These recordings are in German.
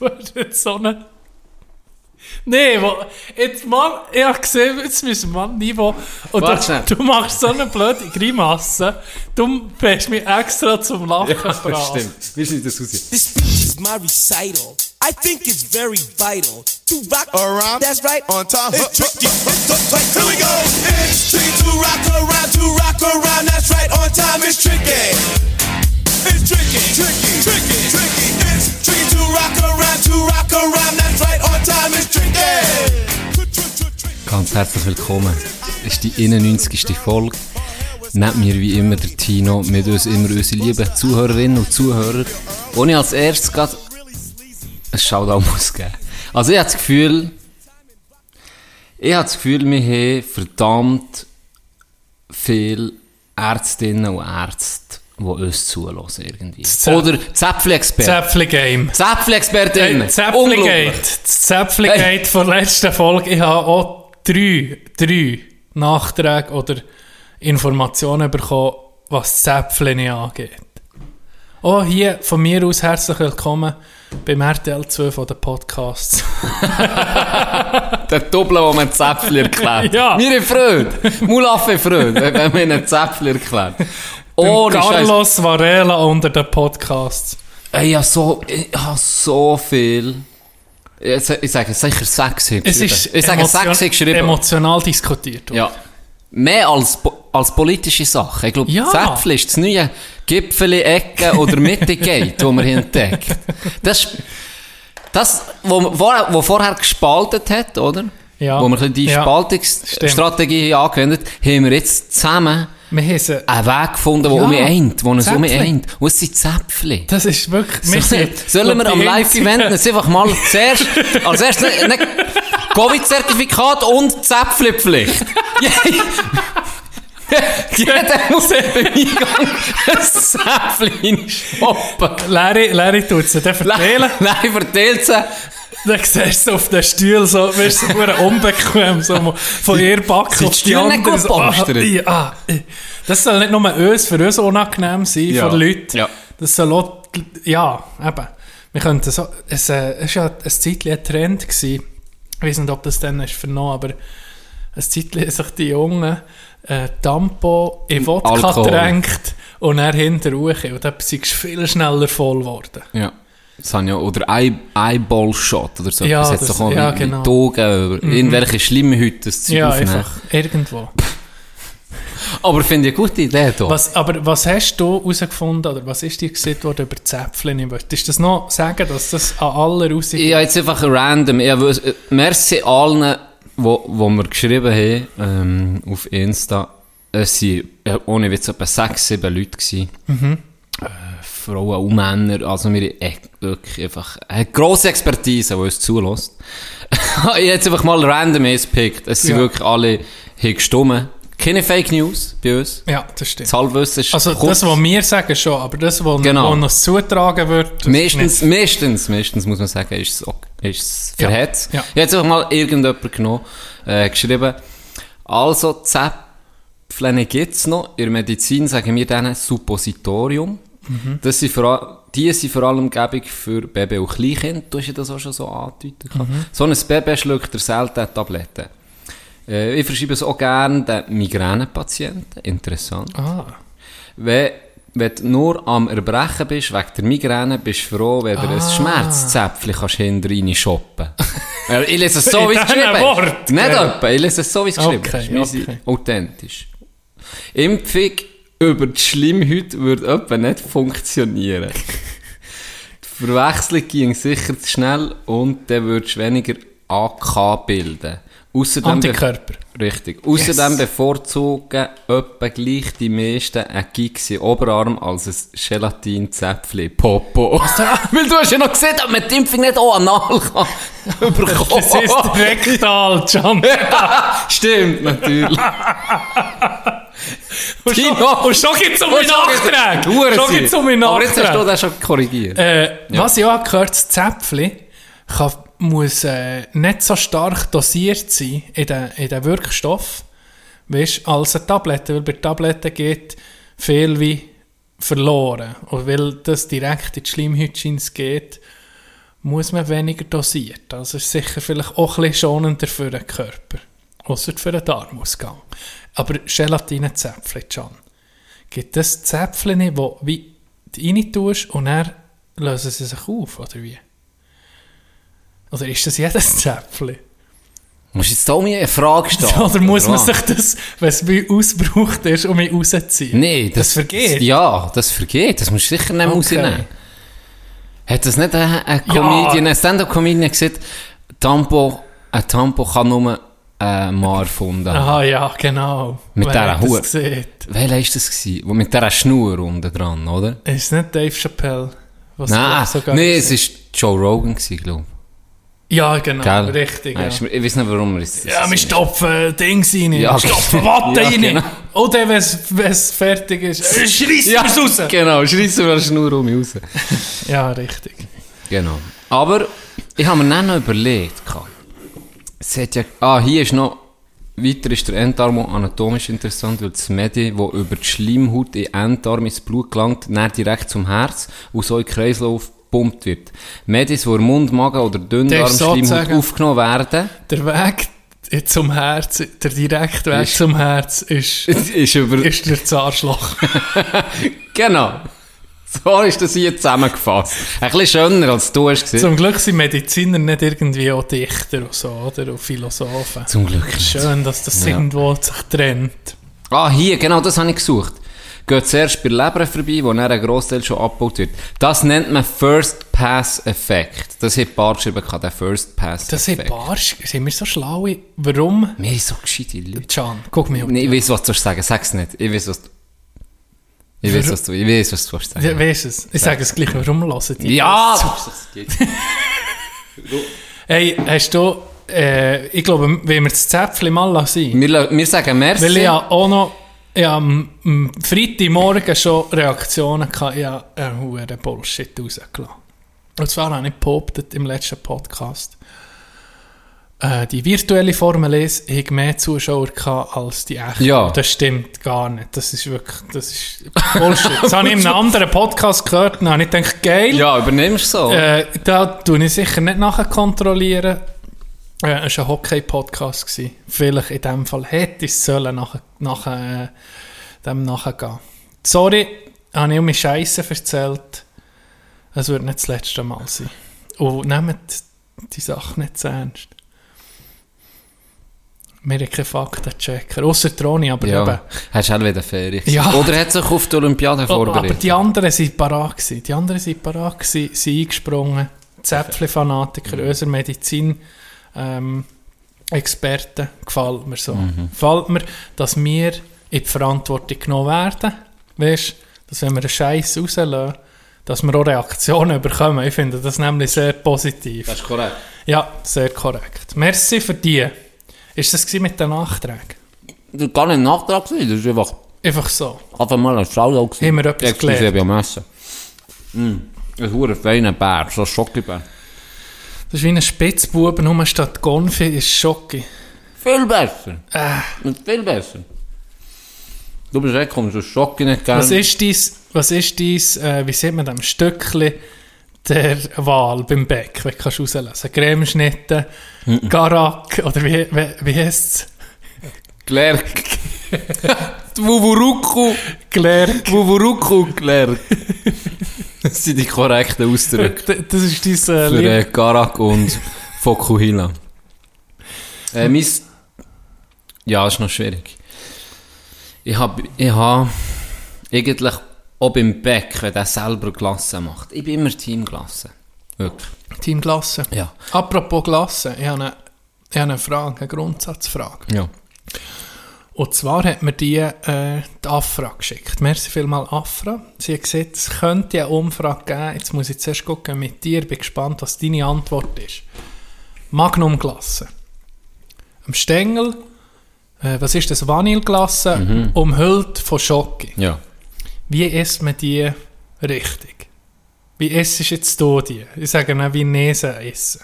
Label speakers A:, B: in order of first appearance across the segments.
A: du hast jetzt so eine... Nee, wo, jetzt Mann, ich habe gesehen, jetzt müssen wir mal Niveau. Und du, du machst so eine blöde Grimasse. Du bist mich extra zum Lachen
B: Ja,
A: gebracht.
B: stimmt. Wie sieht das aus?
C: This speech is my recital. I think it's very vital to rock around. That's right.
D: On time.
C: It's tricky.
D: Here we go. It's tricky to rock around, to rock around. That's right. On time. It's tricky. It's tricky, tricky, tricky, tricky. It's tricky to rock around,
B: Ganz herzlich willkommen. Es ist die 91. Folge. Neben mir wie immer der Tino, mit uns immer unsere lieben Zuhörerinnen und Zuhörer. Ich als erstes gerade ein Shoutout muss geben. Also ich habe das Gefühl, ich habe das Gefühl, wir haben verdammt viele Ärztinnen und Ärzte, die uns zulassen irgendwie.
A: Zäp-
B: Oder.
A: Zäpfli-Game.
B: Zäpfli-Expertinnen.
A: Hey, Zäpfli-Gate. Das Zäpfli-Gate
B: Hey.
A: von der letzten Folge. Ich habe auch drei, drei Nachträge oder Informationen bekommen, was Zäpfli nicht angeht. Oh, hier von mir aus herzlich willkommen beim RTL 2 von den Podcasts.
B: Der Doppel, wo man Zäpfli erklärt.
A: Ja.
B: Mir Freude. Mulaffe Freude, wenn man einen Zäpfli erklärt. Ohne Scheiß.
A: Carlos Varela unter den Podcasts.
B: Ey, Ich habe so, ich habe so viel. Ich, ich sage sicher sechs
A: Es
B: geschrieben.
A: ist
B: Ich sage sechs geschrieben.
A: emotional diskutiert. worden.
B: Ja. Mehr als, als politische Sachen. Ich glaube,
A: Ja.
B: Zäpfli ist das neue Gipfeli, Ecke oder Mitte-Gate, das man hier entdeckt. Das, das wo, wo, wo vorher gespaltet hat, oder?
A: Ja.
B: Wo bisschen die
A: Ja.
B: Spaltungsstrategie angewendet haben wir jetzt zusammen
A: Wir haben sie-
B: einen Weg gefunden, der
A: Ja.
B: um mich eint, der uns um eint. Und es sind Zäpfli.
A: Das ist wirklich... wir
B: So,
A: sind-
B: sollen wir am Live-Event einfach mal zuerst, als erstes ein Covid-Zertifikat und Zäpfli-Pflicht? Jeder muss beim Eingang ein Zäpfli shoppen.
A: Larry, Larry tut sie dann verteilen.
B: Nein, verteilt sie.
A: Dann siehst du auf den Stuhl so, wirst du so unbequem, so von ihr Backen auf
B: die
A: andere. So, ah, ah, äh. das soll nicht nur uns, für uns unangenehm sein,
B: Ja.
A: den Leuten.
B: Ja.
A: Das soll auch, ja, eben. Wir könnten so, es äh, es ist ja ein Zeitchen ein Trend gewesen. Ich weiß nicht, ob das dann ist vernommen, aber ein Zeitchen sich die Jungen äh, Tampo in Wodka
B: Alkohol.
A: getränkt und dann hinterher und dann sind sie viel schneller voll geworden.
B: Ja. Das ja, oder Eye- Eyeball-Shot oder so.
A: Ja,
B: das
A: das-
B: doch auch
A: ja, genau.
B: Augen, über irgendwelche Schlimmhüte das Zeug
A: Ja,
B: aufnehmen.
A: einfach irgendwo.
B: Aber finde ich eine gute Idee hier.
A: Was, aber was hast du herausgefunden, oder was ist dir gesagt worden über Zäpfchen? Willst du das noch sagen, dass das an alle raus...
B: Ich habe jetzt einfach random, ich habe, äh, merci allen, wo, wo wir geschrieben haben, ähm, auf Insta. Es waren, äh, ohne Witz, etwa sechs, sieben Leute gewesen. Äh, Frauen und Männer, also wir wirklich einfach, eine grosse Expertise, die uns zulässt. ich habe jetzt einfach mal random gepickt. Es sind
A: Ja.
B: wirklich alle, haben gestummen. Keine Fake News bei uns.
A: ja, das stimmt.
B: Das Halbwissen ist
A: Also
B: kurz.
A: das, was wir sagen schon, aber das, was
B: Genau.
A: uns zutragen wird...
B: Meistens,
A: nicht.
B: meistens, meistens muss man sagen, ist es, ist es
A: Ja.
B: verhetzt.
A: Ja.
B: Ich habe jetzt einfach mal irgendjemand genommen, äh, geschrieben, also Zäpfchen gibt es noch. In der Medizin sagen wir denen Suppositorium.
A: Mhm.
B: Das sind vor, die sind vor allem gäbig für Baby und Kleinkind. Du hast ja das auch schon so andeuten
A: Mhm.
B: So ein Baby schluckt er selten Tabletten. Äh, ich verschreibe es auch gerne den Migränepatienten. Interessant.
A: Ah,
B: Wenn, wenn du nur am Erbrechen bist, wegen der Migräne, bist du froh, wenn du
A: Ah.
B: ein Schmerzzäpfchen kannst hinter rein shoppen Ja, Ich lese es so, wie es geschrieben ist. Nicht etwa, ich lese es so, wie es geschrieben
A: Okay,
B: ist. Wir sind
A: okay.
B: authentisch. Impfung über die Schlimmhäute würde etwa nicht funktionieren. die Verwechslung ging sicher zu schnell und dann würdest du weniger AK bilden. Außerdem
A: Antikörper.
B: Richtig. Außerdem
A: Yes.
B: bevorzugen etwa gleich die meisten einen Gigsi Oberarm als ein Gelatin-Zäpfli Popo. Weil du hast ja noch gesehen, dass man die Impfung nicht auch anal kann.
A: Das ist rektal, John.
B: Stimmt, natürlich. Tino.
A: und schon gibt es um meine Nachträge.
B: Hure
A: Schon gibt es um meine
B: Aber jetzt hast du das schon korrigiert.
A: Äh, Was ich auch gehört, das Zäpfchen kann, muss äh, nicht so stark dosiert sein in den, in den Wirkstoff, weißt, als eine Tablette. Weil bei Tabletten geht viel wie verloren. Und weil das direkt in die Schleimhäute geht muss man weniger dosiert. Also ist sicher vielleicht auch ein bisschen schonender für den Körper. Ausser für den Darmausgang. Aber Gelatinezäpfchen, Can. Gibt es Zäpfchen, wie du rein tust und dann lösen sie sich auf, oder wie? Oder ist das jedes Zäpfchen?
B: Musst du jetzt auch mir eine Frage stellen?
A: Oder muss man sich das, wenn es wie ausgebraucht ist, um mich rausziehen?
B: Nee, das,
A: Das vergeht?
B: Ja, das vergeht. Das musst du sicher nicht
A: Okay.
B: rausnehmen. Hat das nicht ein, ein Comedian, ein Stand-Up-Comedian gesagt, Tampo, ein Tampo kann nur ein Mann erfunden haben?
A: Aha, ja, genau.
B: Mit
A: Wer
B: dieser
A: gesehen?
B: Welcher war das? Gewesen? Wo mit dieser Schnur unten dran, oder?
A: Ist es nicht Dave Chappelle? Was
B: Nein,
A: sogar
B: nee, es war Joe Rogan, glaube
A: Ja, genau,
B: ich. Gell?
A: richtig.
B: Ja,
A: Ja,
B: ist Ich weiß nicht, warum er es
A: ja wir stopfen Dings rein,
B: Ja,
A: wir stopfen Watte
B: ja,
A: rein.
B: genau.
A: Oder wenn es fertig ist, äh, schreissen
B: Ja,
A: wir's raus.
B: genau, schreissen wir eine Schnur um raus.
A: Ja, richtig.
B: Genau. Aber ich habe mir dann noch überlegt. Es hat ja, ah, hier ist noch, weiter ist der Enddarm auch anatomisch interessant, weil das Medi, das über die Schleimhaut in den Enddarm ins Blut gelangt, dann direkt zum Herz und so in den Kreislauf gepumpt wird. Medis, die im Mund, Magen oder
A: sozusagen-
B: aufgenommen werden,
A: Der Weg zum Herz, der direkte Weg
B: Ist-
A: zum Herz ist,
B: ist über...
A: ist der Zahnschlag.
B: genau. So ist das hier zusammengefasst. Ein bisschen schöner, als du hast gesehen.
A: Zum Glück sind Mediziner nicht irgendwie auch Dichter und so, oder? Und Philosophen.
B: Zum Glück nicht.
A: Schön, dass das
B: Ja.
A: irgendwo sich trennt.
B: Ah, hier, genau, das habe ich gesucht. Geht zuerst bei Leber vorbei, wo dann ein Grossteil schon abgebaut wird. Das nennt man First Pass Effekt. Das hat Bar geschrieben, gehabt, der First Pass
A: Das sind
B: Effekt.
A: Barsch, sind wir so schlau? Warum?
B: Wir sind so gescheite Leute.
A: Can, guck um.
B: Nee, ich weiß, was du sagen. Sag's nicht. Ich weiß, was du... Ich weiß, was du... Ich weiß, was du sagen.
A: Ja, weißt es? Ich sage es gleich, warum hören die?
B: Ja!
A: Hey, hast du, äh, ich glaube, wenn wir das Zäpfchen mal lassen,
B: Wir, wir sagen merci.
A: weil ich ja auch noch, ich habe am, Freitagmorgen schon Reaktionen gehabt, ich habe einen hohen Bullshit rausgelassen. Und zwar habe ich behauptet im letzten Podcast, äh, die virtuelle Formel 1 hat mehr Zuschauer gehabt als die echte.
B: Ja.
A: Das stimmt gar nicht. Das ist wirklich, das ist Bullshit. Das habe ich in einem anderen Podcast gehört und habe ich gedacht, geil.
B: Ja, übernimmst du so.
A: Äh, da tue ich sicher nicht nachher kontrollieren. Äh, es war ein Hockey-Podcast. Vielleicht in dem Fall hätte ich es sollen nachher, nachher, äh, dem nachgehen. Sorry, habe ich um mich Scheiße erzählt. Es wird nicht das letzte Mal sein. Und nehmt die Sache nicht zu ernst. Wir haben keine Faktenchecker. Ausser Troni, aber eben.
B: ja. Hast du auch wieder Ferien?
A: Ja.
B: Oder hat sich auf die Olympiade
A: Oh, aber
B: vorbereitet?
A: die anderen sind parat gewesen. Die anderen sind parat gewesen, sind eingesprungen. Zäpfli-Fanatiker, unsere Medizin, ähm, Experten, gefällt mir so. Gefällt mir, dass wir in die Verantwortung genommen werden. Weißt dass wenn wir einen Scheiß rauslassen, dass wir auch Reaktionen bekommen. Ich finde das nämlich sehr positiv.
B: Das ist korrekt.
A: Ja, sehr korrekt. Merci für die. Ist das mit den Nachträgen?
B: Das war gar nicht ein Nachtrag, das ist einfach...
A: Einfach so.
B: Einfach mal ein gewesen.
A: Haben wir etwas gelernt?
B: Ich habe ja messen. Mm. Ein hure feiner Bär, so ein Schokibär.
A: Das ist wie ein Spitzbuben, nur statt Gonfi ist Schocki.
B: Viel besser.
A: Äh,
B: Viel besser. Du bist echt, kommst du Schoki nicht gerne.
A: was ist dies, was ist dies, äh, wie sieht man das, Stückchen der Wahl beim Beck, wenn du kannst rauslesen Cremeschnitte, Garak, oder wie, wie, wie heisst es?
B: Klerk. Wuvuruku.
A: Klerk.
B: Wuvuruku Klerk. Das sind die korrekten Ausdrücke.
A: Das ist dein äh,
B: Für äh, Garak und Fokuhila. Äh, mein... Ja, ist noch schwierig. Ich habe ich hab eigentlich auch beim Beck, wenn der selber Glasse macht. Ich bin immer Team Glasse. Wirklich.
A: Team Glasse.
B: Ja.
A: Apropos Glasse, ich habe eine, ich habe eine Frage, eine Grundsatzfrage.
B: Ja.
A: Und zwar hat mir die, äh, die Afra geschickt. Merci vielmal Afra. Sie hat gesagt, es könnte eine Umfrage geben. Jetzt muss ich zuerst gucken mit dir. Bin gespannt, was deine Antwort ist. Magnumglasse. Am Stängel, äh, was ist das? Vanilleglasse, umhüllt von Schoki.
B: Ja.
A: Wie isst man die richtig? Wie isst jetzt du die? Ich sage nicht, wie Nesen essen.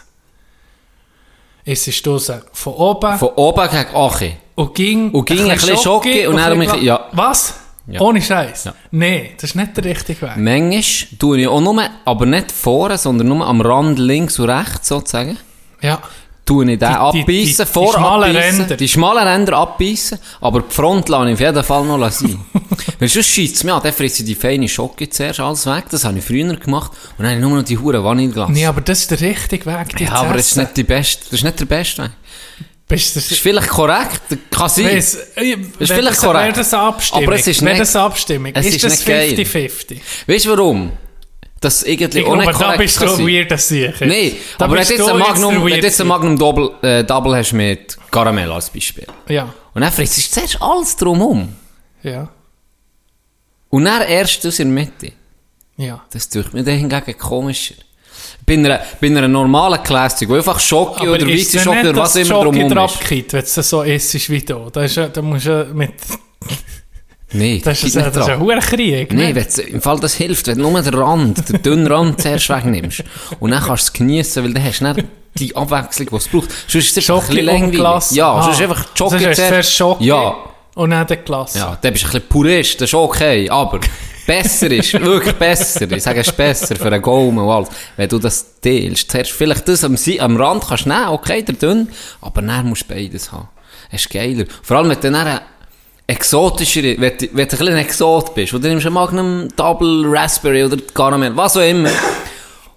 A: Essest du sie von oben
B: Von oben gegen Ache.
A: und ging,
B: Und ging ein bisschen Schoki und dann bisschen- ja.
A: Was?
B: Ja.
A: Ohne Scheiß.
B: Ja.
A: Nee, das ist nicht der richtige Weg.
B: Manchmal tue ich auch nur, aber nicht vorne, sondern nur am Rand links und rechts sozusagen.
A: Ja.
B: Tue ich den abbeissen,
A: die- die schmalen Ränder.
B: Die schmalen Ränder abbeissen, aber die Front lasse ich auf jeden Fall noch sein. Weil sonst scheitzt mir an, dann frisse ich die feine Schocke zuerst alles weg, das habe ich früher gemacht, und dann habe ich nur noch die hure Vanilleglas.
A: Nee, aber das ist der richtige Weg, die
B: ja, aber das ist nicht, die beste, das ist nicht der beste Weg.
A: Bist
B: Das ist vielleicht korrekt, kann sein.
A: Weiss, äh,
B: ist vielleicht
A: das,
B: korrekt.
A: Wäre das Abstimmung?
B: Aber es ist nicht-
A: das eine Abstimmung?
B: es
A: ist,
B: ist
A: das
B: nicht geil.
A: 50-50?
B: Weißt du warum? Das irgendwie
A: Ich
B: nicht
A: glaube, da bist du
B: kann sein.
A: weird, das sicher.
B: Nein,
A: Da
B: aber wenn du jetzt ein Magnum, wenn jetzt ein. Magnum Double, äh, Double hast mit Karamell als Beispiel.
A: Ja,
B: Und dann frisst du zuerst alles drumherum.
A: ja,
B: Und dann erst aus in der Mitte.
A: ja.
B: Das tut mir dann hingegen komischer. Bei einer, bei einer normalen Classic, einfach Schoki oder
A: ist
B: weiße
A: nicht,
B: oder was immer drumherum ist.
A: abkippt, wenn es so isst wie du? Da, ist, da musst du mit...
B: Nein,
A: Das ist,
B: nicht
A: das ist ein hoher Krieg.
B: Nein,
A: ne?
B: im Fall das hilft, wenn du nur den Rand, den dünnen Rand zuerst wegnimmst. Und dann kannst du es geniessen, weil dann hast du dann die Abwechslung, die es braucht. Sonst ist es einfach ein langweilig. Ja,
A: Ah.
B: sonst ist einfach
A: hast du zuerst Schoki
B: Ja,
A: und dann den Glas.
B: ja, dann bist du ein bisschen Purist, das ist okay, aber besser ist, wirklich besser, ich sage, es ist besser für einen Gaumen und alles, wenn du das teilst. Zuerst vielleicht das am, am Rand kannst du nehmen, okay, der dünn, aber dann musst du beides haben. Das ist geiler. Vor allem, wenn du dann exotischere, wenn, du- wenn du ein bisschen ein Exot bist, oder nimmst du einen Magnum Double Raspberry oder Caramel, was auch immer,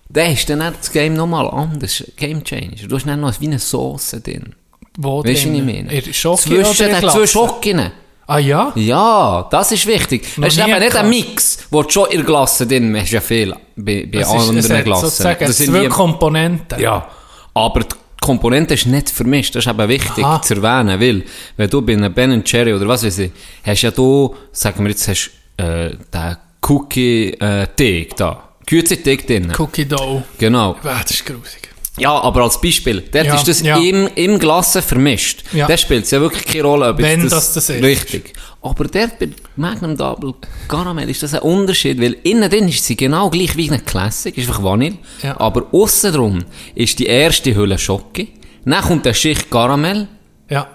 B: dann ist dann das Game nochmal anders. Game Changer. Du hast dann noch wie eine Sauce drin.
A: Wo
B: Weißt du, was ich meine? Zwischen den zwei Schokinnen.
A: Ah ja?
B: Ja, das ist wichtig.
A: Noch
B: Es ist eben nicht ein. Mix, wo du schon in der Glasse drin hast. ja viel bei, bei anderen Glassen.
A: sozusagen
B: Das sind
A: zwei Komponenten.
B: ja, aber die Komponente ist nicht vermischt. Das ist eben wichtig
A: Aha.
B: zu erwähnen, weil, wenn du bei einem Ben Cherry oder was weiß ich, hast ja du, sagen wir jetzt, hast äh, den Cookie-Teig da. Güte-Teig drin.
A: Cookie Dough.
B: Genau.
A: Ah, das ist grusig.
B: Ja, aber als Beispiel, dort
A: Ja,
B: ist das
A: ja.
B: im, im Glasse vermischt.
A: Ja.
B: Da spielt ja wirklich keine Rolle, ob
A: Wenn
B: jetzt
A: das das ist.
B: Richtig. Aber dort bei Magnum Double Caramel ist das ein Unterschied, weil innen drin ist sie genau gleich wie eine Classic, ist einfach Vanille.
A: Ja.
B: Aber aussen drum ist die erste Hülle Schoki, dann kommt eine Schicht Caramel,
A: Ja.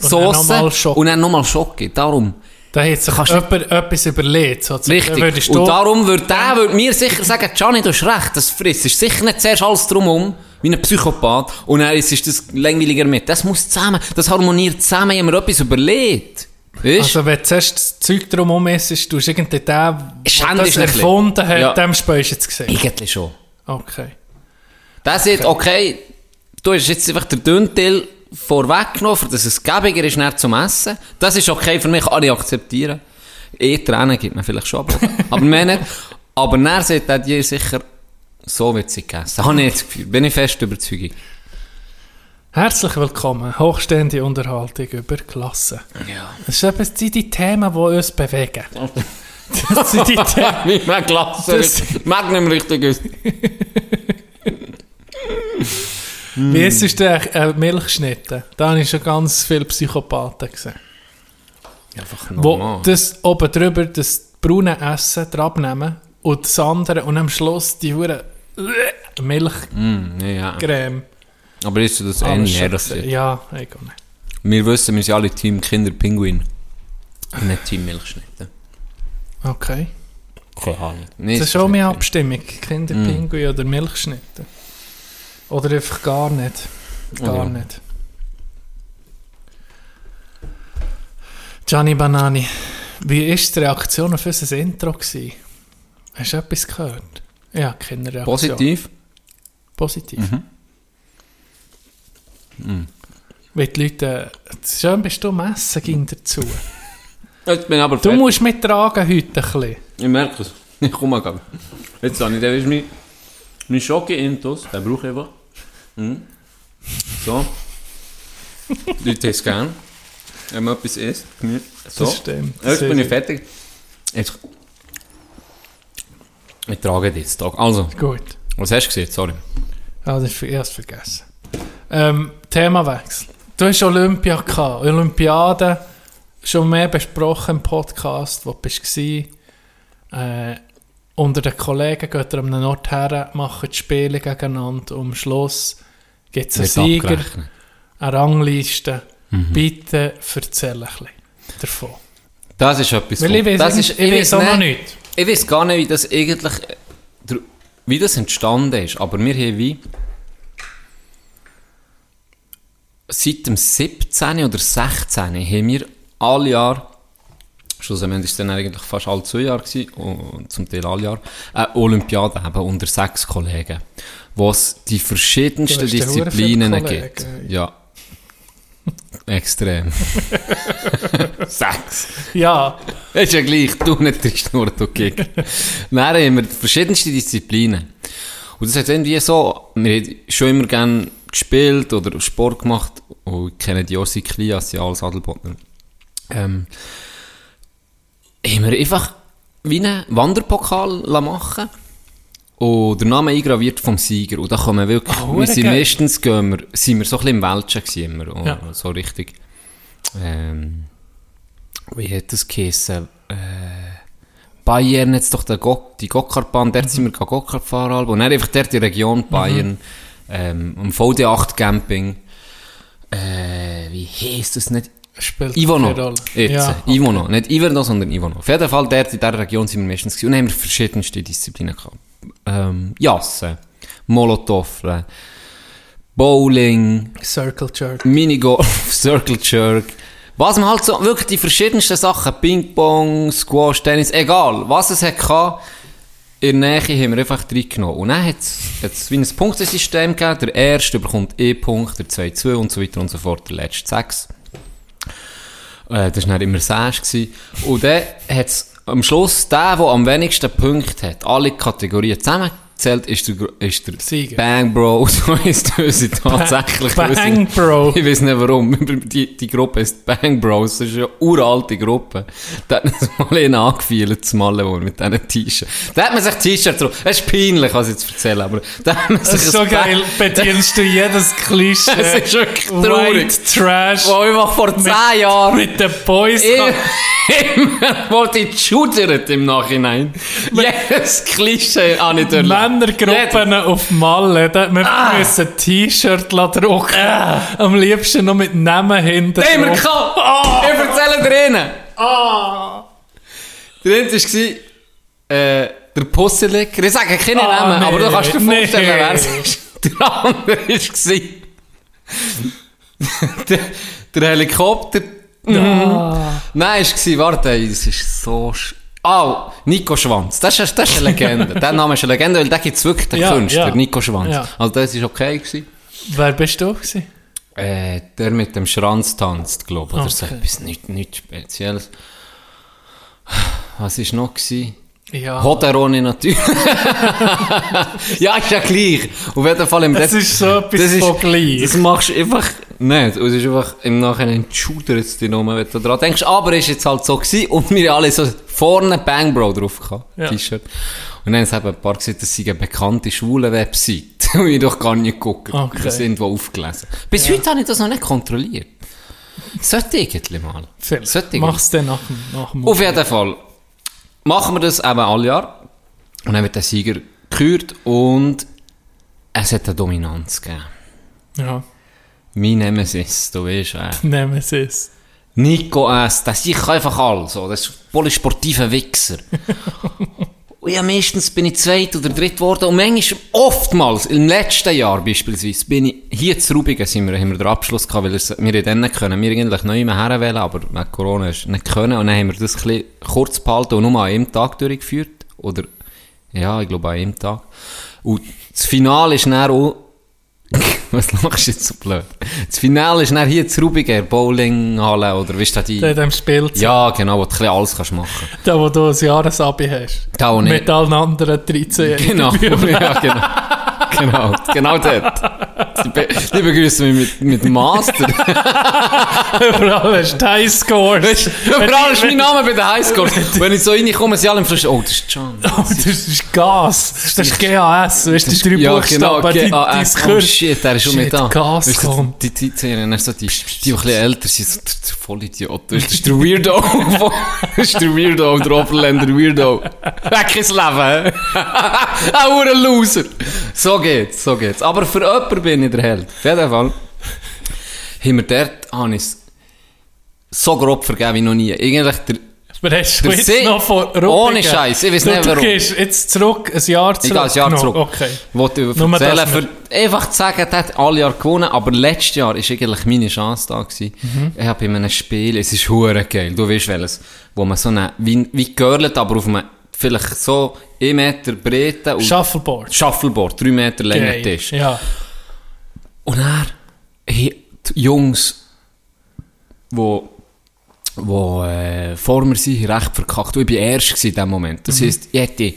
A: Und dann
B: Sauce
A: nochmal Schoki.
B: und dann nochmal Schoki. Darum.
A: Da hat sich
B: Kannst
A: jemand etwas überlegt. sozusagen.
B: Richtig. Und darum würde der würde mir sicher sagen, Gianni, du hast recht, das frisst. ist sicher nicht zuerst alles drumherum, wie ein Psychopath, und dann ist ist das langweiliger mit. Das muss zusammen, das harmoniert zusammen, ich habe mir etwas überlegt. Weißt
A: Also wenn du zuerst das Zeug drumherum isst, tust du irgendwie den, der das erfunden hat,
B: Ja.
A: dem Speis jetzt gesehen.
B: Eigentlich schon.
A: Okay.
B: Der sagt, okay, du hast jetzt einfach den dünnen Teil vorweggenommen, dass es gäbiger ist näher zum Essen. Das ist okay für mich, kann ich akzeptieren. Eh, Tränen gibt man vielleicht schon, aber, aber mehr nicht. Aber dann sagt er dir sicher, so wird sie gegessen. Habe ich jetzt das Gefühl, bin ich fest Überzeugung.
A: Herzlich willkommen. Hochstehende Unterhaltung über Klasse.
B: Ja.
A: Das sind die Themen, die uns bewegen. Das sind die Themen.
B: Wie man Klasse
A: Das-
B: Magnum richtig ist.
A: Wie ist es denn äh, Milchschnitte? Da habe ich schon ganz viele Psychopathen gesehen.
B: Einfach
A: Wo
B: normal.
A: das oben drüber das braune Essen dran nehmen und das andere und am Schluss die hure Milchcreme.
B: Mm, ja. Aber ist das
A: Alles
B: ähnlich? Ja,
A: ich auch nicht.
B: wir wissen, wir sind alle Team Kinderpinguin. Und nicht Team Milchschnitte.
A: Okay.
B: Keine Ahnung. Nee,
A: Das ist auch meine Abstimmung. Kinderpinguin oder Milchschnitte. Oder einfach gar nicht. Gar
B: Ja.
A: nicht. Gianni Banani, wie war die Reaktion auf unser Intro? Gewesen? Hast du etwas gehört? Ja, keine Reaktion.
B: Positiv?
A: Positiv.
B: Mhm.
A: Weil die Leute, schön bist du am Essen ging dazu.
B: Jetzt bin ich aber
A: Du
B: fertig.
A: musst mittragen heute ein bisschen.
B: Ich merke es. Ich komme gerade. Jetzt habe ich, der ist mein, mein Schocke-Intus. Den brauche ich einfach. Mhm. So. Die Leute haben es gern. Wenn man etwas isst. So.
A: Das stimmt.
B: Jetzt bin ich fertig. Jetzt. Ich trage dich jetzt. Also,
A: Gut.
B: was hast du gesehen? Sorry.
A: Ja, das ist erst vergessen. Ähm, Themawechsel. Du hast Olympia gehabt. Olympiade schon mehr besprochen im Podcast, wo du bist. Äh, unter den Kollegen geht er an einen Ort her, machen die Spiele gegeneinander. Und am Schluss gibt es einen Sieger,
B: abgerechnet.
A: eine Rangliste. Bitte erzähl ein bisschen davon.
B: Das ist etwas
A: Weil ich weiß,
B: das
A: ich,
B: ist,
A: ich weiß auch noch
B: nicht-. Ich weiß gar nicht, wie das eigentlich, wie das entstanden ist, aber wir haben wie seit dem 17. oder 16. haben wir alle Jahr, schlussendlich war es dann eigentlich fast alle zwei Jahre, gewesen, und zum Teil alle Jahre, eine Olympiade eben unter sechs Kollegen, wo es die verschiedensten Disziplinen gibt. Ja. Extrem. sechs.
A: Ja,
B: Das ist ja gleich, du nicht trinkst nur, du Kick. Dann haben wir verschiedenste Disziplinen. Und das hat irgendwie so, wir haben schon immer gerne gespielt oder Sport gemacht. Und ich kenne die Ossi Klias, die alles Adelbotner. Ähm, haben wir einfach wie einen Wanderpokal machen und der Name eingraviert vom Sieger. Und da kommen wir wirklich,
A: Ah,
B: wir sind meistens gehen wir, sind wir so ein bisschen im Welschen gewesen, immer, und
A: Ja.
B: so richtig, ähm, wie hat das geheissen? Äh, Bayern jetzt doch der Go die Gokkartbahn, dort sind wir Gokart fahren, und dann einfach dort die Region Bayern, ähm, am VD8 Camping, äh, wie heisst das nicht?
A: spielt
B: Ivono. Jetzt,
A: Ja,
B: Ivono. Nicht Iverno, sondern Ivono. Auf jeden Fall, dort in dieser Region sind wir meistens gewesen. Und haben wir verschiedenste Disziplinen gehabt. Ähm, Jassen, Molotov, Bowling,
A: Circle Jerk.
B: Minigolf, Circle Jerk. Was man halt so, wirklich die verschiedensten Sachen, Ping-Pong, Squash, Tennis, egal, was es hat gehabt, in der Nähe haben wir einfach reingenommen. Und dann hat es wie ein Punktesystem gegeben, der erste bekommt E-Punkt, der zweite 2 und so weiter und so fort, der letzte 6. Äh, das war dann immer 6. gewesen. Und dann hat es am Schluss der, der am wenigsten Punkte hat, alle Kategorien zusammengezählt, ist der, ist der
A: Sieger.
B: Bang Bro, so heisst unsere tatsächlich.
A: Bang
B: unsere-
A: Bro.
B: Ich weiß nicht warum. Die, die Gruppe ist Bang Bros. Das ist eine uralte Gruppe. Da hat uns mal einen angefühlt, zum Malen, mit diesen T-Shirts. Da hat man sich T-Shirts drauf. Es ist peinlich, was ich jetzt erzähle, aber da hat man sich
A: Das ist so
B: Bang-
A: geil. Bedienst du jedes Klischee.
B: Es ist wirklich traurig.
A: White Trash.
B: Wo einfach vor
A: Mit-
B: 10 Jahren
A: Mit den Boys.
B: immer wurde ich geschudert im Nachhinein. Jedes Klischee habe ich durch.
A: Männergruppen auf Malle, da man
B: Ah.
A: müssen ein T-Shirt drucken. Am liebsten noch mit Namen hinten
B: Den haben wir
A: drauf.
B: gehabt! Ich erzähle dir einen. Der eine war, äh, der Pusselecker. Ich sage keine
A: Ah,
B: Namen,
A: nee,
B: aber du kannst dir
A: nee.
B: vorstellen, wer es ist. Der andere war, der, der Helikopter.
A: Ah.
B: Nein, war, warte, das ist so... sch- Ah, Nico Schwanz. Das ist, das ist eine Legende. der Name ist eine Legende, weil da gibt es wirklich den
A: Ja,
B: Künstler,
A: ja.
B: Nico Schwanz.
A: Ja.
B: Also das war okay. Gewesen.
A: Wer bist du gewesen?
B: Äh, der mit dem Schranz tanzt, glaube ich. Oder so etwas nicht, nicht Spezielles. Was war noch? Gewesen?
A: Ja.
B: Hoderoni natürlich. ja, ist ja gleich. Auf jeden Fall im
A: Das ist so etwas
B: das ist-
A: von gleich.
B: Das machst du einfach nicht. Und es ist einfach im Nachhinein schudert es dich nur, wenn du dran denkst. Aber es ist jetzt halt so gewesen und wir alle so vorne Bang Bro drauf gehabt.
A: Ja.
B: T-Shirt. Und dann haben ein paar gesagt, das sei eine bekannte schwule Website. Und ich doch gar nicht gucken.
A: Okay.
B: Das irgendwo aufgelesen. Bis heute habe ich das noch nicht kontrolliert. Sollte ich mal. Sollte ich
A: mach's dann nach dem, nach dem
B: auf jeden Fall machen wir das eben alle Jahr. Und dann wird der Sieger gekürt und es hat eine Dominanz gegeben.
A: Ja,
B: Mein Nemesis, du weißt, äh,
A: Nemesis.
B: Nico S., das ich einfach alles, so. das ist ein polysportiver Wichser. und ja, meistens bin ich zweit oder dritt geworden. Und manchmal, oftmals, im letzten Jahr beispielsweise, bin ich hier zu Rubigen, sind wir, haben wir den Abschluss gehabt, weil wir dann nicht können, wir eigentlich neu mehr herwählen, aber wegen Corona ist nicht können. Und dann haben wir das ein bisschen kurz behalten und nur an einem Tag durchgeführt, oder, ja, ich glaube an einem Tag. Und das Finale ist dann auch, was machst du jetzt so blöd? Das Finale ist dann hier zu Rubigen, Bowlinghalle, oder wie ist das die?
A: In dem Spiel,
B: Ja, genau, wo du ein bisschen alles kannst machen
A: da wo du ein Jahresabi hast.
B: Da, wo
A: Mit allen anderen 13
B: Genau, ja, genau. Genau, genau dort. Die, be die begrüßen mich mit, mit Master.
A: Überall hast du Highscores.
B: Überall ist mein Name bei den Highscore. Wenn ich so reinkomme, sind alle im Fluss, oh, das ist John.
A: Oh, das ist Gas. Das ist GAS. Weißt du, die drei
B: Ja,
A: Buchstaben, die
B: GAS. Oh shit, der ist schon mit da.
A: Gas
B: Weißt
A: kommt.
B: die Zeiten, so die, die, die ein älter sind, so, der- der Vollidiot. Das ist der Weirdo. Das ist der Weirdo, der Oberländer Weirdo. Weg ins Leben. Auch ein Loser. So geht's, so geht's. Aber für jemanden bin ich der Held. Auf jeden Fall. Haben wir dort, habe ich es so grob vergeben wie noch nie. Eigentlich der,
A: du jetzt
B: See-
A: noch von Ruppigen?
B: Ohne Scheiß, ich
A: Du-
B: nicht
A: Du
B: warum.
A: gehst jetzt zurück, ein Jahr zurück.
B: Ich gehe ein Jahr zurück.
A: Okay.
B: Wollte erzählen,
A: wir-
B: für, einfach zu sagen, der hat alle Jahre gewonnen, aber letztes Jahr war eigentlich meine Chance da. Gewesen.
A: Mhm.
B: Ich habe in einem Spiel, es ist hure geil, du weißt welches, wo man so eine, wie, wie girlet, aber auf einem, vielleicht so 1 Meter Breite und
A: Shuffleboard.
B: Shuffleboard, 3 Meter Länge
A: Geil.
B: Tisch.
A: Ja.
B: Und er, hey, die Jungs, wo, wo äh, vor mir sind, recht verkackt. Und ich war erst in dem Moment. Das heisst, ich hätte,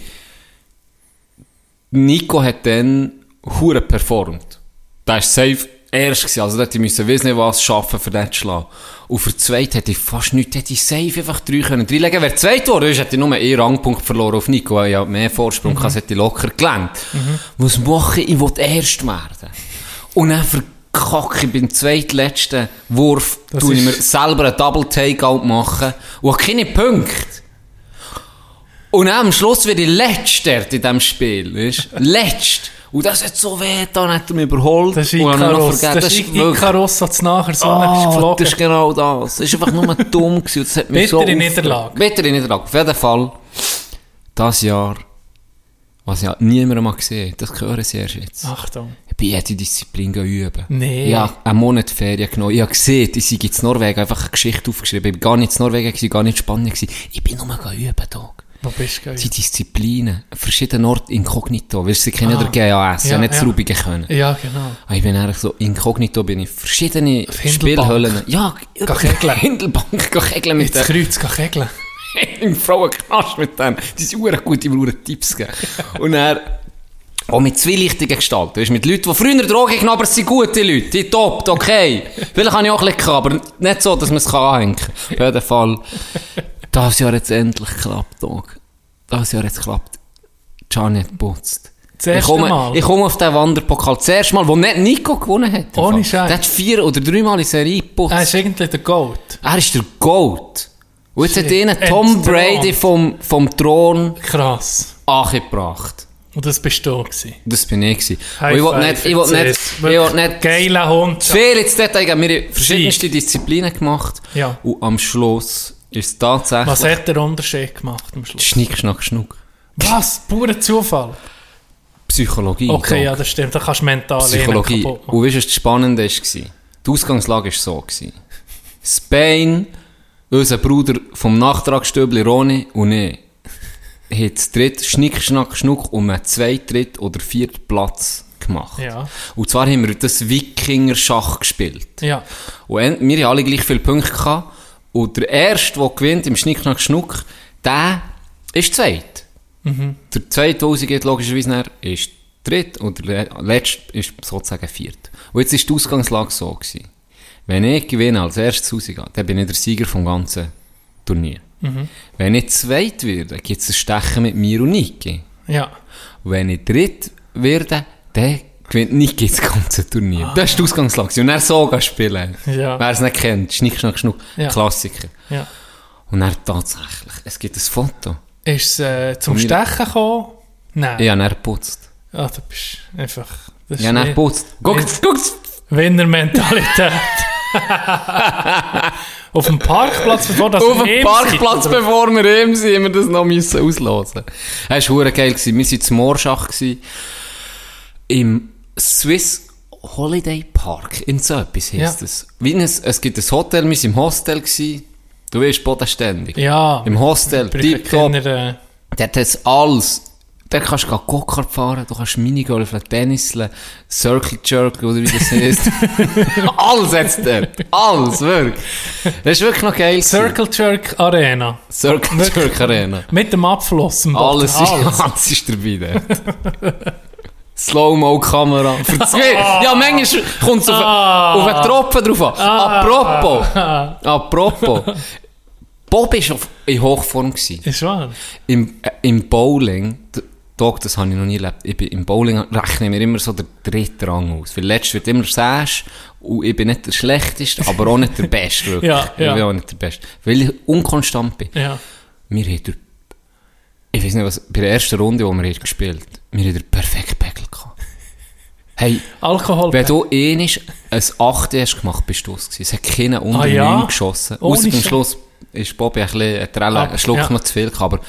B: Nico hat dann hure performt. Der ist safe erst gewesen. Also, da hätte ich wissen, was schaffen, für den zu schlagen. Und für zweit hätte ich fast nichts, hätte ich safe einfach drei können reinlegen. Wer zweit wurde, ist, hätte ich nur einen Rangpunkt verloren auf Nico, ja mehr Vorsprung mhm. hätte ich locker gelernt. Was mache ich? Ich will erst werden. Und dann verkacke ich beim zweitletzten Wurf,
A: Das
B: tue ich mir selber einen Double Takeout machen und habe keine Punkte. Und am Schluss werde ich Letzter in diesem Spiel, weißt? Letzt. Und das hat so weh, dann hat er mich überholt.
A: Das ist
B: und dann habe ich noch
A: Icarus.
B: vergessen,
A: Das ist Icarus, so nachher so oh, geflogen.
B: das ist genau das. Das ist einfach nur dumm gewesen. Das hat mich so
A: Bittere
B: aufgeregt.
A: Niederlage.
B: Bittere Niederlage. Auf jeden Fall, das Jahr, was ja niemand mal gesehen das hören sie erst jetzt.
A: Achtung.
B: Bin jede Disziplin üben.
A: Nee.
B: Ich habe einen Monat Ferien genommen. Ich habe gesehen, ich sei in Norwegen einfach eine Geschichte aufgeschrieben. Ich war gar nicht in Norwegen, gewesen, gar nicht in Spanien. gewesen. Ich bin nur üben, Tag.
A: Wo bist du?
B: Die Disziplinen, verschiedene Orte inkognito. Weißt du, sie kennen
A: Ah.
B: der GAS, ja,
A: Ja,
B: nicht
A: ja.
B: Rubigen können.
A: Ja, genau.
B: Ah, Ich bin eigentlich so inkognito, bin ich verschiedene. Spielhöllen. Ja,
A: Geh kegeln.
B: Hindelbank, kegeln mit den
A: Kreuz kegeln.
B: im Frauenknast mit denen. Die sind gut, die mir Tipps geben. Und er auch mit zwielichtigen Gestalten. Weißt, mit Leuten, die früher Drogen genommen aber sind gute Leute. Die top, okay. Vielleicht habe ich auch ein bisschen aber nicht so, dass man es anhängen kann. Auf jeden Fall. Das Jahr jetzt endlich geklappt, Dog. Das Jahr jetzt geklappt. Gianni hat geputzt. Ich komme,
A: Mal.
B: ich komme auf den Wanderpokal. Das erste Mal, wo nicht Nico gewonnen hat.
A: Ohne. Scheiß.
B: Der hat vier oder dreimal in Serie geputzt.
A: Er ist irgendwie der Goat.
B: Er ist der Goat. Und jetzt hat
A: Shit.
B: ihnen Tom
A: Entthront.
B: Brady vom, vom Thron
A: Krass.
B: angebracht.
A: Und das bist du gewesen.
B: Das bin ich gewesen. Ich will
A: five,
B: nicht, ich will nicht,
A: jetzt.
B: ich will nicht
A: Geiler Hund.
B: zu viel ins Detail gehen. Wir haben verschiedenste Disziplinen gemacht.
A: Ja.
B: Und am Schluss ist es tatsächlich
A: Was hat der Unterschied gemacht am Schluss?
B: Schnick, Schnack, Schnuck.
A: Was? Purer Zufall.
B: Psychologie.
A: Okay, ja, das stimmt. Da kannst du mental
B: Psychologie.
A: kaputt machen.
B: Und weißt du, was das Spannende war? Die Ausgangslage war so. gewesen. Spain, unser Bruder vom Nachtragstöbli Roni und ich, hat das dritte Schnick, Schnack, Schnuck um einen zweiten, dritten oder vierten Platz gemacht.
A: Ja.
B: Und zwar haben wir das Wikinger-Schach gespielt.
A: Ja.
B: Und wir haben alle gleich viele Punkte gehabt. Und der Erste, der gewinnt im Schnick, Schnack, Schnuck, der ist zweit. Der zweite, der rausgeht, logischerweise nachher, ist dritt und der Le- letzte ist sozusagen viert. Und jetzt ist die Ausgangslage so gewesen. Wenn ich gewinne als erstes rausgehe, dann bin ich der Sieger vom ganzen Turnier. Wenn ich zweit werde, gibt es ein Stechen mit mir und Niki.
A: Ja.
B: Und wenn ich dritt werde, dann gewinnt Niki das ganze Turnier. Das ist die Ausgangslage. Und er so spielen.
A: Ja.
B: Wer es nicht kennt, Schnick, Schnack, Schnuck,
A: Ja.
B: Klassiker.
A: Ja.
B: Und er tatsächlich, es gibt ein Foto.
A: Ist es äh, zum Stechen gekommen? Nein.
B: Ich habe ihn geputzt.
A: Ah, du bist einfach... Das
B: Ich habe ihn
A: ist
B: geputzt. Guckt, guckt!
A: Winnermentalität. Auf dem Parkplatz, bevor das
B: Auf dem Parkplatz,
A: oder?
B: bevor wir heim sind, haben wir das noch müssen auslosen. Es war geil. gewesen. Wir waren zum Morschach gewesen, im Swiss Holiday Park. In so etwas heisst
A: Ja.
B: Wie ein, es gibt ein Hotel, wir waren im Hostel. Gewesen. Du weißt, bodenständig.
A: Ja.
B: Im Hostel,
A: keiner, äh,
B: Dort hat es alles. Dort kannst du Go-Kart fahren, du kannst Minigolfen, Tenniseln, Circle Jerk oder wie das heisst. alles es dort. Alles, wirklich. Das ist wirklich noch geil.
A: Circle Jerk Arena.
B: Circle Jerk Arena.
A: Mit dem Abfluss. im.
B: Alles ist, alles ist dabei dort. Slow-Mo-Kamera. Für zwei. Ja, manchmal kommt es auf, auf einen Tropfen drauf an. Apropos. Apropos. Bob war in Hochform. Gewesen.
A: Ist wahr?
B: Im, äh, im Bowling, Dog, das habe ich noch nie erlebt, ich bin, im Bowling rechne ich mir immer so der dritte Rang aus. Weil letztes wird immer Säsch und ich bin nicht der Schlechteste, aber auch nicht der Beste, wirklich.
A: Ja, ja.
B: Ich bin auch nicht der Beste. Weil ich unkonstant bin.
A: Ja.
B: Wir haben durch, ich weiß nicht was, bei der ersten Runde, die wir haben gespielt wir haben den perfekten Pegel gehabt. Hey,
A: Alkohol.
B: wenn du einmal ein 8 hast gemacht, bist du es gewesen. Es hat keinen unter
A: Ah, ja?
B: 9 geschossen.
A: Ohne
B: Außer beim. Schluss ist Bobby ein bisschen, einen Schluck
A: ja.
B: noch zu viel gehabt, aber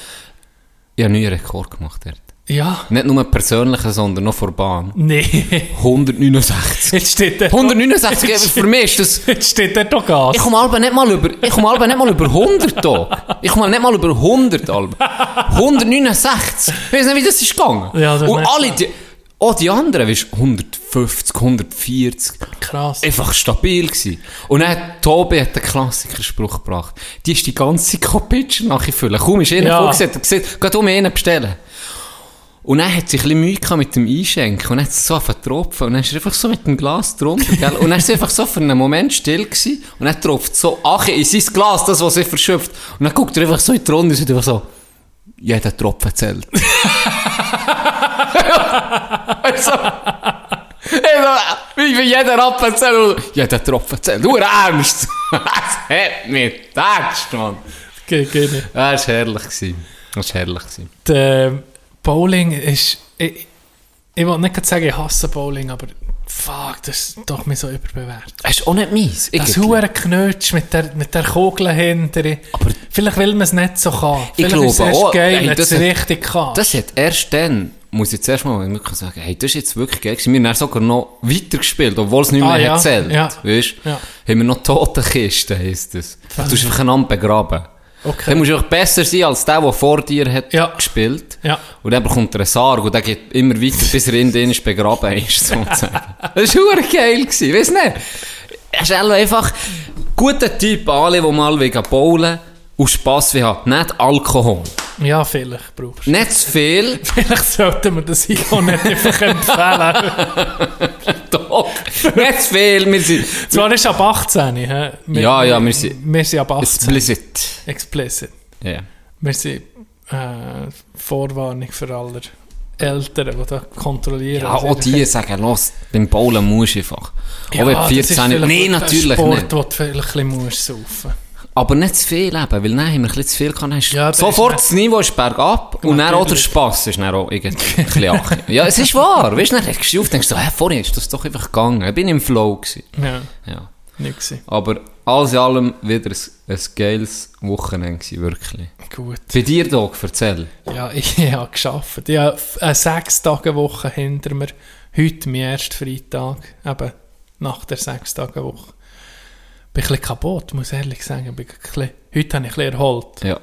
B: ich habe nie einen Rekord gemacht dort.
A: Ja.
B: Nicht nur persönlichen, sondern noch vor Bahn.
A: Nee.
B: 169.
A: Jetzt steht der...
B: 169, eben, für mich ist das...
A: Jetzt steht der doch Gas.
B: Ich komme Alben nicht mal über, ich komme nicht mal über 100 da. Ich komme nicht mal über 100 Alben. 169. Ich weiß nicht, wie das ist gegangen.
A: Ja, das
B: Und alle, die, auch die anderen, weißt, 150, 140.
A: Krass.
B: Einfach stabil gewesen. Und dann hat Tobi hat den Klassikerspruch gebracht. Die ist die ganze Kopitsch nachgefüllt. Kaum ist einer
A: Ja.
B: vorgesehen, hat er gesagt, geht um einen bestellen. Und dann hat sie ein bisschen Mühe mit dem Einschenken. Und dann hat sie so angefangen zu tropfen. Und dann ist er einfach so mit dem Glas drunter, gell? Und dann ist sie einfach so für einen Moment still gewesen. Und dann tropft so Ache in sein Glas, das, was sie verschöpft. Und dann guckt er einfach so in die Runde und sagt einfach so, jeder Tropfen zählt. also, also, wie für jeder Rapfen zählt. Jeder Tropfen zählt. Du ernst? das hat mich getatscht, Mann.
A: Ge- nicht.
B: Das war herrlich. Das war herrlich. gewesen.
A: Bowling ist... Ich, ich will nicht sagen, ich hasse Bowling, aber... Fuck, das ist doch mir so überbewertet.
B: Das ist auch nicht meins.
A: Das hure Knötsch mit der, mit der Kugel hinter.
B: Aber-
A: Vielleicht will man es nicht so kann.
B: Ich
A: Vielleicht ist es
B: glaube
A: erst
B: auch,
A: geil, wenn es richtig kann.
B: Das hat erst dann, muss ich zuerst mal wirklich sagen, hey, das ist jetzt wirklich geil gewesen. Wir haben sogar noch weitergespielt, obwohl es nicht mehr
A: Ah, ja,
B: hat zählt.
A: ja,
B: Weißt?
A: ja.
B: Haben wir noch Totenkisten, heisst das. Du tust einfach einander begraben.
A: Okay.
B: Dann musst du einfach besser sein als der, der vor dir hat
A: Ja.
B: gespielt.
A: Ja.
B: Und dann bekommt er einen Sarg und der geht immer weiter, bis er in den ist begraben ist, sozusagen. das war geil, gewesen, weißt du nicht? Er ist einfach ein guter Typ, alle, die mal wegen Bowlen und Spass wie haben. Nicht Alkohol.
A: Ja, vielleicht brauchst du.
B: Nicht zu viel.
A: Vielleicht sollten wir das Icon nicht einfach empfehlen.
B: Doch. Nicht zu viel. Wir sind
A: Zwar ist ab 18, hä? Wir,
B: Ja, ja, wir sind-
A: Wir sind ab 18.
B: explicit.
A: Explicit.
B: Ja.
A: Wir sind äh, Vorwarnung für alle Eltern, die da kontrollieren.
B: Ja, auch die sagen, los, beim Bowlen musst du einfach.
A: Ja,
B: auch wenn
A: das
B: du
A: ist
B: 14
A: vielleicht
B: Nein,
A: ein
B: natürlich
A: Sport,
B: nicht.
A: wo du vielleicht ein bisschen musst saufen
B: Aber nicht zu viel eben, weil dann haben wir ein bisschen zu viel gehabt. Hast du
A: Ja,
B: sofort das Niveau ist bergab und dann auch der. Spass ist dann auch irgendwie ein bisschen. Ja, es ist wahr. Weißt du, dann regst du auf und denkst so, hä, vorhin ist das doch einfach gegangen. Ich bin im Flow gewesen.
A: Ja,
B: Ja.
A: nicht.
B: Aber alles in allem wieder ein, ein geiles Wochenende gewesen, wirklich.
A: Gut.
B: Bei dir, Doc, erzähl.
A: Ja, ich, ich habe geschafft. Ich habe eine sechs Tage Woche hinter mir. Heute mein erster Freitag, eben nach der sechs Tage Woche. Bin ein bisschen kaputt, muss ich ehrlich sagen. Bin ein bisschen, heute habe ich ein bisschen erholt.
B: Ja.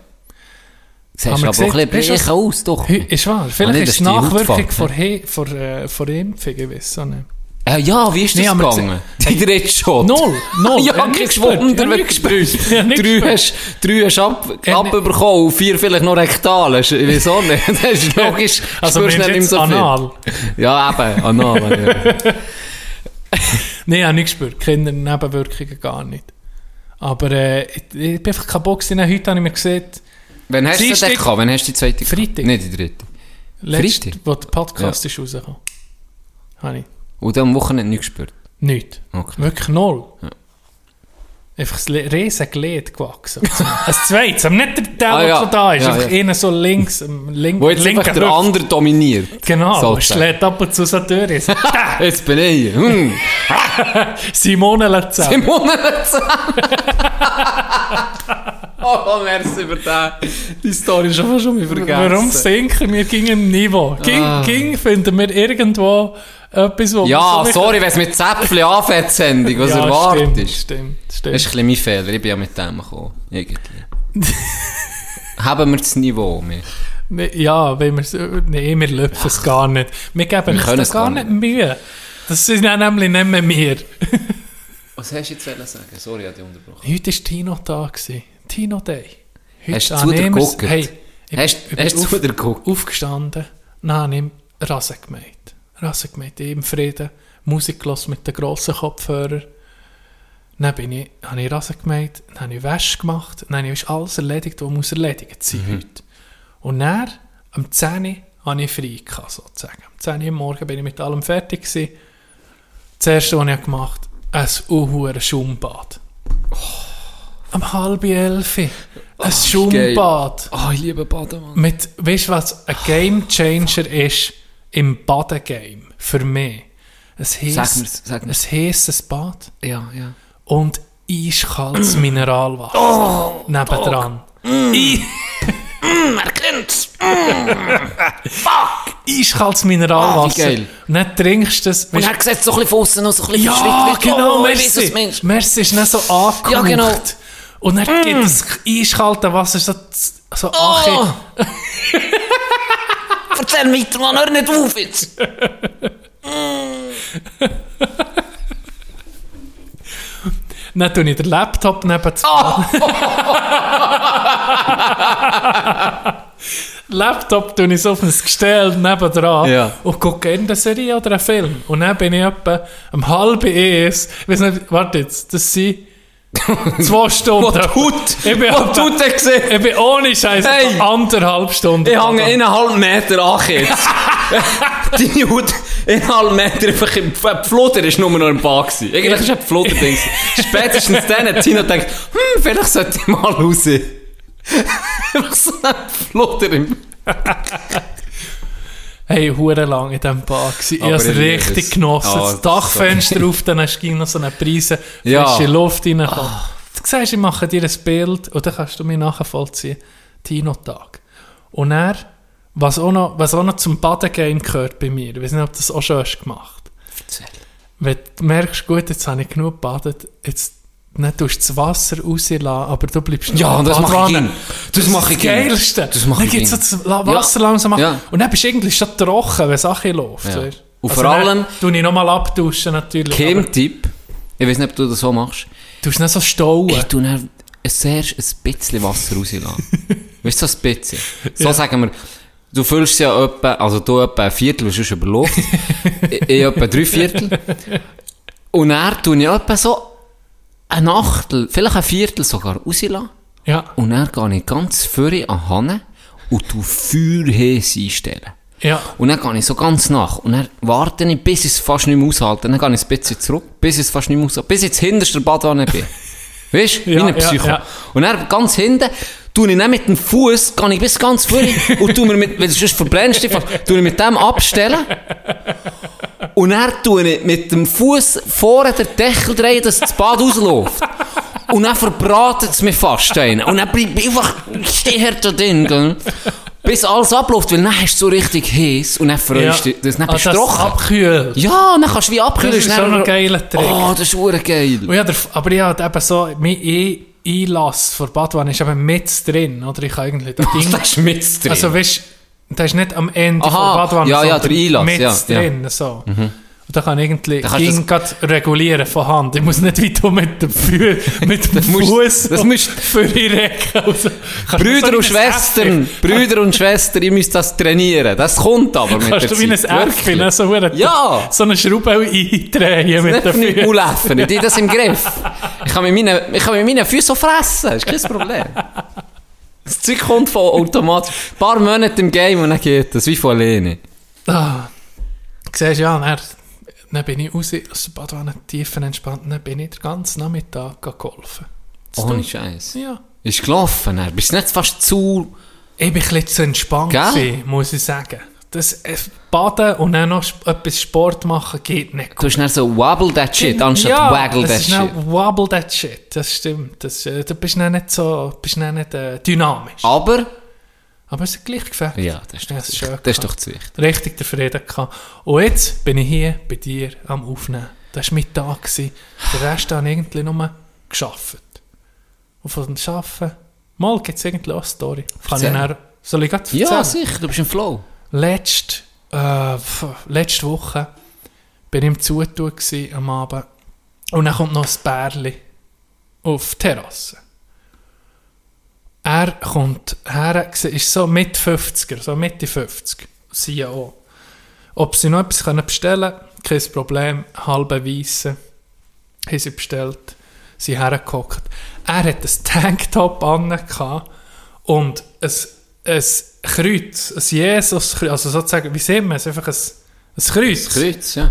B: Siehst aber
A: wir
B: auch ein
A: gesehen?
B: bisschen
A: das-
B: aus, doch.
A: Ist wahr.
B: Ah,
A: Vielleicht
B: nicht,
A: ist es Nachwirkung He vor, äh, Impfung, ich weiß auch nicht.
B: Äh, ja, wie ist das
A: Nee,
B: gegangen? Die dritte Shot.
A: Null, null.
B: ja,
A: hab
B: kein. Wunder, wenn du drei, drei hast, drei hast ab,
A: Ja,
B: abbekommen und vier vielleicht noch rektal. hast. Ich weiß auch nicht. Das ist logisch.
A: Also,
B: spürst nicht
A: du
B: mehr so viel.
A: anal?
B: Ja, eben, anal. ja.
A: Nein, ich habe nicht gespürt. Kinder Nebenwirkungen gar nicht. Aber äh, ich, ich bin einfach kaputt gewesen. Heute habe ich mir gesehen,
B: Wann hast du
A: Dienstag-
B: den gehabt? Wann hast du die zweite?
A: Freitag.
B: Nicht die dritte.
A: letzte,
B: Freitag?
A: wo der Podcast ist rausgekommen, habe ich
B: Und am Wochenende nicht gespürt.
A: nichts.
B: Okay.
A: Wirklich null. Einfach ein riesen Glied gewachsen. ein zweites, aber nicht der, der,
B: Ah,
A: der
B: ja.
A: schon da ist.
B: Ja,
A: einfach
B: ja.
A: einer so links, ähm, link,
B: Wo jetzt
A: linker
B: einfach der andere dominiert.
A: Genau,
B: sozusagen.
A: schlägt ab und zu so durch.
B: Jetzt bin ich. Hm.
A: Simone Lazar.
B: Simone Oh, merci für den. Die Story ist schon schon mal vergessen.
A: Warum sinken wir gegen ein Niveau? Ging,
B: Ah.
A: ging finden wir irgendwo etwas, wo
B: Ja,
A: so
B: sorry, wenn es mit Zäpfchen anfängt, die Sendung, was
A: Ja,
B: erwartest.
A: Stimmt,
B: Das
A: stimmt,
B: ist
A: stimmt.
B: ein bisschen mein Fehler, ich bin ja mit dem gekommen. Irgendwie. Haben wir das Niveau mehr?
A: Ja, wenn wir nee, wir löpfen es gar nicht. Wir geben
B: Wir
A: uns
B: es
A: gar
B: gar
A: nicht Mühe. Das sind ja nämlich nicht mehr wir.
B: Was hast du jetzt sagen? Sorry, ich habe dich unterbrochen.
A: Heute war Tino da. Gewesen. Tino Day. Heute
B: Hast du zu dir geguckt?
A: Hey, ich
B: Hast-
A: bin-
B: hast geguckt?
A: Aufgestanden, dann habe ich Rasen gemäht. Rasen gemäht, im Frieden. Musik gehört mit den grossen Kopfhörern. Dann bin ich, habe ich Rasen gemäht, dann habe ich Wäsche gemacht, dann habe ich alles erledigt, was muss erledigt sein
B: Mhm.
A: heute. Und dann, am 10 Uhr, habe ich frei gehabt, sozusagen. Am 10 Uhr am Morgen bin ich mit allem fertig gewesen. Das erste, was ich gemacht habe, ein unhuere Schaumbad. Am halb elf. Ein Schaumbad.
B: Oh, ich liebe Baden, Mann.
A: Mit, weißt du, was ein Game Changer ist im Badegame? Für mich. Ein
B: mir's, sag mir's.
A: ein Bad.
B: Ja, ja.
A: Und eiskaltes Mineralwasser nebendran. I
B: Er kennt's.
A: eiskaltes Mineralwasser.
B: Ah, geil.
A: Und dann trinkst du das.
B: Und er sieht so ein bisschen von aussen noch so ein bisschen
A: ja, genau,
B: oh,
A: merci.
B: meinst.
A: Merci ist nicht so angeguckt.
B: Ja, genau. Mm.
A: Und dann gibt das eiskalte Wasser so, so
B: Oh. Erzähl weiter, Mann, hör nicht auf jetzt.
A: Dann tue ich den Laptop neben zu
B: Oh.
A: Laptop tue ich so auf ein Gestell nebendran
B: Ja.
A: und gucke irgendeine Serie oder einen Film. Und dann bin ich etwa um halb eins, ich weiß nicht, warte jetzt, das sind zwei Stunden.
B: Was tut?
A: Ich bin,
B: Was tut er gesehen?
A: ich bin ohne Scheiß
B: Hey.
A: anderthalb Stunden.
B: Ich hänge eineinhalb Meter an jetzt. Deine Haut eineinhalb Meter einfach im die Flotter ist nur noch im Bad gewesen. Eigentlich ist ein Flotter Ding. Spätestens dann hat Tina gedacht, hm, vielleicht sollte ich mal raus. einfach so ein Flotter im...
A: Hey, hure lang in diesem gewesen. Ich habe es richtig genossen.
B: Ah,
A: das Dachfenster auf, dann hast du noch so eine Prise
B: Ja.
A: frische Luft reinkommen. Du siehst, ich mache dir ein Bild und dann kannst du mich nachvollziehen. Tino-Tag. Und er, was auch, noch, was auch noch zum Baden gehen gehört bei mir, ich weiß nicht, ob du das auch schon hast gemacht.
B: Erzähl.
A: Wenn du merkst, gut, jetzt habe ich genug gebadet, jetzt nicht tust du das Wasser rauslassen, aber du bleibst
B: Ja,
A: in der
B: das mache ich
A: Badwanne.
B: immer. Das mache ich
A: Das. Geilste.
B: Das mache
A: dann
B: ich
A: gibt es das Wasser langsam ab.
B: Ja.
A: Und dann bist du irgendwie schon trocken, wenn Sachen läuft.
B: Ja. Und
A: Also
B: vor
A: dann
B: allem-
A: tue ich nochmal abduschen natürlich. aber
B: Kim-Tipp. Ich weiß nicht, ob du das so machst.
A: Du tust nicht so stauen.
B: Ich tue dann zuerst ein bisschen Wasser rauslassen. weißt du, so ein bisschen. So
A: Ja.
B: sagen wir, du füllst ja etwa, also du etwa ein Viertel, weil sonst überläuft. ich ich etwa drei Viertel. Und dann tue ich etwa so ein Achtel, vielleicht ein Viertel sogar rauslassen.
A: Ja,
B: Und dann gehe ich ganz vorne an Hanne und tu Feuerhäse einstellen.
A: ja.
B: Und dann gehe ich so ganz nach. Und dann warte ich, bis ich es fast nicht mehr aushalte. Dann gehe ich ein bisschen zurück, bis ich es fast nicht mehr aushalte. Bis ich jetzt hinterst der Badwanne bin. Weißt du? Wie
A: Ja,
B: ein
A: ja,
B: Psycho.
A: ja.
B: Und dann ganz hinten, tue ich dann mit dem Fuß, gehe ich bis ganz vorne und tue mir mit, weil sonst du fast, tue ich mit dem abstellen. Und dann tue ich mit dem Fuß vorne den Deckel drehen, dass das Bad rausläuft. Und dann verbratet es mich fast einen. Und dann bleib ich einfach, ich stehe hier da drin? Bis alles abläuft, weil dann hast du so richtig heiß und dann freust du dich, das- dann
A: Ah,
B: bist du
A: das
B: trocken.
A: abkühlt.
B: Ja, dann kannst du wie abkühlen.
A: Das ist schon ein geiler Trick.
B: Oh, das ist ure geil.
A: Und ja, der, aber ich habe eben so, mein I- Einlass vor Badwanne ist eben mit drin, oder? Ich kann eigentlich da
B: Was, das ist mit drin.
A: Also weißt du, das ist nicht am Ende
B: Aha,
A: von Badwanne,
B: ja, ja, der Einlass,
A: mit
B: ja, ja.
A: drin, so. Und da kann irgendwie
B: Da kannst du
A: ging grad regulieren von Hand. Ich muss nicht weiter mit dem, Fü mit dem Fuß
B: das musst-
A: für die Recken. Also, kannst du
B: Brüder
A: so
B: und
A: wie ein
B: Schwestern, Brüder und Schwestern, ihr müsst das trainieren. Das kommt aber mit
A: Kannst
B: der
A: du wie ein
B: Zeit.
A: Äffchen
B: Wirklich.
A: ne, so, verdammt-
B: Ja.
A: so eine Schraube eindrehen mit
B: für nicht
A: Füßen.
B: Mulläffen, ich habe das im Griff. Ich kann mit meinen, ich kann mit meinen Füßen so fressen, das ist kein Problem. Das Zeug kommt von automatisch. Ein paar Monate im Game und dann geht das, wie von alleine.
A: Ah, siehst ja, dann, dann bin ich raus aus der Badwanne tiefen entspannt, dann bin ich den ganzen Nachmittag geholfen.
B: Ohne. Scheiß.
A: Ja.
B: Ist gelaufen, dann. bist du nicht fast zu...
A: Ich bin ein bisschen zu entspannt, gewesen, muss ich sagen. Das äh, Baden und dann noch etwas Sport machen geht nicht
B: Du hast dann so wobble that shit, anstatt
A: ja,
B: waggle
A: das
B: that shit.
A: dann wobble that shit, das stimmt. Das, äh, du bist dann nicht so bist dann nicht, äh, dynamisch.
B: Aber...
A: Aber es hat gleich gefällt.
B: Ja, das ist doch,
A: Ja,
B: das
A: ist schön
B: das ist doch zu wichtig.
A: Richtig den Frieden gehabt. Und jetzt bin ich hier bei dir am Aufnehmen. Das war mein Tag. gewesen. Den Rest habe ich irgendwie nur geschafft. Und von dem Arbeiten, mal gibt es irgendwie auch eine Story. Kann ich dann, soll ich gerade erzählen?
B: Ja, sicher, du bist im Flow.
A: Letzt, äh, letzte Woche bin ich im Zutun am Abend. Und dann kommt noch ein Bärli auf die Terrasse. Er kommt her, ist so mit 50er, so Mitte 50, sie ja auch. Ob sie noch etwas bestellen können, kein Problem, halbe Weisse, haben sie bestellt, sie hergehockt. Er hat ein Tanktop an und ein, ein Kreuz, ein Jesus, also sozusagen, wie sehen wir es, einfach ein, ein Kreuz.
B: Kreuz, ja.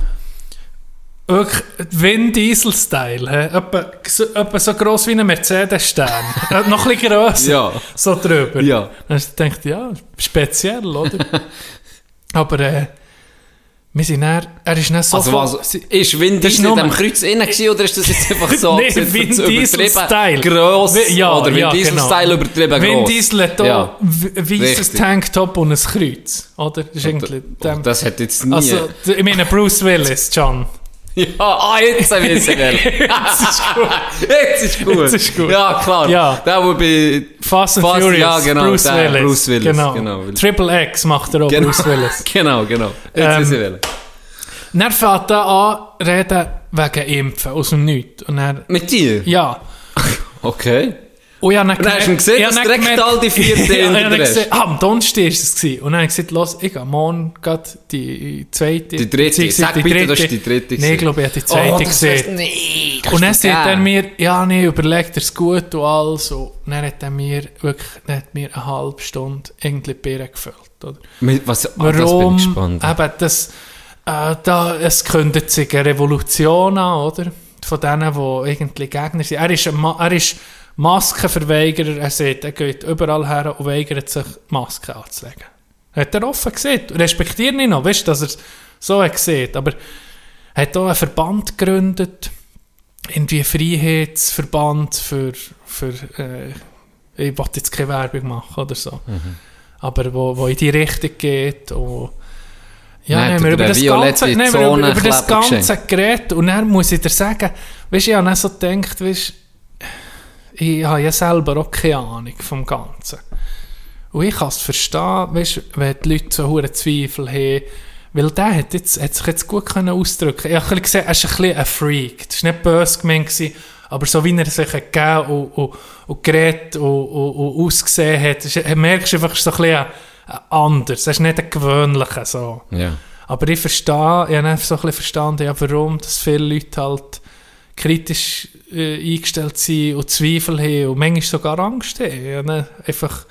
A: Wirklich Vin Diesel-Style. hä? Etwa, so, etwa so gross wie ein Mercedes-Stern. Äh, Noch ein bisschen grösser.
B: Ja.
A: So drüber.
B: Ja.
A: Dann hast du gedacht, ja, speziell, oder? Aber äh, Wir sind dann, er ist dann so...
B: Also was, ist Vin
A: Das ist
B: Diesel in dem Kreuz innen gewesen, oder ist das jetzt einfach so
A: Nee,
B: zu-
A: Vin
B: zu
A: Diesel-Style.
B: gross,
A: ja,
B: oder Vin
A: ja,
B: Diesel-Style
A: genau.
B: übertrieben
A: Vin
B: gross?
A: Diesel hat
B: Ja.
A: weißes. Tanktop und ein Kreuz, oder? Das ist irgendwie... dem-
B: Das hat jetzt nie...
A: also, ich meine Bruce Willis, John.
B: Ja, ah, jetzt habe ich es
A: ist gut.
B: Jetzt ist gut.
A: Jetzt ist gut.
B: Ja, klar.
A: Ja.
B: Der, wo bei...
A: Fast and
B: Fast,
A: Furious,
B: ja, genau,
A: Bruce,
B: der,
A: Willis.
B: Bruce Willis,
A: Genau.
B: genau.
A: Triple X macht er auch,
B: Genau.
A: Bruce Willis.
B: genau, genau. Jetzt
A: Ähm,
B: ist will.
A: Dann fängt er an, reden wegen Impfen, aus dem Nichts. Und dann,
B: Mit dir?
A: ja.
B: Okay.
A: Und ich habe dann
B: Und dann hast du
A: gemerkt-
B: gesehen, dass direkt
A: gemerkt-
B: all die vier
A: Ja,
B: drin
A: gesehen, ah, am Donnerstag war es. gewesen. Und dann habe ich gesagt, los, ich gehe morgen gerade die zweite.
B: Die dritte. Sag bitte, das ist die dritte
A: Nein, ich glaube, ich habe die zweite
B: oh,
A: gesehen.
B: Nee,
A: Und dann sagt er mir, ja, nee, überlegt er es gut und alles. Und dann hat er mir wirklich dann hat mir eine halbe Stunde irgendwie die Birne gefüllt. Oder?
B: Mit- Was, ah, das bin
A: Warum?
B: ich gespannt.
A: Eben, das, äh, da, es kündet sich eine Revolution an, oder? Von denen, die irgendwie Gegner sind. Er ist, ein er ist Maskenverweigerer. Er sagt, er geht überall her und weigert sich, Masken anzulegen. Hat er offen gesehen. Respektiere ihn noch, weißt du, dass er es so hat gesehen. Aber er hat auch einen Verband gegründet, irgendwie einen Freiheitsverband für, für äh, ich wollte jetzt keine Werbung machen oder so, aber wo, wo in die Richtung geht und ja,
B: Nein,
A: haben wir über das Ganze, nein, wir über, über das Ganze geredet und dann muss ich dir sagen, weißt du, ich habe dann so gedacht, weißt, ich habe ja selber auch keine Ahnung vom Ganzen. Und ich kann es verstehen, weißt, wenn die Leute so hohe Zweifel haben, weil der hat, jetzt, hat sich jetzt gut können ausdrücken Ich habe gesehen, er ist ein bisschen ein Freak. Das war nicht böse gemeint, aber so wie er sich gegeben und, und, und geredet und, und, und ausgesehen hat, ist, merkst du einfach, so ein bisschen anders. Er ist nicht ein gewöhnlicher. So.
B: Ja.
A: Aber ich verstehe, ich habe einfach so ein bisschen verstanden, ja, warum dass viele Leute halt kritisch äh, eingestellt sind und Zweifel haben und manchmal sogar Angst haben. Ja? Einfach,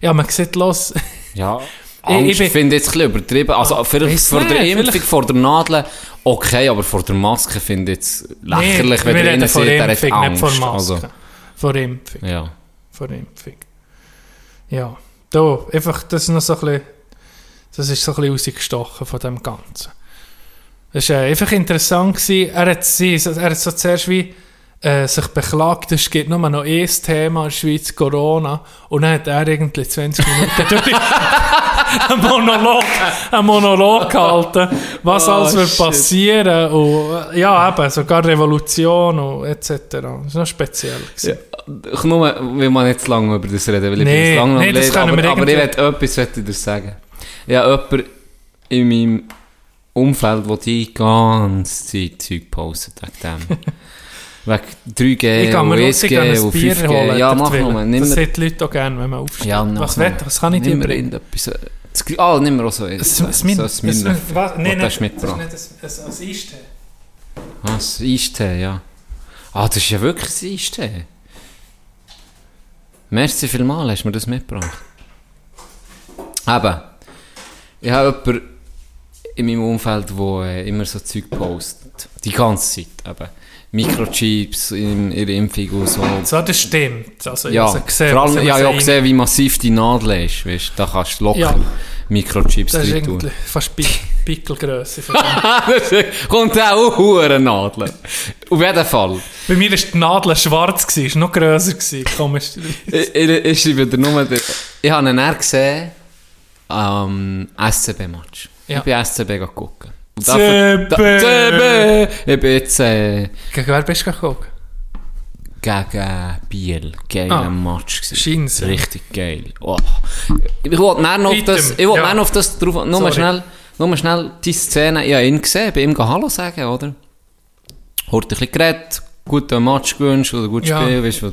A: ja, man sieht, los,
B: Ja.
A: Ich-
B: Angst
A: ich bin-
B: finde ich jetzt ein bisschen übertrieben. Also vielleicht
A: weiss
B: vor der Impfung,
A: vielleicht-
B: vor der Nadel, okay, aber vor der Maske finde ich jetzt lächerlich,
A: wir
B: wenn der innen sieht, er hat
A: Impfung, nicht
B: Angst.
A: vor.
B: Also,
A: Vor Impfung.
B: ja.
A: Vor Impfung. Ja, da, einfach, das ist noch so ein bisschen, das ist so ein bisschen rausgestochen von dem Ganzen. Das war einfach interessant. Gewesen. Er hat, sie, er hat so zuerst wie äh, sich beklagt, es gibt nur noch ein Thema in der Schweiz, Corona. Und dann hat er irgendwie 20 Minuten durch einen Monolog, einen Monolog gehalten, was
B: Oh,
A: alles wird passieren. Und, äh, ja, eben, sogar Revolution und etc. Das war noch speziell. Gewesen.
B: Ich nur, will man nicht zu lange über das reden, weil ich
A: Nee,
B: bin lange noch
A: nee, das können
B: aber,
A: wir
B: aber ich will etwas ich dir sagen. Habe jemanden in meinem Umfeld, der die ganze Zeit Zeug postet wegen dem. wegen 3G
A: Ich kann mir
B: und
A: lustig
B: 1G
A: ein Bier
B: 5G.
A: holen.
B: Ja, mach. Nimm
A: Das sehen die Leute auch gerne, wenn man aufsteht.
B: ja,
A: was,
B: nur.
A: was kann ich dir bringen?
B: äh, das Ah, nimm mir auch so eins.
A: Ein, ein, Min-
B: so ein Smirnoff.
A: ein- was-
B: Was
A: Nein,
B: hast
A: nein,
B: du
A: das
B: mitgebracht?
A: ist nicht ein, ein, ein Eistee.
B: Ah, das Eistee, ja. Ah, das ist ja wirklich ein Eistee. Merci vielmals, hast du mir das mitgebracht. Eben, ich habe jemanden in meinem Umfeld, der äh, immer so Zeug postet. Die ganze Zeit eben. Mikrochips in ihrer Impfung und so.
A: So, das stimmt. Also,
B: Ja,
A: ich habe gesehen,
B: vor allem,
A: was
B: ich habe ja auch
A: rein-
B: gesehen, wie massiv die Nadel ist. Weißt, da kannst du locker
A: Ja.
B: Mikrochips
A: Das ist
B: drin tun.
A: fast Pi Pickelgrösse. von dem.
B: Kommt auch hure Nadel. Auf jeden Fall.
A: Bei mir war die Nadel schwarz, gewesen, ist noch grösser. gewesen, Komisch.
B: Ich, ich, ich schreibe dir nur, den- ich habe ihn dann gesehen am SCB-Match.
A: Ja.
B: Ich bin SCB gucken.
A: CB.
B: CB! Ich bin jetzt äh,
A: Gegen wer bist du geguckt?
B: gegen Biel. Geiler
A: Ah.
B: Match gewesen. Richtig geil. Oh. Ich wollte dann noch auf das, ich wollte
A: ja.
B: dann auf das drauf, nur mal schnell, nur mal schnell die Szene, ich habe ihn gesehen, bei ihm Hallo sagen, oder? Hat ein bisschen geredet, guten Match gewünscht oder gutes
A: Ja.
B: Spiel, weißt du,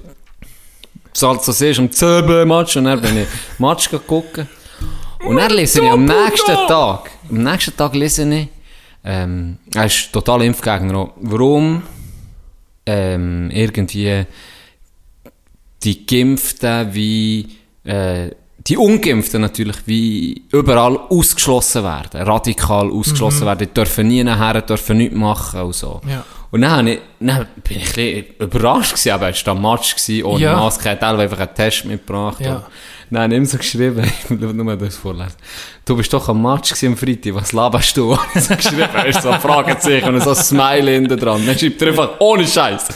B: was so siehst, am CB-Match und dann bin ich Match gucken. Und dann lese ich am nächsten Tag, am nächsten Tag lese ich, ähm, er ist total Impfgegner, warum ähm, irgendwie die Geimpften wie äh, die Ungeimpften natürlich wie überall ausgeschlossen werden, radikal ausgeschlossen werden, die dürfen nie nachher, dürfen nichts machen und so.
A: Ja.
B: Und dann, ich, dann bin ich ein bisschen überrascht gewesen, aber es war ein Match gewesen, ohne
A: Ja.
B: Maske, hat einfach einen Test mitgebracht.
A: Ja.
B: Und Ich ihm so geschrieben, ich will nur das vorlesen. Du bist doch am Match am Freitag, was laberst du? So geschrieben, ist so ein Fragezeichen und so ein Smile hinten dran. Dann schreibt er einfach, ohne Scheiß.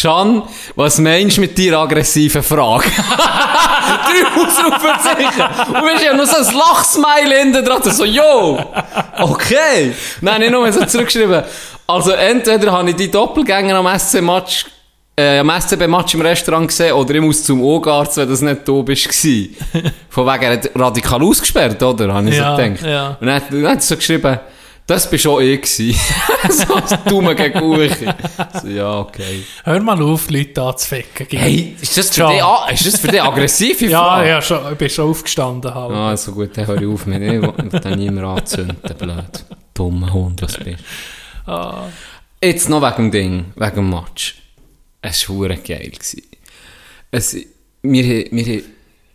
B: Can, was meinst du mit deiner aggressiven Frage? Drei Ausrufezeichen. Und wir ja nur so ein Lachsmile hinten dran. So, yo, okay. Nein, nicht nur so zurückgeschrieben. Also, entweder habe ich die Doppelgänger am SC-Match, äh, am SCB-Match im Restaurant gesehen, oder ich muss zum Ogarzt, wenn das nicht du bist. Von wegen, er hat radikal ausgesperrt, oder? Habe ich
A: Ja,
B: so gedacht.
A: ja.
B: Und dann, hat- dann hat er so geschrieben, das bist schon ich so, als Dumme gegen Uchi. So, ja, okay.
A: Hör mal auf, Leute anzuficken.
B: Hey, ist das für dich, a- ist das für dich aggressive
A: ja,
B: Frage?
A: ja, schon, ich bin schon aufgestanden. Halt.
B: Ah, so gut, dann höre ich auf mit dann niemand anzünden, blöd. Dummer Hund, was du bist.
A: Ah.
B: Jetzt noch wegen dem Ding, wegen dem Match. Es war geil. gewesen. Es, wir, wir haben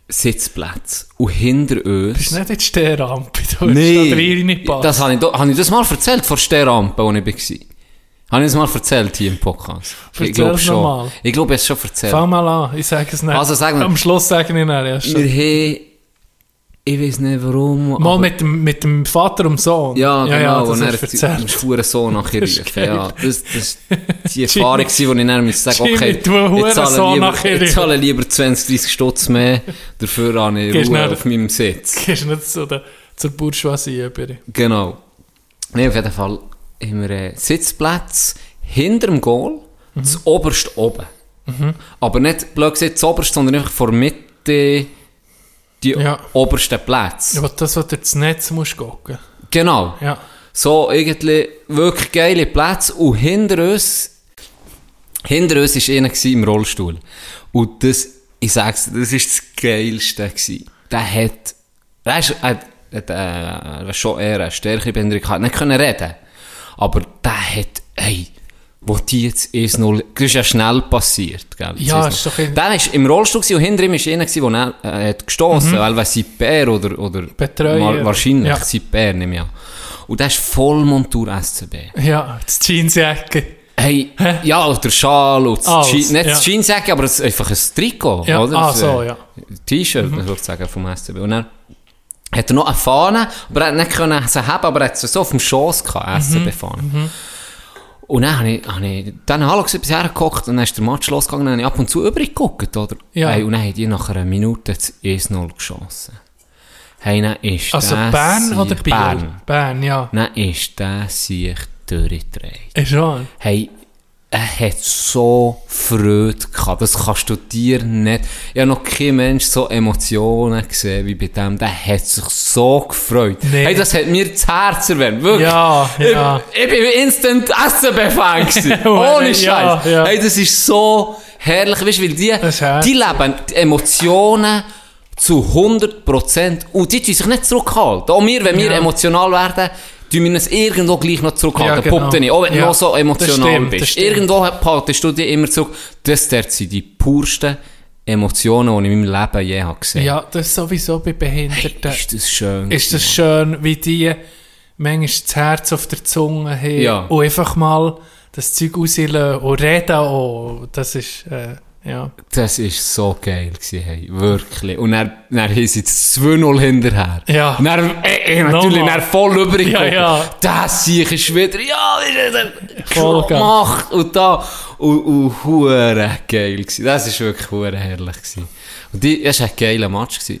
B: Sitzplätze. Und hinter uns...
A: Bist du nicht in die Stehrampe? Da rein nicht gepasst.
B: das habe ich, habe ich das mal erzählt vor der Rampe, wo ich war? Habe ich das mal erzählt hier im Podcast? ich
A: Erzähl
B: glaube
A: es
B: schon.
A: nochmal.
B: Ich glaube, ich habe es schon erzählt.
A: Fang mal an, ich sage es nicht.
B: Also, sag mal.
A: Am Schluss sage ich nicht. Ja,
B: Wir haben... Ich weiß nicht warum...
A: Mal mit dem, mit dem Vater und Sohn.
B: Ja, genau.
A: ja,
B: und
A: das
B: er
A: hast
B: hat Sohn nachher rufen. Ja, das, das die Erfahrung wo ich dann
A: Jimmy,
B: okay, ich zahle, lieber, ich zahle lieber 20, 30 Stutz mehr, dafür habe ich Ruhe auf meinem Sitz.
A: Gehst du nicht zu der, zur Bourgeoisie über.
B: Genau. Nee, auf jeden Fall haben wir äh, Sitzplätze hinter dem Goal, das oberste oben. Aber nicht blöd gesagt das oberste, sondern einfach vor Mitte die
A: Ja.
B: obersten Plätze.
A: Aber das, was du ins Netz musst gucken.
B: Genau.
A: Ja.
B: So, irgendwie wirklich geile Plätze. Und hinter uns, hinter uns war einer im Rollstuhl. Und das, ich sag's dir, das war das Geilste gewesen. Der hat, der ist, er hat, äh, schon eher eine stärkere Behinderung gehabt, nicht können reden. Aber der hat, hey, wo die jetzt 1-0, das ist ja schnell passiert, gell?
A: Ja, ist doch
B: Der war im Rollstuhl gewesen und hinter ihm war einer gewesen, der äh, hat gestossen, weil sein Bär oder, oder
A: Mhm. Betreuer.
B: wa- wahrscheinlich
A: Ja.
B: Bär, nehme ich an. Und der ist voll Montur SCB.
A: Ja, das Jeansjacke.
B: Hey, ja, oder Schal und das
A: Alles,
B: Jeans, nicht
A: ja.
B: das Jeansjacke, aber das, einfach ein Trikot,
A: Ja,
B: oder?
A: ah,
B: Das,
A: so, ja.
B: T-Shirt, sozusagen, vom SCB. Und dann hat er noch eine Fahne, aber er hat nicht können sie haben, aber er hat sie so auf dem Schoss gehabt,
A: Mhm,
B: SCB-Fahne. Und dann habe ich, habe ich dann gesagt, bis hergeguckt und dann ist der Match losgegangen und dann habe ich ab und zu übrig geguckt, oder?
A: Ja.
B: Hey, und dann haben die nach einer Minute das 1-0 geschossen. Hey, dann ist
A: Also
B: der
A: Bern oder Biel?
B: Bern.
A: Bern, ja.
B: Dann ist der sich durchgedreht.
A: Ist schon.
B: Hey, er hat so Freude gehabt. Das kannst du dir nicht. Ich habe noch kein Mensch so Emotionen gesehen wie bei dem. Der hat sich so gefreut.
A: Nee.
B: Hey, das hat mir das Herz erwärmt. Wirklich.
A: Ja, ja.
B: Ich, ich bin instant gewesen.
A: Ja,
B: Ohne Scheiß.
A: ja.
B: Hey, das ist so herrlich. Weißt du, weil die, die leben die Emotionen zu 100% und die tun sich nicht zurückhalten. Auch wir, wenn wir
A: Ja.
B: emotional werden, tun wir uns irgendwo gleich noch zurückhalten.
A: Ja, genau.
B: Nicht. Auch wenn du
A: Ja.
B: noch so emotional
A: stimmt,
B: bist. Irgendwo haltest du dich immer zurück. Das sind die pursten Emotionen, die ich in meinem Leben je habe gesehen
A: Ja, das ist sowieso bei Behinderten.
B: Ist das schön.
A: ist das schön, wie die manchmal das Herz auf der Zunge haben
B: Ja.
A: und einfach mal das Zeug rauslassen und reden auch. Das ist, äh, ja.
B: Das war so geil, gewesen, hey, wirklich. Und dann, dann sie das 2-0 hinterher.
A: Ja.
B: Und dann, äh, äh, natürlich,
A: Nochmal.
B: dann voll übrig.
A: Ja, ja.
B: Das Sieg ist wieder, ja, ist
A: Voll
B: gemacht. Und da, und, und, hure geil gewesen. Das war wirklich hure herrlich gewesen. Und die, das war ein geiler Match gewesen.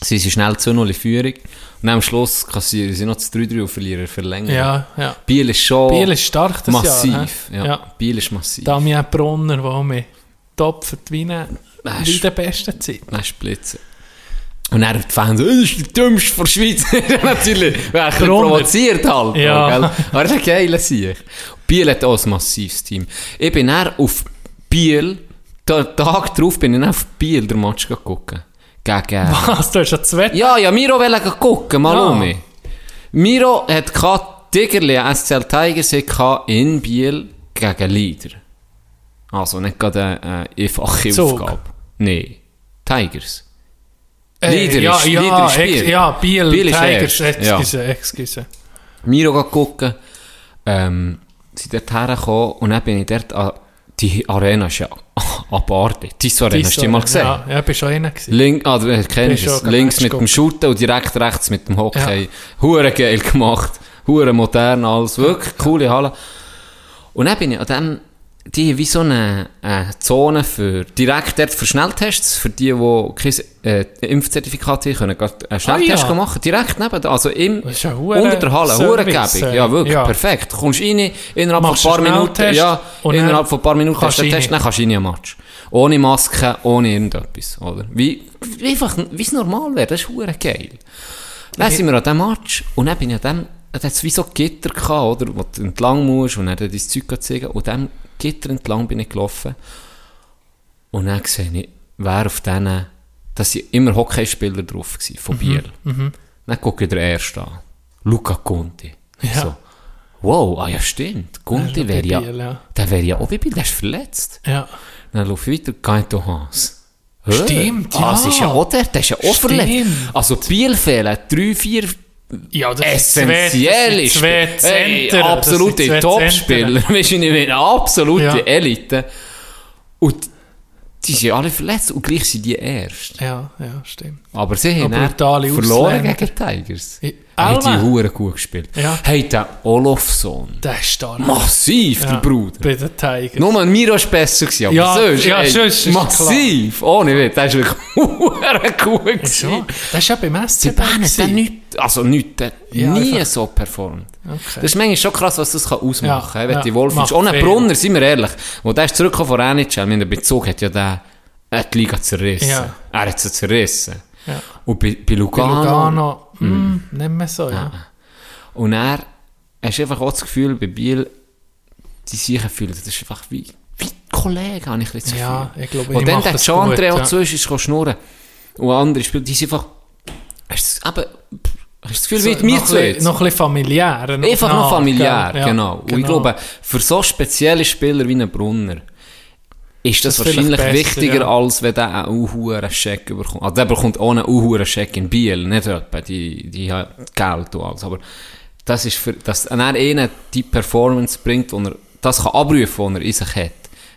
B: Sie sind schnell 2-0 in Führung. Und am Schluss kassieren sie noch das 3-3 und verlieren verlängern.
A: Ja, ja.
B: Biel ist schon
A: Biel ist stark das
B: massiv.
A: Jahr.
B: ja.
A: ja.
B: Biel ist massiv.
A: Damian Brunner, mich topfert wie
B: ist-
A: in der besten Zeit.
B: Dann splitzen. Und dann die Fans so, das ist der dümmste von der Schweiz. Natürlich, wer provoziert halt.
A: Ja.
B: Gell? Aber das ist ein geiler Sieg. Biel hat auch ein massives Team. Ich bin dann auf Biel, den Tag drauf bin ich dann auf Biel den Match gucken. Gegen...
A: Was, du hast ja zwei
B: Ja, ja, Miro wollte gucken, mal
A: Ja.
B: um. Miro hat Tigerli, SCL Tigers, in Biel gegen Leader. Also nicht gerade eine äh, einfache
A: Zug.
B: Aufgabe. Nee, Tigers.
A: Äh,
B: Leader
A: ja,
B: ist-
A: ja,
B: Leader ist Biel.
A: ja, Biel,
B: Biel ist
A: Tigers,
B: erst, ja.
A: excuse, excuse.
B: Miro gucken. Ähm, sind dort hergekommen und dann bin ich dort an, die Arena ist ja abartig. Tissot Arena, hast du die mal gesehen?
A: Ja, ja, bist schon einer.
B: Link, ah, du kennst
A: Bist
B: es. Links mit dem. Shooten und direkt rechts mit dem Hockey.
A: Ja.
B: Hure geil gemacht. Hure modern alles. Wirklich coole Halle. Und dann bin ich an dem, die haben wie so eine, äh, Zone für, direkt dort für Schnelltests, für die, die kein äh, Impfzertifikat haben, können gerade einen Schnelltest
A: Ah, ja.
B: machen. Direkt neben, also im,
A: ja
B: unter der Halle. Hurengebig.
A: äh,
B: Ja, wirklich,
A: ja.
B: perfekt. Kommst rein, innerhalb von ein paar Minuten, ja,
A: dann
B: innerhalb von ein paar Minuten
A: kannst
B: hast du den Test, dann kannst du rein am Match. Ohne Maske, ohne irgendetwas, oder? Wie, wie einfach, wie es normal wäre, das ist hure geil. Dann sind wir an diesem Match und dann bin ich an dem, da hat es wie so Gitter gehabt, oder, wo du entlang musst und dann dein Zeug zeigen und an dem Gitter entlang bin ich gelaufen und dann sehe ich, wer auf diesen, da sind immer Hockeyspieler drauf gewesen, von Biel. Dann gucke ich den ersten an. Luca Conti.
A: Ja.
B: So. Wow, ah ja stimmt. Conti wäre
A: bei
B: ja,
A: Biel, ja.
B: der wäre ja auch wie Biel, der ist verletzt.
A: Ja.
B: Dann laufe ich weiter, Gaito. Hör.
A: Stimmt,
B: ah,
A: ja.
B: das ist ja auch der, der ist ja auch verletzt. Also Biel fehlen drei, vier
A: Ja, das
B: essentielle
A: ist zwei,
B: Hey, absolute Topspieler. Weißt du, ich meine, absolute
A: Ja.
B: Elite. Und die sind alle verletzt und gleich sind die erst.
A: Ja, ja, stimmt.
B: Aber sie haben
A: Aber
B: verloren gegen Tigers.
A: Ja,
B: Haben die. Huren gut gespielt.
A: Ja.
B: Hey, der Olofsson.
A: Der ist stark.
B: Massiv, der Bruder.
A: Bei den Tigers.
B: Nur ein Miro war besser, gewesen, aber
A: Ja,
B: sonst,
A: ja,
B: ey,
A: sonst
B: massiv. Ohne Witz, der ist wirklich hure gut gewesen.
A: Ja, das ist ja beim
B: Die
A: SCB.
B: Dann nicht, also nicht, der hat
A: Ja,
B: nie
A: einfach.
B: so performt.
A: Okay.
B: Das ist manchmal schon krass, was das kann ausmachen
A: Ja,
B: kann.
A: Ja,
B: die Wolf ist. Ohne. Brunner, sind wir ehrlich. Wo der ist zurückgekommen von NHL, mit dem Bezug hat ja der, er hat die Liga zerrissen.
A: Ja.
B: Er hat sie zerrissen.
A: Ja.
B: Und bei, bei
A: Bei
B: Lugano,
A: Lugano, mm. nicht mehr so, ja.
B: und er, hast du einfach auch das Gefühl, bei Biel, die sich fühlen, das ist einfach wie, wie Kollegen, habe ich das
A: Ja,
B: Gefühl.
A: ich glaube,
B: Und dann der
A: gut,
B: auch
A: ja.
B: zwischen ist schnurren. Und andere Spieler, die sind einfach, hast hast du das Gefühl,
A: So,
B: wie mir
A: noch,
B: zu jetzt?
A: noch ein bisschen familiär.
B: Einfach noch familiär?
A: Ja,
B: genau. Und ich glaube, für so spezielle Spieler wie einen Brunner ist das,
A: Das
B: wahrscheinlich
A: besser,
B: wichtiger,
A: ja.
B: als wenn der einen unhuren Scheck bekommt. Also der bekommt auch einen unhuren Scheck in Biel, nicht etwa, die, die haben Geld und alles. Aber das ist für, dass er einen die Performance bringt, und er das kann abrufen, was er in sich hat,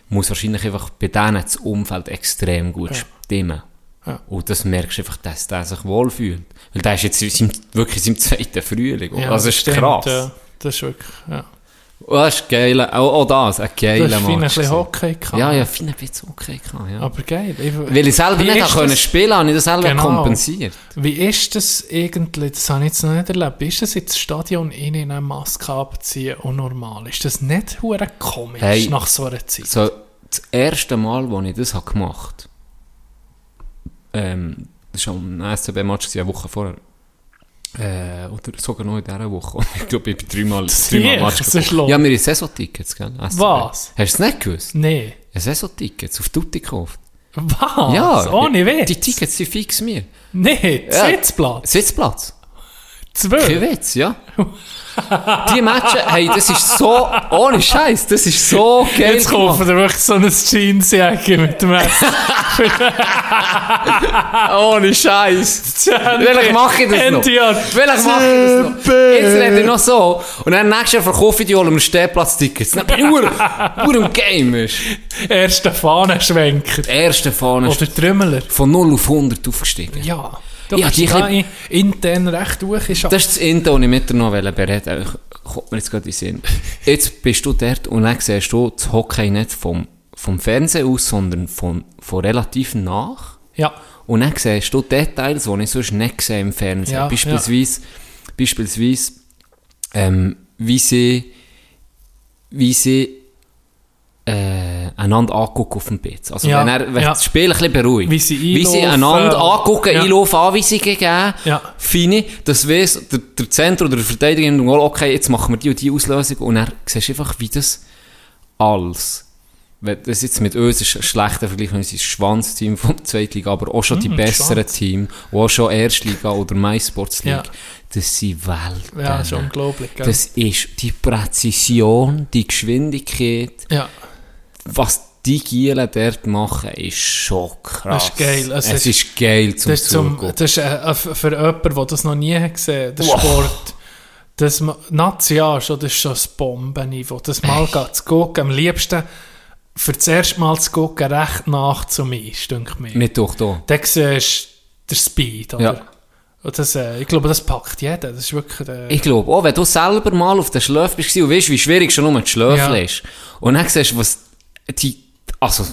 B: muss wahrscheinlich einfach bei denen das Umfeld extrem gut stimmen.
A: Ja.
B: Und das merkst du einfach, dass der sich wohlfühlt. Weil der ist jetzt wirklich in seinem zweiten Frühling.
A: Ja,
B: also das ist
A: stimmt,
B: krass.
A: Ja, das ist wirklich, ja.
B: Oh, das ist geil. Auch, auch das, ein
A: Du
B: geiler
A: hast fein ein
B: Match.
A: bisschen. Hockey gehabt.
B: Ja, ja, fein ein bisschen okay gehabt, ja.
A: Aber geil. Ich,
B: Weil ich selber nicht habe können
A: das-
B: spielen, habe ich das selber
A: Genau.
B: kompensiert.
A: Wie ist das eigentlich, das habe ich jetzt noch nicht erlebt, ist das ins Stadion in eine Maske abziehen und normal? Ist das nicht hure komisch
B: Hey.
A: nach so einer Zeit?
B: So, das erste Mal, als ich das habe gemacht ähm, das war am SCB-Match, eine Woche vorher, äh, oder sogar noch in dieser Woche. Ich glaube, ich bin dreimal, dreimal
A: Ja,
B: Match
A: los.
B: Ja, wir haben Saisontickets, gell? SCB.
A: Was?
B: Hast du es nicht gewusst?
A: Nee.
B: Ein Saisontickets auf Tutti gekauft.
A: Was?
B: ja,
A: Ohne Witz?
B: Die Tickets sind fix mir.
A: Nee,
B: Ja.
A: Sitzplatz.
B: Sitzplatz. Kein
A: Zwölf.
B: Witz, ja. Die Matches, hey, das ist so, ohne Scheiß, das ist so geil
A: Jetzt kaufen wir wirklich so eine Jeansjacke mit dem
B: Ohne Scheiß. Vielleicht mache ich das noch. Vielleicht mache ich das noch. Jetzt rede ich noch so. Und dann nächstes Jahr verkaufe ich die alle um Stehplatz-Tickets. Dann bin ich nur, nur im Game.
A: Erster Fahnenschwenker.
B: du. Erste Fahne ist
A: Oder Trümmeler.
B: von 0 auf 100 aufgestiegen.
A: Ja. Du
B: Ja, die
A: da intern recht durch. Ist
B: Das ist das Ende, das ich mit dir noch bereden wollte. Kommt mir jetzt gerade in den Sinn. Jetzt bist du dort und dann siehst du das Hockey nicht vom, vom Fernsehen aus, sondern von, von relativ nach.
A: ja.
B: Und dann siehst du Details, die ich sonst nicht sehe im Fernsehen.
A: Ja,
B: beispielsweise, beispielsweise ähm, wie sie, wie sie äh, einander angucken auf dem Platz. Also
A: Ja,
B: wenn, er, wenn
A: ja.
B: das Spiel ein bisschen beruhigt.
A: Wie sie
B: wie sie einander angucken,
A: Ja.
B: einlaufen, Anweisungen geben.
A: Ja.
B: Feine, das weiss, der, der Zentrum oder der Verteidiger nimmt mal, okay, jetzt machen wir die und die Auslösung und dann siehst du einfach, wie das alles wenn das jetzt mit uns ist ein schlechter Vergleich, wenn unser Schwanzteam vom Zweitliga, aber auch schon die
A: Mm,
B: besseren
A: Schwanz.
B: Teams, die auch schon Erstliga oder MySports League,
A: Ja.
B: das sind Welten.
A: Ja, das ist unglaublich. Gell?
B: Das ist die Präzision, die Geschwindigkeit,
A: ja.
B: Was die Gielen dort machen, ist schon krass.
A: Das ist geil. Es
B: Es,
A: ist-
B: ist, geil zum
A: Das ist, zum, das ist äh, für für jemanden, der das noch nie hat gesehen der
B: Wow.
A: Sport, Das ma- Nazi ja, schon, das ist schon ein Bombenniveau. Das mal zu gucken, am liebsten für das erste Mal zu gucken, recht nach zu mir, denke mir.
B: Mit durch da.
A: Dann siehst du den Speed, oder?
B: Ja.
A: Und das, äh, ich glaube, das packt jeder. Das ist wirklich... Äh,
B: Ich glaube, auch wenn du selber mal auf den Schläfen bist und weißt, wie schwierig schon nur die Schläfe
A: Ja.
B: ist. Und dann siehst du, was die, also,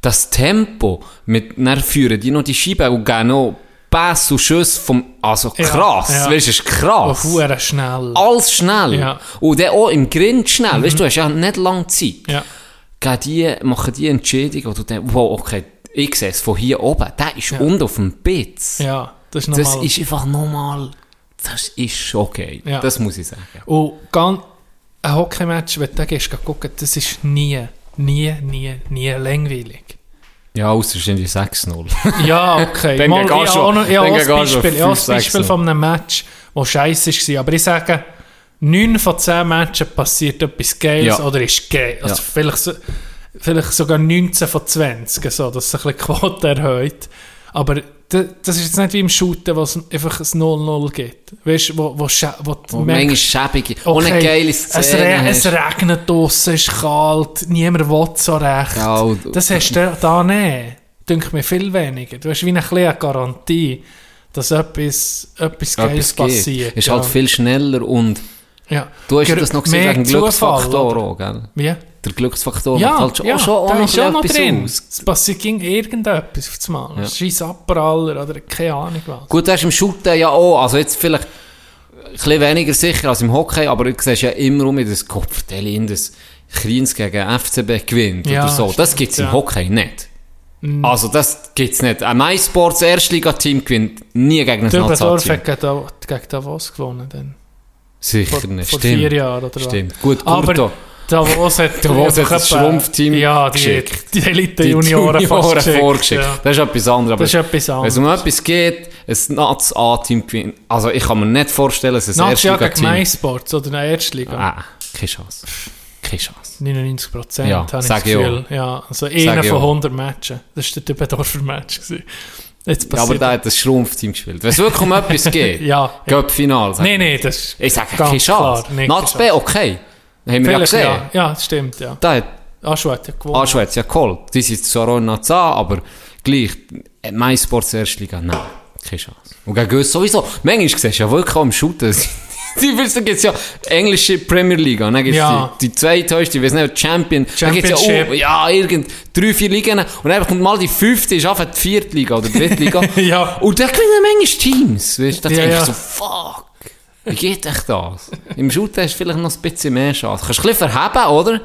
B: das Tempo, mit, dann führen die noch die Scheibe und geben noch Pässe und Schüsse vom, also
A: Ja,
B: krass,
A: ja.
B: weißt du, ist krass.
A: Huren schnell.
B: Alles schnell.
A: Ja.
B: Und dann auch im Grind schnell, weißt du, du hast ja nicht lange Zeit.
A: Ja.
B: Gehen die, machen die Entscheidung, wo du denkst, wow, okay, ich sehe es von hier oben, der ist unten auf dem Bitz.
A: Ja, das ist
B: Das
A: normal.
B: ist einfach nochmal, das ist geil.
A: Ja.
B: Das muss ich sagen.
A: Und ganz, ein Hockeymatch, wenn du da gehst, geh gucken, das ist nie, nie, nie, nie langweilig.
B: Ja, außer sind die 6-0.
A: Ja, okay.
B: Dann
A: Mal, ich
B: schon-
A: noch- ich
B: dann
A: ein Beispiel, ich habe ein
B: 5-6
A: Beispiel von einem Match, das scheiße war. Aber ich sage, 9 von 10 Matches passiert etwas Geiles
B: Ja.
A: oder ist geil. Also
B: Ja.
A: vielleicht, so, vielleicht sogar 19 von 20, so, dass sich ein bisschen Quote erhöht. Aber das ist jetzt nicht wie im Shooten, wo es einfach ein 0-0 gibt. Weißt du, wo, wo, wo du
B: Und
A: merkst,
B: schäbige, ohne geile
A: es,
B: Szene.
A: re
B: hast.
A: es regnet draussen, es ist kalt, niemand will so recht.
B: Ja,
A: das hast du da nicht. Denke mir viel weniger. Du hast wie eine kleine Garantie, dass etwas, etwas Geiles passiert.
B: Ist
A: ja.
B: halt viel schneller und
A: ja.
B: du hast
A: Ger-
B: das noch gesehen wegen Glücksfaktor auch, gell?
A: Wie?
B: Der Glücksfaktor
A: Ja,
B: macht halt schon,
A: ja,
B: auch schon auch
A: da
B: noch
A: ist auch noch drin.
B: aus.
A: Es passiert ging irgendetwas auf das Mal.
B: Ja.
A: Scheiß Abpraller oder keine Ahnung was.
B: Gut, du hast im Shooten ja auch, also jetzt vielleicht ein bisschen weniger sicher als im Hockey, aber du siehst ja immer um das Kopfteil in das Kriens gegen FCB gewinnt
A: Ja,
B: oder so. Das
A: stimmt,
B: gibt's im
A: ja.
B: Hockey nicht. Also das gibt's nicht. Ein MySports Erstligateam gewinnt nie gegen ein
A: Dübendorf
B: Nationalteam.
A: hat gegen Dav- gegen Davos gewonnen. Dann.
B: Sicher
A: Vor,
B: nicht.
A: vor
B: Stimmt.
A: vier Jahren oder was.
B: Stimmt. Gut, Kurto.
A: Davos hat,
B: Davos hat das Schrumpfteam
A: Ja, die,
B: geschickt.
A: die Elite-Junioren
B: Junioren
A: geschickt,
B: vorgeschickt.
A: Ja.
B: Das ist etwas anderes.
A: Das ist
B: Aber
A: etwas
B: wenn es um etwas geht, ein Nats-A-Team gewinnt. Also ich kann mir nicht vorstellen, dass ein
A: ja gegen
B: Erstligateam...
A: MySports oder eine Erstliga.
B: Ah, keine Chance. Keine Chance.
A: 99 Prozent,
B: Ja,
A: habe ich das Gefühl. Ja, also einer von
B: auch.
A: 100 Matchen. Das war der Dübendorfer Match. gewesen. Jetzt
B: Ja, aber der hat das Schrumpfteam gespielt. Wenn es wirklich um etwas geht,
A: ja, ja.
B: Göpp-Final,
A: Nein, nein, das ist
B: Ich sage, keine Chance.
A: klar,
B: Nats B, okay. Haben wir ja gesehen.
A: ja. ja, das stimmt, ja.
B: Da hat
A: Aschua hat ja gewonnen.
B: Anschweiz ja geholt. Die sind zwar auch in Nats A, aber gleich. Äh, MySports Erstliga, nein. Keine Chance. Und gegen uns sowieso. Manchmal siehst du ja wirklich im Shooten. Die wissen, gibt es ja englische Premier League, und dann gibt es
A: Ja.
B: die, die zweithöchste, ich weiß nicht, Champion, dann gibt's ja,
A: Championship.
B: oh, ja, irgend, drei, vier Ligen, und dann kommt mal die fünfte, ist einfach die vierte Liga oder die dritte Liga.
A: Ja.
B: Und da gewinnen manchmal Teams, weißt du, da
A: Ja,
B: denke ich
A: ja.
B: so, fuck, wie geht echt das? Im Shooten hast du vielleicht noch ein bisschen mehr Chance. Kannst du ein bisschen verheben, oder? Ein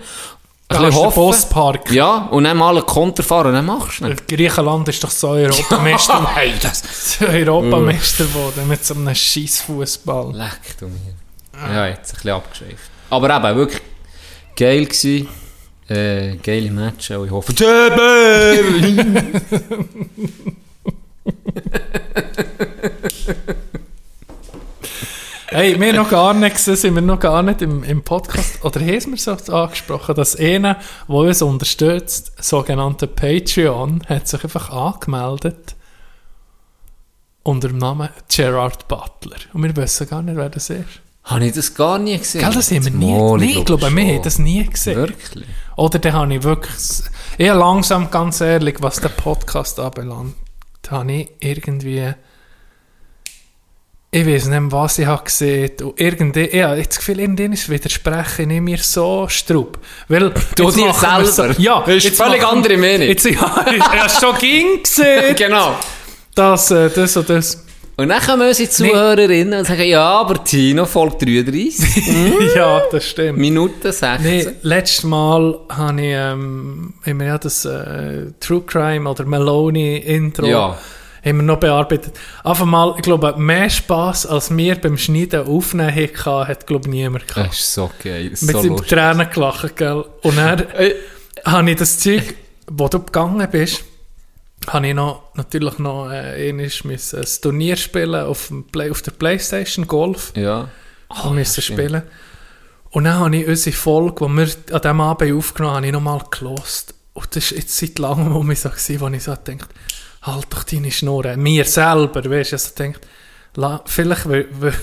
A: Da
B: bisschen hoffen.
A: Bosspark.
B: Ja, und dann mal einen Konter fahren dann machst du nicht.
A: Griechenland ist doch so Europameister,
B: Nein, das...
A: so Europameister geworden mit so einem scheiß Fußball.
B: Leck du mir. Ja, jetzt ein bisschen abgeschweift. Aber eben, wirklich geil gewesen. Äh, geile Matches und ich hoffe... Töber!
A: Hey, wir noch gar nicht gesehen, sind wir noch gar nicht im, im Podcast, oder haben wir so angesprochen, dass einer, der uns unterstützt, sogenannte Patreon, hat sich einfach angemeldet unter dem Namen Gerard Butler. Und wir wissen gar nicht, wer das ist.
B: Habe ich das gar nie gesehen?
A: Gell, das haben wir nie
B: Mal,
A: Nee, ich glaube, wir haben das nie gesehen.
B: Wirklich?
A: Oder dann habe ich wirklich, eher langsam, ganz ehrlich, was den Podcast anbelangt, habe ich irgendwie, ich weiß nicht mehr, was ich habe gesehen und irgendwie, ich habe das Gefühl, irgendwann widerspreche ich mir so strub. Weil,
B: Du dir selber?
A: So, ja,
B: Das ist
A: jetzt
B: völlig
A: machen-
B: andere Meinung.
A: Jetzt, ja, ich habe schon ging gesehen,
B: Genau.
A: dass äh, das und das.
B: Und dann kommen unsere Zuhörerinnen und sagen, ja, aber Tino folgt 33,
A: ja, das stimmt.
B: Minute 16.
A: Nee, letztes Mal habe ich, ähm, wir ja das äh, True Crime oder Meloni Intro
B: Ja.
A: Haben wir noch bearbeitet. Einfach mal, ich glaube, mehr Spass als wir beim Schneiden aufnehmen hatten, hat, glaube ich, niemand gehabt.
B: Das ist so geil.
A: Mit
B: so lustig.
A: Tränen gelacht, gell? Und dann
B: Äh,
A: habe ich das Zeug, wo du gegangen bist, habe ich noch, natürlich noch äh, ein Turnier spielen auf, dem Play, auf der Playstation, Golf.
B: Ja.
A: Oh, müssen spielen. Und dann habe ich unsere Folge, die wir an diesem Abend aufgenommen haben, habe ich nochmal gelost. Und das war jetzt seit langem, wo ich so war, wo ich so dachte, halt doch deine Schnur. Mir selber, weißt du, also denkt, vielleicht, weil, weil,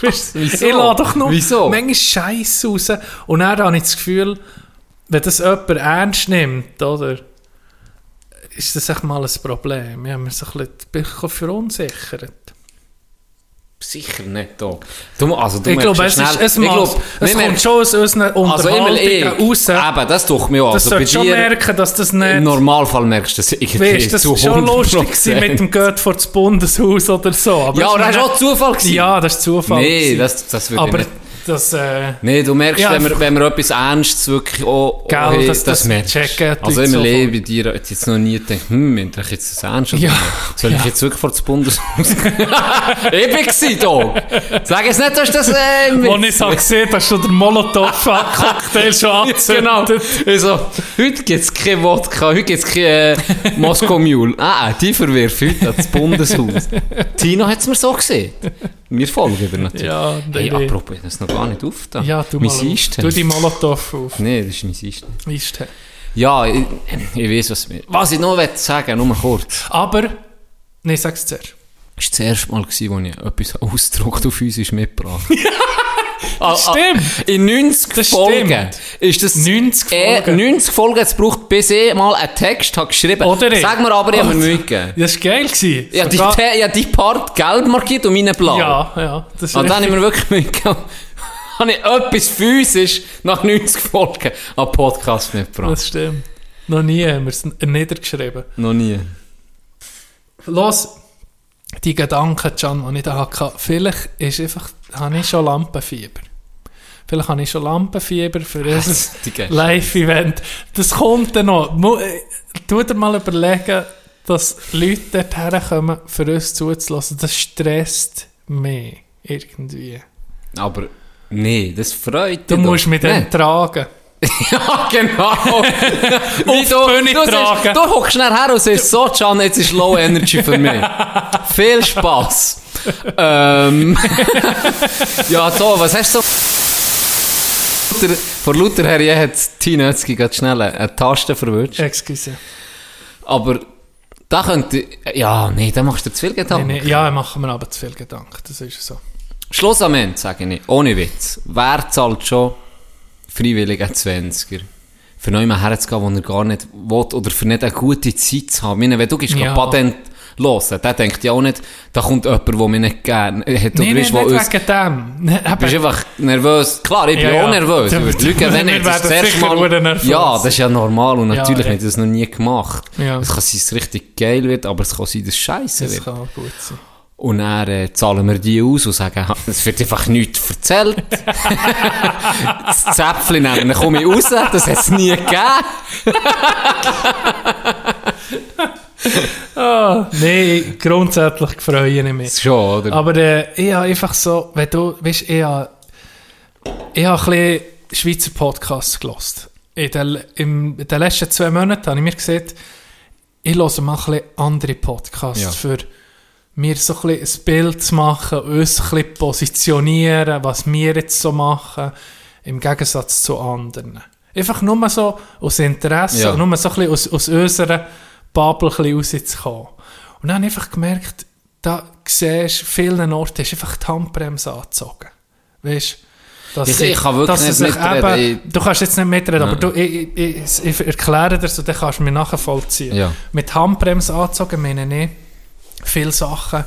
A: Weißt du,
B: Wieso?
A: Ich lade doch nur
B: Wieso?
A: manchmal Scheiße raus. Und dann habe ich das Gefühl, wenn das jemand ernst nimmt, oder, ist das echt mal ein Problem. Ich habe mich so ein bisschen verunsichert.
B: Sicher nicht da. Du, also, du
A: ich glaube, es,
B: ja
A: ist,
B: schnell-
A: es,
B: ich glaub,
A: es kommt schon aus unseren
B: Also
A: Unterhaltungen
B: ich.
A: raus.
B: Eben, das ich mir auch.
A: Das
B: Also
A: solltest schon merken, dass das nicht...
B: im Normalfall merkst du das irgendwie
A: Weißt, das
B: zu
A: war schon
B: 100%.
A: lustig mit dem Geht vor das Bundeshaus oder so. Aber
B: Ja, das war auch Zufall. gewesen.
A: Ja, das ist Zufall.
B: Nee,
A: gewesen.
B: das, das würde ich nicht...
A: das... Äh,
B: Nee, du merkst,
A: Ja,
B: wenn, wir, wenn wir etwas Ernstes wirklich auch,
A: Gell,
B: auch
A: das- das
B: merkst.
A: checken
B: Also
A: sofort.
B: Leben bei dir hat jetzt noch nie gedacht, hm, meint ich jetzt das ernst
A: Ja?
B: Soll ich
A: ja.
B: jetzt wirklich vor das Bundeshaus Ich bin gewesen, Dog. Sag jetzt nicht, dass das... Äh,
A: Wo ich es habe gesehen hast du den Molotow-Cocktail schon
B: Genau.
A: angezündet.
B: Also, heute gibt es kein Wodka, heute gibt es kein äh, Moskau Mule. Ah, ah, die verwirft heute ans Bundeshaus. Tino hat es mir so gesehen. Wir folgen über natürlich.
A: Ja,
B: hey, apropos, das ist noch gar nicht aufgetan.
A: Ja, du
B: mein
A: mal auf. Du die Molotow auf.
B: Nein, das ist mein Eistee.
A: Eistee.
B: Ja, ich, ich weiß, was, was ich noch will sagen nur kurz.
A: Aber... Nein, sag's zuerst.
B: Das war das erste Mal, wo ich etwas ausgedruckt auf uns mitgebracht ah,
A: stimmt.
B: In 90
A: Das
B: Folgen
A: stimmt.
B: ist das...
A: 90
B: Äh,
A: Folgen.
B: 90 Folgen es gebraucht, bis ich mal einen Text habe geschrieben
A: Oder ich.
B: Sag mir aber, ich habe mir
A: Oder-
B: Mühe gegeben.
A: Das war geil. Gewesen.
B: Ja, die, ja, die Part gelb markiert und meine blau.
A: ja, ja. Das
B: Und dann habe ich mir wirklich Mühe gegeben. habe ich etwas physisch nach 90 Folgen an Podcast mitgebracht.
A: Das stimmt. Noch nie haben wir es niedergeschrieben.
B: Noch nie.
A: Los, die Gedanken, Can, die ich da hatte, vielleicht ist einfach, habe ich schon Lampenfieber. Vielleicht habe ich schon Lampenfieber für unser
B: Die Gäste.
A: Live-Event. Das kommt dann noch. Äh, Tu dir mal überlegen, dass Leute dorthin kommen, für uns zuzulassen. Das stresst mich irgendwie.
B: Aber nee, das freut
A: Du
B: dich
A: musst
B: doch.
A: mich dann tragen.
B: Ja, genau. Wie
A: die Bühne
B: du,
A: tragen.
B: sagst, du hockst schnell her und sagst, so, Can, jetzt ist Low Energy für mich. Viel Spass. Ähm, ja, so, was hast du so... Luther- Vor Luther her hat Tina Ötzki gerade schnell eine Taste verwünscht.
A: Excuse.
B: Aber da könnte... Ja, nee, da machst du dir zu viel
A: Nee,
B: Gedanken.
A: nee, ja, machen wir aber zu viel Gedanken. Das ist so.
B: Schluss am Ende, sage ich. Ohne Witz. Wer zahlt schon freiwillig einen 20er? Für jemanden herzugehen, wo er gar nicht will, oder für nicht eine gute Zeit zu haben. Ich meine, wenn du gehst
A: ja.
B: Patent hören, der denkt ja auch nicht, da kommt jemand, der mich nicht gerne hat,
A: Nein, nicht wegen dem. Nee,
B: Du bist einfach nervös. Klar, ich bin
A: Ja,
B: auch
A: ja.
B: nervös.
A: Du-
B: über die Leute, wenn ich das das erste Mal... Ja, das ist ja normal und
A: Ja,
B: natürlich
A: ja.
B: habe ich das noch nie gemacht.
A: Ja.
B: Es kann sein, dass es richtig geil wird, aber es kann sein, dass es scheiße
A: das
B: wird.
A: kann gut sein.
B: Und dann äh, zahlen wir die aus und sagen, es wird einfach nichts erzählt. das Zäpfchen nehmen, dann komme ich raus, das hat es nie gegeben.
A: Ah, Nein, grundsätzlich freue ich mich.
B: Schon, oder?
A: Aber äh, ich habe einfach so, wenn du, weißt, ich habe, ich habe ein bisschen Schweizer Podcasts gelost. In den, im, in den letzten zwei Monaten habe ich mir gesagt, ich höre mal ein bisschen andere Podcasts
B: Ja.
A: für mir so ein, bisschen ein Bild zu machen, uns ein bisschen positionieren, was wir jetzt so machen, im Gegensatz zu anderen. Einfach nur so aus Interesse,
B: Ja.
A: nur so ein bisschen aus, aus unserer Bubble ein rauszukommen. Und dann habe ich einfach gemerkt, da siehst du, vielen Orten ist einfach die Handbremse angezogen. Weißt dass
B: Ich- ich kann wirklich nicht mitreden.
A: Eben, du kannst jetzt nicht mitreden, aber
B: Nein.
A: du, ich, ich, ich, erkläre dir so, dann kannst du mir nachvollziehen.
B: Ja.
A: Mit Handbremse angezogen meine ich viele Sachen,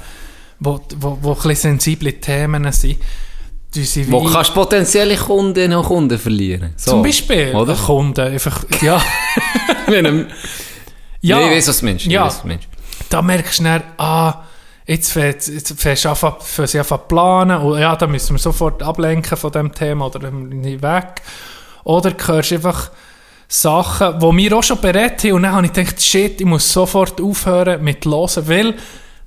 A: wo, wo, wo ein sensible Themen sind. Sie
B: Wo kannst du potenzielle Kundinnen und Kunden verlieren? So,
A: zum Beispiel
B: Oder?
A: ein Kunde, einfach, ja, Ja,
B: Nee, ich weiss, was du meinst.
A: Ja.
B: weiss, was du meinst.
A: da merkst du dann, ah, jetzt fängst du an, du an zu planen und ja, da müssen wir sofort ablenken von dem Thema oder nicht weg. Oder du hörst einfach Sachen, die wir auch schon berät haben und dann habe ich gedacht, shit, ich muss sofort aufhören mit hören, weil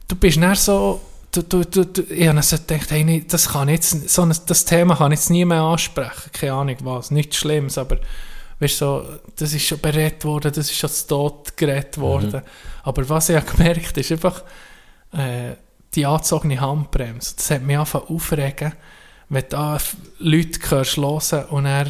A: du bist dann so, du, du, du, du, ich habe so gedacht, hey, das kann jetzt, so ein, das Thema kann ich jetzt nie mehr ansprechen, keine Ahnung was, nichts Schlimmes, aber weißt, so, das ist schon berät worden, das ist schon zu Tod geredet worden. Aber was ich habe gemerkt ist einfach äh, die angezogene Handbremse. Das hat mich angefangen aufregen, wenn du Leute hörst hören und er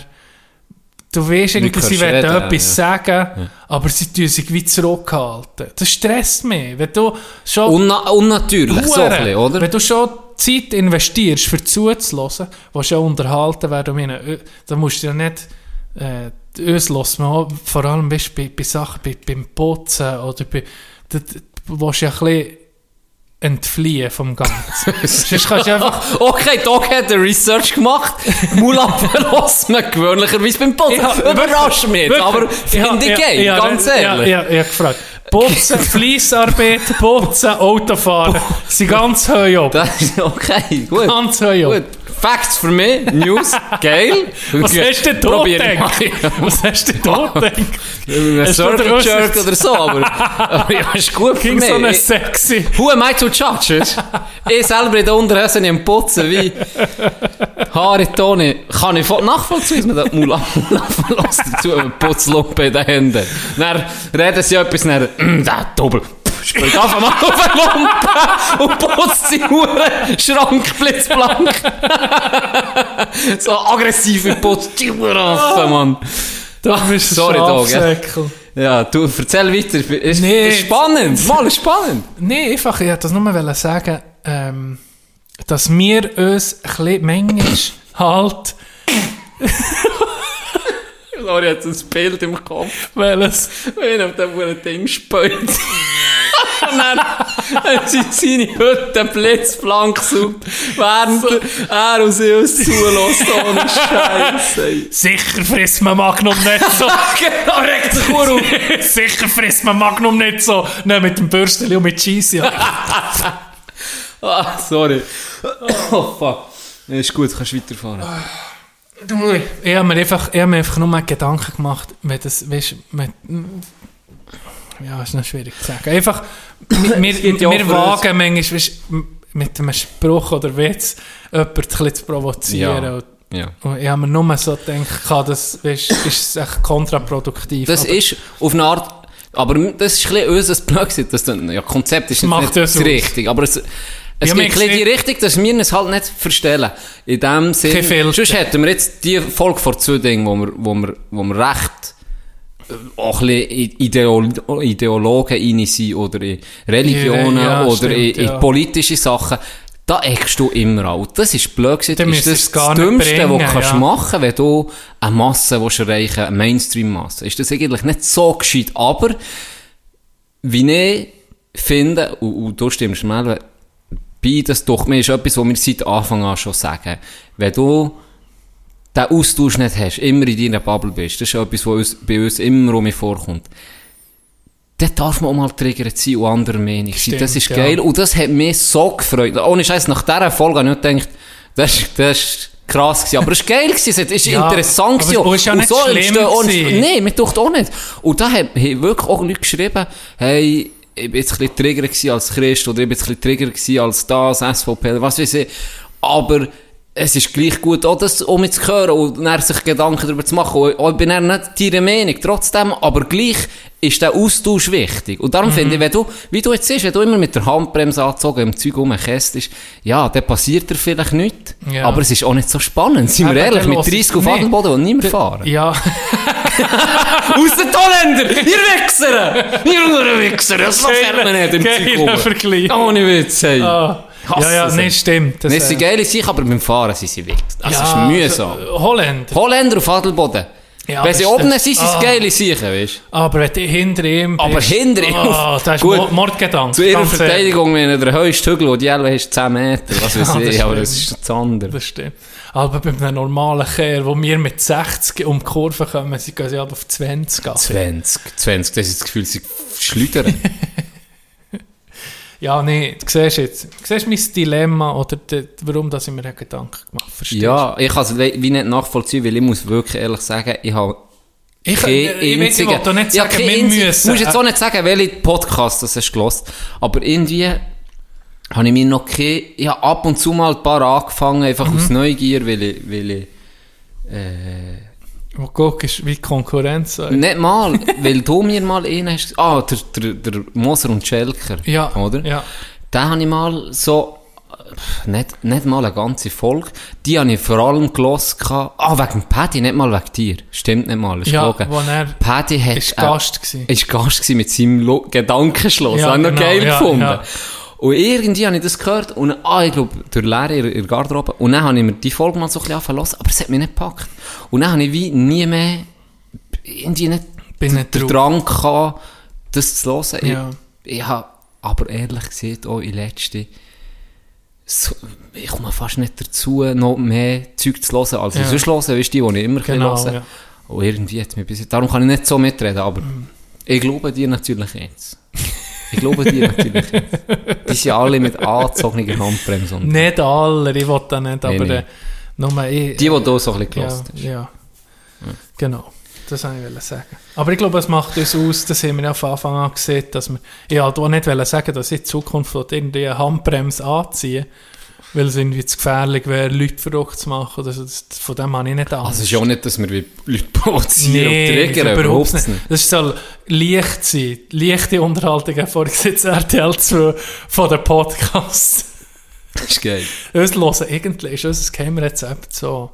A: Du weißt irgendwie, sie wollen
B: reden,
A: etwas
B: ja.
A: sagen, aber sie tun sich wie zurückhalten. Das stresst mich. Wenn du schon
B: Unna unnatürlich, so bisschen, oder?
A: Wenn du schon Zeit investierst, für willst du ja unterhalten werden. Äh, Da musst du ja nicht, äh, uns lässt man auch, vor allem weißt, bei, bei Sachen, bei, beim Putzen oder bei, willst du ja ein bisschen entfliehen vom Ganzen. Sonst kannst du einfach,
B: Okay, Doc hat eine Research gemacht. Mulaffen lässt man gewöhnlicherweise beim Putzen.
A: Ja,
B: Überrascht mich, aber finde ich
A: Ja,
B: geil,
A: ja,
B: ganz
A: ja,
B: ehrlich.
A: Ja, ja, ja, gefragt. Putzen, Fleissarbeit, Putzen, Autofahren. Sie ganz hoch
B: ist okay, gut.
A: Ganz hoch.
B: Gut. Facts für mich, News, geil.
A: Was hast du denn da
B: mal.
A: Was hast du denn da gedacht?
B: Circle Jerk oder so, aber, aber ja, ist gut für mich.
A: so eine sexy.
B: Who am I to judge? ich selber in der Unterhose am Putzen, wie Haare, Tone. Kann ich voll nachvollziehen, dass man da Mulaffen lässt dazu, eine Putzlumpe in den Händen. Dann reden sie etwas, dann, mm, der Doppel. Springt einfach mal auf eine Lumpe und putzt die Uhren Schrank blitzblank. so aggressive Putz, die Uhren Mann.
A: Du bist ein
B: sorry, Dog, ja. Du, erzähl weiter. Ist,
A: Nee.
B: ist spannend. Mal, ist spannend.
A: Nein, einfach, ich wollte das nur sagen, ähm, dass wir uns ein bisschen manchmal halt,
B: Sorry, jetzt ein Bild im Kopf.
A: weil es,
B: Wenn auf ein Ding späut. Und dann hat sie seine Hütte blitzblank saugt, während er und sie uns zulässt, ohne Scheiße.
A: sicher frisst man Magnum nicht so.
B: genau, regt sich nur auf.
A: sicher frisst man Magnum nicht so. Nein, mit dem Bürstchen und mit Cheese. Ja.
B: Ah, sorry. Oh, fuck. Ja, ist gut, kannst weiterfahren.
A: Ich habe mir einfach, ich habe mir einfach nur mal Gedanken gemacht, wenn das, weißt, mit, ja, ist noch schwierig zu sagen. Einfach, wir, wir,
B: ja
A: wir wagen manchmal, weißt, mit einem Spruch oder Witz, jemanden ein zu provozieren.
B: Ja. Ja.
A: und ich habe mir nur so gedacht, das, weißt, ist echt kontraproduktiv.
B: Das
A: Aber
B: ist auf eine Art, aber das ist ein bisschen unser Blödsinn. Das ja, Konzept ist nicht
A: aus.
B: richtig, aber es, es
A: Ja,
B: geht ein die Richtung, dass wir es halt nicht verstellen. In dem Sinn,
A: Kein Filter.
B: sonst hätten wir jetzt die Folge vor zwei Dingen, wo wir, wo wir, wo wir recht äh, auch ein bisschen Ideologen rein sind oder in Religionen
A: Ja, ja,
B: oder
A: stimmt,
B: in, in
A: ja.
B: politische Sachen. Da eckst du immer. Und Das ist blöd gewesen. Das ist das, das Dümmste, was du kannst machen wenn du eine Masse willst erreichen eine Mainstream-Masse. Ist das eigentlich nicht so gescheit. Aber, wie ich finde, und, und du stimmst mir bei, das doch mir ist etwas, was wir seit Anfang an schon sagen. Wenn du den Austausch nicht hast, immer in deiner Bubble bist, das ist etwas, was uns, bei uns immer um mich vorkommt, dann darf man auch mal triggert sein und anderer Meinung sein. Das ist
A: ja.
B: geil und das hat mich so gefreut. Ohne Scheiß, nach dieser Folge habe ich nicht gedacht, das ist, das krass gewesen. Aber es war geil gewesen, es ist
A: Ja,
B: interessant
A: aber
B: gewesen.
A: es ist ja nicht schlimm
B: auch-
A: gewesen.
B: Nee, mir tut auch nicht. Und da haben wirklich auch Leute geschrieben, hey, ich bin jetzt ein bisschen gewesen als Christ oder ich bin jetzt ein bisschen gewesen als das, SVP, was weiß ich. Aber es ist gleich gut, auch das um zu hören und dann sich Gedanken darüber zu machen. Und ich bin dann nicht deiner Meinung, trotzdem, aber gleich ist der Austausch wichtig. Und
A: Mhm.
B: darum finde ich, wenn du, wie du jetzt siehst, wenn du immer mit der Handbremse angezogen im Zeug rumkästest, ja, dann passiert dir vielleicht nichts.
A: Ja.
B: Aber es ist auch nicht so spannend, sind wir ehrlich, mit
A: los-
B: 30 auf. Adelboden und niemand fahren.
A: Ja,
B: Aus den Holländer! Ihr Wichser! Ihr Wichser! Das fährt man nicht im Zeug rum.
A: Vergleich.
B: Ohne Witz, hey.
A: ah,
B: Hasse
A: ja, ja,
B: sie.
A: nee, stimmt. Das,
B: Das sind
A: äh,
B: geile Sachen, aber beim Fahren sind sie wichtig. Das
A: ja,
B: ist mühsam.
A: Holländer.
B: Holländer auf Adelboden.
A: Ja,
B: Wenn sie
A: ist
B: oben sind, sind es
A: Ah.
B: geile Sachen, weißt
A: Aber wenn du hinter ihm.
B: Aber hinter ihm?
A: Ah, das ist
B: Gut.
A: Mo- Mordgedanke.
B: Zu ihrer. Verteidigung, wenn der höchste Hügel, den die Elbe ist, 10 Meter. Was weiß ich, aber das ist das andere.
A: Das stimmt. Aber bei einem normalen Kerl, wo wir mit 60 um die Kurve kommen, sie gehen sie halt auf 20 gehen.
B: 20, 20, das ist das Gefühl, sie schleudern.
A: Ja, nee, du siehst jetzt, du siehst mein Dilemma oder de, warum dass ich mir Gedanken gemacht verstehst
B: ja, ich kann es wie nicht nachvollziehen, weil ich muss wirklich ehrlich sagen, ich habe
A: Ich,
B: kein
A: ich, ich, ich will doch nicht
B: Ja,
A: sagen,
B: kein
A: wir müssen.
B: Du musst jetzt auch nicht sagen, welche Podcast das hast gehört. Aber irgendwie habe ich mir noch kein, ich habe ab und zu mal ein paar angefangen, einfach
A: Mhm.
B: aus Neugier, weil ich, weil ich, äh,
A: Wo guckst, wie die Konkurrenz sagt.
B: nicht mal, weil du mir mal einen hast, ah, der, der, der Moser und Schelker,
A: Ja,
B: oder?
A: ja.
B: Den habe ich mal so, äh, nicht, nicht mal eine ganze Folge, die habe ich vor allem gehört, ah, wegen Paddy, nicht mal wegen dir, stimmt nicht mal, ist
A: Ja, wo er
B: Paddy hat,
A: ist
B: äh,
A: Gast gewesen.
B: ist Gast gewesen mit seinem Lo Gedankenschluss.
A: Ja,
B: Ja, habe ich noch
A: genau,
B: geil
A: ja,
B: gefunden.
A: ja.
B: Und irgendwie habe ich das gehört und ah, ich glaube, durch Lehre in, der Garderobe. Und dann habe ich mir die Folge mal so ein bisschen angefangen aber es hat mich nicht gepackt. Und dann habe ich wie nie mehr irgendwie nicht
A: Bin nicht
B: den. Drang gehabt, das zu hören.
A: Ja.
B: Ich, ich habe aber ehrlich gesagt auch in letzter so, ich komme fast nicht dazu, noch mehr Zeug zu hören, als ich
A: Ja.
B: sonst höre, weißt du, die, die ich immer
A: Genau,
B: hören
A: ja.
B: Und irgendwie hat mich bis jetzt, darum kann ich nicht so mitreden, aber ich glaube dir natürlich jetzt. Ich glaube dir natürlich jetzt. Die sind alle mit angezogener Handbremse.
A: Nicht alle, ich will das nicht, aber
B: nee.
A: äh, nur ich.
B: die, die du so ein bisschen
A: ja,
B: gehört hast.
A: ja. Genau. Das wollte ich wollte sagen. Aber ich glaube, es macht uns aus, das haben wir ja von Anfang an gesehen, dass wir, ich wollte auch nicht sagen, dass ich in Zukunft irgendwie eine Handbremse anziehen weil es irgendwie zu gefährlich wäre, Leute verrückt zu machen. Oder so. Das, von dem habe ich nicht Angst.
B: Also es ist auch nicht, dass wir wie Leute provozieren
A: Nee,
B: und triggern, überhaupt nicht.
A: Das soll leicht sein. Leichte Unterhaltung, vorhin gesagt, RTL 2 von den Podcasts.
B: Das ist geil.
A: Uns hören irgendwie, ist unser Geheimrezept so,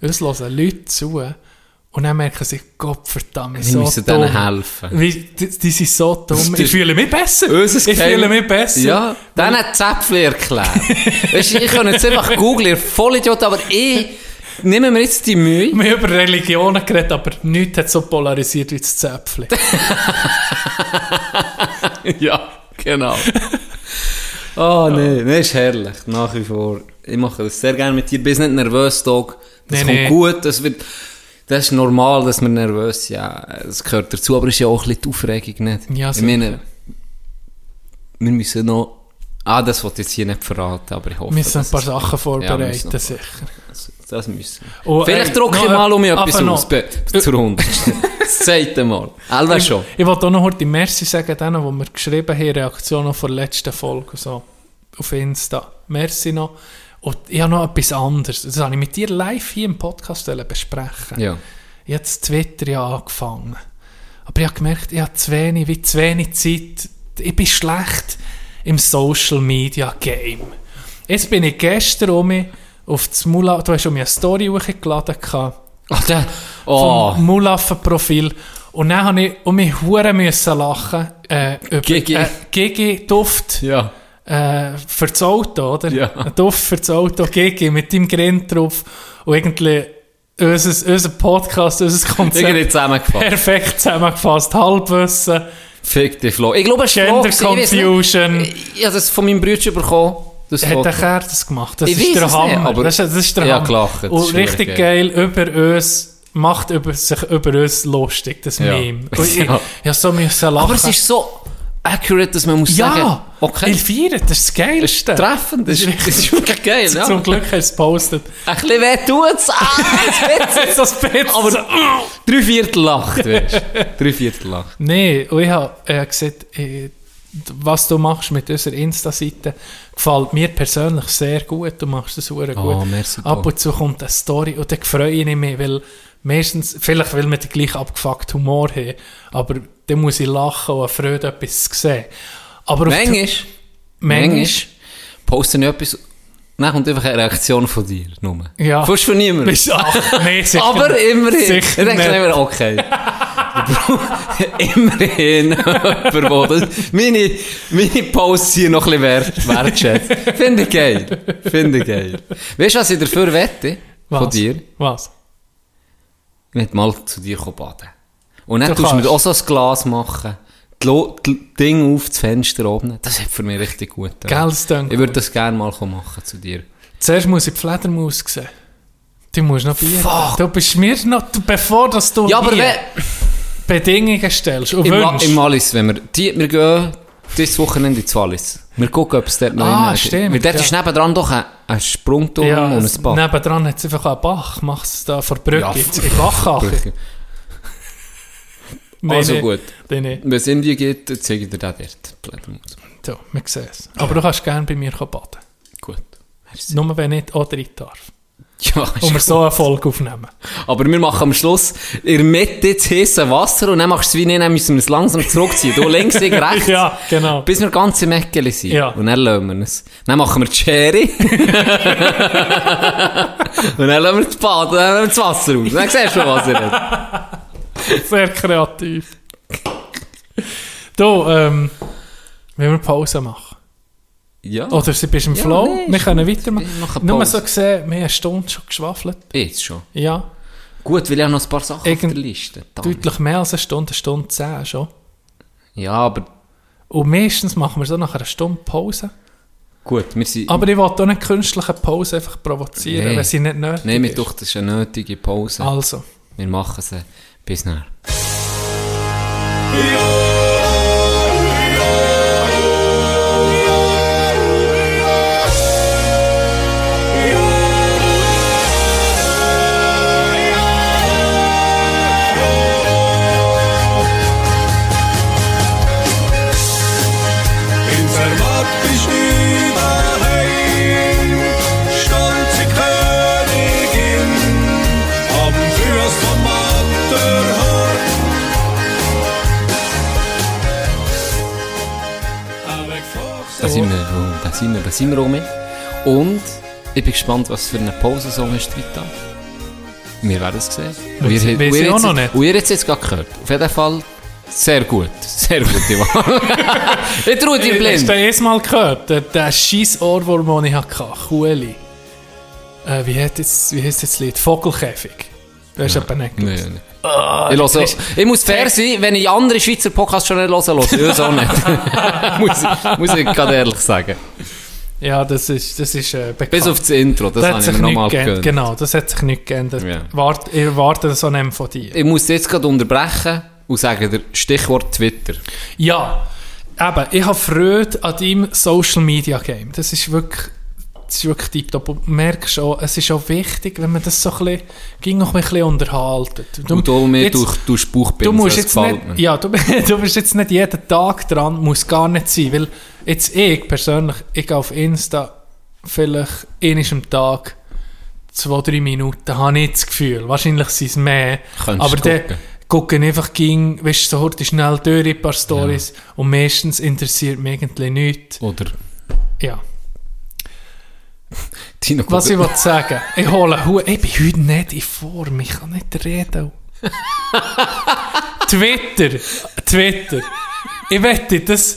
A: uns hören Leute zu und dann merken sie, Gott verdammt,
B: Wir
A: so
B: müssen
A: dumm.
B: denen helfen.
A: Die, die sind so dumm.
B: Das
A: Ich fühle mich besser. Ich fühle mich besser.
B: Ja, dann hat Zäpfli erklärt. weißt, ich kann jetzt einfach googeln, voll Idiot, aber ich nehme mir jetzt die Mühe.
A: Wir haben über Religionen geredet, aber nichts hat so polarisiert wie das Zäpfli.
B: ja, genau. Oh, nee, nee, ist herrlich, nach wie vor. Ich mache das sehr gerne mit dir. Bist nicht nervös, Dog. Das
A: Nee,
B: kommt
A: nee.
B: gut, das wird... Das ist normal, dass man nervös sind. Ja, das gehört dazu, aber es ist ja auch ein bisschen die Aufregung, nicht?
A: Ja,
B: ich meine, wir müssen noch... Ah, das wollte ich jetzt hier nicht verraten, aber ich hoffe,
A: Wir müssen ein paar Sachen
B: Ja, wir
A: vorbereiten,
B: noch-
A: sicher.
B: Das, das müssen wir.
A: Oh,
B: Vielleicht
A: ey,
B: drucke ich
A: noch-
B: mal um etwas aus, zur. Das zweite Mal. Elva schon.
A: Ich wollte auch noch heute Merci sagen, denen, die mir geschrieben haben, Reaktionen von der letzten Folge, so, auf Insta. Merci noch. Und ich habe noch etwas anderes. Das habe ich mit dir live hier im Podcast besprechen.
B: Ja.
A: Ich habe das Twitter ja angefangen. Aber ich habe gemerkt, ich habe zu wenig, wie zu wenig Zeit. Ich bin schlecht im Social Media Game. Jetzt bin ich gestern um mich auf das Mula, du hast um mich eine Story hochgeladen
B: Ach, der... Oh.
A: vom Mulaffen-Profil. Und dann habe ich um mich hure müssen lachen. Äh, über,
B: Gigi.
A: Äh, Gigi Duft
B: Ja.
A: Äh, für das Auto, oder?
B: Ja.
A: Ein Duft für das Auto, Gigi, mit deinem Grind drauf. Und irgendwie unser, unser Podcast, unser
B: Irgendwie
A: Konzept
B: zusammengefasst.
A: perfekt zusammengefasst. Halbwissen,
B: Fick dich, Flo. Ich glaube, es ist
A: Gender
B: Flo. Ich
A: Confusion.
B: Ich, ich habe das von meinem Bruder bekommen. Das
A: Hat der Kerl das gemacht? Das
B: Ich
A: ist der
B: es nicht,
A: Hammer.
B: aber-
A: das, ist, das ist der
B: Ich hab
A: Hammer.
B: gelacht,
A: Und richtig geil über uns, macht über, sich über uns lustig, das
B: Ja.
A: Meme. Und ich,
B: Ja.
A: ich hab so müssen lachen.
B: Aber es ist so accurate, dass man muss sagen,
A: ja,
B: okay,
A: ich feiere, das ist das Geilste.
B: treffend, das ist, das ist wirklich geil, ja.
A: Zum Glück hast du es gepostet.
B: Ein bisschen weh tut's, ah,
A: Jetzt das Bild.
B: aber drei Viertel lacht, weißt du. Drei Viertel lacht.
A: Nee, und ich habe äh, gesagt, äh, was du machst mit unserer Insta-Seite, gefällt mir persönlich sehr gut. Du machst das sehr
B: Oh,
A: gut.
B: merci,
A: Ab und zu kommt eine Story und dann freue ich mich, weil meistens, vielleicht weil wir den gleich abgefuckt Humor haben, aber dann muss ich lachen und Freude, etwas sehen. Aber
B: Manchmal,
A: manchmal,
B: posten ich etwas, dann kommt einfach eine Reaktion von dir, nur.
A: Ja.
B: Fast von niemandem.
A: ach, nee, sicher
B: Aber immerhin.
A: Sicher
B: ich denke
A: nicht.
B: immer, okay. immerhin jemand, meine, meine Posts hier noch ein bisschen wert, wertschätzt. Finde ich geil. Finde ich geil. Weißt du, was ich dafür wette? Von
A: Was?
B: dir?
A: Was?
B: Ich möchte mal zu dir baden. Und dann
A: Du
B: tust du mir auch so ein Glas machen. Die die Ding auf das Fenster oben. Das hat für mich richtig gut.
A: Gell, das
B: Ich würde das gerne mal machen zu dir.
A: Zuerst muss ich die Fledermaus sehen. Die musst du noch bieten.
B: Fuck.
A: Du bist mir noch, du- bevor dass du
B: Ja, aber.
A: Bedingungen stellst und
B: Im,
A: wünschst.
B: Im wenn wir, die, wir gehen dieses Wochenende ins Wallis. Wir gucken, ob es dort noch
A: Ah,
B: immer-
A: stimmt,
B: Weil dort
A: ja.
B: ist nebendran doch ein, ein Sprungturm
A: ja,
B: und ein Bad.
A: nebendran hat es einfach einen Bach. Machst es da vor der Brücke
B: Ja,
A: jetzt in Bachache. Nee,
B: Also gut. Wenn es in die geht, dann zeige ich dir den dort.
A: So, wir sehen es. Aber du kannst gerne bei mir baden.
B: Gut. Merci.
A: Nur wenn ich auch rein darf.
B: Ja,
A: Und wir so eine Folge aufnehmen.
B: Aber wir machen am Schluss in der Mitte das heiße Wasser und dann machst du es wie nicht, dann müssen wir es langsam zurückziehen. Du links, ich rechts.
A: Ja, genau.
B: Bis wir ganz im Eckeli sind.
A: Ja.
B: Und dann lassen wir es. Dann machen wir die Schere. und dann lassen wir das Bad, dann lassen wir das Wasser raus. Dann siehst du, was er hat.
A: Sehr kreativ. Du, ähm, wenn wir Pause machen.
B: Ja.
A: Oder sie bist im
B: Ja,
A: Flow,
B: nee,
A: wir
B: ist
A: können
B: gut.
A: weitermachen. Nur so gesehen, wir haben eine Stunde schon geschwafelt.
B: Jetzt schon.
A: Ja,
B: Gut, weil ich habe noch ein paar Sachen auf
A: Irgend-
B: der Liste. Dann.
A: deutlich mehr als eine Stunde, eine Stunde zehn schon.
B: Ja, aber
A: Und meistens machen wir so nach einer Stunde Pause.
B: gut, wir sind...
A: Aber ich wollte auch nicht künstliche Pause einfach provozieren,
B: Nee.
A: wenn sie nicht nötig
B: Nein, mir
A: ist.
B: doch, das ist eine nötige Pause.
A: Also,
B: Wir machen sie. Bis nachher.
D: In
B: sind wir, da sind wir rum. Und ich bin gespannt, was für eine Pause-Song ist Vita. Wir werden es sehen. Ihr
A: ich auch
B: jetzt-
A: noch nicht.
B: Und ihr habt es jetzt gerade gehört. Auf jeden Fall sehr gut. Sehr gute Wahl. ich traue
A: Hast
B: blind.
A: du erst mal gehört? Der, der scheiß Ohrwurm, den ich hatte, Kuhli. Äh, wie, hat jetzt, wie jetzt das Lied? Vogelkäfig. Du hast aber nicht
B: Nee,
A: gewusst.
B: Nee. ich, höre, ich muss fair sein, wenn ich andere Schweizer Podcasts schon nicht höre, höre ich uns auch nicht. muss, ich, muss ich gerade ehrlich sagen.
A: Ja, das ist, das ist äh, bekannt.
B: Bis auf das Intro, das,
A: das
B: habe
A: hat
B: ich
A: sich
B: mir nochmal
A: geändert.
B: gegönnt.
A: Genau, das hat sich nicht geändert.
B: Ja.
A: Wart, ich erwarte auch nicht von dir.
B: Ich muss jetzt gerade unterbrechen und sagen, der Stichwort Twitter.
A: Ja, eben, ich habe Freude an deinem Social Media Game. Das ist wirklich, ist wirklich tiptop. Und du merkst auch, es ist auch wichtig, wenn man das so ein bisschen, ging noch ein bisschen unterhalten. Du,
B: Und auch mehr
A: jetzt-
B: durch, durch
A: Du
B: Bauchbinsen,
A: musst
B: das
A: jetzt nicht,
B: mir.
A: ja, du, du bist jetzt nicht jeden Tag dran, muss gar nicht sein, weil jetzt ich persönlich, ich gehe auf Insta vielleicht einmal am Tag zwei, drei Minuten, habe ich das Gefühl. Wahrscheinlich sind es mehr.
B: Könntest
A: aber dann
B: gucken.
A: gucken einfach ging, weißt du, so heute schnell durch ein paar Stories und meistens interessiert mich irgendwie nichts.
B: Oder
A: Ja.
B: Tino
A: Was ich wollte sagen, ich hole Hu, ich bin heute nicht in Form, ich kann nicht reden. Twitter, Twitter. Ich wette, das,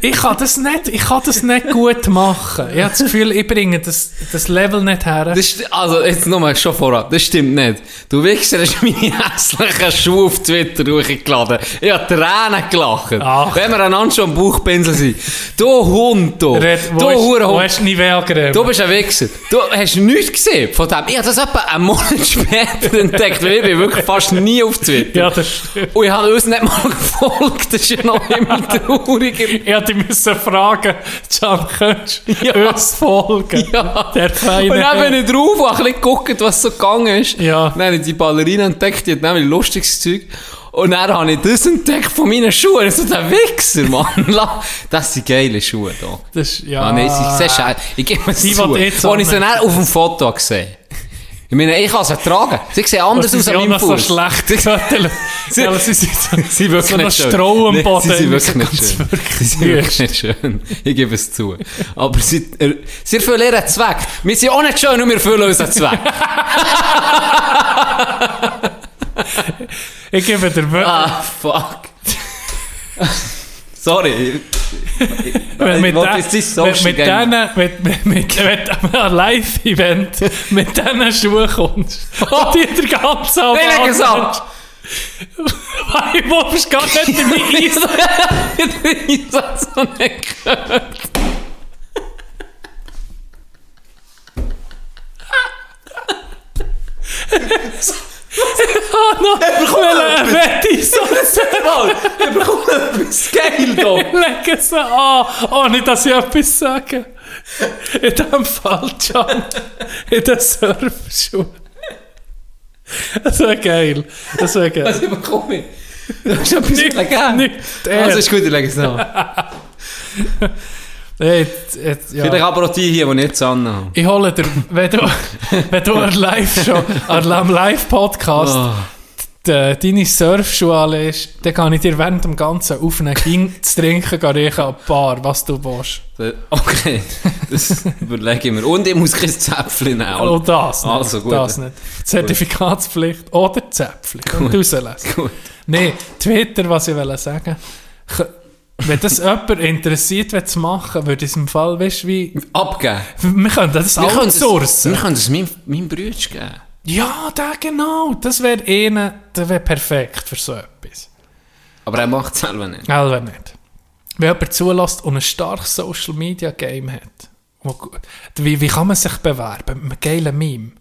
A: ich kann das nicht, ich kann das nicht gut machen. Ich habe das Gefühl, ich bringe das, das Level nicht her.
B: Das also, jetzt nochmal schon vorab, das stimmt nicht. Du Wichser hast meine hässlichen Schuhe auf Twitter durchgeladen. Ich habe Tränen gelacht.
A: Ach.
B: Wenn wir einander schon am Bauchpinsel sind. Du Hund, du.
A: Red, wo,
B: du
A: ist, wo
B: Hurenhund.
A: hast du Nivea?
B: Du bist ein Wichser. Du hast nichts gesehen von dem. Ich habe das etwa einen Monat später entdeckt, weil ich bin wirklich fast nie auf Twitter.
A: ja, das stimmt.
B: Und ich habe uns nicht mal gefolgt. Das ist ja noch immer trauriger.
A: Ich hätte müssen fragen, Can, könntest du
B: Ja.
A: uns folgen?
B: Ja.
A: Der feine
B: Und dann bin ich drauf und ein bisschen geguckt, was so gegangen ist.
A: Ja.
B: Dann habe ich die Ballerina entdeckt, die hat nämlich lustiges Zeug. Und dann habe ich das entdeckt von meinen Schuhen. So der Wichser, Mann. Das sind geile Schuhe da.
A: Das ist, ja.
B: Nein, sie siehst du, ich gebe
A: Die,
B: zu.
A: die
B: Als ich dann auf dem Foto gesehen ich meine, ich kann sie tragen. Sie sehen anders aus
A: auch
B: meinem
A: noch so
B: Fuß.
A: schlecht.
B: Sie-
A: ja, sie sind so,
B: Sie wirklich
A: so
B: nicht schön.
A: Stroh am
B: Nee,
A: Boden.
B: Sie sind wirklich nicht schön. Sie sind wirklich nicht schön. Ich gebe es zu. Aber sie, er, sie erfüllen ihren Zweck. Wir sind auch nicht schön und wir erfüllen unseren Zweck.
A: Ich gebe dir wirklich,
B: ah, fuck. Sorry.
A: wenn mit, den-
B: Social
A: mit mit, mit, mit, einem Live-Event mit diesen Schuhen kommst, und die der ganze Abend
B: Ich lege es ab.
A: Weil du bist gar nicht dabei.
B: Ich habe es noch nicht gehört.
A: Ah, noch, welche Wette so
B: Mal, ich bekomme etwas geil hier.
A: legen sie an, ohne dass ich etwas sage. In dem Fall, Can, in den Surfschuhen. Das wäre geil. Das wäre geil.
B: Was bekomme ich? Das ist etwas legal.
A: Nicht
B: Also ist gut, ich lege es noch.
A: Hey, jetzt, jetzt, ja.
B: Vielleicht aber auch die hier, die ich jetzt anhabe.
A: Ich hole dir, wenn du, wenn du an Live schon, an einem Live-Podcast
B: Oh.
A: de- deine Surfschuhe anlegst, dann kann ich dir während dem ganzen Aufnehmen ging zu trinken, gehen riechen an Bar, was du willst.
B: Okay, das überlege ich mir. Und ich muss kein Zäpfchen nehmen.
A: Oh, das nicht.
B: Also gut.
A: Das nicht. Zertifikatspflicht oder Zäpfchen. Und rauslesen.
B: Gut.
A: Nein, Twitter, was ich will sagen K- Wenn das jemand interessiert, will zu machen, würde ich es im Fall, weißt du, wie...
B: Abgeben.
A: Wir können das outsourcen.
B: Wir können es meinem, meinem Bruder geben.
A: Ja, da genau. Das wäre einer, der wäre perfekt für so etwas.
B: Aber er macht es selber nicht.
A: Selber nicht. Wenn jemand zulässt und ein starkes Social Media Game hat, wie, wie kann man sich bewerben? Mit einem geilen Meme?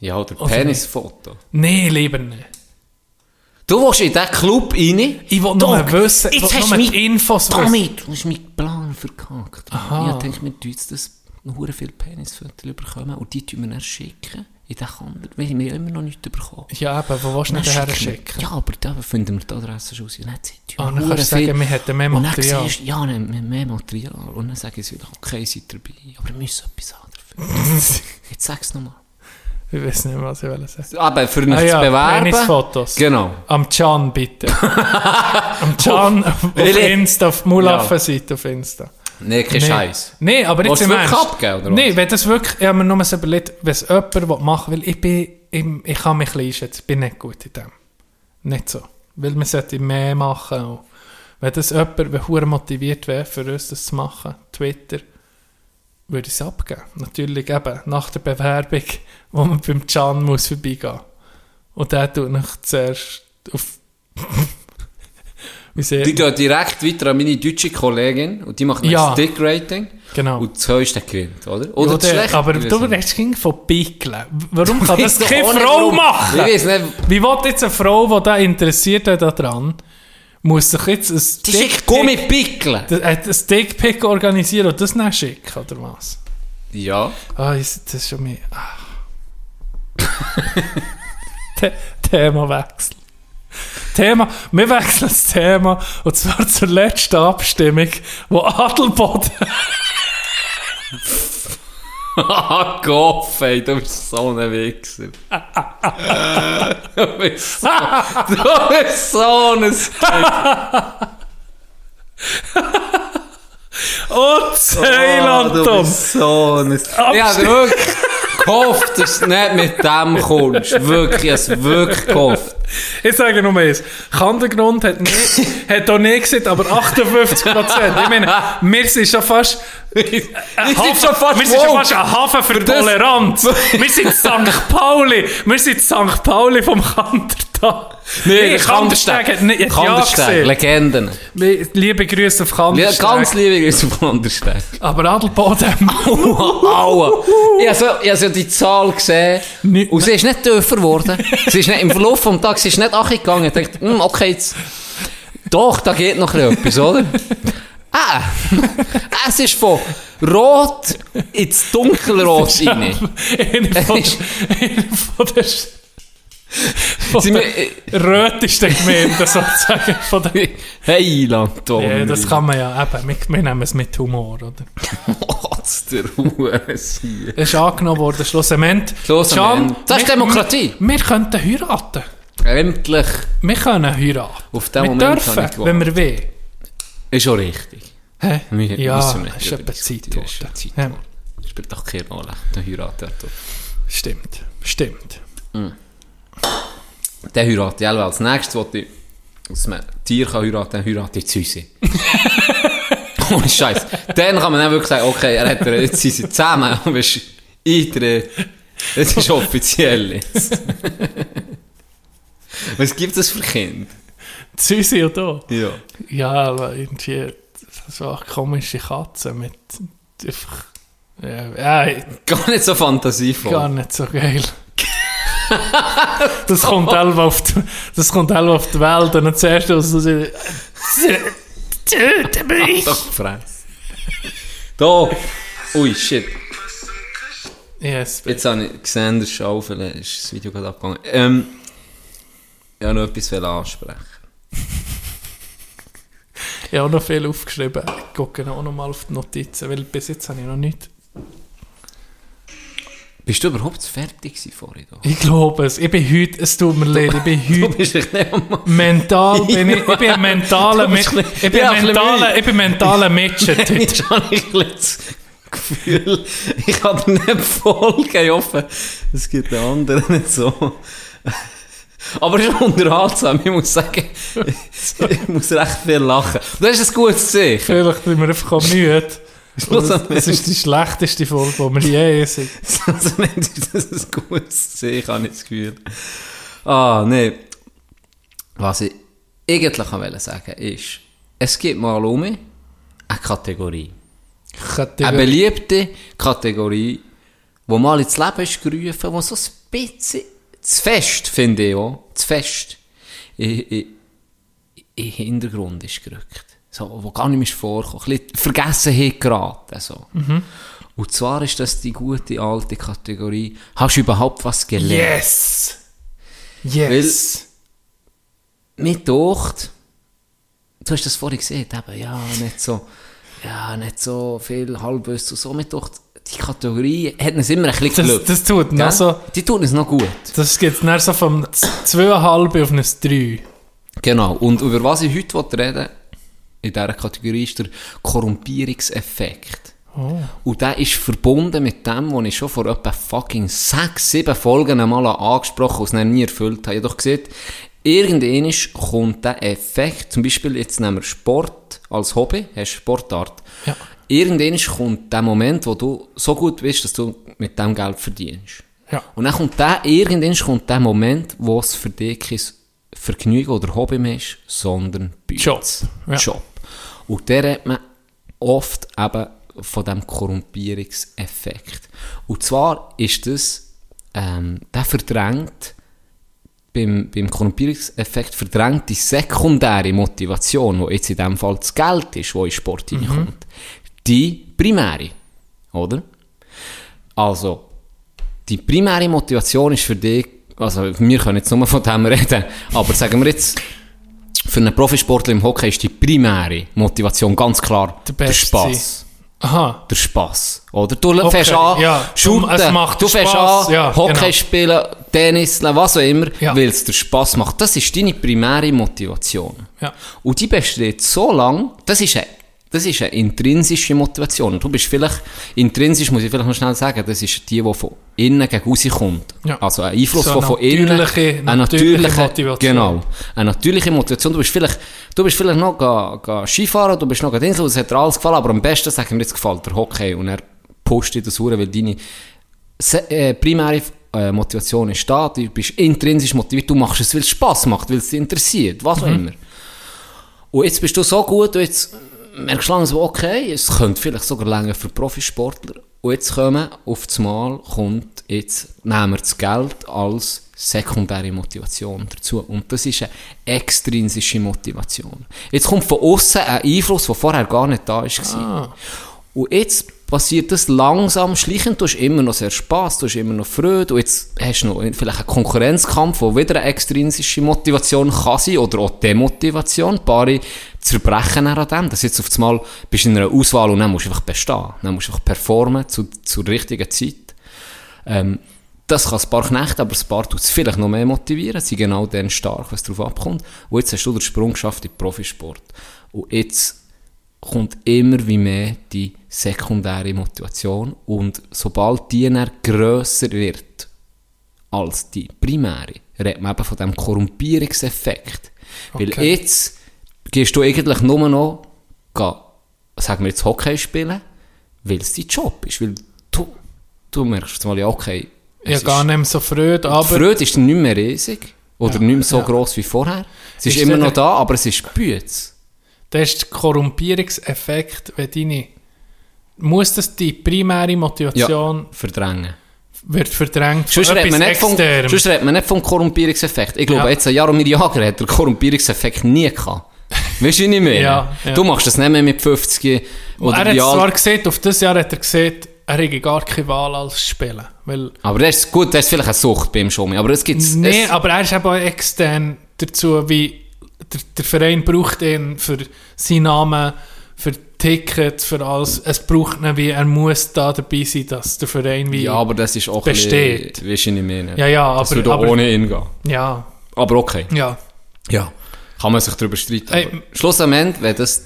B: Ja, oder Penisfoto.
A: Nee, lieber nicht.
B: Du willst in diesen Club rein?
A: Ich will nur wissen,
B: jetzt hast
A: nur
B: du
A: die
B: mich-
A: Infos.
B: Damit, du hast meinen Plan verkackt.
A: Aha.
B: Ich denke, wir tun jetzt das hure viele Penisfotos bekommen und die tun wir dann schicken. In den Kanal. Wir haben ja immer noch nichts bekommen.
A: Ja, aber wo willst du nicht daher
B: schicken wir-? Ja, aber da finden wir die Adresse schon raus. Und dann tun
A: Ah,
B: wir
A: dann kannst du
B: viel-
A: sagen, wir hätten mehr
B: Und dann
A: Material.
B: siehst ja, nein, mehr, mehr Material. Und dann sagen sie wieder, okay, seid dabei. Aber wir müssen etwas anderes finden. Jetzt sag's nochmal.
A: Ich weiß nicht, was ich will sagen.
B: Aber für mich
A: Ah
B: zu
A: ja,
B: bewerben...
A: Penisfotos.
B: Genau.
A: Am Can bitte. Am Can auf, auf? Insta, auf Mulaffen-Seite auf Insta.
B: Nee, kein Scheiß.
A: Nee, aber jetzt im Ernst.
B: abgeben, oder
A: Nee, wenn das wirklich, ich habe mir nur so überlegt, wenn es jemand machen will, ich bin, ich, ich kann mich ein einschätzen, ich bin nicht gut in dem. Nicht so. Weil man sollte mehr machen. Und wenn das jemand, wenn hure motiviert wäre, für uns das zu machen, Twitter, würde ich es abgeben. Natürlich eben, nach der Bewerbung, wo man beim Can muss vorbeigehen. Und der tut noch zuerst auf...
B: Die gehen direkt weiter an meine deutsche Kollegin und die macht ein
A: Ja.
B: Stick-Rating
A: genau.
B: und das höchste gewinnt, oder? Oder
A: Ja,
B: das schlechte.
A: aber du redest ging von Pickeln. Warum kann das keine Frau
B: warum.
A: machen?
B: Ich weiß nicht,
A: Wie will jetzt eine Frau, die da interessiert ist daran, muss sich jetzt ein
B: schickt Gummipickeln.
A: das- äh, ein organisieren und das nicht schicken, oder was?
B: Ja.
A: Ah, das ist schon mehr... Ah. The Themawechsel. Thema, wir wechseln das Thema, und zwar zur letzten Abstimmung, wo Adelboden...
B: Ah, Gott, ey, du bist so ein Wichser. du bist so, du bist so ein
A: Oh, Zeiland,
B: du
A: Tom!
B: bist so ein... Hab wirklich gehofft, dass du nicht mit dem kommst. Wirklich, ich hab's wirklich gehofft.
A: Ich sage nur eins. Kandergrund hat, hat auch nie gesagt, aber 58 Prozent. Ich meine, wir sind schon fast...
B: Wir sind schon fast
A: wir sind schon fast ein Hafen für, Toleranz. wir sind St. Pauli. Wir sind St. Pauli vom Kandertag.
B: Nee,
A: ja
B: Kandersteg,
A: gesehen.
B: Legenden.
A: Liebe Grüße auf
B: Ja,
A: Kandersteg.
B: ganz liebe Grüße auf Kandersteg.
A: aber Adelboden...
B: Aua. Ich habe so, ich hab so die Zahl gesehen
A: Nicht-
B: und sie ist nicht tiefer geworden. sie ist nicht, Im Verlauf des Tages sie ist nicht angegangen. Ich dachte, hm, okay, jetzt... Doch, da geht noch etwas, oder? Ah, es ist von rot ins dunkelrot rein.
A: Einer von der...
B: Sie
A: der
B: mir-
A: rötesten Gemeinden sozusagen. Von der,
B: Heiland, Tom.
A: Ja, das kann man ja eben. Wir, wir nehmen es mit Humor, oder?
B: Kotz der Ruhe.
A: Es ist angenommen worden, schlussendlich.
B: Schlussendlich. Das ist
A: wir-
B: Demokratie.
A: Wir, wir könnten heiraten.
B: Endlich.
A: Wir können heiraten.
B: Auf den
A: wir
B: Moment
A: dürfen,
B: ich
A: wenn wir wollen.
B: Ist schon richtig.
A: Hä?
B: Wir
A: Ja,
B: wir
A: es ist etwa Zeit geworden.
B: Geworden. Spielt doch keine Rolle. Heiratet doch.
A: Stimmt, stimmt.
B: Der heiratet ja als nächstes, wollte ich, dass man Tier kann heiraten, dann heirate ich Züsi. Ohne Scheiß. Dann kann man dann wirklich sagen, okay, er hat jetzt Züsi zusammen, aber es ist eintreten. Es ist offiziell jetzt. Was gibt es für Kinder?
A: Susi und da.
B: Ja.
A: Ja, aber irgendwie so eine komische Katze mit einfach... Ja, ja,
B: Gar nicht so fantasievoll.
A: gar nicht so geil. Das kommt selber auf die, das kommt selber auf die Welt und dann zuerst aus so sie- Töte mich!
B: Doch, fress. Da. Ui, shit.
A: Yes,
B: Jetzt habe ich gesehen, der Schaufel ist das Video gerade abgegangen. Ähm, ich wollte noch etwas ansprechen.
A: ich habe noch viel aufgeschrieben. Ich gucke auch noch mal auf die Notizen, weil bis jetzt habe ich noch nichts.
B: Bist du überhaupt fertig vorhin?
A: Ich glaube es. Ich bin heute, es tut mir leid, ich bin
B: Du
A: heute
B: bist nicht
A: mental, bin ich, ich bin ein mentaler,
B: ein
A: ich bin ein mentaler, ich bin mentaler
B: habe ich ein bisschen das Gefühl, ich kann dir nicht folgen. Ich hoffe, es gibt den anderen nicht so. Aber es ist unterhaltsam, ich muss sagen. ich muss recht viel lachen. Das ist ein gutes Zeichen.
A: Vielleicht sind wir einfach auch müde. Das ist die schlechteste Folge, die wir je sind.
B: Also, wenn das ist ein gutes Zeichen, habe ich das Gefühl. Ah, nee. Was ich eigentlich wollte sagen ist, es gibt mal um eine Kategorie. Eine beliebte Kategorie, die mal ins Leben ist gerufen, die so ein bisschen zu fest, finde ich auch, zu fest in, in, in den Hintergrund ist gerückt. So, wo gar nicht mehr ist vorgekommen. Ein bisschen Vergessenheit geraten. So. Und zwar ist das die gute alte Kategorie, hast du überhaupt was gelernt?
A: Yes! Yes!
B: Mir doocht, du hast das vorhin gesehen, eben, ja, nicht so, ja, nicht so viel Halbwissen und so, mir doocht, die Kategorie hat uns immer ein bisschen
A: Das,
B: Glück.
A: das tut noch so,
B: Die tut uns noch gut.
A: das geht dann so vom 2,5 auf ein 3.
B: Genau. Und über was ich heute reden in dieser Kategorie ist der Korrumpierungseffekt.
A: Oh.
B: Und der ist verbunden mit dem, was ich schon vor etwa fucking sechs, sieben Folgen einmal angesprochen und es nie erfüllt habe. Ich habe doch gesehen, irgendwann kommt der Effekt, zum Beispiel jetzt nehmen wir Sport als Hobby, hast Sportart.
A: Ja.
B: Irgendwann kommt der Moment, wo du so gut bist, dass du mit dem Geld verdienst.
A: Ja.
B: Und dann kommt der, irgendwann kommt der Moment, wo es für dich kein Vergnügen oder Hobby mehr ist, sondern Bütz.
A: Job, ja.
B: Job. Und der hat man oft eben von dem Korrumpierungseffekt. Und zwar ist das, ähm, der verdrängt, beim, beim Korrumpierungseffekt verdrängt die sekundäre Motivation, die jetzt in dem Fall das Geld ist, wo in Sport
A: Mhm.
B: hineinkommt, die primäre. Oder? Also, die primäre Motivation ist für dich, also wir können jetzt nur von dem reden, aber sagen wir jetzt, für einen Profisportler im Hockey ist die primäre Motivation ganz klar
A: Der
B: der, Spaß.
A: Aha.
B: Der Spaß. Oder? Du
A: Okay,
B: fängst an,
A: ja.
B: shooten,
A: Es macht
B: du fängst
A: Spaß,
B: an,
A: ja,
B: Hockey
A: genau.
B: spielen, Tennis, was auch immer,
A: Ja.
B: weil es dir Spaß macht. Das ist deine primäre Motivation.
A: Ja.
B: Und die besteht so lang, das ist eine, das ist eine intrinsische Motivation. Du bist vielleicht, intrinsisch muss ich vielleicht noch schnell sagen, das ist die, die von innen gegen raus kommt.
A: Ja.
B: Also ein Einfluss,
A: So eine
B: von innen,
A: natürliche-
B: eine
A: natürliche
B: natürliche
A: Motivation.
B: Genau. Eine natürliche Motivation. Du bist vielleicht, du bist vielleicht noch ga, ga Skifahren, du bist noch Insel, es hat dir alles gefallen, aber am besten, sagen wir jetzt, gefällt der Hockey. Und er dich das hure, weil deine äh, primäre äh, Motivation ist da, du bist intrinsisch motiviert, du machst es, weil es Spass macht, weil es dich interessiert, was auch immer. Und jetzt bist du so gut, und jetzt merkst du langsam, okay, es könnte vielleicht sogar länger für Profisportler. Und jetzt kommen, auf das Mal kommt jetzt, nehmen wir das Geld als sekundäre Motivation dazu. Und das ist eine extrinsische Motivation. Jetzt kommt von außen ein Einfluss, der vorher gar nicht da war. Und jetzt passiert das langsam, schleichend, du hast immer noch sehr Spass, du hast immer noch Freude, und jetzt hast du noch vielleicht einen Konkurrenzkampf, wo wieder eine extrinsische Motivation kann sein, oder auch Demotivation, Paare zerbrechen an dem, dass jetzt auf einmal bist du in einer Auswahl und dann musst du einfach bestehen, dann musst du einfach performen zu, zur richtigen Zeit. Ähm, das kann ein paar knechten, aber ein paar tut es vielleicht noch mehr motivieren, sie sind genau dann stark, was darauf abkommt. Und jetzt hast du den Sprung geschafft in den Profisport. Und jetzt kommt immer wie mehr die sekundäre Motivation und sobald die dann grösser wird als die primäre, redet man eben von dem Korrumpierungseffekt. Weil
A: Okay.
B: jetzt gehst du eigentlich nur noch, gehen, sagen wir jetzt Hockey spielen, weil es dein Job ist. Weil du, du merkst mal, ja, okay,
A: habe gar nicht mehr so Freude,
B: die
A: aber...
B: Freude ist nicht mehr riesig oder
A: Ja,
B: nicht mehr so
A: ja.
B: gross wie vorher. Es ist,
A: Ist
B: immer
A: der-
B: noch da, aber es ist Bütz.
A: Das ist der Korrumpierungseffekt, wenn deine... Muss das die primäre Motivation
B: verdrängen.
A: wird verdrängt
B: Sonst redet, man nicht vom, sonst redet man nicht vom Korrumpierungseffekt. Ich glaube,
A: Ja.
B: jetzt ein Jaromir Jager hat den Korrumpierungseffekt nie gehabt. Weißt du, wie ich meine?
A: Ja, ja.
B: Du machst das nicht mehr mit 50 oder
A: er hat zwar gesehen, auf das Jahr hat er gesehen, er hätte gar keine Wahl als Spielen. Weil,
B: Aber das ist gut, das ist vielleicht eine Sucht beim Schommi. Aber es gibt
A: nee,
B: es,
A: aber er ist eben auch extern dazu, wie der, der Verein braucht ihn für seinen Namen, für Tickets, für alles. Es braucht ihn, wie er muss da dabei sein, dass der Verein wie...
B: Ja, aber das ist auch
A: Besteht.
B: bisschen, weißt du, ich meine.
A: Ja, ja,
B: Das
A: aber-
B: würde auch
A: aber-
B: ohne ihn gehen.
A: ja,
B: Aber okay.
A: ja.
B: Ja. Kann man sich darüber streiten.
A: Ey,
B: aber schlussendlich, wenn das,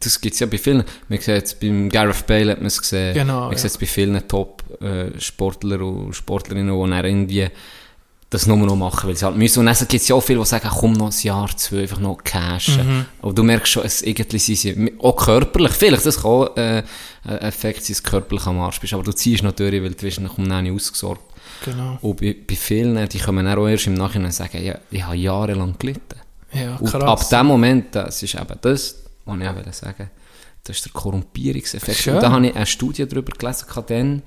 B: das gibt's ja bei vielen, man sieht es beim Gareth Bale hat man es gesehen,
A: Genau,
B: man
A: ja.
B: sieht es bei vielen Top-Sportler und Sportlerinnen, die dann irgendwie das nur noch machen, weil sie halt müssen. Und dann gibt es ja auch viele, die sagen, komm noch ein Jahr, zwei, einfach noch cashen. Aber du merkst schon, es irgendwie sind sie, auch körperlich, vielleicht, das kann auch äh, ein Effekt sein, dass du körperlich am Arsch bist, aber du ziehst natürlich, weil du wirst nach dem nicht ausgesorgt.
A: Genau.
B: Und bei, bei vielen, die kommen dann auch erst im Nachhinein sagen, ja, ich habe jahrelang gelitten.
A: Ja,
B: Und
A: krass.
B: ab dem Moment, das ist eben das, was ich auch sagen das ist der Korrumpierungseffekt.
A: Schön.
B: Und da habe ich eine Studie darüber gelesen, dann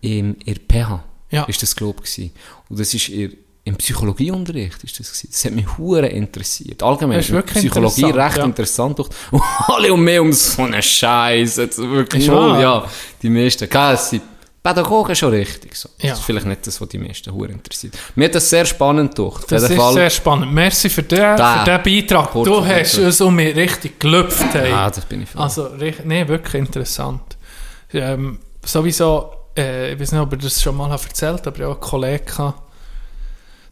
B: im, in der PH,
A: Ja.
B: ist das, glaube ich. Und das ist ihr, im Psychologieunterricht ist das gewesen. Das hat mich hure interessiert. Allgemein,
A: ist
B: Psychologie
A: interessant,
B: recht
A: ja.
B: interessant. Und alle um mehr um so einen Scheiß. Jetzt Wirklich
A: Ist
B: wohl,
A: wahr.
B: ja. Die meisten, gell, Pädagogen schon richtig. So.
A: Ja.
B: Das ist vielleicht nicht das, was die meisten hure interessiert. Mir hat das sehr spannend durch.
A: Das ist
B: Fall.
A: sehr spannend. Merci für den,
B: Da.
A: für den Beitrag.
B: Kurz
A: du hast uns um mich richtig gelüpft. Hey.
B: Ah, das bin ich froh.
A: Also, nee, wirklich interessant. Ähm, sowieso, äh, ich weiß nicht, ob ich das schon mal habe erzählt aber ich habe einen Kollegen,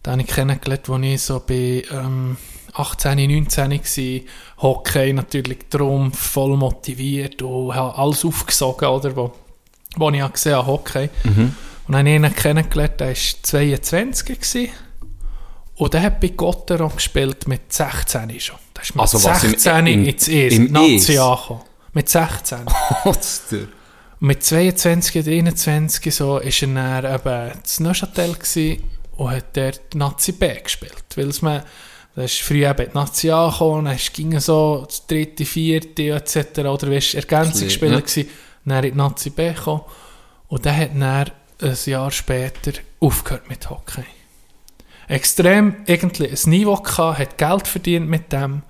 A: den habe ich kennengelernt, als ich so bei ähm, 18, 19 war. Hockey natürlich drum, voll motiviert und habe alles aufgesogen, oder, wo, wo ich auch gesehen habe, Hockey. Und dann habe ich ihn kennengelernt, der war 22 gewesen. Und der hat bei Gotteron gespielt mit 16 schon. Der ist mit
B: Also was, im-
A: 16
B: im-
A: ins ES,
B: im
A: Nazi angekommen. Mit 16.
B: Trotzdem.
A: mit 22 oder 21 so ist er dann eben in Neuchâtel und hat dort Nazi B gespielt. Weil es man, da ist früh eben die Nazi angekommen, dann ging so das dritte, vierte etc. oder weißt, Ergänzungsspieler
B: Ja.
A: gsi, dann in die Nazi B gekommen und der hat dann ein Jahr später aufgehört mit Hockey. Extrem irgendwie ein Niveau gehabt, hat Geld verdient mit dem,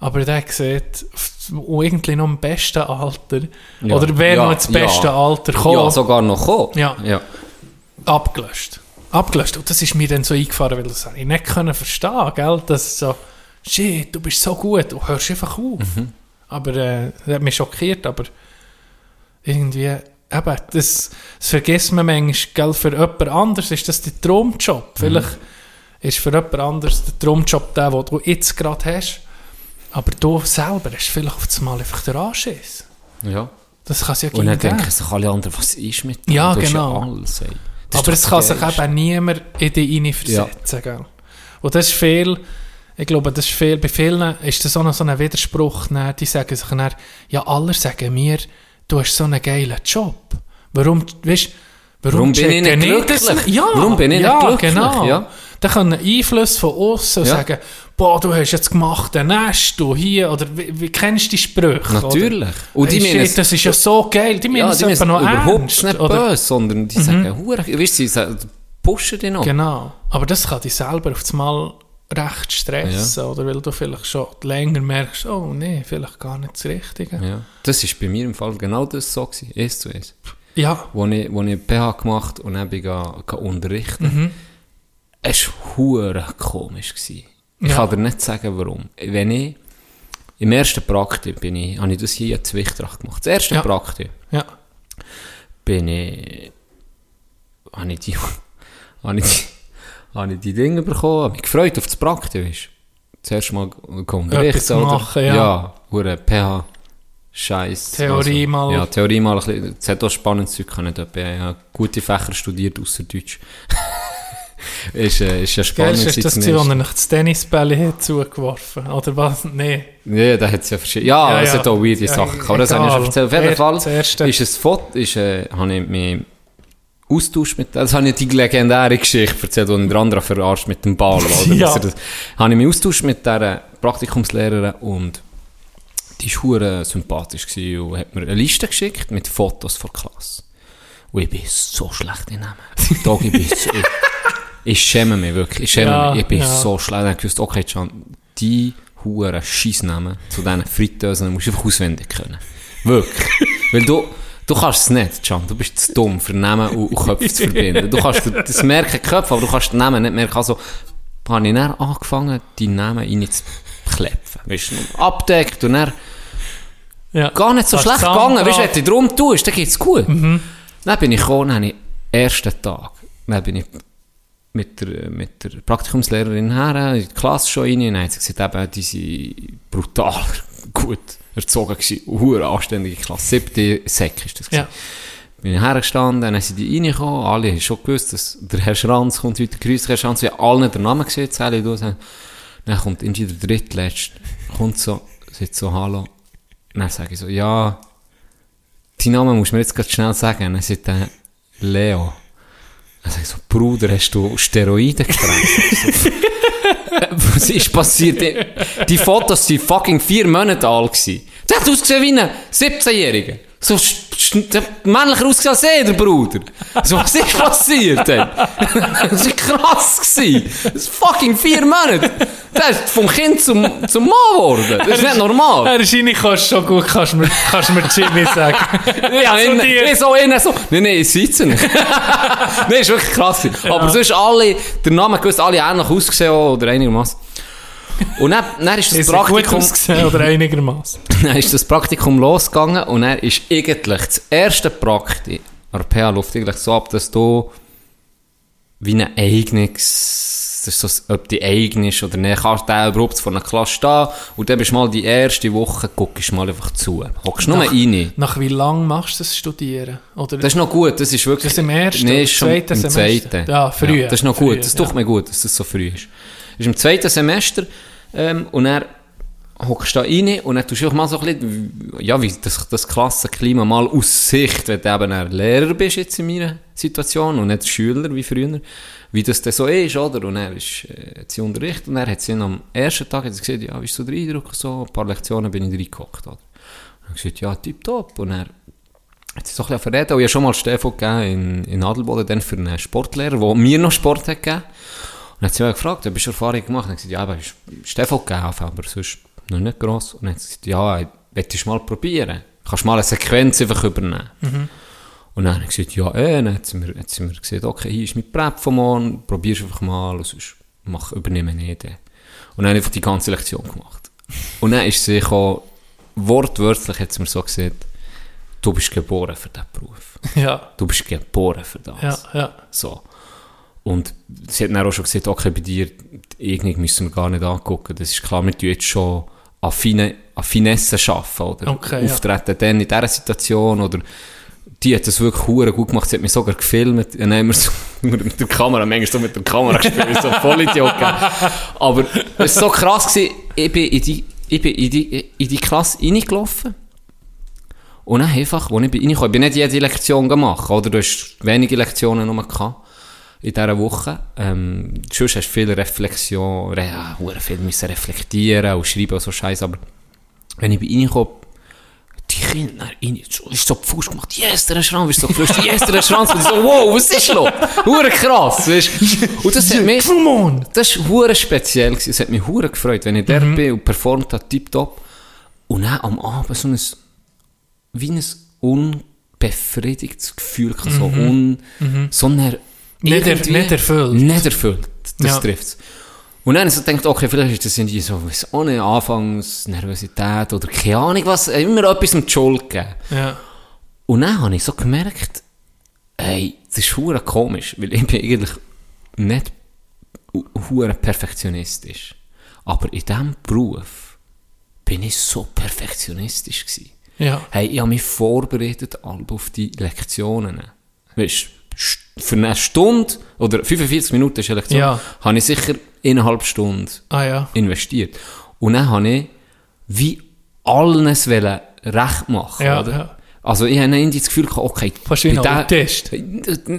A: aber der sieht irgendwie noch im besten Alter,
B: Ja.
A: oder wäre
B: Ja,
A: noch ins beste
B: ja.
A: Alter gekommen,
B: Ja, sogar noch gekommen.
A: Ja.
B: ja.
A: abgelöscht. Abgelöscht. Und das ist mir dann so eingefahren, weil das ich nicht können verstehen, gell? Das so, shit, du bist so gut, du hörst einfach auf.
B: Mhm.
A: Aber äh, das hat mich schockiert, aber irgendwie, eben, das, das vergisst man manchmal, gell? Für jemand anderes ist das der Traumjob.
B: Mhm.
A: Vielleicht ist für jemand anderes der Traumjob der, den du jetzt gerade hast. Aber du selber hast vielleicht auf einmal einfach den Anschiss.
B: ja.
A: Das kann es ja
B: Und dann denken sich alle anderen, was ist mit dem?
A: Ja,
B: Du
A: genau.
B: alles, ey. Das
A: Aber es kann sich eben niemand in dich hineinversetzen. Gell? Und das ist viel, ich glaube, das ist viel, bei vielen ist das auch noch so ein Widerspruch, dann, die sagen sich dann, ja, alle sagen mir, du hast so einen geilen Job. Warum, weißt, warum,
B: Warum bin ich nicht
A: das
B: glücklich?
A: nicht? Ja,
B: Warum bin ich
A: ja,
B: nicht glücklich?
A: Genau.
B: Ja.
A: Da können Einflüsse von außen
B: Ja.
A: sagen, boah, du hast jetzt gemacht, den Nest, du hier, oder wie, wie kennst du die Sprüche?
B: Natürlich.
A: Oder?
B: Und die
A: hey,
B: meinen es-
A: das ist ja so geil, die meinen
B: Ja,
A: es
B: die sind
A: noch
B: überhaupt
A: ernst.
B: nicht
A: oder? Mhm.
B: böse, sondern die sagen, hure, weißt du, sie pushen dich noch.
A: Genau. Aber das kann dich selber auf einmal recht stressen, oder weil du vielleicht schon länger merkst, oh nee, vielleicht gar nicht das Richtige.
B: Ja. Das ist bei mir im Fall genau das so gewesen, eins zu eins.
A: Ja,
B: Wo ich, wo ich PH gemacht und dann bin ich unterrichten.
A: Mhm.
B: Es war hure komisch. Gewesen. Ich
A: Ja.
B: kann dir nicht sagen, warum. Wenn ich, im ersten Praktikum bin ich, habe ich das hier in Zwichtracht gemacht. Das erste
A: Ja.
B: Praktikum
A: ja,
B: bin ich, habe ich die, habe ich die, habe ich die Dinge bekommen, habe mich gefreut auf das Praktikum. Ist. Zuerst mal unterrichten,
A: Etwas machen, ja.
B: Ja, hure PH. Scheiß.
A: Theorie mal.
B: Ja, Theorie mal ein bisschen. Es hat auch spannendes Zeug können. Ich habe gute Fächer studiert, außer Deutsch. ist, äh, ist ja
A: Gell,
B: spannend.
A: ist
B: seit
A: das gewesen, wo er nach das Tennisbälle hat zugeworfen Oder was? Nee.
B: Ja, da hat es ja verschiedene. Ja,
A: Ja,
B: es
A: ja.
B: hat auch weirde
A: Ja,
B: Sachen gehabt. Das habe ich schon erzählt. Auf jeden Fall
A: das Erste.
B: ist ein Foto, ist, äh, habe ich mich austauscht mit, das habe ich die legendäre Geschichte erzählt, die der andere verarscht mit dem Ball, oder?
A: Ja.
B: Das, habe ich mich austauscht mit dieser Praktikumslehrerin und die war hure sympathisch gewesen und hat mir eine Liste geschickt mit Fotos von Klasse. Und ich bin so schlecht in Namen. Tag, ich bin so, ich, ich schäme mich wirklich. Ich schäme
A: Ja,
B: mich. Ich bin
A: ja.
B: so schlecht. Ich gewusst, okay, Can, die hure Scheissnamen zu diesen Fritteusen musst du einfach auswendig können. Wirklich. Weil du, du kannst es nicht, Can. Du bist zu dumm, für Namen und, Köpfe zu verbinden. Du kannst das merken, Köpfe, aber du kannst die Namen nicht merken. Also, habe ich dann angefangen, die Namen reinzuklepfen. Weißt du, abdeckt und dann
A: Ja.
B: gar nicht so schlecht gegangen. Weißt du, wenn du drum tust, dann geht's gut. Dann bin ich gekommen, dann ich ersten Tag, dann bin ich mit der, mit der Praktikumslehrerin her, in die Klasse schon rein, und dann hat sie gesagt, eben, die sind brutal gut erzogen gewesen, hure anständige Klasse, siebte Sek ist das gewesen.
A: Ja.
B: bin ich hergestanden, dann sind die reingekommen, alle haben schon gewusst, dass der Herr Schranz kommt heute, grüßt Herr Schranz, wir haben allen den Namen gesehen, zähle ich durch, dann kommt irgendwie der drittletzte, kommt so, sagt so, hallo, dann sage ich so, ja, deinen Namen musst du mir jetzt gerade schnell sagen, dann sagt er, Leo. Dann sage ich so, Bruder, hast du Steroide gekriegt? Was ist passiert? Die, die Fotos waren fucking vier Monate alt. Gewesen. Der hat ausgesehen wie ein 17-Jähriger. So männlicher ausgesehen als er, der Bruder. So, was ist passiert denn? Das war krass. Gewesen. Das ist fucking vier Monate. Der ist vom Kind zum, zum Mann geworden. Das ist nicht normal.
A: Er ist kannst schon gut, kannst du mir, kannst du mir Jimmy sagen.
B: Ja, so nee, so innen so. Nein, nein, ich sitze nicht. nein, ist wirklich krass. gewesen. Aber sonst alle, der Name gewusst, alle ähnlich ausgesehen oder einigermaßen. Und dann, dann ist das
A: Ist
B: Praktikum,
A: ausgesehen oder einigermaßen?
B: dann ist das Praktikum losgegangen und dann ist eigentlich das erste Praktikum an der PH läuft eigentlich so ab, dass du wie ein eigenes, das ist so, ob die eigen ist oder nicht, kannst du überhaupt vor einer Klasse stehen und dann bist du mal die erste Woche, guckst du mal einfach zu. Hockst nur
A: Nach-
B: rein.
A: Nach wie lang machst du das Studieren? Oder
B: Das ist noch gut, das ist wirklich...
A: Das ist im ersten
B: Nee, ist schon
A: zweiten
B: im zweiten.
A: Ja, früh.
B: das ist noch
A: Früh,
B: gut, das
A: ja.
B: tut mir gut, dass das so früh ist. Das ist im zweiten Semester ähm, und dann hockst da rein und dann tust du einfach mal so ein bisschen, ja, wie das, das Klassenklima mal aus Sicht, wenn du eben ein Lehrer bist jetzt in meiner Situation und nicht Schüler wie früher, wie das dann so ist, oder? Und er ist, äh, sie unterrichtet und er hat sie am ersten Tag gesagt, ja, wie ist so der Eindruck, so, ein paar Lektionen bin ich reingehockt, oder? Und er gesagt, ja, tipptopp. Und er hat sich so ein bisschen verreden. Ich habe schon mal Stefan gegeben in, in Adelboden, dann für einen Sportlehrer, der mir noch Sport hat gegeben. Dann hat sie mich gefragt, ob ich Erfahrung gemacht? Und er hat gesagt, ja, aber ich habe Stefan gegeben, aber sonst noch nicht gross. Und dann hat sie gesagt, ja, willst du mal probieren? Kannst du mal eine Sequenz einfach übernehmen? Und dann habe ich gesagt, ja, eh. Dann hat sie mir, hat sie mir gesagt, okay, hier ist mein Prep von morgen, probierst einfach mal, und sonst mach, übernehme ich den. Und dann habe ich einfach die ganze Lektion gemacht. Und dann ist sie gekommen, wortwörtlich hat sie mir so gesagt, du bist geboren für diesen Beruf.
A: Ja,
B: Du bist geboren für das.
A: ja, ja.
B: So. Und sie hat dann auch schon gesagt, okay, bei dir, irgendwie müssen wir gar nicht angucken. Das ist klar, wir tun jetzt schon an, Fine, an Finesse arbeiten, oder?
A: Okay, ja.
B: Auftreten dann in dieser Situation, oder die hat das wirklich hure gut gemacht. Sie hat mich sogar gefilmt. Dann haben wir so mit der Kamera, manchmal so mit der Kamera gespielt, so Vollidiot. gell. Aber es war so krass, gewesen. ich bin in die, ich bin in die, in die Klasse reingelaufen. Und dann einfach, als ich bin ich bin nicht jede Lektion gemacht, oder? Du hast wenige Lektionen nur gehabt in dieser Woche. Ähm, sonst hast du viel Reflexion, re, ja, hure viel müssen reflektieren und schreiben und so Scheiße, aber wenn ich bin reingekommen, die Kinder rein, so, ist so Fuß gemacht, yes, der Schrank, ist so geflüstert, yes, der Schrank, und so, wow, was ist los? Hure krass, weißt Und das hat mich, das war hure speziell, gewesen. es hat mich hure gefreut, wenn ich der bin und performt habe, tipptopp. Und dann am Abend so ein, wie ein unbefriedigtes Gefühl, so un, so eine,
A: Nicht er- nicht erfüllt.
B: Nicht erfüllt, das
A: Ja.
B: trifft's. Und dann so gedacht, okay, vielleicht ist das irgendwie so, nicht, Anfangsnervosität oder keine Ahnung was, immer etwas mit Schuld gegeben.
A: Ja.
B: Und dann habe ich so gemerkt, ey, das ist hure komisch, weil ich bin eigentlich nicht hu- hure perfektionistisch. Aber in diesem Beruf bin ich so perfektionistisch gewesen.
A: Ja.
B: Hey, ich habe mich vorbereitet auf die Lektionen. Weißt st- für eine Stunde oder 45 Minuten ist Lektion,
A: Ja.
B: habe ich sicher eineinhalb Stunden
A: Ah ja.
B: investiert. Und dann habe ich wie alles wollen recht machen.
A: Ja,
B: oder?
A: ja.
B: Also ich habe irgendwie das Gefühl, gehabt, okay,
A: Fast wie Autist.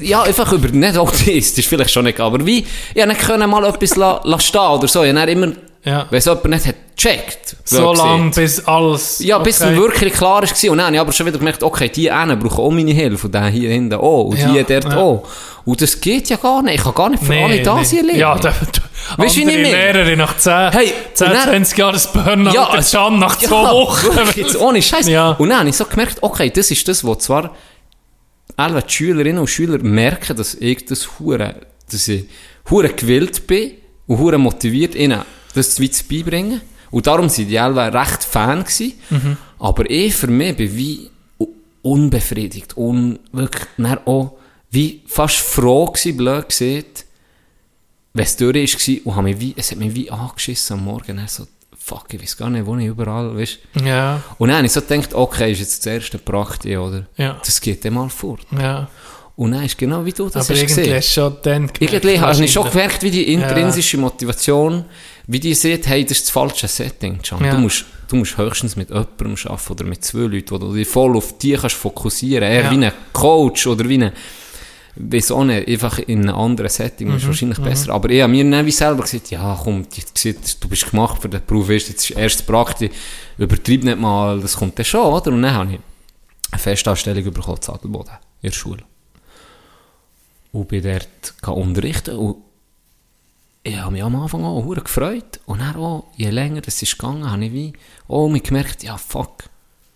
B: ja, einfach über, nicht autistisch, vielleicht schon nicht, aber wie, ich können mal etwas la, la stehen oder so, ich habe immer,
A: Ja.
B: wenn es jemand nicht hat gecheckt,
A: So lange, bis alles...
B: Ja, bis
A: okay.
B: es wirklich klar war. Und dann habe ich aber schon wieder gemerkt, okay, die einen brauchen auch meine Hilfe und der hier hinten auch und
A: Ja,
B: die dort
A: ja.
B: auch. Und das geht ja gar nicht, ich kann gar nicht für alle da sein lernen.
A: Ja, da,
B: Weißt du, wie ich?
A: Lehrerin nach 10,
B: Hey,
A: 10
B: und dann-
A: 20 Jahren das Burnout,
B: Ja,
A: der Can nach zwei
B: Ja,
A: Wochen.
B: wirklich, Jetzt ohne Scheiß.
A: Ja.
B: Und dann habe ich so gemerkt, okay, das ist das, wo zwar alle die Schülerinnen und Schüler merken, dass ich das hure, dass ich hure gewillt bin und hure motiviert, ihnen das wie zu beibringen. Und darum sind die alle recht Fan gewesen.
A: Mhm.
B: Aber ich für mich bin wie unbefriedigt und wirklich dann auch wie fast froh gewesen, blöd gesagt, wenn es durch gewesen, und habe mich wie, es hat mich wie angeschissen am Morgen, dann so fuck, ich weiß gar nicht, wo ich überall, weißt
A: Ja,
B: Und dann habe ich so gedacht, okay, ist jetzt das erste Prakti, oder?
A: Ja.
B: Das geht dann mal fort.
A: ja.
B: Und dann ist genau wie du das
A: Aber
B: hast
A: irgendwie
B: gesehen.
A: hast schon dann gemerkt,
B: Irgendwie hast du schon gemerkt, wie die intrinsische Motivation, wie die sieht, hey, das ist das falsche Setting, Can.
A: Ja.
B: Du, musst, du musst höchstens mit jemandem arbeiten oder mit zwei Leuten, wo du dich voll auf die kannst fokussieren. Eher
A: Ja.
B: wie ein Coach oder wie ein, weiss auch nicht, einfach in einem anderen Setting
A: Mhm,
B: ist wahrscheinlich besser. Aber ich habe mir dann wie selber gesagt, ja komm, die, du bist gemacht für den Beruf, weißt, jetzt ist erst Praktik, übertreib nicht mal, das kommt dann schon, oder? Und dann habe ich eine Festanstellung bekommen, in Adelboden, in der Schule. Und bin dort unterrichten und ich habe mich am Anfang auch hure gefreut. Und dann auch, je länger das ist gegangen, habe ich wie auch gemerkt, ja fuck,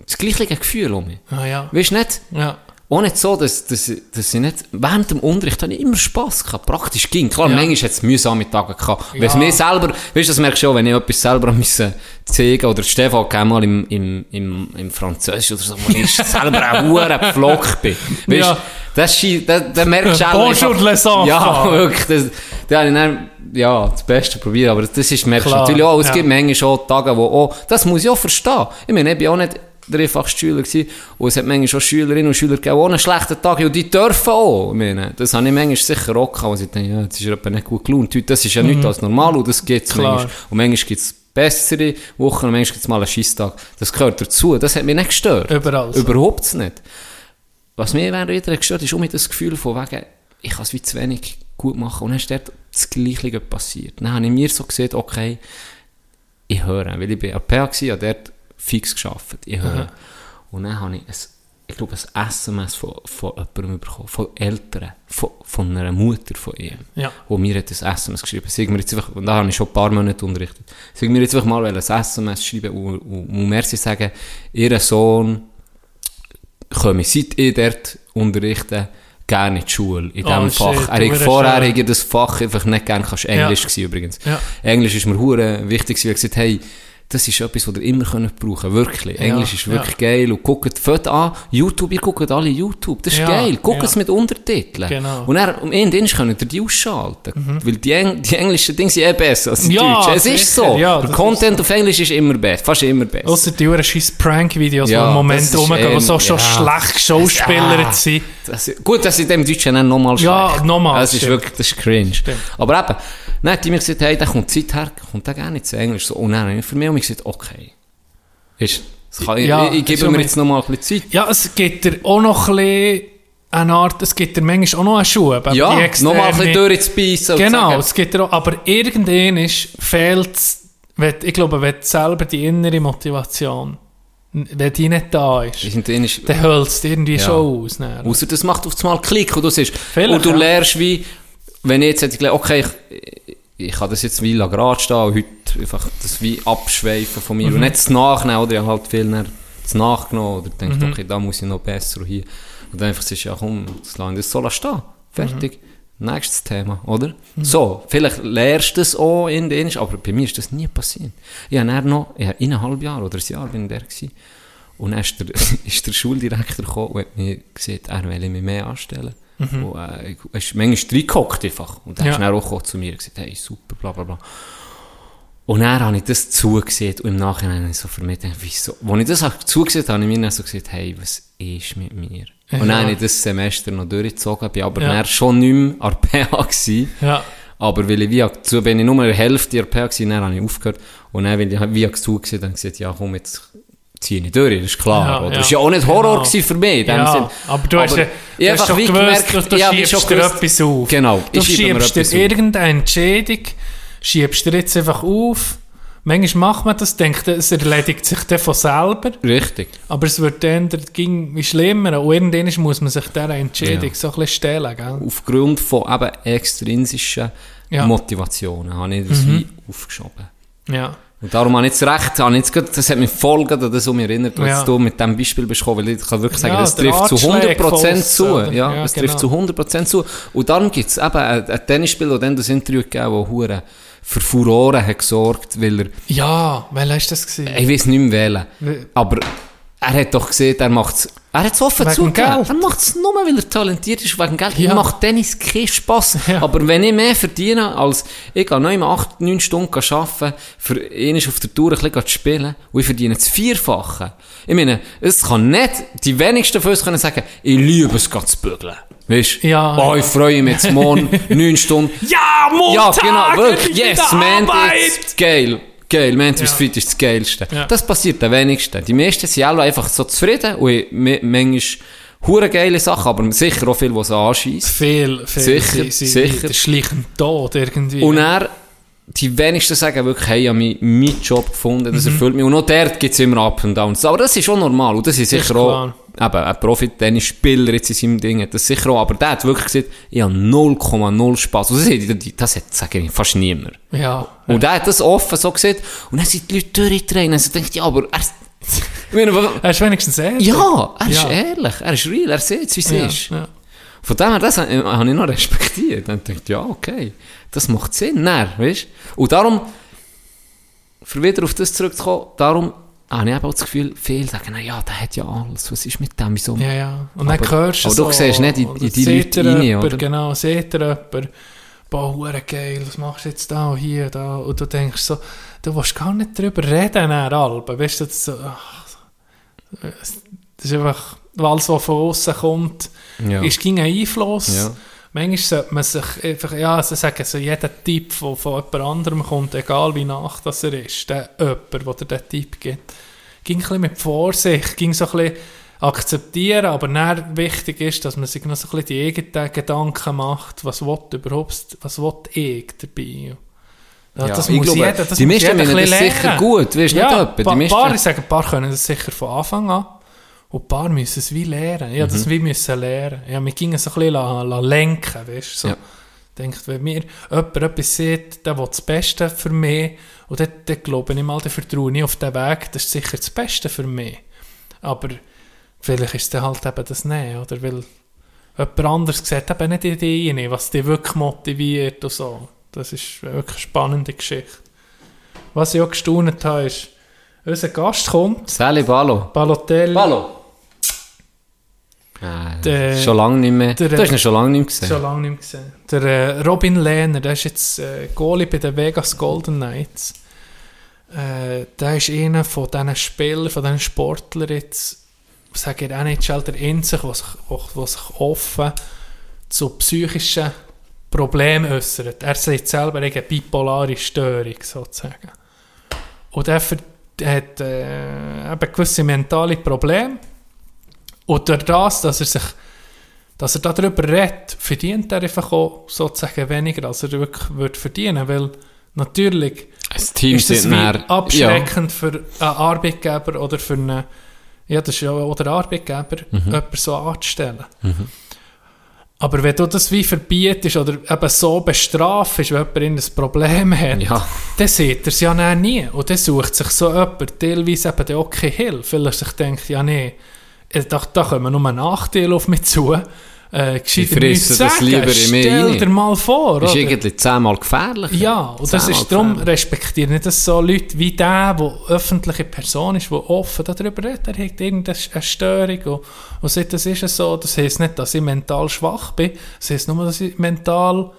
B: das gleiche Gefühl um mich.
A: Ah, ja.
B: Weißt du nicht?
A: Ja.
B: Auch nicht so, dass, dass, dass ich nicht, während dem Unterricht habe ich immer Spass gehabt, praktisch ging. Klar,
A: Ja.
B: manchmal hat es mühsame Tage gehabt. Wenn es
A: Ja.
B: mir selber, weißt du, das merkst du auch, wenn ich etwas selber müssen zeigen oder Stefan kam mal im, im, im, im Französisch oder so, wo ich selber ein hure Pflock bin. Weißt du,
A: Ja.
B: das, das, das merkst du auch
A: Bonjour, les enfants.
B: Ja, wirklich, das, da habe ich dann, ja, das Beste probiert, aber das ist, merkst du natürlich auch, es
A: ja.
B: gibt manchmal schon Tage, wo, oh, das muss ich auch verstehen. Ich meine, ich bin auch nicht der einfachste Schüler gewesen, und es hat manchmal schon Schülerinnen und Schüler gegeben, auch einen schlechten Tag und die dürfen auch. Ich meine, das habe ich manchmal sicher auch gehabt, wo ich denke, ja, jetzt ist er etwa nicht gut gelaunt. Heute, Das ist ja nichts als normal, und das gibt es
A: Mhm.
B: Manchmal. Und manchmal gibt es bessere Wochen, und manchmal gibt es mal einen Scheisstag. Das gehört dazu. Das hat mich nicht gestört.
A: Überall so.
B: Überhaupt nicht. Was mir während wieder gestört ist, auch mit das Gefühl von wegen, ich kann es wie zu wenig gut machen. Und dann ist dort das Gleiche passiert. Dann habe ich mir so gesehen, okay, ich höre. Weil ich bin an PA gewesen, dort fix geschafft. Ich höre. Und dann habe ich ein, ich glaube, ein SMS von, von jemandem bekommen, von Eltern, von, von einer Mutter von ihm.
A: Ja.
B: Wo mir hat ein SMS geschrieben. Sag mir jetzt einfach, und da habe ich schon ein paar Monate unterrichtet. Sag mir jetzt einfach mal, ein SMS schreiben und, und, und merci sagen, ihr Sohn komme, seit ich dort unterrichte, gerne in die Schule, in
A: Oh,
B: diesem
A: shit,
B: Fach. Er hat vorher hat er das Fach einfach nicht gerne, kannst Englisch gewesen übrigens.
A: Ja.
B: Englisch ist mir hure wichtig, gewesen. ich gesagt, hey, das ist etwas, was ihr immer könnt brauchen wirklich. Englisch ist wirklich geil. Und guckt, fällt an, YouTube, ihr guckt alle YouTube. Das ist
A: Ja,
B: geil. Guckt
A: ja.
B: es mit Untertiteln.
A: Genau.
B: Und dann, am Ende könnt ihr die ausschalten. Weil die, Eng die englischen Dinge sind eh besser als die
A: Ja,
B: deutschen. Es ist so.
A: ja,
B: Der
A: das
B: Content auf Englisch ist immer besser. Fast immer besser.
A: Ausser die Uhren scheiß Prank-Videos,
B: Ja,
A: die im Moment
B: das ist
A: rumgehen, die so schon
B: ja.
A: schlecht geschauspielert
B: Ah.
A: sind.
B: Das, gut, dass ich dem Deutschen dann nochmal
A: Ja,
B: schlecht.
A: nochmal,
B: Das ist
A: stimmt.
B: wirklich, das ist cringe. Aber eben, dann hat die mir gesagt, hey, da kommt Zeit her, kommt der gerne zu Englisch. So, und dann habe ich für mich gesagt, okay. Ist, kann,
A: Ja,
B: ich, ich gebe
A: schon
B: mir
A: mit-
B: jetzt nochmal ein bisschen Zeit.
A: Ja, es gibt dir auch noch ein bisschen eine Art, es gibt dir manchmal auch noch einen Schub.
B: Ja,
A: externe-
B: nochmal ein bisschen durchzubeissen.
A: Genau, es gibt dir auch, aber irgendwann fehlt ich glaube, wenn selber die innere Motivation, wenn die nicht da ist,
B: ist,
A: dann es irgendwie
B: Ja.
A: schon aus. dann.
B: Außer das macht auf einmal Klick und du siehst,
A: Vielleicht,
B: und du
A: ja.
B: lernst wie, wenn ich jetzt hätte gelernt, okay, ich, ich kann das jetzt wie gerade stehen und heute einfach das wie abschweifen von mir
A: Mhm.
B: und nicht das Nachnehmen, oder ich habe halt viel dann das nachgenommen oder denkt,
A: Mhm.
B: okay, da muss ich noch besser und hier. Und dann einfach sagst ja komm, das lasse ich das soll stehen. Fertig.
A: Mhm.
B: Nächstes Thema, oder? So, vielleicht lernst du das auch in den aber bei mir ist das nie passiert. Ich habe noch, ich habe eineinhalb Jahre oder ein Jahr bin ich der gewesen. Und dann ist der, ist der Schuldirektor gekommen und hat mir gesagt, er will mich mehr anstellen. Und, äh, ist manchmal reingehockt einfach. Und dann
A: Ja.
B: ist er auch zu mir gesagt, hey, super, bla, bla, bla. Und dann habe ich das zugesehen und im Nachhinein habe ich so für mich gedacht, wieso? Als ich das habe zugesehen habe, habe ich mir dann so gesagt, hey, was ist mit mir? Und dann
A: Ja.
B: habe ich das Semester noch durchgezogen, bin aber
A: Ja.
B: schon nicht mehr an der PH gewesen.
A: Ja.
B: Aber weil ich wie zu bin ich nur eine Hälfte der PH gewesen, dann habe ich aufgehört. Und dann, weil ich wie zugesehen habe, gesagt, ja komm, jetzt ziehe ich durch, das ist klar.
A: Ja,
B: oder?
A: ja.
B: Das war ja auch nicht Horror
A: Genau.
B: für mich.
A: Ja,
B: Sinn.
A: aber du hast ja- du hast
B: wie
A: gewusst,
B: gemerkt,
A: du
B: wie
A: schiebst
B: schon
A: dir etwas auf.
B: Genau,
A: Du schiebst dir irgendeine Entschädigung, schiebst dir jetzt einfach auf. Manchmal macht man das, denkt, es erledigt sich dann von selber.
B: Richtig.
A: Aber es wird dann der ging schlimmer. Und irgendwann muss man sich dieser Entschädigung
B: Ja.
A: so ein bisschen stellen. Gell?
B: Aufgrund von eben extrinsischen
A: Ja.
B: Motivationen habe ich das wie aufgeschoben.
A: Ja.
B: Und darum habe ich jetzt recht, habe ich jetzt gerade, das hat mich voll gerade an das um mich erinnert, was
A: Ja.
B: du mit diesem Beispiel bist gekommen, weil ich kann wirklich sagen,
A: Ja,
B: das
A: der
B: trifft zu
A: Ratschlag
B: 100%
A: von
B: zu. Ja,
A: ja,
B: es
A: genau.
B: trifft zu 100% zu. Und darum gibt es eben ein, Tennisspieler, der dann das Interview gegeben hat, das hure für Furore hat gesorgt, weil er,
A: Ja, welcher war das? Gewesen?
B: ich weiß nicht mehr wählen, aber er hat doch gesehen, er macht's, er hat es offen
A: Wegen
B: zugegeben. Er macht es nur, weil er talentiert ist, wegen Geld.
A: Ja.
B: Macht Tennis keinen Spass.
A: Ja.
B: Aber wenn ich mehr verdiene, als ich gehe noch immer 8, 9 Stunden arbeiten, für ihn auf der Tour ein bisschen zu spielen, und ich verdiene das Vierfache. Ich meine, es kann nicht, die wenigsten von uns können sagen, ich liebe es, gerade zu bügeln. Weißt du?
A: Ja,
B: oh,
A: ja.
B: ich freue mich jetzt morgen, 9 Stunden.
A: Ja,
B: Ja,
A: Montag!
B: genau, wirklich. Yes, ist geil. Geil, Montag bis. Freitag ist das Geilste. Das passiert den wenigsten. Die meisten sind alle einfach so zufrieden und manchmal hure geile Sachen, aber sicher auch viel, was anschießt.
A: Viel, viel.
B: Sicher,
A: sie, sie,
B: sicher.
A: Schleichen Tod irgendwie.
B: Und er, die wenigsten sagen wirklich, hey, ich habe meinen Job gefunden,
A: Mhm.
B: das erfüllt mich. Und auch dort gibt es immer Up und Downs. Aber das ist schon normal. Und das ist
A: ist
B: sicher auch, eben, ein Profi-Tennis-Spieler jetzt in seinem Ding, hat das sicher auch. Aber der hat wirklich gesagt, ich habe 0,0 Spaß. Und das, hat- das hat, sage ich, fast niemand.
A: ja.
B: Und er hat das offen so gesehen. Und dann sind die Leute durchgetragen. Und denkt, ja, aber er, meine,
A: Er ist wenigstens ehrlich.
B: ja, er ist
A: Ja.
B: ehrlich, er ist real, er sieht wie es
A: Ja,
B: ist.
A: ja.
B: Von dem her, das habe ich noch respektiert. Dann ich, ja, okay, das macht Sinn, nein, weißt Und darum, für wieder auf das zurückzukommen, darum habe ich eben auch das Gefühl, viele sagen, ja, der hat ja alles, was ist mit dem, wieso?
A: Ja, ja. Und dann
B: Aber-
A: hörst du
B: aber
A: so...
B: du siehst nicht in- in die Leute rein,
A: jemand,
B: oder?
A: Genau, sieht er jemand, boah, hure geil, was machst du jetzt da und hier, da? Und du denkst so, du willst gar nicht drüber reden, dann, Alben. Weißt du, das, so, ach, das ist einfach, alles, was von außen kommt,
B: Ja.
A: ist gegen einen Einfluss.
B: Ja.
A: Manchmal sollte man sich einfach, ja, also sagen, so jeder Tipp, der von jemand anderem kommt, egal wie nach das er ist, der jemand, der dir den Tipp gibt, ging ein bisschen mit Vorsicht, ging so ein bisschen akzeptieren, aber dann wichtig ist, dass man sich noch so ein bisschen die eigenen Gedanken macht, was will überhaupt, was will ich dabei? Ja,
B: Ja,
A: das
B: ich
A: muss
B: glaube,
A: jeder, das
B: die meisten
A: bisschen
B: das sicher
A: lernen.
B: gut, weisst du, nicht
A: ja, pa-
B: meisten-
A: paar, ich sage, ein paar können das sicher von Anfang an. Und ein paar müssen es wie lernen. Ja,
B: Mhm.
A: das wie müssen lernen. Ja, wir gingen so ein bisschen la, la lenken, weißt du. So.
B: Ja.
A: Denkt, wenn mir jemand etwas sieht, der will das Beste für mich, und dann, dann glaube ich mal, dann vertraue ich auf den Weg, das ist sicher das Beste für mich. Aber vielleicht ist es dann halt eben das nicht, oder? Weil jemand anderes sieht eben nicht in dich rein, was dich wirklich motiviert und so. Das ist wirklich eine spannende Geschichte. Was ich auch gestaunt habe, ist, unser Gast kommt,
B: Sally Ballo.
A: Balotelli.
B: Ballo. Äh,
A: Der-
B: schon lange nicht mehr.
A: der-
B: du hast ihn schon lange nicht mehr gesehen.
A: Schon lange nicht mehr gesehen. Der äh, Robin Lehner, der ist jetzt äh, Goalie bei den Vegas Golden Knights. Äh, der ist einer von diesen Spielern, von diesen Sportlern jetzt, sage ich NHL, der der sich, der, der sich offen zu psychischen Problemen äußert. Er sagt selber, er eine bipolare Störung, sozusagen. Und er hat äh, eben gewisse mentale Probleme. Und durch das, dass er sich dass er darüber redet, verdient er einfach auch sozusagen weniger, als er wirklich würde verdienen weil natürlich
B: Das Team
A: ist das wie
B: dann-
A: abschreckend für einen Arbeitgeber oder für einen, ja, das ist ja auch der Arbeitgeber,
B: Mhm.
A: jemanden so anzustellen. Aber wenn du das wie verbietest oder eben so bestrafst, wenn jemand ein Problem hat,
B: Ja.
A: dann sieht er es ja nie. Und dann sucht sich so jemand teilweise eben auch keine Hilfe, weil er sich denkt, ja nee, äh, da, da kommen nur Nachteile auf mich zu. Äh,
B: fressen
A: nichts
B: das
A: sagen.
B: lieber in mich
A: Stell dir mal vor.
B: Das ist
A: oder?
B: irgendwie zehnmal gefährlicher.
A: Ja, und das ist darum respektieren nicht das so Leute wie der, der öffentliche Person ist, der offen darüber redet, er hat irgendeine Störung und, und sagt, das ist so, das heisst nicht, dass ich mental schwach bin, das heisst nur, dass ich mental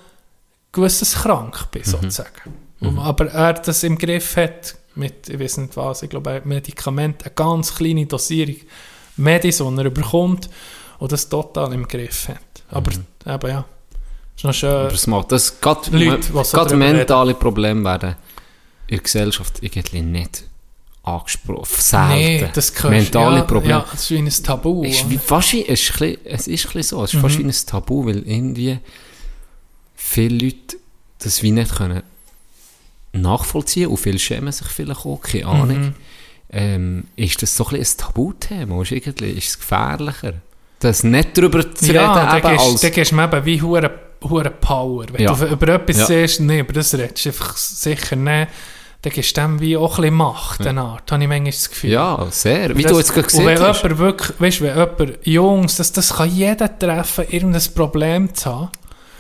A: gewisses krank bin, sozusagen. Und, aber er das im Griff hat, mit, ich weiß nicht was, ich glaube, ein Medikament, eine ganz kleine Dosierung Die er bekommt und das total im Griff hat. Aber eben, ja, ist noch schön.
B: Aber es macht das, gerade,
A: Leute,
B: mentale Probleme werden in der Gesellschaft irgendwie nicht angesprochen. Selten.
A: Nee, das gehört
B: Mentale
A: ja,
B: Probleme.
A: Ja, das ist wie ein Tabu.
B: ist
A: oder?
B: wie, fast es, ist ein bisschen, es ist ein bisschen so, es ist fast wie ein Tabu, weil irgendwie viele Leute das wie nicht können nachvollziehen und viele schämen sich vielleicht auch, keine Ahnung. Ähm, ist das so ein ein Tabuthema? Ist, irgendwie, ist es gefährlicher? Das nicht darüber zu
A: ja,
B: reden, eben
A: gehst, dann gehst du mir eben wie hure hure Power. Wenn
B: Ja.
A: du über etwas
B: Ja.
A: siehst, nee, über das redest du einfach sicher nicht, dann gibst du dem wie auch ein bisschen Macht, eine Art, habe ich manchmal das Gefühl.
B: ja, sehr. Wie
A: Das-
B: du jetzt gerade
A: und
B: gesehen
A: wenn
B: hast.
A: jemand wirklich, weißt du, wenn jemand Jungs, das, das kann jeder treffen, irgendein Problem zu haben.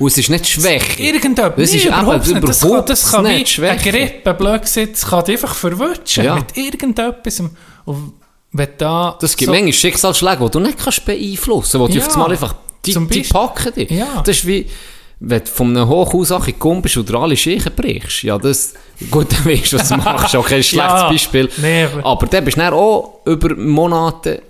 B: Und es ist nicht schwächer.
A: Irgendetwas.
B: Das ist
A: Nee, überhaupt nicht. Das kann, das kann
B: nicht
A: wie eine. Grippe, blöd gesagt, kann dich einfach verwutschen
B: Ja.
A: mit irgendetwas. Und wenn da...
B: Das gibt
A: so-
B: manchmal Schicksalsschläge, die du nicht kannst beeinflussen kannst, die
A: Ja,
B: jetzt mal einfach, die, die packen dich.
A: Ja.
B: Das ist wie, wenn du von einem Hochhaus an kommst und alle Scheichen brichst. Ja, das, gut, dann weißt du, was du machst. Okay, ein schlechtes
A: Ja.
B: Beispiel.
A: Nee, aber-
B: aber dann bist du dann auch über Monate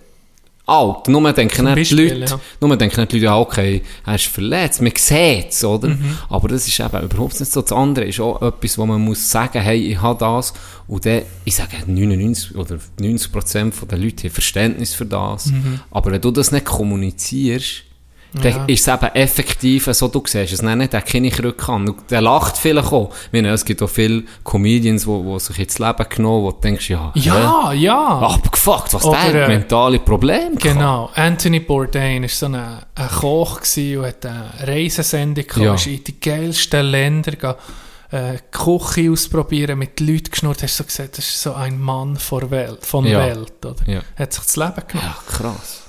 B: alt. Nur denken dann die
A: Beispiel,
B: Leute,
A: ja.
B: nur denken dann die Leute, ja, okay, er ist verletzt, man sieht es, oder?
A: Mhm.
B: Aber das ist eben überhaupt nicht so. Das andere ist auch etwas, wo man muss sagen, hey, ich habe das. Und dann, ich sage, 99 oder 90 Prozent der Leute haben Verständnis für das.
A: Mhm.
B: Aber wenn du das nicht kommunizierst, dann ist es eben effektiv so, du siehst es nicht, der keine Krücke an. Und Der lacht vielleicht auch. Ich meine, es gibt auch viele Comedians, die, sich ins Leben genommen wo du denkst, ja, hä?
A: Ja, ja.
B: abgefuckt, was
A: Oder,
B: der
A: äh,
B: mentale Probleme gehabt.
A: Genau, Anthony Bourdain war so ein, ein Koch und hat eine Reisesendung gehabt,
B: Ja.
A: ist in die geilsten Länder gegangen, äh, Küche ausprobieren, mit Leuten geschnurrt, hast du so gesagt, das ist so ein Mann vor Welt, von
B: Ja.
A: Welt, oder?
B: Ja.
A: Hat sich das Leben genommen.
B: Ja, krass.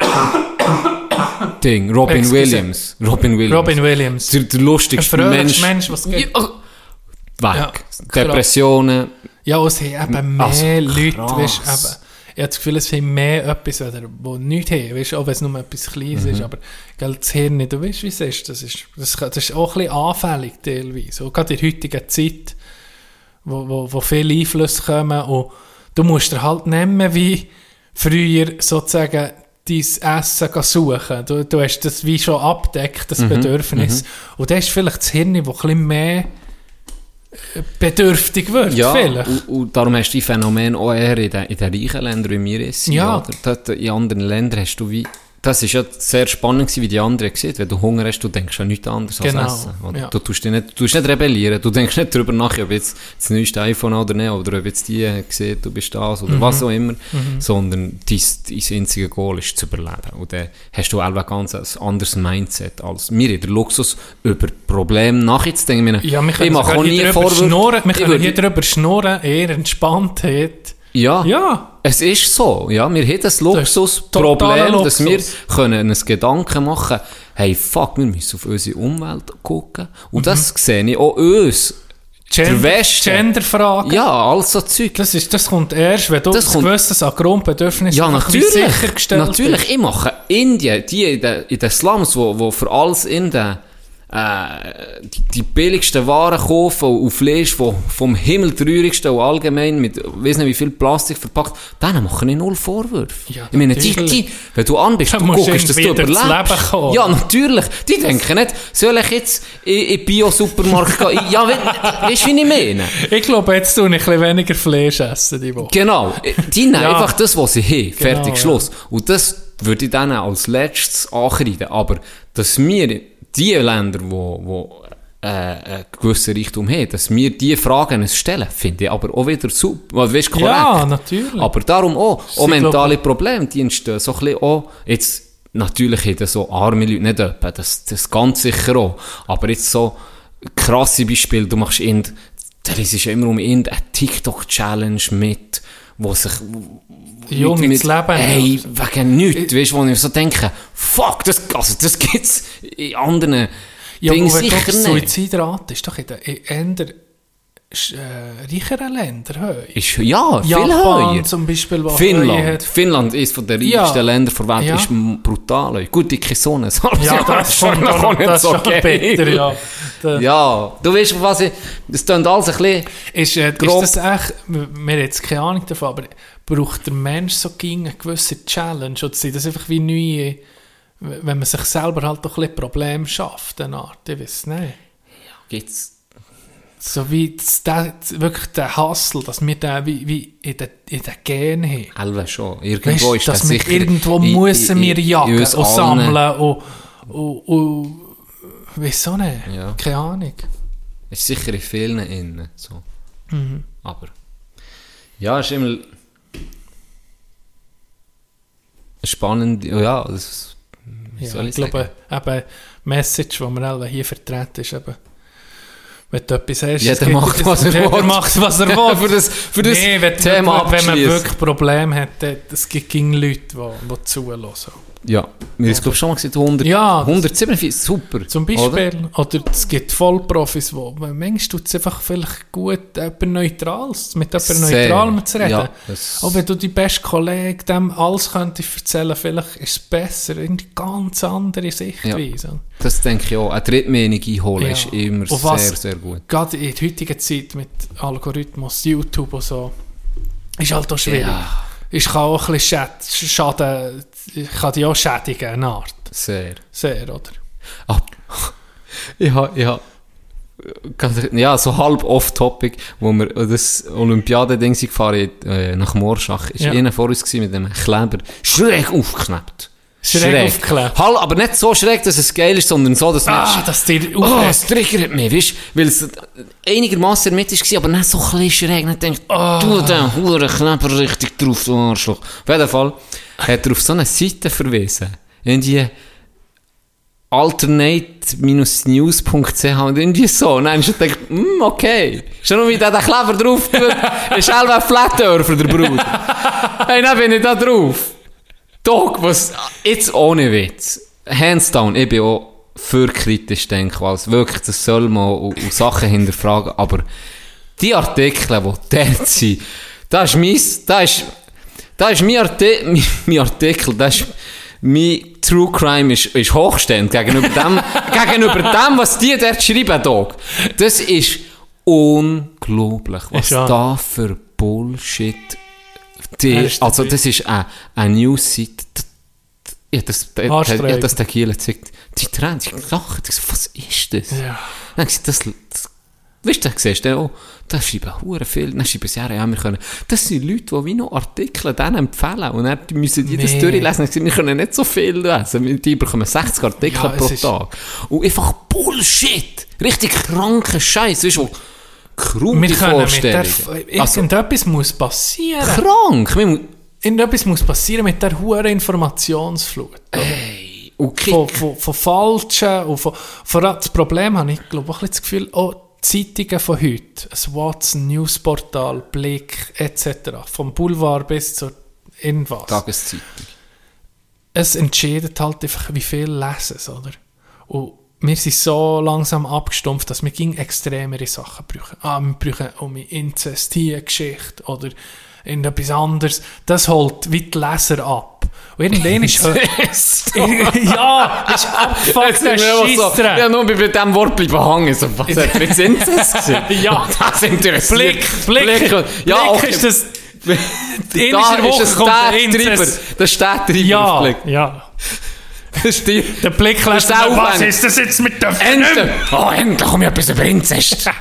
B: Ding, Robin
A: Excuse.
B: Williams. Robin Williams.
A: Robin Williams.
B: Der, der
A: Ein
B: lustigste
A: fröhlicher
B: Mensch.
A: Mensch, was geht.
B: Ja, weg.
A: Ja,
B: Depressionen.
A: Ja, und es haben eben mehr
B: Also,
A: Leute, weißt, eben, ich habe das Gefühl, es haben mehr etwas, oder, die nichts haben, weißt, auch wenn es nur etwas Kleines
B: Mhm.
A: ist, aber gell, das Hirn du weißt, wie es ist, das ist, das, das ist auch ein bisschen anfällig teilweise, auch gerade in der heutigen Zeit, wo, wo, wo viele Einflüsse kommen und du musst dir halt mehr wie früher sozusagen dein Essen suchen. Du, du hast das wie schon abdeckt, das Bedürfnis. Und dann ist vielleicht das Hirn, das ein bisschen mehr äh, bedürftig wird,
B: Ja,
A: vielleicht.
B: und, und darum hast du die Phänomen auch eher in den, in den reichen Ländern, wie wir es sind.
A: Ja.
B: Oder? Dort in anderen Ländern hast du wie... Das ist ja sehr spannend gewesen, wie die anderen sehen. Wenn du Hunger hast, du denkst an nichts anderes
A: Genau,
B: als Essen.
A: Ja.
B: Du tust dich nicht, du tust nicht rebellieren. Du denkst nicht darüber nach, ob jetzt das neueste iPhone oder nicht, oder ob jetzt die sieht, du bist das, oder
A: Mhm.
B: was auch immer. Sondern dein, dein einzige Goal ist zu überleben. Und dann hast du auch ein ganz ein anderes Mindset als wir. in Der Luxus, über Probleme nachzudenken. Ich
A: Ja, wir
B: ich
A: können
B: mache
A: sogar
B: auch nie Vorwürfe.
A: schnurren. Wir
B: Ich
A: können hier drüber schnurren, eher Entspanntheit.
B: Ja.
A: Ja.
B: Es ist so, ja. Wir haben das Luxusproblem,
A: totaler
B: dass wir
A: Luxus.
B: können uns Gedanken machen hey, fuck, wir müssen auf unsere Umwelt gucken. Und
A: Mhm.
B: das sehe ich auch uns. Der Westen.
A: Genderfrage.
B: Ja, all so Zeug.
A: Das, ist, das kommt erst, wenn du
B: Das kommt-
A: gewisses an Grundbedürfnissen
B: Ja, natürlich.
A: sichergestellt
B: Natürlich. Ich mache Indien, die in den, in den Slums, wo, wo für alles in den, äh, die, die billigsten Waren kaufen und Fleisch wo vom Himmel traurigsten und allgemein mit, weiss nicht wie viel Plastik verpackt, denen machen ich null Vorwürfe.
A: Ja,
B: ich meine, die, die, wenn du an bist, du guckst, dass du überlebst.
A: Leben.
B: Ja, natürlich. Die denken nicht, soll ich jetzt in, in Bio-Supermarkt gehen? Ja, we- weißt du, wie ich meine?
A: Ich glaube, jetzt tue ich ein bisschen weniger Fleisch essen die Woche.
B: Genau. Die nehmen
A: Ja.
B: einfach das, was sie haben. Fertig,
A: Genau,
B: Schluss. Und das würde ich dann als letztes ankreiden. Aber, dass wir die Länder, wo, wo äh, einen gewissen Reichtum haben, dass wir diese Fragen stellen, finde ich aber auch wieder super. Weißt, korrekt.
A: Ja, natürlich.
B: Aber darum auch, auch mentale Probleme, die entstehen so ein bisschen auch, jetzt, natürlich haben so arme Leute nicht etwa, das, das ganz sicher auch, aber jetzt so krasse Beispiele, du machst irgend, da ist es immer um irgendeine TikTok-Challenge mit, wo sich
A: Jung ins Leben
B: Ey,
A: haben.
B: wegen nichts, weißt wo ich so denke, fuck, das, also das gibt's in anderen
A: Ja,
B: Dingen sicher nicht.
A: Suizidrate ist doch in den in eher äh, reicheren Ländern höher.
B: Ist, ja, viel
A: Japan
B: höher.
A: zum Beispiel, höher
B: Finnland.
A: hat.
B: Finnland ist von den
A: Ja.
B: reichsten Ländern der Welt.
A: Ja.
B: Ist brutal. ey. Gut, dicke Sonne. Das
A: Ja, das ist schon,
B: auch nicht so geil.
A: bitter, ja. Da-
B: Ja, du weißt, was ich... Das klingt alles ein bisschen...
A: Ist, äh,
B: Grob.
A: ist das echt, wir haben jetzt keine Ahnung davon, aber braucht der Mensch so gegen eine gewisse Challenge? Oder sind das einfach wie neue, wenn man sich selber halt doch ein bisschen Probleme schafft, eine Art? Ich weiß nicht.
B: Gibt's...
A: So wie das, der, wirklich der Hustle, dass wir den wie, wie in den, in den Gen haben.
B: Elva schon. Irgendwo
A: Weißt,
B: ist
A: dass
B: das
A: wir
B: sicher...
A: irgendwo
B: in-
A: müssen
B: in-
A: wir jagen und sammeln und, und, und wieso nicht?
B: Ja.
A: Keine Ahnung.
B: Ist sicher in vielen innen. So.
A: Mhm.
B: Aber... Ja, ist immer... Spannend. Ja, das...
A: Ja, ich
B: ich
A: glaube, eben, Message, die wir alle hier vertreten, ist eben, wenn du etwas hast,
B: Jeder macht, was er
A: jeder
B: will.
A: macht, was er will.
B: für das, für das
A: nee, wenn,
B: Thema
A: wenn man
B: abschließen.
A: wirklich Probleme hat, es gibt Leute, die, die zuhören.
B: Ja, wir haben es glaube schon mal gesagt, 100,
A: Ja.
B: 147, super.
A: Zum
B: oder?
A: Beispiel, oder, es gibt Vollprofis, wo manchmal tut es einfach vielleicht gut, jemand Neutrales, mit
B: Sehr.
A: Neutralem zu reden.
B: Ja,
A: Auch wenn du die beste Kollegen dem alles könntest erzählen, vielleicht ist es besser, eine ganz andere Sichtweise.
B: Das denke ich auch. Eine Drittmeinung einholen
A: Ja.
B: ist immer
A: Und was-
B: sehr, sehr gut.
A: Gerade in der heutigen Zeit mit Algorithmus, YouTube und so, ist halt auch schwierig.
B: Ja.
A: Ich kann auch ein bisschen schad- schaden, kann die auch schädigen, eine Art.
B: Sehr.
A: Sehr, oder?
B: Ah, ich habe, ich ja, so halb off-topic, wo wir das Olympiade-Ding gefahren äh, nach Morschach, ist
A: Ja.
B: einer vor uns mit einem Kleber schräg aufgeknappt.
A: Schräg aufgeklebt.
B: Halt, aber nicht so schräg, dass es geil ist, sondern so, dass
A: Ah,
B: man...
A: dass dir
B: Oh, es triggert mich, weißt du? Weil es einigermaßen mit war, aber nicht so ein schräg. Nicht denkt, du den Huren Kleber richtig drauf, du Arschloch. Auf jeden Fall hat er auf so eine Seite verwiesen. Irgendwie alternate-news.ch und irgendwie so. Und dann hast du gedacht, hm, okay. Schon nur wie der den Kleber drauf tut, ist selber ein Flat Earther, der Bruder. hey, dann bin ich da drauf. Dog, was, jetzt ohne Witz. Hands down, ich bin auch für kritisch denken, also wirklich, das soll man und, und Sachen hinterfragen, aber die Artikel, die dort sind, da ist mein, da ist, da ist mein, Arti mein, mein Artikel, das ist, mein True Crime ist, ist hochstehend gegenüber dem, gegenüber dem, was die dort schreiben, Dog. Das ist unglaublich, was
A: Ist ja.
B: da für Bullshit die,
A: Er ist
B: also das ist eine, eine News-Seite, ja, das, der, der,
A: Haarsträubend.
B: ja, das der Giel gezeigt. Die Tränen, die ich so, was ist das?
A: Ja.
B: Dann gesagt, das, das, weißt du, dann siehst du, oh, da schreiben hure viel, dann schreiben sie, ja, ja, wir können, das sind Leute, die wie noch Artikel denen empfehlen und dann müssen die das
A: Nee.
B: durchlesen. Ich gesagt, wir können nicht so viel lesen, die bekommen 60 Artikel
A: Ja,
B: pro Tag. Und einfach Bullshit! Richtig kranker Scheiß, weißt du, wo krumme
A: Wir der.
B: Also,
A: irgendetwas muss passieren.
B: krank! Wir mu-
A: Irgendetwas muss passieren mit der hohen Informationsflut.
B: Ey, und
A: Von, von, von falschen und von, vor allem das Problem habe ich glaube auch ein bisschen das Gefühl, die Zeitungen von heute, ein Watson, Newsportal, Blick etc., vom Boulevard bis zu irgendwas.
B: Tageszeitung.
A: es entscheidet halt einfach, wie viel lesen es, oder? Und wir sind so langsam abgestumpft, dass wir gegen extremere Sachen brauchen. Ah, wir brauchen um Inzest hier eine Geschichte oder irgendetwas anderes. Das holt wie die Leser ab. Und irgendwann ist... ja, das ist abgefuckt, der
B: Ich ja,
A: Scheissdreck.
B: nur bei dem Wort bleiben hängen. So, was hat jetzt Inzest gesehen?
A: Ja.
B: das interessiert.
A: Blick, Blick, Blick,
B: Ja, okay.
A: ist das...
B: da ist es
A: der
B: Treiber.
A: Inzest.
B: Der Städttreiber
A: Ja,
B: Blick.
A: ja. Der Blick lässt
B: der
A: was ist das jetzt mit der
B: Endlich! Oh, endlich komme ich etwas über Inzest.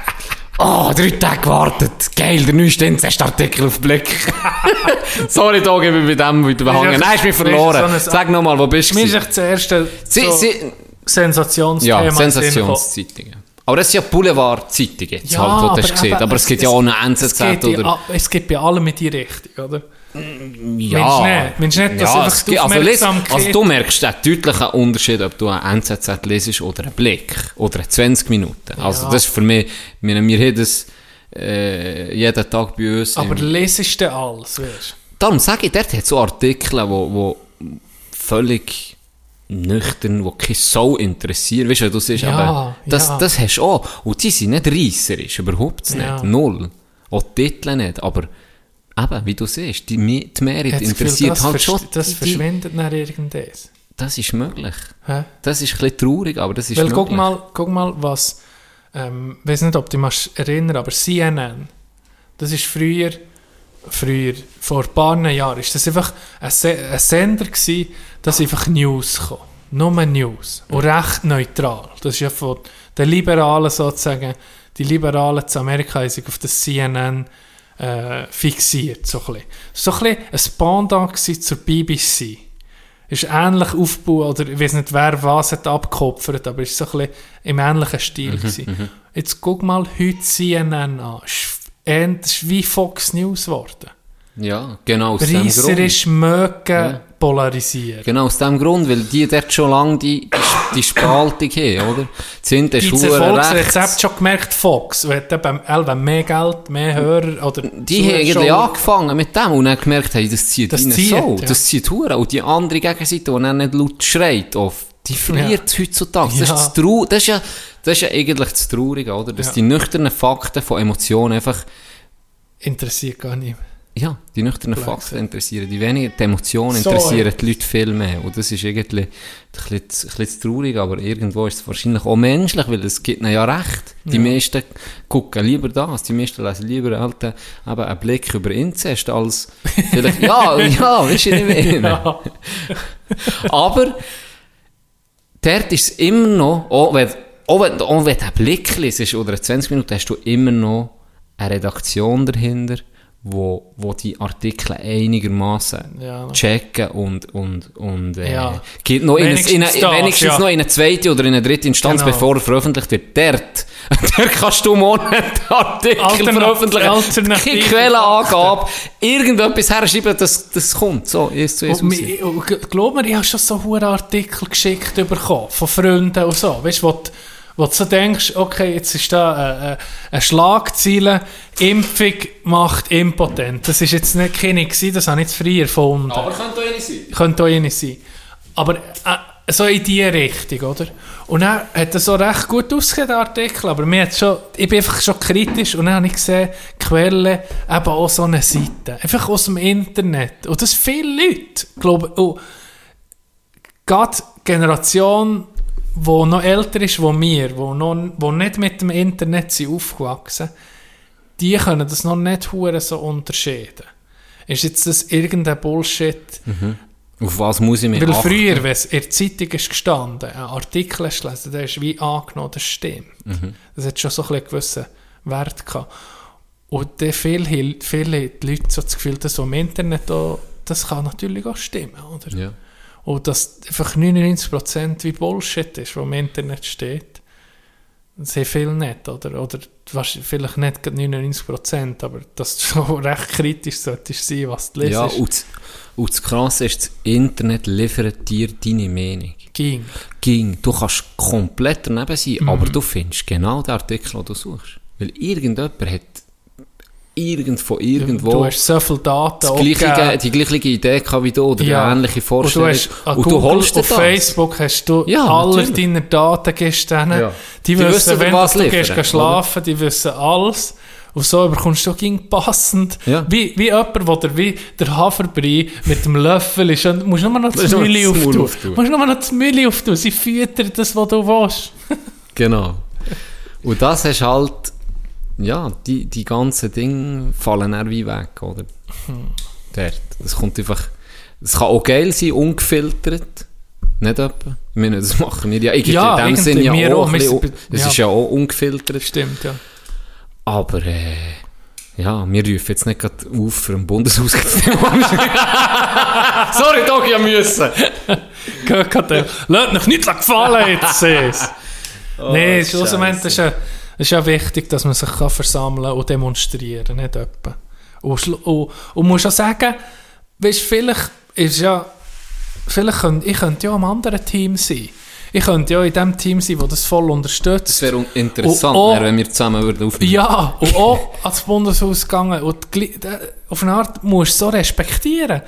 B: Oh, drei Tage gewartet. Geil, der neueste Inzestartikel auf Blick. Sorry, da gebe ich bei dem wieder behangen. Nein, ist mir verloren.
A: so
B: Sag nochmal, wo bist du?
A: Mir ist echt das erste so Sensationsthema
B: ja. Sensationszeitungen. Aber das sind ja Boulevard-Zeitungen,
A: Ja,
B: halt, wo du
A: aber
B: gesehen.
A: eben,
B: Aber es gibt ja auch eine NZZ
A: es
B: oder...
A: a- Es gibt bei allem in die Richtung, oder?
B: Ja,
A: Meinst du nicht? Nicht, dass
B: ja,
A: einfach die
B: also,
A: Aufmerksamkeit-
B: also du merkst den deutlichen Unterschied, ob du einen NZZ lesest oder einen Blick oder eine 20 Minuten. Also
A: Ja.
B: das ist für mich, wir, wir haben das äh, jeden Tag bei uns.
A: Aber lesest du alles, weißt?
B: Darum sage ich, dort hat so Artikel, wo, wo völlig nüchtern, die keine Sau interessieren. Weißt du, du siehst,
A: Ja,
B: aber das,
A: ja.
B: das hast du auch. Und die sind nicht reisserisch, überhaupt nicht. Null. Auch die Titel nicht. Aber eben, wie du siehst, die, die
A: das Gefühl,
B: interessiert
A: das
B: halt schon.
A: Das
B: die-
A: verschwindet nach irgendwas.
B: Das ist möglich.
A: Hä?
B: Das ist ein bisschen traurig, aber das ist
A: Weil
B: möglich.
A: guck mal, guck mal, was, ähm, ich weiß nicht, ob du dich erinnern, aber CNN, das ist früher, früher, vor ein paar Jahren, ist das einfach ein, Se ein Sender gewesen, das einfach News kam. Nur News. Und recht neutral. Das ist ja von den Liberalen sozusagen, die Liberalen zu Amerika haben sich auf das CNN äh, fixiert, so ein bisschen. So ein bisschen ein Pendant gewesen zur BBC ist ähnlich aufgebaut, oder ich weiß nicht, wer was hat abgekopfert, aber ist so ein bisschen im ähnlichen Stil gewesen. Jetzt guck mal heute CNN an. Das ist wie Fox News geworden.
B: Ja, genau.
A: Reisserisch, mögen,
B: Ja.
A: Polarisieren.
B: Genau, aus dem Grund, weil die dort schon lange die, die, die Spaltung haben, oder? Die sind
A: Die
B: Schuhe rechts.
A: schon gemerkt, Fox, wenn du eben, mehr Geld, mehr Hörer oder
B: Die haben eigentlich angefangen mit dem und dann gemerkt, hey, das zieht
A: Das zieht,
B: so,
A: ja.
B: das zieht hure. Und die andere Gegenseite, die dann nicht laut schreit, auf, die verliert heutzutage. Das,
A: Ja.
B: ist das, das, ist ja, das ist ja eigentlich das Traurige, oder? Dass
A: Ja.
B: die nüchternen Fakten von Emotionen einfach,
A: interessiert gar nicht mehr.
B: Ja, die nüchternen Fakten interessieren, die weniger, die Emotionen interessieren die Leute viel mehr. Und das ist irgendwie ein bisschen, ein bisschen traurig, aber irgendwo ist es wahrscheinlich auch menschlich, weil es gibt ihnen ja recht. Die
A: Ja.
B: meisten gucken lieber das, die meisten lesen lieber äh, eben einen Blick über Inzest als vielleicht, ja, ja, weißt du, nicht mehr. Aber dort ist es immer noch, auch wenn, auch wenn, auch wenn du einen Blick liest oder eine 20 Minuten, hast du immer noch eine Redaktion dahinter, wo, wo die Artikel einigermaßen
A: Ja.
B: checken und, und, und äh,
A: Ja.
B: geht noch in, eine, in,
A: Wenigstens das,
B: wenigstens
A: ja.
B: noch in eine zweite oder in eine dritte Instanz,
A: Genau.
B: bevor er veröffentlicht wird. Dort, dort kannst du morgen einen Artikel
A: Alternat-
B: veröffentlichen.
A: Alternative
B: Quellenangabe, irgendetwas herschreiben, dass das kommt. So, ist zu
A: Und, glaub mir, ich habe schon so hohe Artikel geschickt bekommen, von Freunden und so. Weißt du, wo, du- so denkst, okay, jetzt ist da eine, eine Schlagzeile, Impfung macht impotent. Das ist jetzt nicht keine gewesen, das habe ich jetzt frei erfunden.
B: Aber könnte auch nicht sein.
A: Könnte auch nicht sein. Aber äh, so in die Richtung, oder? Und dann hat er so recht gut ausgesehen, der Artikel, aber mir hat schon, ich bin einfach schon kritisch und dann habe ich gesehen, Quelle, eben auch so eine Seite. Einfach aus dem Internet. Und das viele Leute, glaube ich, und gerade Generation, die noch älter ist als wir, die noch, wo nicht mit dem Internet sind aufgewachsen die können das noch nicht hure so unterscheiden. Ist jetzt das irgendein Bullshit?
B: Auf was muss ich mich
A: Weil
B: achten?
A: früher, wenn es in der Zeitung ist gestanden, ein Artikel hast gelesen, der ist wie angenommen, das stimmt. Das hat schon so ein bisschen gewissen Wert gehabt. Und dann viele die Leute so das Gefühl, dass so im Internet auch, das kann natürlich auch stimmen, oder?
B: Ja.
A: Und dass einfach 99% wie Bullshit ist, was im Internet steht. Haben viele nicht, oder? Oder vielleicht nicht gerade 99%, aber dass du schon recht kritisch solltest sein, was du lesest.
B: Ja, und, das- und das Krasse ist, das Internet liefert dir deine Meinung.
A: ging.
B: Ging. Du kannst komplett daneben sein,
A: Mhm.
B: aber du findest genau den Artikel, den du suchst. Weil irgendjemand hat irgend von irgendwo
A: Du hast so viele Daten
B: gleiche, die gleiche Idee gehabt wie du oder
A: Ja.
B: eine ähnliche
A: Und du
B: Vorstellung.
A: hast
B: Und du
A: Google,
B: holst
A: auf
B: das.
A: Facebook hast du
B: Ja,
A: alle
B: natürlich.
A: deine Daten gibst denen.
B: Ja.
A: Die,
B: Die
A: wissen,
B: wissen,
A: wenn
B: was
A: du
B: liefern,
A: gehst schlafen, die wissen alles. Und so bekommst du ging passend.
B: Ja.
A: Wie, wie jemand, der der, wie der Haferbrei mit dem Löffel ist. Und musst nur noch das Mühle auftun.
B: auftun.
A: Musst nur noch das Mühle auftun. Sie füttern das, was du willst.
B: Genau. Und das hast halt, ja, die, die ganzen Dinge fallen dann wie weg, oder? Dort. Das kommt einfach, es kann auch geil sein, ungefiltert. Nicht etwa. Ich meine, das machen wir ja. Irgendwie
A: Ja,
B: in dem
A: irgendwie,
B: Sinn ja auch.
A: auch.
B: ein bisschen- Es
A: ja.
B: ist ja auch ungefiltert.
A: Stimmt, ja.
B: Aber, äh, ja, wir rufen jetzt nicht gerade auf für einen Bundeshaus. Sorry, doch, ich müssen.
A: Lass euch nicht gefallen jetzt, Sis.
B: Oh,
A: Nein, schlussendlich ist ja, ist ja wichtig, dass man sich kann versammeln und demonstrieren nicht etwa. Und, und, und muss auch sagen, weißt, vielleicht ist ja, vielleicht könnt, ich könnte ja am anderen Team sein. Ich könnte ja in dem Team sein, das das voll unterstützt.
B: Das wäre interessant,
A: auch-
B: wenn wir zusammen würden aufnehmen.
A: Ja, und auch ans Bundeshaus gegangen. Und auf eine Art musst du so respektieren.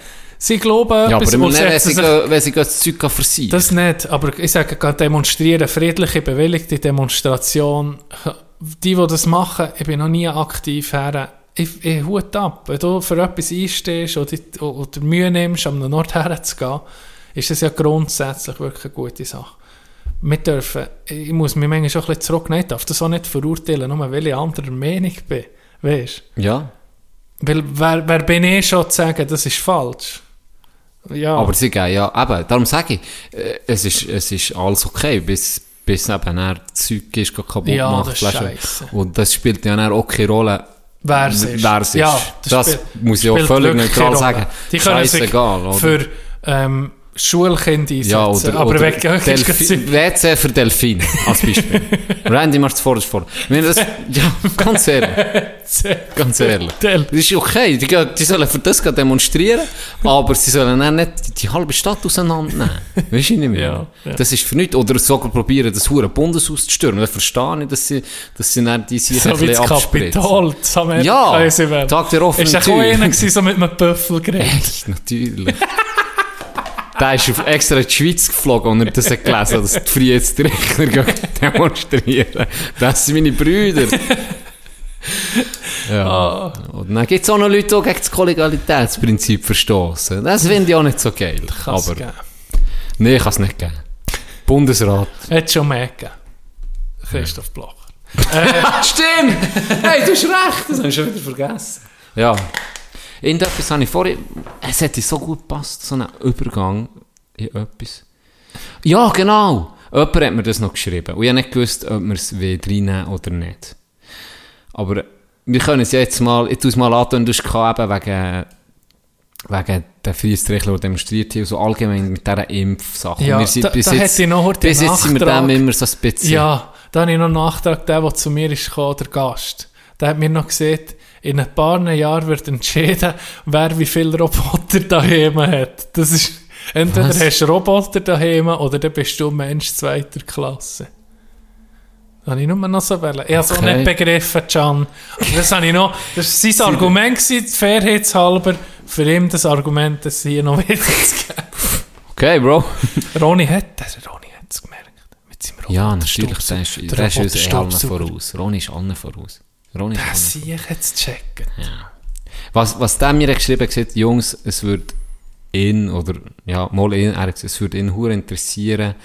A: Sie glauben
B: Ja, aber immer nicht, wenn sie,
A: sich-
B: wenn sie das Zeug versiehen.
A: Das nicht, aber ich sage, demonstrieren, friedliche, bewilligte Demonstration, die, die das machen, ich bin noch nie aktiv her. Ich, ich hut ab. Wenn du für etwas einstehst oder, oder Mühe nimmst, an einen Ort herzugehen, ist das ja grundsätzlich wirklich eine gute Sache. Wir dürfen, ich muss mich manchmal schon ein bisschen zurücknehmen, ich darf das auch nicht verurteilen, nur weil ich anderer Meinung bin. Weißt
B: ja.
A: Weil wer, wer bin ich schon zu sagen, das ist falsch? Ja.
B: Aber sie gehen ja, eben, darum sage ich, äh, es ist, es ist alles okay, bis, bis eben er das Zeug ist, kaputt
A: Ja,
B: macht.
A: das
B: weißt. Und das spielt ja auch keine Rolle,
A: Wer es ist.
B: wer es ist.
A: Ja,
B: das
A: spielt-
B: muss ich auch völlig neutral sagen.
A: Die können sich
B: Scheissegal, oder?
A: für ähm, Schulkind einsetzen.
B: Ja, oder,
A: aber
B: oder
A: du
B: Delfi- WC für Delfine, als Beispiel. Randy macht es vor, vor. Das, ja, ganz ehrlich, ganz ehrlich. Das ist okay, die, die sollen für das demonstrieren, aber sie sollen dann nicht die, die halbe Stadt auseinandernehmen. Weißt du nicht mehr?
A: Ja, ja.
B: Das ist für nichts. Oder sogar probieren, das hure Bundeshaus zu stürmen. Dann verstehe ich, dass sie, dass sie dann die sich
A: So
B: ein bisschen abspritzen.
A: Kapitol, das Amerika.
B: Ja. Tag der offenen
A: Ist auch
B: Tür.
A: einer so mit einem Büffel geredet.
B: Echt, natürlich. Der ist auf extra in die Schweiz geflogen und er das hat gelesen, dass die gehen demonstrieren. Das sind meine Brüder. Ja. Und dann gibt es auch noch Leute, die gegen das Kollegialitätsprinzip verstoßen. Das finde ich auch nicht so geil.
A: Kann's
B: Aber,
A: geben.
B: nee, kann es nicht geben. Bundesrat.
A: Hat schon mehr gegeben. Christoph Blocher.
B: Stimmt! Hey, du hast recht, das habe ich schon wieder vergessen. Ja. Irgendetwas habe ich vorhin... Es hätte so gut gepasst, so ein Übergang in etwas. Ja, genau! Jemand hat mir das noch geschrieben. Und ich habe nicht gewusst, ob wir es reinnehmen oder nicht. Aber wir können es jetzt mal... Ich tue es mal antun, du hast eben wegen... Wegen der Friedensrechtler, die demonstriert und so allgemein mit dieser Impfsache.
A: Ja,
B: wir sind
A: da-
B: bis
A: da
B: jetzt,
A: noch
B: bis jetzt sind wir dem immer so ein bisschen...
A: Ja, da habe ich noch einen Nachtrag, der, der zu mir ist gekommen, der Gast. Der hat mir noch gesagt, in ein paar Jahren wird entschieden, wer wie viele Roboter daheim hat. Das ist, entweder
B: Was?
A: hast du Roboter daheim oder dann bist du Mensch zweiter Klasse. Das habe ich nur noch so wollen. Ich habe es auch nicht begriffen, Can. Aber Das habe ich noch, das war sein Argument, gewesen, fairheitshalber, für ihn das Argument, das hier noch wieder zu geben.
B: Okay, Bro.
A: Ronny hat das, Ronny hat es gemerkt. Mit seinem
B: Ja, natürlich, der ist,
A: Der
B: ist uns eh allen voraus. Ronny ist allen voraus. Ronny allen
A: sehe ich jetzt checken.
B: Was, was der mir geschrieben hat, Jungs, es würde ihn, oder, ja, mal ihn, er es würde ihn hure interessieren,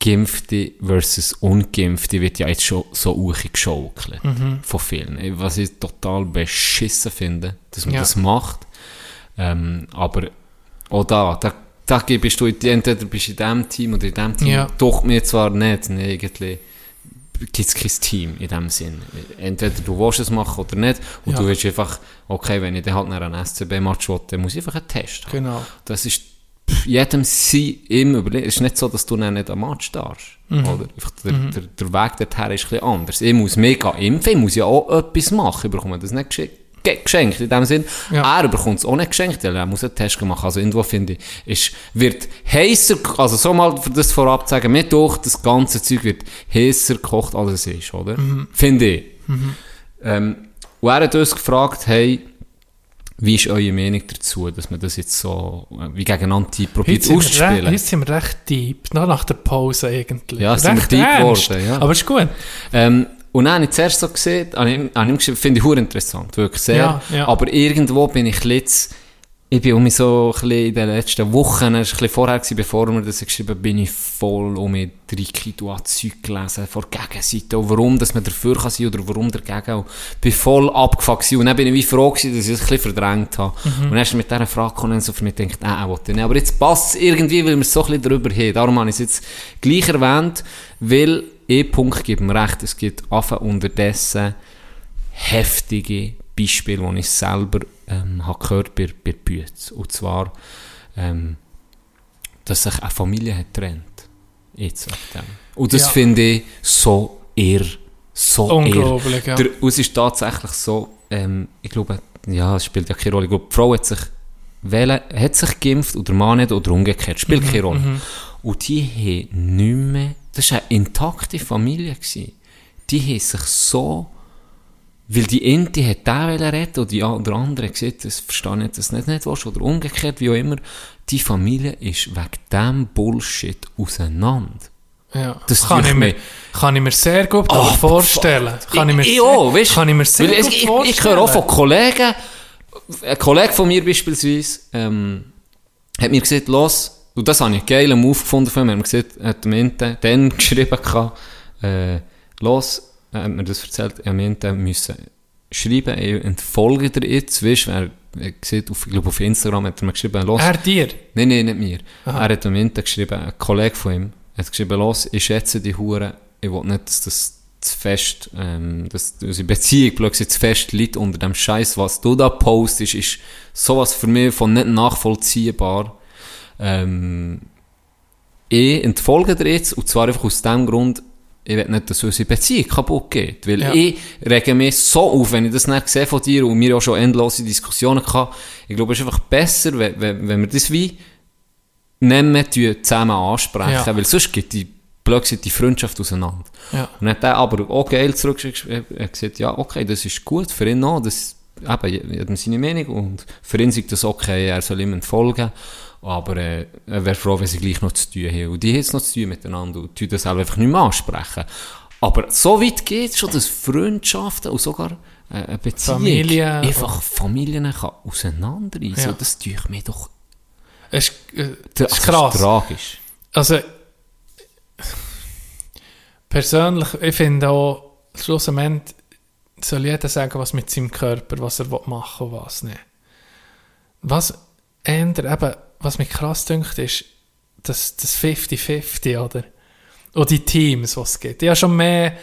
B: Geimpfte versus Ungeimpfte wird ja jetzt schon so uchi geschaukelt.
A: Mhm.
B: Von vielen. Was ich total beschissen finde, dass man
A: Ja.
B: das macht. Ähm, aber auch da, da, da bist du, entweder bist du in diesem Team oder in diesem Team.
A: Ja.
B: Doch mir zwar nicht, nee, irgendwie gibt es kein Team in dem Sinn. Entweder du willst es machen oder nicht, und
A: Ja.
B: du willst einfach, okay, wenn ich dann halt nach einem SCB-Match will, dann muss ich einfach einen Test haben.
A: Genau.
B: Das ist jedem sein im Überlegen. Es ist nicht so, dass du dann nicht am Match darfst.
A: Mhm.
B: Oder? Der, der, der Weg dorthin ist ein bisschen anders. Ich muss mega impfen, ich muss ja auch etwas machen. Ich bekomme das nicht gesche- ge- geschenkt. In dem Sinn,
A: Ja.
B: er bekommt es auch nicht geschenkt, weil er muss einen Test machen. Also irgendwo finde ich, ist, wird heißer, also so mal für das vorab zu sagen, mir durch das ganze Zeug wird heißer gekocht, als es ist, oder? Finde ich. Ähm, und er hat uns gefragt, hey, wie ist eure Meinung dazu, dass man das jetzt so äh, wie gegeneinander probiert
A: recht,
B: auszuspielen?
A: heute sind wir recht deep, noch nach der Pause eigentlich.
B: Ja, sind wir
A: recht
B: deep geworden, ja.
A: Aber ist gut.
B: Ähm, und dann habe ich zuerst so gesehen, habe ich, habe ich geschrieben, finde ich hure interessant, wirklich sehr.
A: Ja, ja.
B: Aber irgendwo bin ich jetzt, ich bin um so ein in den letzten Wochen, es war ein vorher, gewesen, bevor wir das geschrieben haben, bin ich voll um mich Triki, du hast Zeug gelesen, von der Gegenseite, und warum, dass man dafür kann sein oder warum dagegen. Und bin voll abgefuckt. Und dann bin ich wie froh gewesen, dass ich es ein bisschen verdrängt habe.
A: Mhm.
B: Und dann ist mit dieser Frage gekommen so für mich gedacht, äh, äh, wollte ich nicht. Aber jetzt passt es irgendwie, weil wir es so ein bisschen drüber haben. Darum habe ich es jetzt gleich erwähnt, weil E-Punkt gibt mir recht, es gibt Affen unterdessen heftige Beispiele, die ich selber ähm, habe gehört bei, bei Bütz. Und zwar, ähm, dass sich eine Familie hat trennt. Jetzt dem. Und das
A: Ja.
B: finde ich so irr. So
A: Unglaublich,
B: irr.
A: ja.
B: Der, und es ist tatsächlich so, ähm, ich glaube, ja, es spielt ja keine Rolle. Ich glaube, die Frau hat sich, wählen, hat sich geimpft oder der Mann nicht oder umgekehrt. Spielt keine Rolle. Und die haben nicht mehr, das war eine intakte Familie. Gewesen. Die haben sich so, weil die eine hat den retten und die der andere gesagt, das verstehe ich, dass du nicht, nicht willst, oder umgekehrt, wie auch immer. Die Familie ist wegen diesem Bullshit auseinander.
A: Ja.
B: Das
A: kann, ich mir, kann ich mir sehr gut
B: Oh,
A: vorstellen. Kann ich, mir
B: ich,
A: sehr,
B: auch, weißt,
A: kann ich mir sehr gut
B: ich,
A: vorstellen.
B: ich höre auch von Kollegen, ein Kollege von mir beispielsweise, ähm, hat mir gesagt, los, und das habe ich einen geilen Move gefunden von er mir gesagt, er hat am Ende dann geschrieben, gehabt, äh, los, er hat mir das erzählt, er am Ende müssen schreiben, ich entfolge dir jetzt, weißt du, er gesagt, auf, ich glaube auf Instagram hat er mir geschrieben, los,
A: Er dir?
B: Nein, nein, nicht mir. Er hat am Ende geschrieben, ein Kollege von ihm, hat geschrieben, los, ich schätze die Hure, ich will nicht, dass das zu fest, ähm, dass unsere Beziehung, gesagt, zu fest liegt unter dem Scheiß, was du da postest, ist sowas für mich von nicht nachvollziehbar. Ähm, ich entfolge dir jetzt, und zwar einfach aus dem Grund, ich will nicht, dass unsere Beziehung kaputt geht. Weil
A: Ja.
B: ich rege mich so auf, wenn ich das nicht sehe von dir und wir auch schon endlose Diskussionen hatten. Ich glaube, es ist einfach besser, wenn, wenn, wenn wir das wie nehmen, zusammen ansprechen,
A: Ja.
B: weil sonst geht die, gesagt, die Freundschaft auseinander.
A: Ja.
B: Und dann hat er aber auch geil zurückgeschrieben, er hat gesagt, ja, okay, das ist gut für ihn auch, das, eben, jedem seine Meinung und für ihn ist das okay, er soll ihm entfolgen, aber äh, er wäre froh, wenn sie gleich noch zu tun haben. Und die haben jetzt noch zu tun miteinander und tun das selber einfach nicht mehr ansprechen. Aber so weit geht es schon, dass Freundschaften und sogar äh, eine Beziehung
A: Familie
B: einfach Familien kann auseinanderreißen.
A: Ja.
B: Und Das tue ich mir doch
A: Es ist, äh,
B: das
A: ist krass.
B: tragisch.
A: Also, persönlich, ich finde auch, schlussendlich soll jeder sagen, was mit seinem Körper, was er will machen und was nicht. Was ändert, eben, was mich krass dünkt, ist das, das 50-50, oder? Und die Teams, was es gibt. Ich habe schon mehr,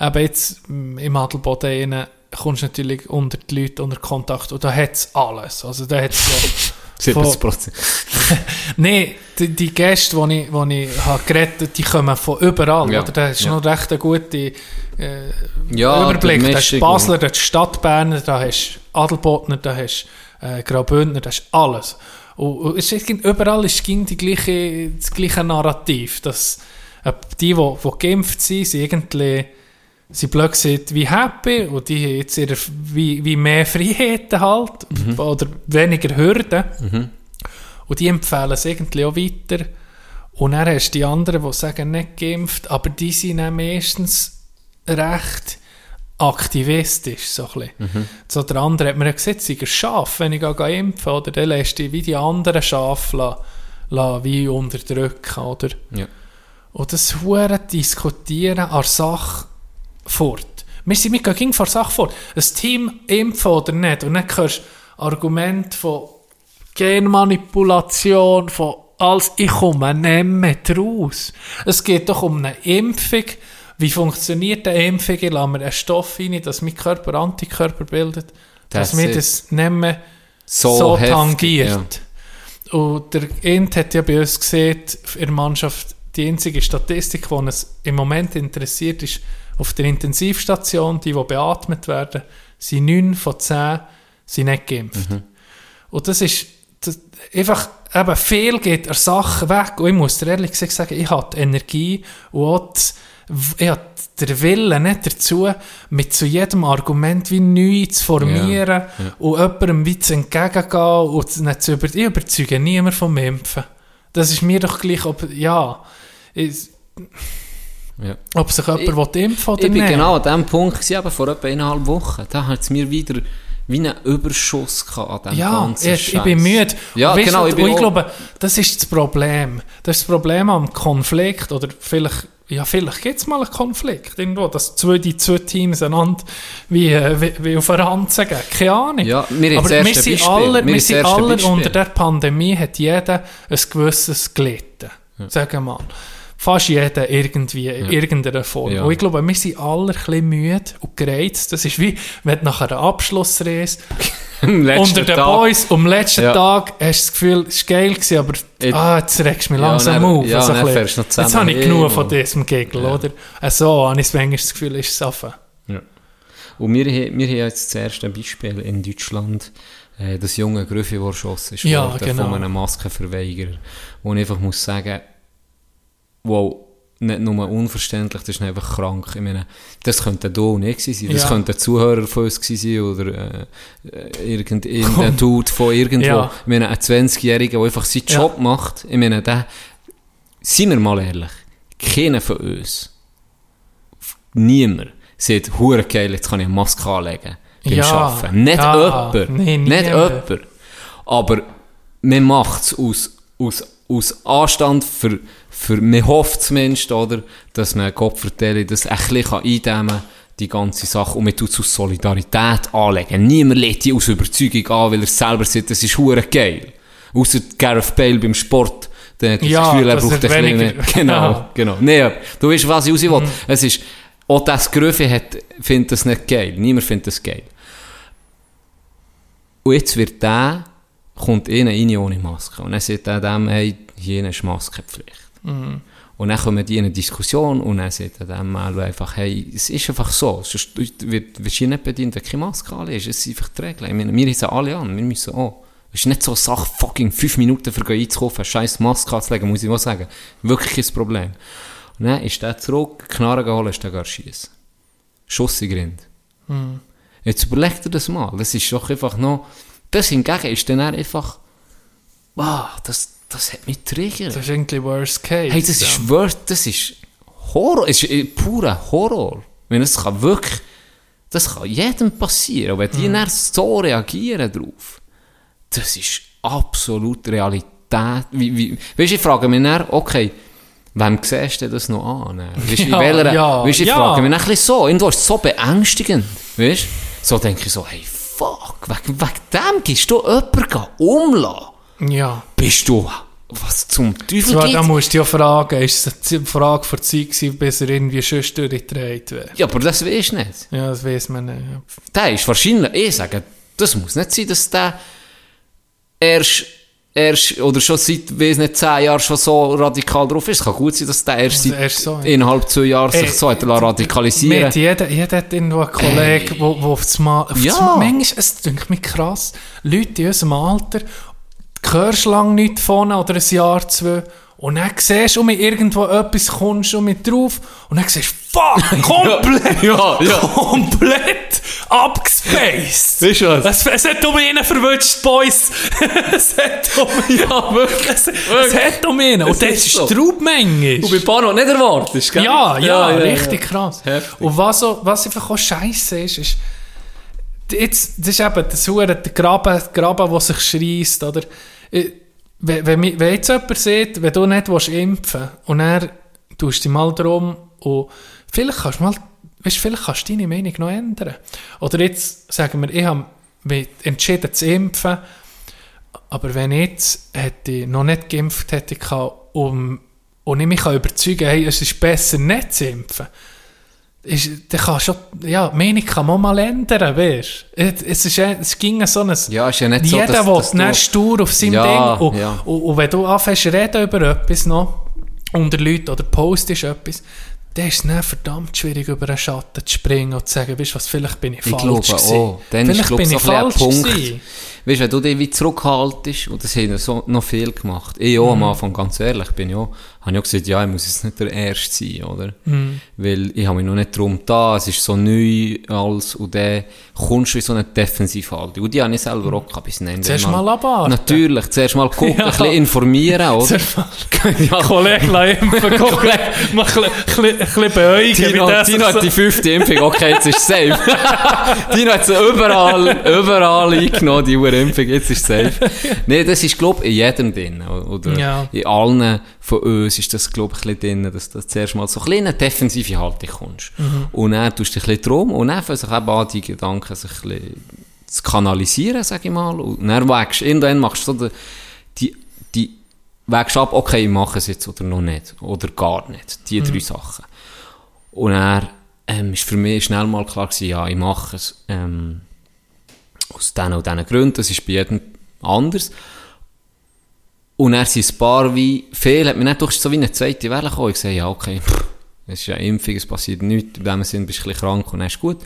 A: eben jetzt im Adelboden rein, kommst du natürlich unter die Leute, unter Kontakt und da hat es alles. Also da hat es so
B: 70 Prozent.
A: Nein, die, die Gäste, die ich, die ich habe geredet die kommen von überall.
B: Ja,
A: Oder? Da ist
B: ja.
A: noch recht eine gute äh,
B: Ja,
A: Überblick.
B: die
A: Da hast Basler, da hast Stadtberner, da hast Adelbodner, da hast äh, Graubündner, da hast alles. Und, und es ist, überall ist die gleiche, das gleiche Narrativ, dass die, die, die geimpft sind, sind irgendwie sie blöd wie happy und die haben jetzt ihre, wie, wie mehr Freiheiten halt
B: Mhm.
A: oder weniger Hürden. Und die empfehlen es irgendwie auch weiter. Und dann hast du die anderen, die sagen, nicht geimpft, aber die sind dann meistens recht aktivistisch. So, ein bisschen. so der andere hat mir gesagt, sei ein Schaf, wenn ich gehe impfen oder dann lässt du dich wie die anderen Schafe la, la, wie unterdrücken. Oder?
B: Ja.
A: Und das hure Diskutieren an Sache fort. Wir, sind, gehen gegen vor Sache fort. Ein Team impfen oder nicht. Und dann hörst du Argumente von Genmanipulation, von alles, ich komme nicht mehr raus. Es geht doch um eine Impfung. Wie funktioniert eine Impfung? Ich lasse mir einen Stoff rein, dass mein Körper Antikörper bildet, dass
B: That's
A: mir das nicht mehr
B: So
A: so,
B: heftig,
A: tangiert. Und der Int hat ja bei uns gesehen, in der Mannschaft, die einzige Statistik, die uns im Moment interessiert, ist auf der Intensivstation, die, die beatmet werden, sind 9 von 10 sind nicht geimpft. Und das ist das, einfach, eben viel geht an Sachen weg. Und ich muss dir ehrlich gesagt sagen, ich habe die Energie und auch das, ich habe den Willen nicht dazu, mit zu jedem Argument wie neu zu formieren und jemandem wie zu entgegengehen und nicht zu über, ich überzeuge niemand vom Impfen. Das ist mir doch gleich, ob, ja, ich,
B: Ja.
A: ob sich jemand will impfen oder
B: Ich bin
A: nicht.
B: genau an dem Punkt gewesen, vor etwa eineinhalb Wochen. Da hat es mir wieder wie einen Überschuss an dem
A: Ja,
B: ganzen
A: ich, ich bin müde.
B: Ja,
A: weißt
B: genau. Ich
A: ich glaube, das ist das Problem. Das ist das Problem am Konflikt, oder vielleicht, ja, vielleicht gibt es mal einen Konflikt irgendwo, dass zwei, die zwei Teams einander wie, wie, wie auf eine Ranze gehen. Keine Ahnung.
B: Ja, wir
A: Aber wir sind alle,
B: Wir
A: sind alle unter der Pandemie hat jeder ein gewisses gelitten. Sagen wir mal. Fast jeder irgendwie, in irgendeiner Form.
B: Ja.
A: Und ich glaube, wir sind alle ein bisschen müde und gereizt. Das ist wie, wenn du nach einer Abschlussreise unter den
B: Tag-
A: Boys am letzten
B: Ja.
A: Tag hast du das Gefühl, es war geil, gewesen, aber
B: Jetzt-
A: ah, jetzt regst du mich
B: Ja,
A: langsam
B: dann-
A: auf.
B: ja,
A: so ein
B: dann fährst
A: jetzt habe ich genug
B: und-
A: von diesem Gegel, oder? So habe ich manchmal das Gefühl, ist es offen.
B: Ja. Und wir, haben- wir haben jetzt das erste Beispiel in Deutschland, äh, das junge Grüffi, der erschossen ist
A: Ja,
B: worden
A: genau.
B: von einem Maskenverweigerer. Wo ich einfach muss sagen, wow, nicht nur unverständlich, das ist einfach krank. Ich meine, das könnte du und ich sein, das
A: Ja.
B: könnte ein Zuhörer von uns sein oder äh, irgend- irgendein Dude von irgendwo.
A: Ja.
B: Ich meine, ein 20-Jähriger, der einfach seinen
A: Ja.
B: Job macht. Ich meine, der, seien wir mal ehrlich, keiner von uns niemand sagt, hure geil, jetzt kann ich eine Maske anlegen beim
A: Ja,
B: Arbeiten. Nicht
A: ja,
B: jemand.
A: nee,
B: nicht jemand. Aber man macht es aus, aus, aus Anstand für, für man hofft zumindest, oder, dass man Gott vertelle, das ein bisschen eindämmen kann, die ganze Sache, und man tut es aus Solidarität anlegen. Niemand lädt die aus Überzeugung an, weil er selber sagt, das ist hure geil. Außer Gareth Bale beim Sport. Der hat das
A: Ja,
B: Gefühl, er braucht ein bisschen mehr. Genau, genau. Nee, du weißt, was ich raus will. Es ist, auch das Gröfe hat, findet das nicht geil. Niemand findet das geil. Und jetzt wird der kommt einer rein ohne Maske. Und dann sagt er dem, hey, hier ist Maskenpflicht. Und dann kommen die in eine Diskussion und dann sagt er dem mal einfach, hey, es ist einfach so, sonst wird, wirst du nicht bedient, wenn keine Maske anlegst. Es sind einfach die Regeln. Ich meine, wir sind alle an, wir müssen auch. Es ist nicht so eine Sache, fucking fünf Minuten für einzukaufen, eine scheiß Maske anzulegen, muss ich mal sagen. Wirklich kein Problem. Und dann ist der zurück, Knarre geholt, ist der gar schießen. Schuss in Grind. Jetzt überleg dir das mal. Das ist doch einfach noch. Das hingegen ist dann einfach. Wow, das, das hat mich triggert.
A: Das ist irgendwie Worst Case.
B: Hey, das
A: ja.
B: ist Word, das ist Horror. Ist äh, purer Horror. Wenn es kann wirklich. Das kann jedem passieren. Und wenn die dann so reagieren drauf, das ist absolut Realität. Wie, wie, weißt du, ich frage mich dann, okay, wem siehst du das noch an? in
A: Ja,
B: welcher,
A: ja,
B: weisst, du, ich
A: ja.
B: frage mich dann ein bisschen so, irgendwo ist es so beängstigend. Weißt du? So denke ich so, hey, fuck, wegen, wegen dem gehst du jemanden umlassen.
A: Ja.
B: Bist du, was zum Teufel
A: Zwar, da
B: geht's?
A: musst du ja fragen, ist es eine Frage vor Zeit gewesen, bis er irgendwie sonst durchgedreht wäre?
B: Ja, aber das weisst du nicht.
A: Ja, das weiß man nicht.
B: Der ist wahrscheinlich, ich sage, das muss nicht sein, dass der erst, erst oder schon seit, weiss nicht, zehn Jahren schon so radikal drauf ist. Es kann gut sein, dass der erst
A: Also
B: seit
A: erst so,
B: innerhalb zwei Jahren sich
A: Ey,
B: so hat radikalisieren
A: hat jeder, jeder hat irgendwo einen Kollegen, wo, wo auf das Mal, auf
B: Ja.
A: das Mal, manchmal, es klingt mir krass, Leute in unserem Alter, hörst lang nicht von oder ein Jahr, zwei, und dann siehst du, um irgendwo etwas kommst du mit drauf, und dann siehst du, fuck, komplett,
B: Ja, ja.
A: komplett abgespaced.
B: Weißt du was?
A: Es, es hat um ihn verwünscht, Boys. es hat um Ja, wirklich. Es, es hat um ihn. Und
B: Es
A: das
B: ist
A: ist
B: so.
A: Straub manchmal.
B: bei Pano nicht erwartest, gell?
A: Ja, ja, richtig krass.
B: Heftig.
A: Und was, so, was einfach auch scheiße ist, ist, jetzt, das ist eben das Hure, der Graben, der Graben, der sich schreisst, oder? Äh, Wenn, wenn, wenn jetzt jemand sieht, wenn du nicht willst impfen und er tust dich mal drum und vielleicht kannst du mal, weißt, vielleicht kannst du deine Meinung noch ändern. Oder jetzt sagen wir, ich habe mich entschieden zu impfen, aber wenn ich jetzt hätte noch nicht geimpft hätte um, und ich mich kann überzeugen hey, es ist besser nicht zu impfen, ist, dann kann schon, ja, die Meinung kann man mal ändern, weißt du? Es, ist, es ging so ein,
B: Ja, ist ja nicht so,
A: jeder
B: dass-
A: will
B: dass du-
A: stur auf seinem
B: Ja,
A: Ding und,
B: ja.
A: und, und wenn du anfängst reden über etwas noch, unter Leuten oder postest etwas, dann ist es dann verdammt schwierig, über einen Schatten zu springen und zu sagen, weißt du was, vielleicht bin ich,
B: Ich
A: falsch
B: glaube
A: gewesen.
B: auch. Dann
A: vielleicht
B: ist, glaube
A: bin
B: ich,
A: ich
B: so ein
A: falsch
B: Punkt.
A: gewesen.
B: Weißt du, wenn du dich wie zurückhaltest, und das haben so noch viel gemacht. Ich auch am
A: Mhm.
B: Anfang, ganz ehrlich, bin ich auch, habe ich auch gesagt, ja, ich muss jetzt nicht der Erste sein, oder?
A: Mhm.
B: Weil ich habe mich noch nicht drum da, es ist so neu alles, und dann kommst du in so eine Defensivhaltung. Und die habe ich selber auch gehabt, bis zum Ende.
A: Zuerst mal abwarten.
B: Natürlich, zuerst mal gucken,
A: Ja.
B: ein bisschen informieren, oder?
A: Zuerst mal-
B: ja.
A: Kollege, lass impfen, mal ein bisschen- ein bisschen- beäugen,
B: Tino, Tino hat die fünfte Impfung, okay, jetzt ist es safe. Tino hat sie überall, überall eingenommen, die Urimpfung, jetzt ist es safe. Nein, das ist, glaube ich, in jedem drin. Oder
A: Ja.
B: in allen von uns ist das, glaube ich, ein bisschen drin, dass du zuerst mal so ein bisschen in eine defensive Haltung kommst. Und dann tust du dich ein bisschen drum und dann fangen sich eben an, die Gedanken sich ein bisschen zu kanalisieren, sage ich mal. Und dann wägst du, irgendwann machst du so die, die, die wägst ab, okay, ich mache es jetzt oder noch nicht. Oder gar nicht. Die drei Sachen. Und er ähm, ist für mich schnell mal klar gewesen, ja, ich mache es ähm, aus diesen und diesen Gründen. Das ist bei jedem anders. Und er sind ein paar wie, viel hat mir nicht durch so wie eine zweite Welle gekommen. Ich sage, ja, okay, es ist ja Impfung, es passiert nichts, in dem Sinn bist du ein bisschen krank und dann ist gut.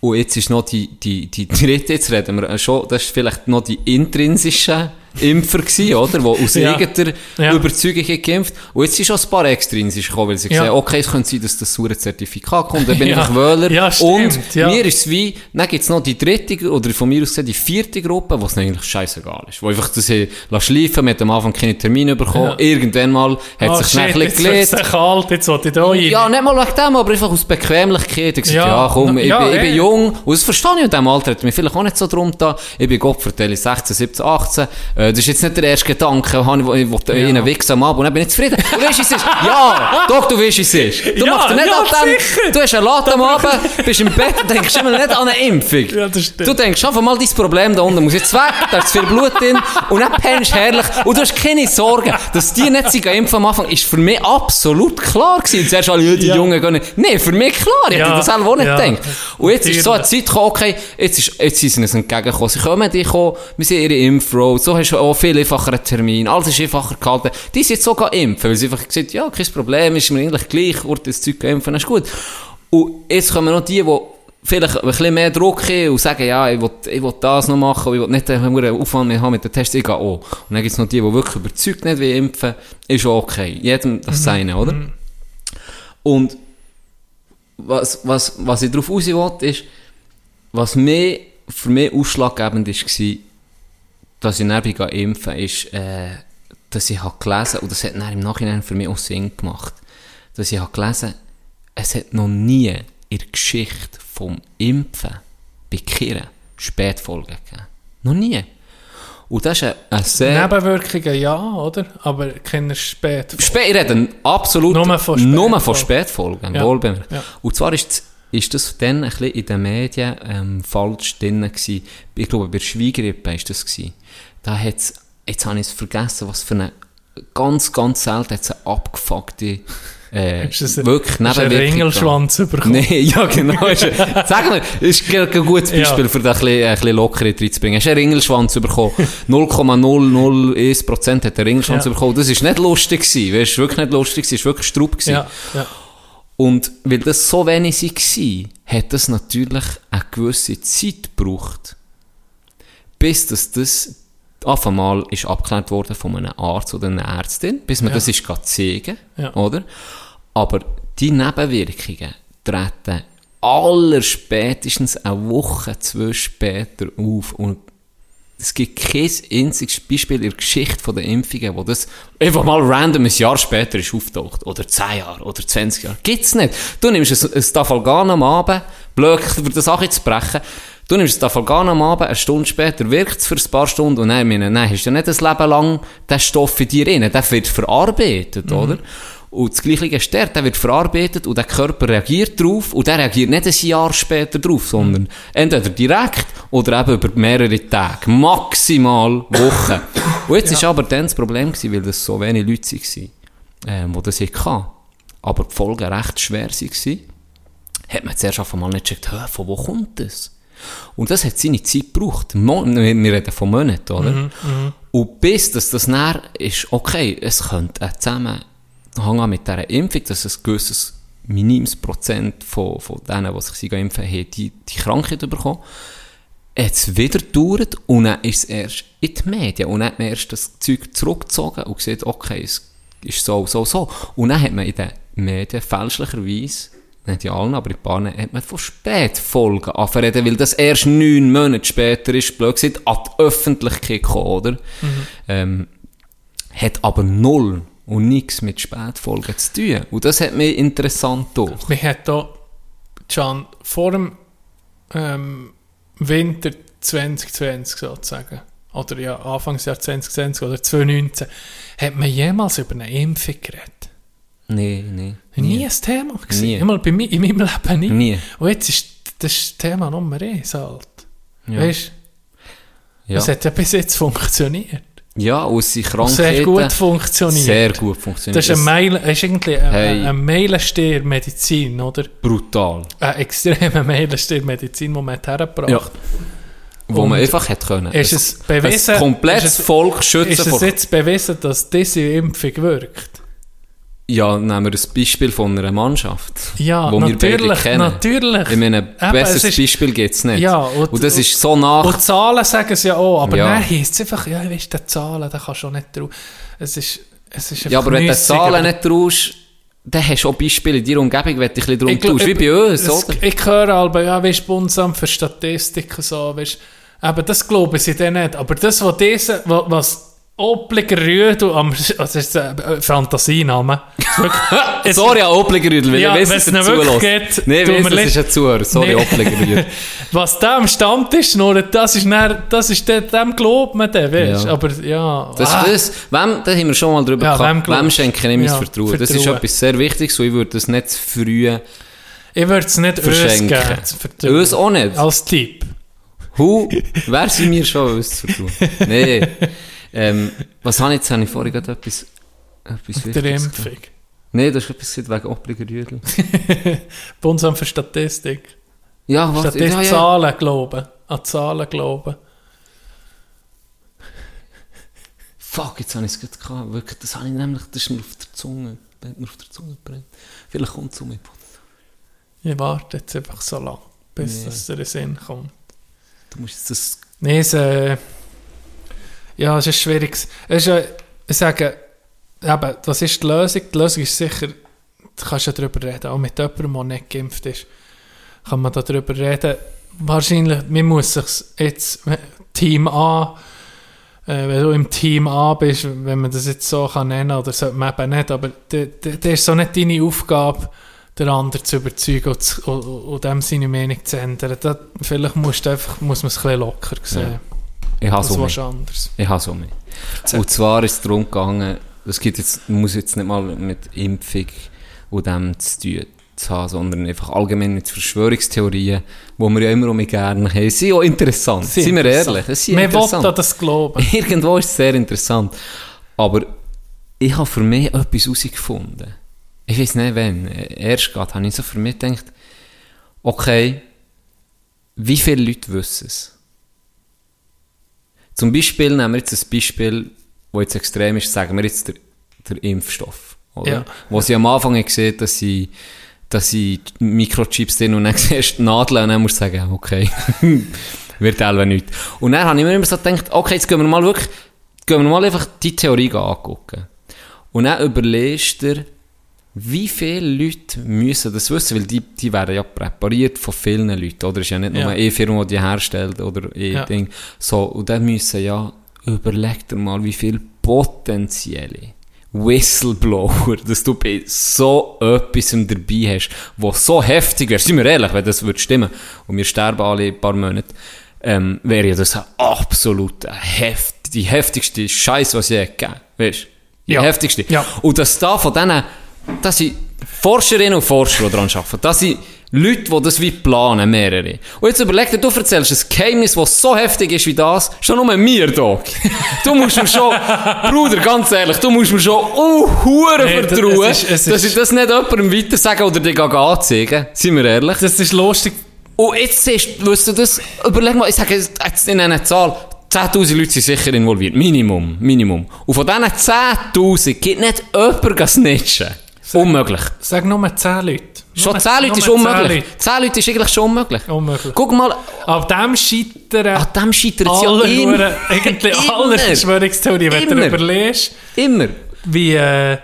B: Und jetzt ist noch die, die, die dritte, jetzt reden wir schon, das ist vielleicht noch die intrinsischen Impfer gewesen, oder? Die aus
A: Ja.
B: irgendeiner
A: Ja.
B: Überzeugung geimpft. Und jetzt sind schon ein paar extrinsisch gekommen, weil sie
A: Ja.
B: gesagt okay, es könnte sein, dass das saure Zertifikat kommt, dann bin
A: Ja.
B: ich Wähler.
A: Ja, stimmt,
B: Und
A: ja.
B: mir ist es wie, dann gibt es noch die dritte, oder von mir aus gesehen die vierte Gruppe, wo es eigentlich scheißegal ist. Wo einfach das hier schleifen, mit am Anfang keine Termine bekommen, irgendwann mal hat
A: Ah,
B: sich
A: shit,
B: ein
A: jetzt
B: bisschen gelegt.
A: kalt, jetzt wollte ich da rein.
B: Ja, nicht mal wegen dem, aber einfach aus Bequemlichkeit. Ich gesagt, ja, komm, ich, bin, ich bin jung. Und das verstehe ich in diesem Alter. Hat mich vielleicht auch nicht so drum da. Ich bin Gott vertelle 16, 17, 18. Äh, das ist jetzt nicht der erste Gedanke, wo ich, wo ich wollte ihnen wichsen am Abend und dann bin ich zufrieden. Du weißt, es ist. Ja, doch, du weißt, es ist. Du
A: Ja,
B: machst dir nicht
A: ja,
B: an dem,
A: sicher.
B: du hast einen Latte am Abend, bist im Bett und denkst immer nicht an eine Impfung.
A: Ja, das stimmt.
B: Du denkst einfach mal, dein Problem da unten muss jetzt weg, da ist zu viel Blut drin und dann pennst du herrlich und du hast keine Sorgen, dass die nicht sich impfen am Anfang, ist für mich absolut klar gewesen. Zuerst alle, ja, die
A: Ja.
B: Jungen gehen nicht. Nee, für mich klar, ich
A: Ja,
B: hätte das selber auch nicht
A: ja.
B: gedacht. Und jetzt ist so eine. Zeit gekommen, okay, jetzt, ist, jetzt sind sie uns entgegengekommen. Sie kommen, die kommen, wir sind ihre Impfroad, so hast du auch viel einfacheren Termin, alles ist einfacher gehalten. Die sind jetzt sogar impfen, weil sie einfach gesagt ja, kein Problem, ist mir eigentlich gleich, Ort das Zeug impfen, ist gut. Und jetzt kommen noch die, die vielleicht ein bisschen mehr Druck haben und sagen, ja, ich will, ich will das noch machen, ich will nicht einen Aufwand mehr haben mit den Tests, ich gehe auch. Und dann gibt es noch die, die wirklich überzeugt nicht wie impfen, ist auch okay. Jedem das Seine, oder? Und was, was, was ich darauf raus will, ist, was mir, für mich ausschlaggebend war, dass ich dann bin impfen ist, äh, dass ich habe gelesen, und das hat dann im Nachhinein für mich auch Sinn gemacht, dass ich habe gelesen, es hat noch nie in der Geschichte vom Impfen bei Kirchen Spätfolgen gegeben. Noch nie. Und das ist ein, ein sehr...
A: Nebenwirkungen ja, oder? Aber keine spät.
B: Spät, ich rede absolut
A: Nur von
B: nur von
A: Spätfolgen.
B: Spätfolgen,
A: Ja.
B: wohlbemerkt.
A: Ja.
B: Und zwar ist, ist das dann ein bisschen in den Medien ähm, falsch drin gewesen. Ich glaube, bei der Schweigrippe ist das gewesen. Da hat's, jetzt habe ich es vergessen, was für eine, ganz, ganz selten hat's eine abgefuckte, äh,
A: Ist ein-
B: wirklich
A: einen
B: Nebenwirkung
A: Ringelschwanz bekommen?
B: Nein, ja genau. Ist, sag mal, ist ein gutes Beispiel,
A: Ja.
B: für das ein bisschen, ein bisschen Lockerheit reinzubringen. Hast du einen Ringelschwanz bekommen? 0,001% hat der Ringelschwanz
A: Ja.
B: bekommen. Das ist nicht lustig gewesen. Weißt, wirklich nicht lustig. Es war wirklich Strupp gewesen.
A: Ja, ja.
B: Und weil das so wenig war, hat das natürlich eine gewisse Zeit gebraucht, bis das, das auf einmal ist abgeklärt worden von einem Arzt oder einer Ärztin, bis man
A: Ja.
B: das ist zeigen
A: Ja.
B: oder? Aber die Nebenwirkungen treten allerspätestens eine Woche, zwei später auf und es gibt kein einziges Beispiel in der Geschichte der Impfungen, wo das einfach mal random ein Jahr später ist auftaucht. Oder 10 Jahre, oder 20 Jahre. Gibt's nicht. Du nimmst ein, ein Stafalgan am Abend, blöd, für das Sache zu brechen, du nimmst ein Stafalgan am Abend, eine Stunde später wirkt es für ein paar Stunden und dann, meine, dann hast du ja nicht ein Leben lang den Stoff in dir drin, der wird verarbeitet, oder? Und das Gleiche ist der, der wird verarbeitet und der Körper reagiert drauf und der reagiert nicht ein Jahr später drauf, sondern entweder direkt oder eben über mehrere Tage, maximal Wochen. Und jetzt ist aber dann das Problem gewesen, weil das so wenig Leute waren, ähm, die das hatten, aber die Folgen recht schwer waren, hat man zuerst auf einmal nicht gecheckt, «Hä, von wo kommt das? Und das hat seine Zeit gebraucht. Mo wir reden von Monaten, oder? Und bis das, das näher ist, okay, es könnte Zusammenhang haben mit dieser Impfung, dass ein gewisses minimes Prozent von, von denen, die sich impfen, haben, die, die Krankheit bekommen. Hat es wieder gedauert und dann ist es erst in die Medien und dann hat man erst das Zeug zurückgezogen und gesagt, okay, es ist so, so, so. Und dann hat man in den Medien fälschlicherweise, nicht in allen, aber in ein paar, hat man von Spätfolgen angefangen, weil das erst neun Monate später ist, blöd gesagt, an die Öffentlichkeit gekommen, oder? Ähm, hat aber null und nichts mit Spätfolgen zu tun. Und das hat mich interessant gedacht.
A: Wir hatten hier, Can, vor dem ähm, Winter 2020 sozusagen, oder ja, Anfangsjahr 2020 oder 2019, hat man jemals über eine Impfung geredet?
B: Nee, nee.
A: Nie ein Thema gewesen.
B: Nie.
A: Immer bei mir, in meinem Leben nie.
B: Nie.
A: Und jetzt ist das Thema Nummer eins halt.
B: Ja.
A: Weißt du,
B: Ja.
A: es hat ja bis jetzt funktioniert.
B: ja, und es sind Krankheiten.
A: sehr gut funktioniert.
B: Sehr gut funktioniert.
A: Das ist, ein Meil, ist irgendwie ein,
B: Hey.
A: ein Meilenstein Medizin, oder?
B: brutal.
A: Eine extreme Meilenstein Medizin, die man hergebracht
B: Ja. Wo
A: Und
B: man einfach hätte können.
A: Ist es bewiesen,
B: Ein komplettes Volk schützen
A: Ist es jetzt bewiesen, dass diese Impfung wirkt?
B: Ja, nehmen wir ein Beispiel von einer Mannschaft.
A: Ja,
B: wo wir beide
A: natürlich,
B: kennen.
A: natürlich.
B: Ich meine, ein besseres
A: es ist-
B: Beispiel gibt es nicht.
A: Ja,
B: und,
A: und-
B: das ist so nach...
A: Und Zahlen sagen es ja auch, aber
B: Ja.
A: dann heisst es einfach, ja, weißt du, Zahlen, da kannst du auch nicht drauf. Es ist, es ist
B: ja, aber wenn du Zahlen nicht traust, dann hast du auch Beispiele in deiner Umgebung, wenn du dich ein bisschen
A: Ich glaub,
B: tust. Wie bei uns,
A: es-
B: oder?
A: Ich höre aber, ja, weißt du, Bundesamt für Statistik und so, weißt du, aber das glauben sie dann nicht. Aber das, was diese, wa- was Obliger Rüdel am, das ist ein äh, Fantasiename. Es-
B: Sorry an Obligerüdel, weil
A: Ja,
B: ich
A: wenn's
B: dass
A: wirklich
B: zulässt.
A: geht, mir
B: weiss, das ist ein Zuhörer. Sorry,
A: Nee.
B: Obligerüdel.
A: Was der am Stammtisch schnurrt, das ist, dann, das ist dem, dem glaubt man dann, weißt?
B: Ja.
A: Aber ja.
B: Das,
A: ah,
B: das, wem, da haben wir schon mal drüber
A: Ja, wem
B: gehabt. Wem,
A: glaubst-
B: schenke ich mein
A: Ja,
B: Vertrauen? Das ist
A: Vertrauen.
B: etwas sehr Wichtiges und ich würde das nicht zu früh
A: ich würde es nicht
B: verschenken.
A: vertrauen.
B: Uns auch nicht.
A: Als Typ.
B: Hu, wer sind wir schon, uns zu vertrauen? Nein. Ähm, was habe ich jetzt? Habe ich vorhin gerade etwas, etwas
A: Der
B: Wichtiges
A: Impfung.
B: Nein, du hast etwas wegen Obligerüdel.
A: Bundesamt für Statistik.
B: Ja, warte.
A: Statistik
B: Ja, ja.
A: Zahlen glauben. An Zahlen glauben.
B: Fuck, jetzt habe ich es gerade gehabt. Wirklich, das habe ich nämlich, das ist mir auf der Zunge, hat mir auf der Zunge gebrannt. Vielleicht kommt es um mich.
A: Ich warte jetzt einfach so lange, bis
B: Ja.
A: es dir in den Sinn kommt.
B: Du musst jetzt das...
A: Nein, es, äh, ja, es ist schwierig. Es ist, äh, ich sage, eben, was ist die Lösung? Die Lösung ist sicher, du kannst ja darüber reden, auch mit jemandem, der nicht geimpft ist, kann man da darüber reden. Wahrscheinlich, man muss sich jetzt, Team A, äh, wenn du im Team A bist, wenn man das jetzt so kann nennen, oder sollte man eben nicht, aber das ist so nicht deine Aufgabe, den anderen zu überzeugen und, zu- und, und dem seine Meinung zu ändern. Da, vielleicht musst einfach, muss man es ein bisschen locker sehen.
B: Ich habe so
A: was
B: mich.
A: anderes.
B: Ich habe mich. Und zwar ist es darum gegangen, es gibt jetzt, muss jetzt nicht mal mit Impfung und dem zu tun haben, sondern einfach allgemein mit Verschwörungstheorien, die wir ja immer um gerne haben. Sie sind auch interessant, sind wir ehrlich. Es sind
A: Man will
B: interessant.
A: an das glauben.
B: Irgendwo ist es sehr interessant. Aber ich habe für mich etwas herausgefunden. Ich weiß nicht wann. Erst gerade habe ich so für mich gedacht, okay, wie viele Leute wissen es? Zum Beispiel nehmen wir jetzt ein Beispiel, das jetzt extrem ist, sagen wir jetzt der, der Impfstoff. Oder?
A: Ja.
B: Wo sie am Anfang gesehen dass sie, dass sie Mikrochips drin und dann siehst du Nadeln und dann musst du sagen, okay, wird selber nichts. Und dann habe ich mir immer so gedacht, okay, jetzt gehen wir mal wirklich, gehen wir mal einfach die Theorie angucken. Und dann überlegst du dir, wie viele Leute müssen das wissen, weil die, die werden ja präpariert von vielen Leuten, oder? Es ist ja nicht nur
A: Ja.
B: eine Firma, die die herstellt, oder ein
A: Ja.
B: So, und dann müssen ja, überleg dir mal, wie viele potenzielle Whistleblower, dass du bei so etwas dabei hast, was so heftig wäre, sind wir ehrlich, wenn das würde stimmen, und wir sterben alle in ein paar Monate, ähm, wäre ja das absolut heft, die heftigste Scheiß, was je gegeben Weißt du? Die
A: Ja.
B: heftigste.
A: Ja.
B: Und dass da von denen, dass sind Forscherinnen und Forscher, die daran arbeiten, das sind Leute, die das wie planen, mehrere. Und jetzt überleg dir, du erzählst ein Geheimnis, das so heftig ist wie das, schon nur mir, Doc. Du musst mir schon, Bruder, ganz ehrlich, du musst mir schon uh, hure
A: Nee, das-
B: vertrauen,
A: es ist- es
B: dass
A: ist-
B: ich das nicht jemandem weiter sage oder dir anzeigen. Sind wir ehrlich?
A: Das ist lustig.
B: Und jetzt siehst du, weißt du das, überleg mal, ich sage jetzt in einer Zahl, 10.000 Leute sind sicher involviert. Minimum, Minimum. Und von diesen 10.000 gibt nicht jemand das Snitchen. Unmöglich.
A: Sag nur 10 Leute.
B: Schon
A: Nur-
B: 10 Leute ist
A: nur 10
B: unmöglich.
A: Leute.
B: 10 Leute ist eigentlich schon unmöglich.
A: Unmöglich.
B: Guck mal,
A: Ab dem scheitern
B: an dem scheitert es ja
A: alle,
B: immer.
A: Eigentlich
B: Immer.
A: alle Verschwörungstheorien. Wenn du überlegst,
B: Immer.
A: wie äh,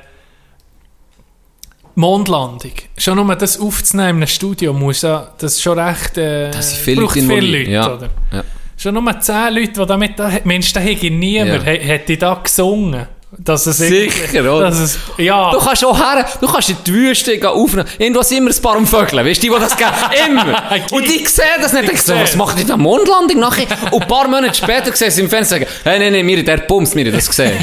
A: Mondlandung. Schon nur das aufzunehmen in einem Studio muss ja, das ist schon recht, äh,
B: Das sind viele
A: braucht
B: Leute
A: viele. Leute,
B: Ja.
A: oder?
B: Ja.
A: Schon nur 10 Leute, die damit da, Mensch, da hätte niemand,
B: ja.
A: hätte da gesungen. Dass es
B: Sicher, oder?
A: Dass es, ja.
B: Du kannst auch her, du kannst in die Wüste gehen aufnehmen. Irgendwo sind immer ein paar Vögel, weißt du, die, die das geben? Immer. Und die sehen das nicht. Ich so, was macht die da Mondlandung nachher? Und ein paar Monate später sehen sie im Fernsehen sagen, hey, nein, nein, mir, der bumst, mir das gesehen.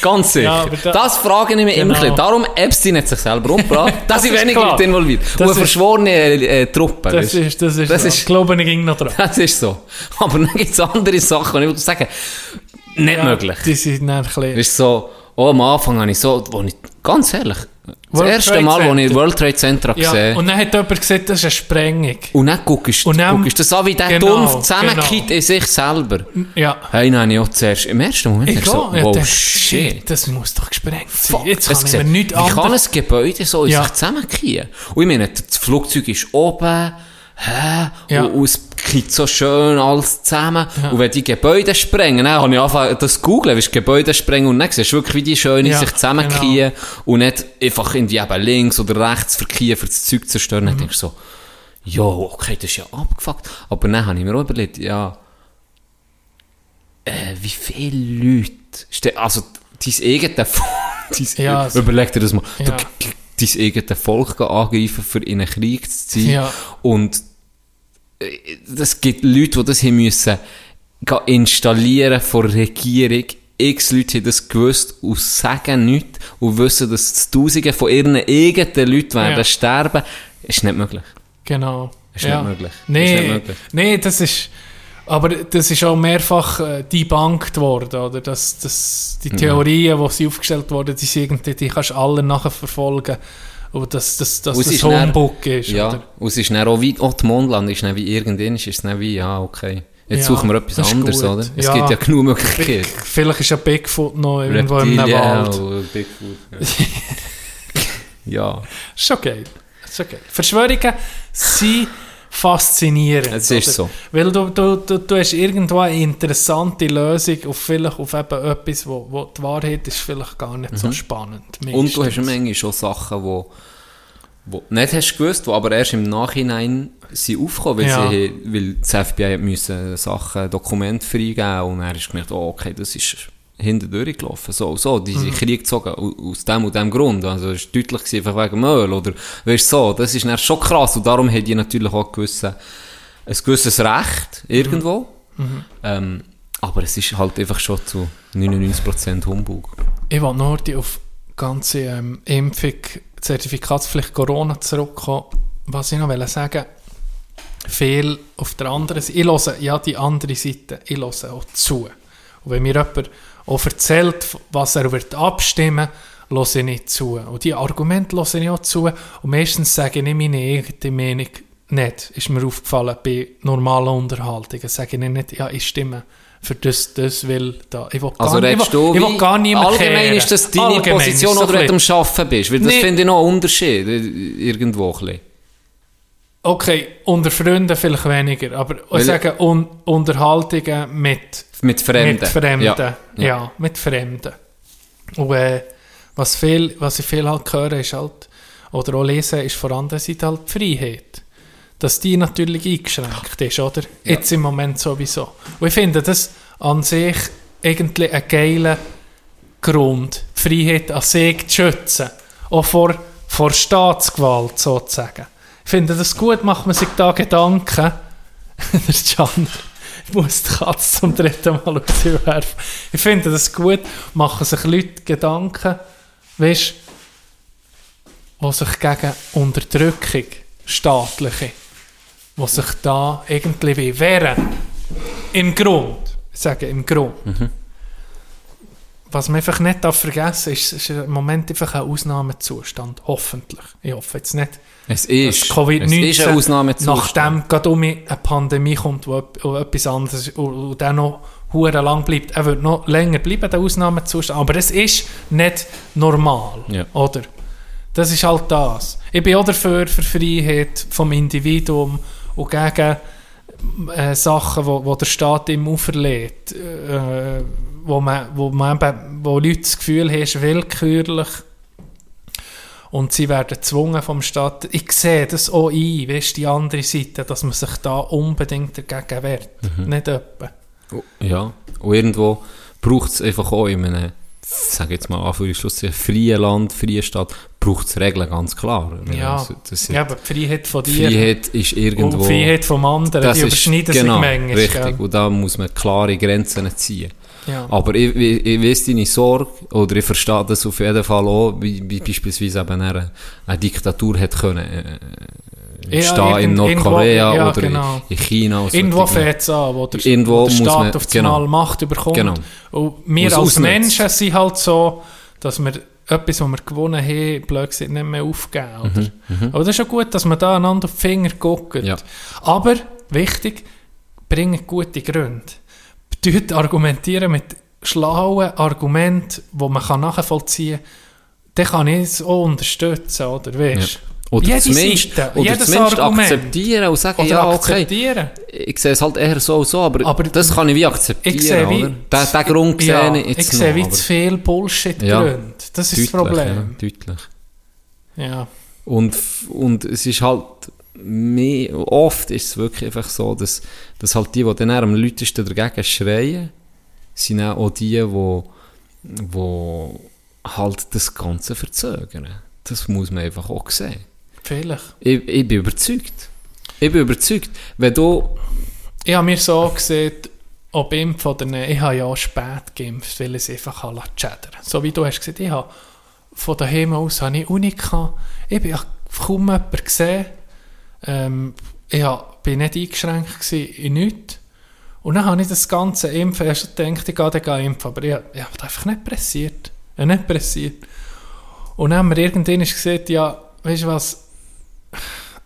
B: Ganz sicher.
A: Ja, da-
B: das frage ich mich immer.
A: Genau.
B: bisschen. Darum Epstein hat sich selber umgebracht. Da sind weniger. Leute involviert.
A: Das
B: Und verschworene äh, Truppe.
A: das ist, das ist,
B: Das
A: so.
B: ist-
A: ich glaube, ich ging noch dran.
B: Das ist so. Aber dann gibt es andere Sachen, die ich sagen, nicht
A: Ja,
B: möglich.
A: Die sind dann ein.
B: Ist so, oh, am Anfang habe ich so, wo ich, ganz ehrlich, das
A: World
B: erste
A: Trade
B: Mal, als ich
A: Center.
B: World Trade Center
A: Ja,
B: gesehen
A: und dann hat jemand gesagt, das ist eine Sprengung.
B: und dann guckst du das an, wie der
A: Genau,
B: dumpf zusammenkippt in sich selber.
A: Ja.
B: Hey, habe ich auch zuerst, im ersten Moment
A: Ich
B: ich so,
A: gehe,
B: wow,
A: ja,
B: shit.
A: Das muss doch gesprengt sein.
B: Fuck,
A: Jetzt
B: das
A: kann ich mir nichts
B: Wie kann
A: anderes...
B: ein Gebäude so in
A: Ja.
B: sich zusammenkippen? Und ich meine, das Flugzeug ist oben, hä?
A: Ja.
B: Und, und kippt so schön alles zusammen. Und wenn die Gebäude sprengen, dann habe ich angefangen, das zu googlen, wie Gebäude sprengen und dann siehst du wirklich, wie die schön in
A: Ja,
B: sich zusammenkippen und nicht einfach in die eben links oder rechts verkippen, für das Zeug zu zerstören.
A: Mhm.
B: Dann denkst du so, ja, okay, das ist ja abgefuckt. Aber dann habe ich mir auch überlegt, ja, äh, wie viele Leute, also dein eigenes Volk, dein,
A: Ja, also-
B: überleg dir das mal,
A: Ja.
B: dein eigenes Volk angreifen, für in einen Krieg zu ziehen
A: Ja.
B: und es gibt Leute, die das haben müssen installieren von der Regierung. X Leute haben das gewusst und sagen nichts und wissen, dass Tausende von ihren eigenen Leuten werden
A: Ja.
B: sterben. Ist nicht möglich.
A: Genau.
B: Ist nicht möglich. Ist
A: Nee,
B: nicht möglich.
A: nee, das ist. Aber das ist auch mehrfach äh, debunked worden, oder? Dass, dass die Theorien, die sie aufgestellt wurden, die, sind irgendwie, die kannst du alle nachverfolgen. Und dass, dass, dass das Humbug ist,
B: Ja,
A: oder?
B: und es ist dann auch wie, auch die Mondland ist dann wie irgendwann, ist es dann wie, ja, okay. Jetzt
A: Ja,
B: suchen wir etwas anderes,
A: gut.
B: oder? Es
A: Ja.
B: gibt ja genug Möglichkeiten.
A: Vielleicht ist ja Bigfoot noch irgendwo
B: Reptilien
A: Wald.
B: und Bigfoot. Ja. ja.
A: Ist geil. Ist geil. Verschwörungen sind faszinierend.
B: Es ist
A: oder?
B: so.
A: Weil du, du, du, du hast irgendwo eine interessante Lösung auf vielleicht auf eben etwas, wo, wo die Wahrheit ist vielleicht gar nicht so spannend.
B: Mhm. Und du hast
A: meistens.
B: manchmal schon Sachen, wo, wo nicht hast gewusst, die aber erst im Nachhinein sind aufgekommen, weil,
A: Ja.
B: sie, weil das FBI müssen Sachen, Dokumente freigeben und er ist gemerkt, oh, okay, das ist hinten durchgelaufen. So, so, die
A: Mhm.
B: sind Krieg gezogen, au- aus dem und dem Grund. Also, es war deutlich gewesen, einfach wegen Müll, oder, weißt so, das ist dann schon krass und darum hat die natürlich auch gewisse, ein gewisses Recht, irgendwo.
A: Mhm.
B: Ähm, aber es ist halt einfach schon zu 99% Humbug.
A: Ich will nur die auf ganze ähm, Impfung, Zertifikatspflicht Corona zurückkommen. Was ich noch will sagen viel auf der anderen Seite, ich höre ja die andere Seite, ich höre auch zu. Und wenn mir jemand auch erzählt, was er wird abstimmen höre ich nicht zu. Und die Argumente höre ich auch zu. Und meistens sage ich meine eigene Meinung nicht. Ist mir aufgefallen bei normalen Unterhaltungen. Sage ich nicht, ja, ich stimme für das, das will da. Ich will
B: Also
A: gar, ich
B: redest
A: will,
B: du
A: ich will
B: wie-
A: gar niemand
B: Allgemein
A: kehren.
B: ist das deine
A: Allgemein
B: Position, oder du am Arbeiten bist? Weil das
A: Nee.
B: finde ich noch einen Unterschied, äh, irgendwo ein bisschen.
A: Okay, unter Freunden vielleicht weniger, aber ich sage un Unterhaltungen mit,
B: Mit Fremden.
A: mit Fremden.
B: Ja.
A: Ja. mit Fremden. Und äh, was, viel, was ich viel halt höre, ist halt, oder auch lese, ist vor anderen Seite halt die Freiheit. Dass die natürlich eingeschränkt ist, oder? Jetzt im Moment sowieso. Und ich finde das an sich eigentlich ein geiler Grund, die Freiheit an sich zu schützen. Auch vor, vor Staatsgewalt sozusagen. Finde das gut, macht man sich da Gedanken. Der Can, ich muss die Katze zum dritten Mal aus ihr werfen. Ich finde das gut, machen sich Leute Gedanken, weißt die sich gegen Unterdrückung, staatliche, die sich da irgendwie wie wehren. Im Grund. Ich sage im Grund. Was man einfach nicht darf vergessen ist, ist im Moment einfach ein Ausnahmezustand. Hoffentlich. Ich hoffe jetzt nicht,
B: Es ist, es
A: Covid-19
B: ist eine Ausnahmezustand.
A: nachdem gerade um eine Pandemie kommt, wo, wo etwas anderes und, und dann noch hure lang bleibt. Er wird noch länger bleiben, der Ausnahmezustand. Aber es ist nicht normal,
B: Ja.
A: oder? Das ist halt das. Ich bin auch dafür, für Freiheit vom Individuum und gegen äh, Sachen, wo der Staat ihm auferlegt, äh, wo, man, wo, man eben, wo Leute das Gefühl haben, willkürlich und sie werden gezwungen vom Staat. Ich sehe das auch ein, weißt, die andere Seite, dass man sich da unbedingt dagegen wehrt. Nicht etwa.
B: Oh, Ja, und irgendwo braucht es einfach auch in einem, sage jetzt mal Anführungsschluss, freien Land, freien Stadt, braucht es Regeln, ganz klar.
A: Ja,
B: Also, das
A: ja, aber die Freiheit von dir
B: Freiheit ist irgendwo...
A: und die Freiheit vom anderen,
B: das
A: die überschneiden
B: genau,
A: sich manchmal.
B: richtig.
A: gell?
B: Und da muss man klare Grenzen ziehen.
A: Ja.
B: Aber ich, ich, ich weiss deine Sorge, oder ich verstehe das auf jeden Fall auch, wie, wie beispielsweise eben eine, eine Diktatur hätte können, äh,
A: Ja,
B: stehen in
A: irgend-
B: Nordkorea
A: ja,
B: oder
A: genau.
B: in, in China. und
A: Irgendwo fängt es an, wo der,
B: Irgendwo
A: wo der Staat
B: man-
A: auf
B: genau.
A: einmal Macht überkommt.
B: Genau.
A: Und wir
B: Muss
A: als. Menschen sind halt so, dass wir etwas, was wir gewonnen haben, blöd gesagt, nicht mehr aufgeben. Oder? Aber das ist schon gut, dass man da einander auf die Finger guckt.
B: Mhm, Ja.
A: Aber, wichtig, bringen gute Gründe. Bedeutet argumentieren mit schlauen Argumenten, die man nachvollziehen kann, dann kann ich es auch unterstützen, oder? Weißt?
B: Oder
A: Jede
B: zumindest,
A: Seite,
B: oder
A: jedes
B: zumindest
A: Argument.
B: akzeptieren und sagen,
A: Oder
B: ja, okay, ich sehe es halt eher so und so, aber,
A: Aber
B: das kann ich wie akzeptieren,
A: Ich sehe wie,
B: oder? Den, Grund
A: ja,
B: sehe ich jetzt
A: ich sehe
B: noch,
A: wie zu viel Bullshit
B: Ja.
A: Gründe. Das ist das
B: deutlich,
A: Problem.
B: Ja, deutlich.
A: Ja.
B: Und, und es ist halt, mehr, oft ist es wirklich einfach so, dass, dass halt die, die dann am lautesten dagegen schreien, sind auch die, wo, wo halt das Ganze verzögern. Das muss man einfach auch sehen.
A: Vielleicht.
B: Ich, ich bin überzeugt. Ich bin überzeugt, wenn du...
A: Ich habe mir so gesehen, ob impfen oder nicht, ich habe ja spät geimpft, weil ich es einfach chattern So wie du hast gesagt, ich habe von daheim aus habe ich Uni gehabt. Ich bin ja kaum jemanden gesehen. Ähm, ich bin nicht eingeschränkt in nichts. Und dann habe ich das ganze Impfen, habe gedacht, ich gehe dann impfen, aber ich, ich habe einfach nicht pressiert. Ich nicht pressiert. Und dann haben wir irgendwann gesagt, ja, weißt du was,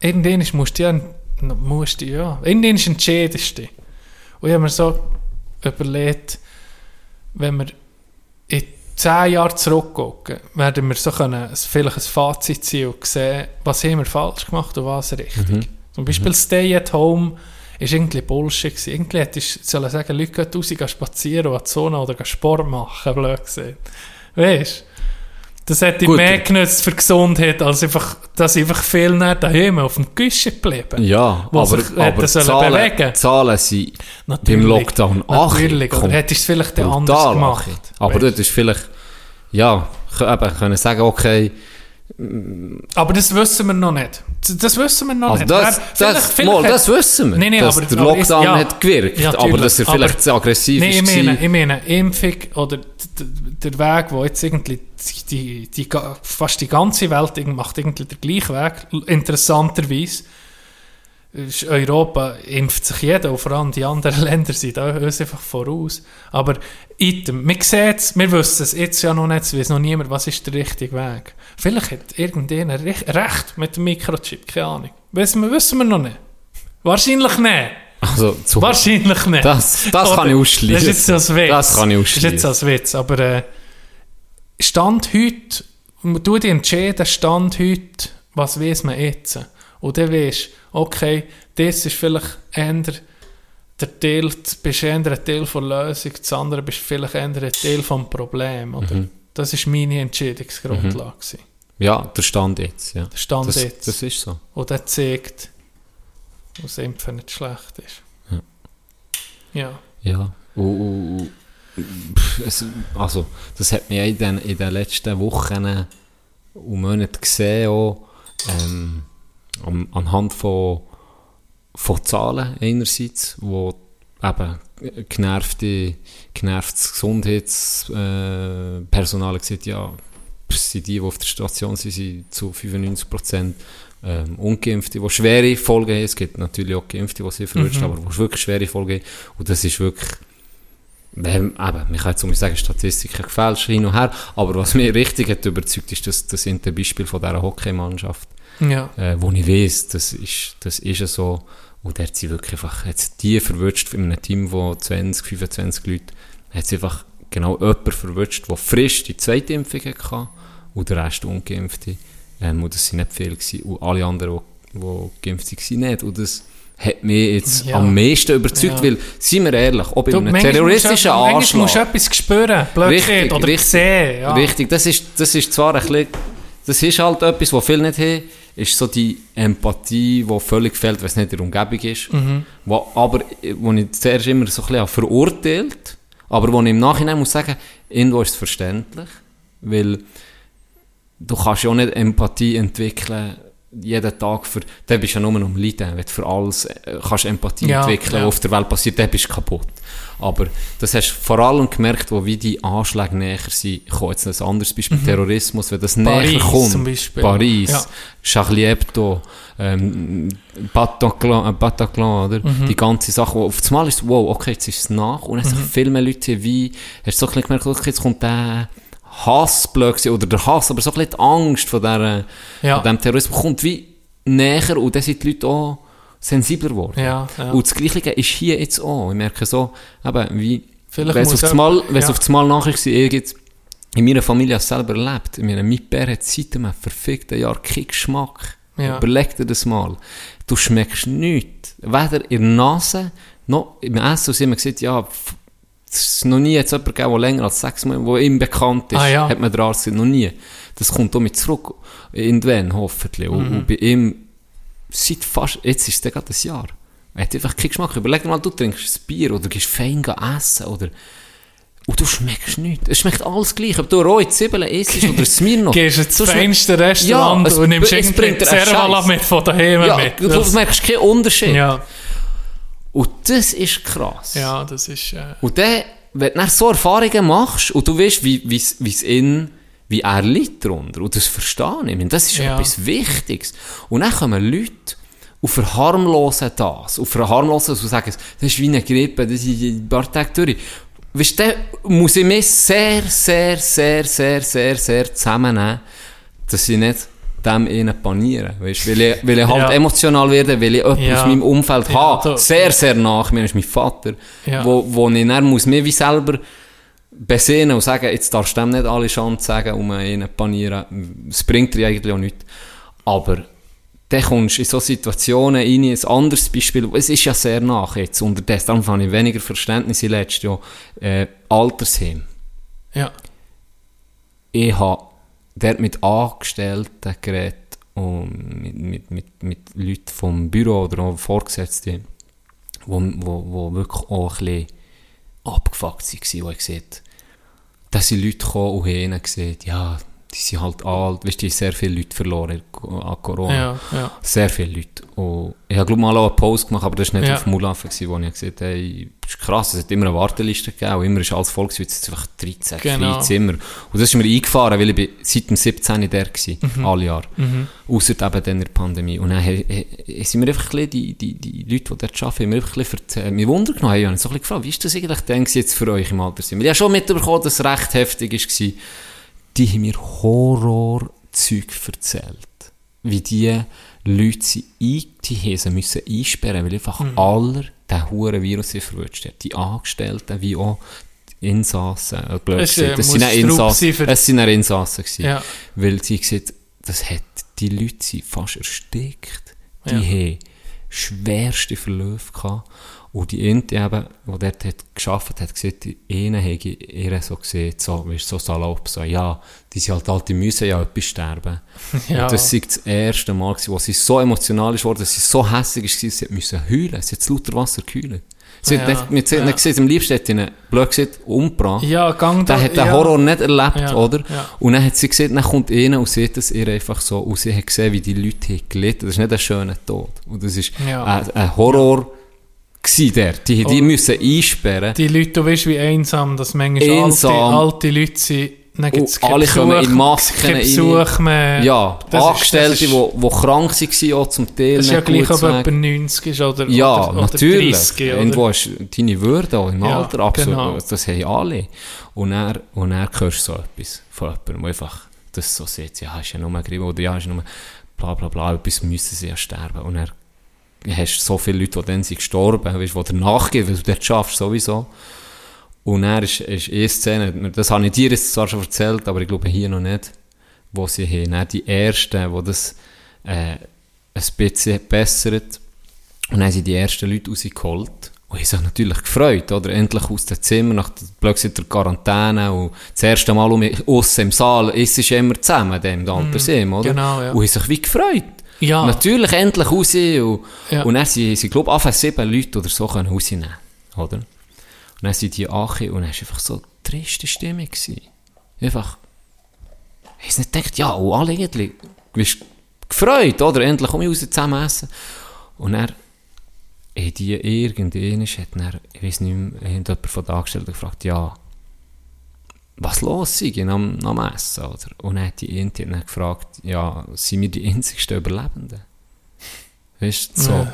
A: irgendwann musst du ja, musst du, ja, irgendwann entscheidest du. Und ich habe mir so überlegt, wenn wir zehn Jahren zurückgucken, werden wir so können, vielleicht ein Fazit ziehen und sehen, was haben wir falsch gemacht und was richtig. Zum Beispiel Stay at Home ist irgendwie Bullshit gewesen. Irgendwie hättest du sollen sagen, Leute gehen raus, gehen spazieren oder Sonne oder Sport machen, blöd gesehen. Weißt du? Das hätte
B: Gut.
A: mehr genützt für die Gesundheit, als einfach, dass einfach viel näher daheim auf dem Küche geblieben.
B: Ja, aber,
A: sich
B: aber
A: sollen
B: Zahlen,
A: bewegen.
B: Zahlen sind
A: Natürlich.
B: beim Lockdown ach,
A: Natürlich. Oder
B: kommt
A: hättest du es vielleicht anders gemacht.
B: ach. Aber dort ist vielleicht, ja, eben können sagen, okay,
A: Aber das wissen wir noch nicht. Das- wissen wir noch
B: also
A: nicht.
B: das,
A: vielleicht-
B: das,
A: vielleicht
B: mal,
A: hat-
B: das wissen wir,
A: Nein, nein,
B: dass
A: aber-
B: der
A: aber ist-
B: Lockdown
A: ja.
B: hat gewirkt,
A: Ja,
B: aber dass er vielleicht
A: Aber-
B: zu aggressiv
A: ich
B: ist.
A: meine,
B: war.
A: ich meine, Impfung oder der Weg, wo jetzt irgendwie die, die, die, fast die ganze Welt macht irgendwie den gleichen Weg, interessanterweise. Europa impft sich jeder, und vor allem die anderen Länder sind da uns einfach voraus. Aber item, wir sehen es, wir wissen es jetzt ja noch nicht, es weiß noch niemand, was ist der richtige Weg. Vielleicht hat irgendjemand rech- recht mit dem Mikrochip, keine Ahnung. Wissen wir, wissen wir noch nicht. Wahrscheinlich nicht.
B: Also, zu,
A: Wahrscheinlich nicht.
B: Das- das kann ich ausschließen.
A: Das ist jetzt ein Witz.
B: Das kann ich
A: Das ist jetzt ein Witz. Aber äh, Stand heute, du dich entscheiden, Stand heute, was weiß man jetzt? Und dann weisst okay, das ist vielleicht eher der Teil, bist eher ein Teil der Lösung, das andere bist vielleicht eher ein Teil des Problems. Oder?
B: Mhm.
A: Das war meine Entscheidungsgrundlage. gewesen.
B: ja, der Stand jetzt, ja.
A: Der Stand
B: das,
A: jetzt.
B: das ist so.
A: Und der zeigt, was Impfen nicht schlecht ist. Ja.
B: Ja. Und, und, und, pff, es, also, das hat ja in den, in den letzten Wochen und Monaten gesehen, auch, ähm, an, anhand von, von Zahlen einerseits, wo eben genervte, genervtes Gesundheitspersonal äh, gesagt ja, sind die, die auf der Station sind, sind zu 95% ähm, Ungeimpfte, die schwere Folgen haben. Es gibt natürlich auch Geimpfte, die sie verwünscht, aber die wirklich schwere Folgen haben. Und das ist wirklich, eben, man kann jetzt um sagen, Statistiken gefälscht hin und her, aber was mich richtig hat überzeugt, ist das, das sind Beispiel von dieser Hockeymannschaft,
A: Ja.
B: äh, wo ich weiss, das ist, das ist ja so. Und der hat sie wirklich einfach, hat sie die verwünscht in einem Team, wo 20, 25 Leute, hat sie einfach genau jemanden verwünscht, der frisch die zweite Impfung hatte und der Rest ungeimpfte. Ähm, und das sind nicht viele gewesen. Und alle anderen, die, die geimpft waren, nicht. Und das hat mich jetzt
A: Ja.
B: am meisten überzeugt,
A: Ja.
B: weil, seien wir ehrlich, ob in
A: Du,
B: einem
A: manchmal
B: terroristischen
A: musst du- Manchmal musst du
B: Anschlag...
A: etwas spüren, blöd
B: Richtig,
A: oder
B: richtig,
A: sehen. Ja.
B: Richtig, das ist, das ist zwar ein bisschen, das ist halt etwas, was viele nicht haben, ist so die Empathie, die völlig fehlt, wenn es nicht in der Umgebung ist. Wo, aber, äh, wo ich zuerst immer so ein bisschen verurteilt, aber wo ich im Nachhinein muss sagen, irgendwo ist es verständlich, weil du kannst ja auch nicht Empathie entwickeln, jeden Tag für, dann bist du ja nur am Leiden, wenn du für alles äh, kannst Empathie
A: Ja,
B: entwickeln,
A: ja.
B: was auf der Welt passiert, dann bist du kaputt. Aber das hast du vor allem gemerkt, wo wie die Anschläge näher sind. Ich komme jetzt ein anderes Beispiel, Terrorismus, wenn das
A: Mhm. Paris
B: näher kommt.
A: zum Beispiel.
B: Paris,
A: Ja.
B: Charlie Hebdo, ähm, Bataclan, äh, Bataclan oder?
A: Mhm.
B: Die ganze Sache. Auf einmal ist es, wow, okay, jetzt ist es nach. Und dann
A: Mhm.
B: sich viel mehr Leute wie, hast du so ein bisschen gemerkt, okay, jetzt kommt der Hass, blöd gewesen, oder der Hass, aber so ein bisschen die Angst von, der,
A: Ja.
B: von diesem Terrorismus kommt wie näher und dann sind die Leute auch sensibler geworden.
A: Ja, ja.
B: Und das Gleiche ist hier jetzt auch. Ich merke so, eben, wie, wenn es auf
A: er-
B: einmal, wenn es auf einmal nachher war, ich jetzt in meiner Familie selber erlebt. Ich meine, mein Bär hat seit einem verfickten Jahr keinen Geschmack.
A: Ja.
B: Überleg dir das mal. Du schmeckst nichts. Weder in der Nase, noch im Essen. Und sie haben gesagt, ja, es ist noch nie jetzt jemand gegeben, der länger als sechs Monate, der ihm bekannt ist,
A: Ah, ja.
B: hat man der Arzt noch nie. Das kommt auch mit zurück. Irgendwann, hoffentlich. Und,
A: Mhm.
B: und bei ihm, seit fast, jetzt ist es gerade ein Jahr. Er hat einfach keinen Geschmack. Überleg dir mal, du trinkst ein Bier oder gehst fein essen oder Und du schmeckst nichts. Es schmeckt alles gleich. Ob du rohe Zwiebeln isst oder Smirnoff.
A: Gehst ins
B: du schmeck-
A: feinste Restaurant
B: Ja, es-
A: und nimmst
B: es
A: irgendwie Servala mit von daheim
B: ja,
A: mit.
B: du
A: Das-
B: merkst keinen Unterschied.
A: ja,
B: Und das ist krass.
A: ja, das ist... Äh,
B: Und dann, wenn du so Erfahrungen machst und du weißt, wie, wie, wie es in, wie er liegt darunter, und das verstehe ich, ich meine, das ist
A: Ja.
B: etwas Wichtiges. Und dann kommen Leute und verharmlosen das, und verharmlosen es und sagen, das ist wie eine Grippe, das ist ein paar Tage durch. Weißt du, muss ich mich sehr, sehr, sehr, sehr, sehr, sehr zusammennehmen, dass ich nicht dem innen panieren. Weißt, weil, ich, weil ich halt
A: Ja.
B: emotional werde, weil ich jemanden
A: Ja.
B: aus meinem Umfeld
A: Ja,
B: habe.
A: da-
B: Sehr, sehr nach mir ist mein Vater. Wo, wo ich dann muss mir wie selber besinnen und sagen, jetzt darfst du dem nicht alle Chance sagen, um ihn zu panieren. Es bringt dir eigentlich auch nichts. Aber dann kommst du in so Situationen rein, ein anderes Beispiel, es ist ja sehr nach jetzt, unterdessen, darum habe ich weniger Verständnis in letztes Jahr, äh, Altersheim.
A: ja,
B: Ich habe dort mit Angestellten geredet und mit, mit, mit, mit Leuten vom Büro oder auch Vorgesetzten, wo, wo, wo wirklich auch ein bisschen abgefuckt waren, wo ich gesagt dass sind Leute gekommen und haben gesagt, ja, die sind halt alt, weißt du, sehr viele Leute verloren an Corona.
A: ja, ja.
B: Sehr viele Leute. Und ich habe, glaube mal auch einen Post gemacht, aber das war nicht
A: Ja.
B: auf Mulaffen, wo ich gesagt habe, hey, das ist krass, es hat immer eine Warteliste gegeben und immer ist alles voll gewesen, jetzt einfach 13
A: Genau.
B: freie Zimmer. Und das ist mir eingefahren, weil ich bin seit dem 17. der war,
A: Mhm.
B: alle Jahre. Ausser eben dann in der Pandemie. Und dann he- he- sind mir einfach ein die, die, die Leute, die dort arbeiten, haben mir einfach ein bisschen erzählt, mir Wunder genommen, ich habe so ein bisschen gefragt, wie ist das eigentlich denn jetzt für euch im Altersheim? Weil ich habe schon mitbekommen, dass es recht heftig war. Die haben mir Horrorzeug erzählt. Wie die Leute sie ein, die sie müssen einsperren, weil einfach
A: Mhm.
B: aller den huren Virus verwünscht hat. Die Angestellten, wie auch die Insassen. Äh,
A: Es, äh,
B: das sind
A: sein
B: Insassen. Es sind Insassen gewesen.
A: Ja.
B: Weil sie gesagt, das hat, die Leute fast erstickt. Die
A: Ja.
B: haben schwerste Verläufe gehabt. Und die Inti eben, die dort hat gearbeitet hat, gesagt, ihnen hätte ihr so gesehen, so, weißt, so salopp, so, ja, die sind halt alt, die müssen ja etwas sterben.
A: Ja.
B: Und das war das erste Mal, wo sie so emotional ist worden, dass sie so hässlich war, sie müssen heulen. Sie hat das lauter Wasser gekühlt. Sie hat
A: Ja,
B: nicht, hat
A: ja.
B: nicht gesehen, am liebsten sie ihn, blöd gesagt, umgebracht.
A: Ja, gang
B: Der
A: da-
B: hat den
A: ja.
B: Horror nicht erlebt,
A: Ja,
B: oder? Und dann hat sie gesehen, dann kommt einer und sieht es ihr einfach so, und sie hat gesehen, wie die Leute haben gelitten. Das ist nicht ein schöner Tod. Und das ist ein, ein Horror der. Die, die
A: Und-
B: müssen einsperren.
A: Die Leute, du weißt, wie einsam das manchmal
B: Einsam.
A: alte, alte Leute sind. Dann gibt's keinen
B: alle kommen in Masken rein.
A: Besuch mehr.
B: ja,
A: Das
B: Angestellte,
A: ist-
B: die wo krank waren, auch zum Teil
A: Das ist ja gleich, ob jemand
B: wegen.
A: 90 ist oder,
B: Ja,
A: oder, oder
B: natürlich.
A: 30. Oder?
B: Irgendwo ist deine Würde auch im
A: Ja,
B: Alter absolut.
A: genau.
B: Das haben alle. Und er und er hörst du so etwas von jemandem, der einfach das so sieht. Ja, ist ja nur Grippe oder ja, ist nur bla bla bla. Etwas müssen sie ja sterben. Und er hast so viele Leute, die dann sind gestorben, weißt, die danach gehen, weil du dort schaffst sowieso. Und er ist, ist eine Szene, das habe ich dir jetzt zwar schon erzählt, aber ich glaube hier noch nicht, wo sie haben, dann die Ersten, wo das äh, ein bisschen bessert. Und dann haben sie die ersten Leute rausgeholt. Und haben sich natürlich gefreut, oder? Endlich aus dem Zimmer, nach der, plötzlich der Quarantäne. Und das erste Mal um aussen im Saal, ist es immer zusammen, dem, der Altersheim, oder?
A: genau, ja.
B: Und haben sich wie gefreut.
A: Ja.
B: Natürlich, endlich raus. Und,
A: Ja.
B: und dann sind sie, glaube ich, sieben Leute oder so können rausnehmen, oder? Und dann sind die angekommen und dann war einfach so eine triste Stimmung. Gewesen. Einfach, ich habe nicht gedacht, ja, und alle irgendwie, du bist gefreut, oder? Endlich komme ich raus zusammen essen. Und dann, eh, die irgendeiner hat dann, ich weiß nicht mehr, irgendjemand von den Angestellten gefragt, ja, was los sei am, am Essen, oder? Und dann hat die Inti dann gefragt, ja, sind wir die einzigsten Überlebenden? Weißt du, so.
A: Ja.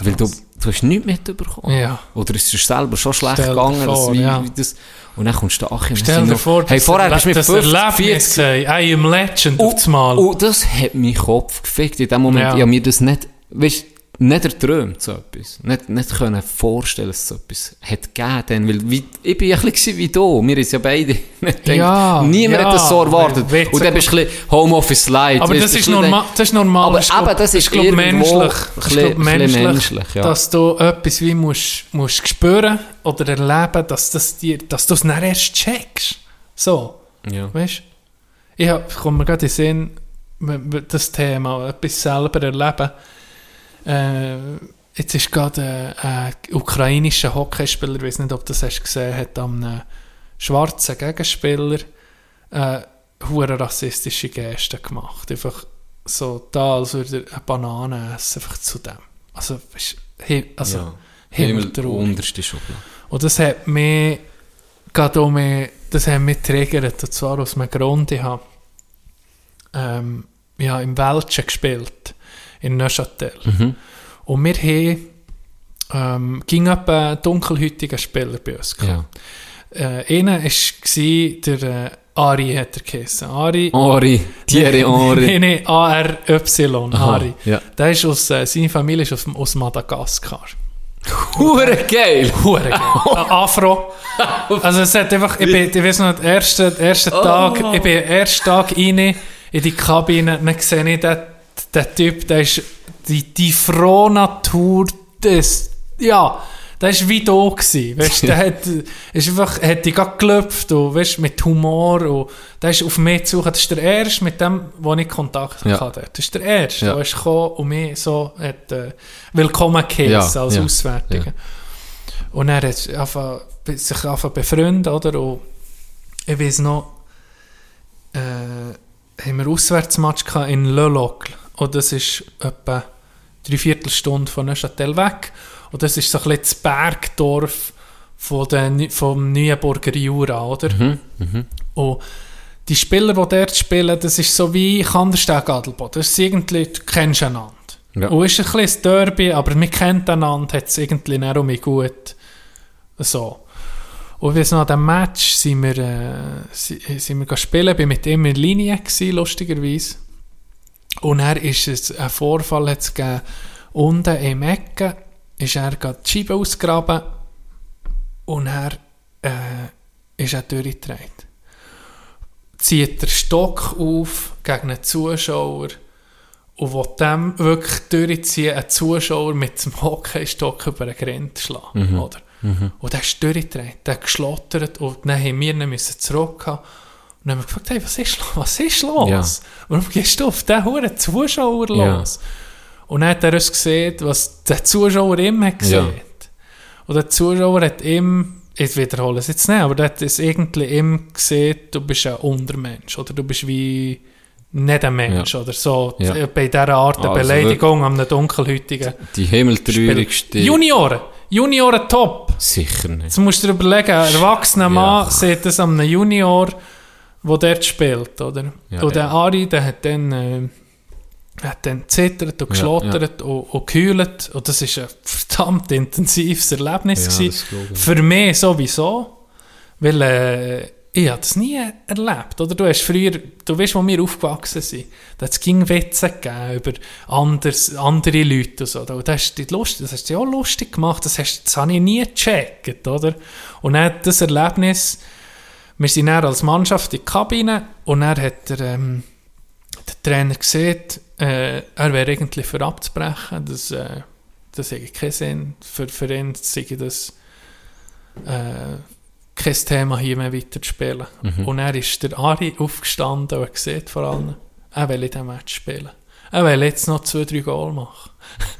B: Weil du, du hast nichts mitbekommen.
A: Ja.
B: Oder es ist selber schon schlecht
A: Stell
B: gegangen,
A: vor,
B: wie,
A: ja.
B: wie das, und dann kommst du da, und dann
A: Stell dir vor,
B: hey, vorher bist du mit
A: das
B: 50,
A: Erlebnis
B: 40,
A: gesehen. I am Legend auf das Mal.
B: und das hat meinen Kopf gefickt. In dem Moment,
A: Ja.
B: ich habe mir das nicht, weißt, nicht erträumt, so etwas. Nicht, nicht können vorstellen, dass so etwas hat gegeben. Weil, wie, ich bin ja ein bisschen wie du. Wir sind ja beide nicht
A: Ja,
B: Niemand
A: ja,
B: hat das so erwartet. Und dann bist du ein bisschen Homeoffice Light.
A: Aber das ist, normal, das ist normal.
B: Aber
A: glaub-
B: eben, das ist
A: glaub,
B: irgendwo
A: menschlich.
B: bisschen-
A: menschlich,
B: menschlich, ja.
A: dass du etwas wie musst, musst spüren oder erleben, dass, das dir, dass du es dann erst checkst. So,
B: Ja.
A: weißt du? Ich ich komme mir gerade in den Sinn, das Thema, etwas selber erleben. Äh, jetzt ist gerade äh, ein ukrainischer Hockeyspieler, ich weiß nicht, ob du das hast gesehen, hat am äh, schwarzen Gegenspieler äh, hure rassistische Gesten gemacht. Einfach so da, als würde er eine Banane essen, einfach zu dem. Also, also
B: Ja.
A: Himmel
B: Himmel, unterste Schublade.
A: Und das hat mich, gerade auch mehr, das hat mich triggert, und zwar aus einem Grund, ich habe ähm, ja, im Welschen gespielt, in Neuchâtel.
B: Mhm.
A: Und wir haben, ähm, ging etwa einen dunkelhäutigen Spieler bei uns.
B: Ja.
A: Äh, einer war der äh, Ari, hat er geheißen. Ari.
B: Henri, Thierry Henri.
A: Nein, nein, A-R-Y, Ari.
B: ja.
A: Der ist aus, äh, seine Familie ist aus, aus Madagaskar.
B: Hure geil!
A: Hure geil. Afro. Also es hat einfach, ich, bin, ich weiß noch, den ersten, ersten
B: Oh.
A: Tag, ich bin den ersten Tag rein in die Kabine, dann sehe ich den, den Typ, der ist die, die Frohnatur des, ja, der ist wie da gewesen, weißt, der hat, ist einfach, hat die gerade gelöpft und, weißt, mit Humor und der ist auf mich zu, das ist der Erste, mit dem, wo ich Kontakt
B: Ja.
A: hatte. Das ist der Erste,
B: Ja.
A: der ist gekommen und mich so hat, äh, willkommen geheißen
B: Ja,
A: als
B: ja,
A: Auswärtiger.
B: ja.
A: Und er hat sich angefangen befreunden, oder? Und ich weiß noch, äh, haben wir einen Auswärtsmatch in Le Locle. Und das ist etwa drei Viertelstunde von Neuchâtel weg. Und das ist so ein bisschen das Bergdorf von den, vom Neuenburger Jura, oder? Und die Spieler, die dort spielen, das ist so wie Kandersteg Adelboden. Das ist irgendwie, du kennst einander.
B: Ja.
A: Und es ist ein bisschen ein Derby, aber wir kennen einander, hat es irgendwie nicht um mich gut. So. Und wir sind an diesem Match sind wir, äh, si- sind wir spielen, bin mit ihm in Linie gewesen, lustigerweise. Und er ist es, ein Vorfall es gegeben, unten im Ecken ist er gerade die Scheibe ausgegraben und er äh, ist er durchgedreht. Zieht den Stock auf gegen einen Zuschauer und will dem wirklich durchziehen, einen Zuschauer mit dem Hockeystock über den Grind schlagen, oder? Und der ist durchgedreht, der geschlottert und dann haben wir ihn zurückgehen. Und dann haben wir gefragt, hey, was ist, was ist los?
B: Ja.
A: Warum gehst du auf diesen hohen Zuschauer
B: Ja.
A: los? Und dann hat er uns gesehen, was der Zuschauer ihm hat gesehen.
B: Ja.
A: Und der Zuschauer hat ihm, ich wiederhole es jetzt nicht, aber der hat es irgendwie ihm gesehen, du bist ein Untermensch oder du bist wie nicht ein Mensch
B: Ja.
A: oder so.
B: Ja.
A: Bei dieser Art der
B: Also
A: Beleidigung an einem dunkelhäutigen
B: Die himmeltraurigste.
A: Junioren! Junioren top!
B: Sicher nicht.
A: Jetzt musst du dir überlegen, ein erwachsener Mann
B: Ja.
A: sieht das an einem Junior, der dort spielt, oder?
B: Ja,
A: und der
B: ja.
A: Ari, der hat dann, äh, hat dann zittert und
B: Ja,
A: geschlottert Und, und geheult. Und das ist ein verdammt intensives Erlebnis
B: Ja.
A: Für mich sowieso. Weil äh, ich habe das nie erlebt. Oder? Du hast früher, du weißt, wo wir aufgewachsen sind, da hat es ging Witze gegeben über anders, andere Leute und so. Und das hast du lustig, das hast du ja auch lustig gemacht. Das, hast, das habe ich nie gecheckt, oder? Und dann das Erlebnis, wir sind dann als Mannschaft in die Kabine und dann hat der, ähm, der Trainer gesehen, äh, er wäre eigentlich für abzubrechen. Das, äh, das hätte keinen Sinn. Für, für ihn sei das äh, kein Thema, hier mehr weiter zu spielen. Und er ist der Ari aufgestanden und hat gesehen vor allem, er will in diesem Match spielen. Er will jetzt noch zwei, drei Goal machen.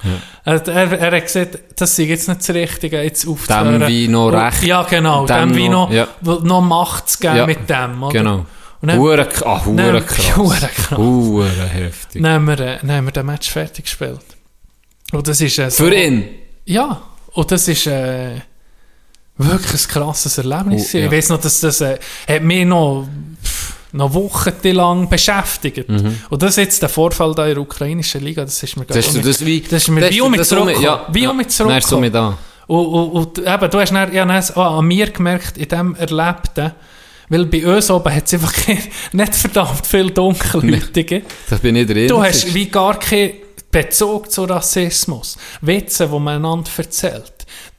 A: er, er, er hat gesagt, das sei jetzt nicht das Richtige, jetzt aufzuhören.
B: Dem wie noch
A: Und-
B: recht.
A: Ja, genau. Dem,
B: Dem
A: wie
B: noch- ja.
A: noch Macht zu geben
B: Ja,
A: mit dem. Oder?
B: Genau. Hure, ah, hure krass.
A: hure krass.
B: Hure heftig.
A: dann, haben wir, äh, dann haben wir den Match fertig gespielt. Und das ist äh, so,
B: Für ihn.
A: Ja, und das ist äh, wirklich ein krasses Erlebnis.
B: Oh, ja.
A: Ich weiß noch, dass das äh, hat mich noch, pff, noch wochenlang beschäftigt. Und das ist jetzt der Vorfall da in der ukrainischen Liga, das ist mir
B: Das ist das wie...
A: Das ist mir wie um zurückgekommen.
B: Ja,
A: Wie
B: ja.
A: um
B: so mit da.
A: Und, und, und eben, du hast dann, ja, dann auch an mir gemerkt, in dem Erlebten, weil bei uns oben hat es einfach nicht verdammt viel Dunkelhäutige.
B: Das bin ich der
A: Du hast wie gar keinen Bezug zu Rassismus. Witze, die man einander erzählt,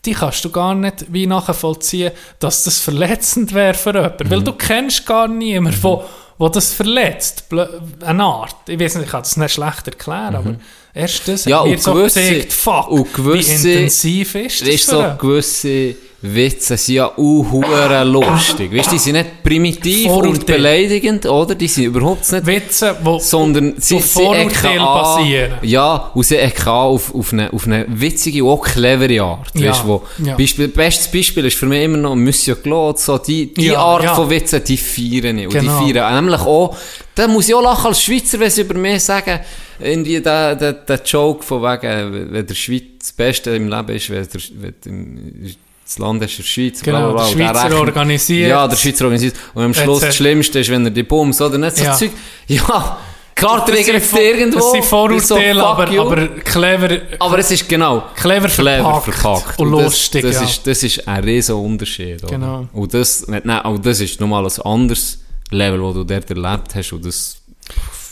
A: die kannst du gar nicht wie nachvollziehen, dass das verletzend wäre für jemanden.
B: Mhm.
A: Weil du kennst gar niemanden, wo, wo das verletzt. Blö- Eine Art. Ich weiß nicht, ich kann das nicht schlecht erklären, aber erst das
B: Mhm. Ja,
A: hat mir so
B: gewisse-
A: gezeigt, fuck,
B: gewisse-
A: wie intensiv ist
B: Es
A: das
B: ist so gewisse Witze sind ja auch lustig. Weißt du, die sind nicht primitiv und
A: Vorurteile.
B: beleidigend, oder? Die sind überhaupt nicht
A: Witze, wo,
B: sondern sie, sie
A: Vorurteile
B: ecken an,
A: basieren.
B: Ja, und sie ecken auf, auf, eine, auf eine witzige und auch clevere Art.
A: Ja,
B: Weißt, wo
A: ja.
B: Beispiel, bestes Beispiel ist für mich immer noch Monsieur Claude, so die, die
A: Ja,
B: Art
A: ja.
B: von Witzen, die feiern ich. Und
A: Genau.
B: die feiern nämlich auch, da muss ich auch lachen als Schweizer, wenn sie über mich sagen, irgendwie der, der, der Joke von wegen, wenn der Schweiz das Beste im Leben ist, wenn, der, wenn du- das Land ist der Schweiz,
A: Genau, der
B: und der
A: Schweizer organisiert.
B: Ja, der Schweizer organisiert. Und am Schluss das Schlimmste ist, wenn er die Bums, oder nicht so
A: Ja.
B: Zeug. Ja, klar,
A: Das Vor-
B: irgendwo.
A: Das sind Vorurteile,
B: so,
A: aber, aber clever,
B: Aber es ist genau
A: clever,
B: clever
A: verpackt, und
B: das,
A: lustig.
B: Das,
A: ja.
B: ist, das ist ein riesen Unterschied. oder?
A: Genau.
B: Und das, nein, auch das ist nochmal ein anderes Level, das du dort erlebt hast. Und das,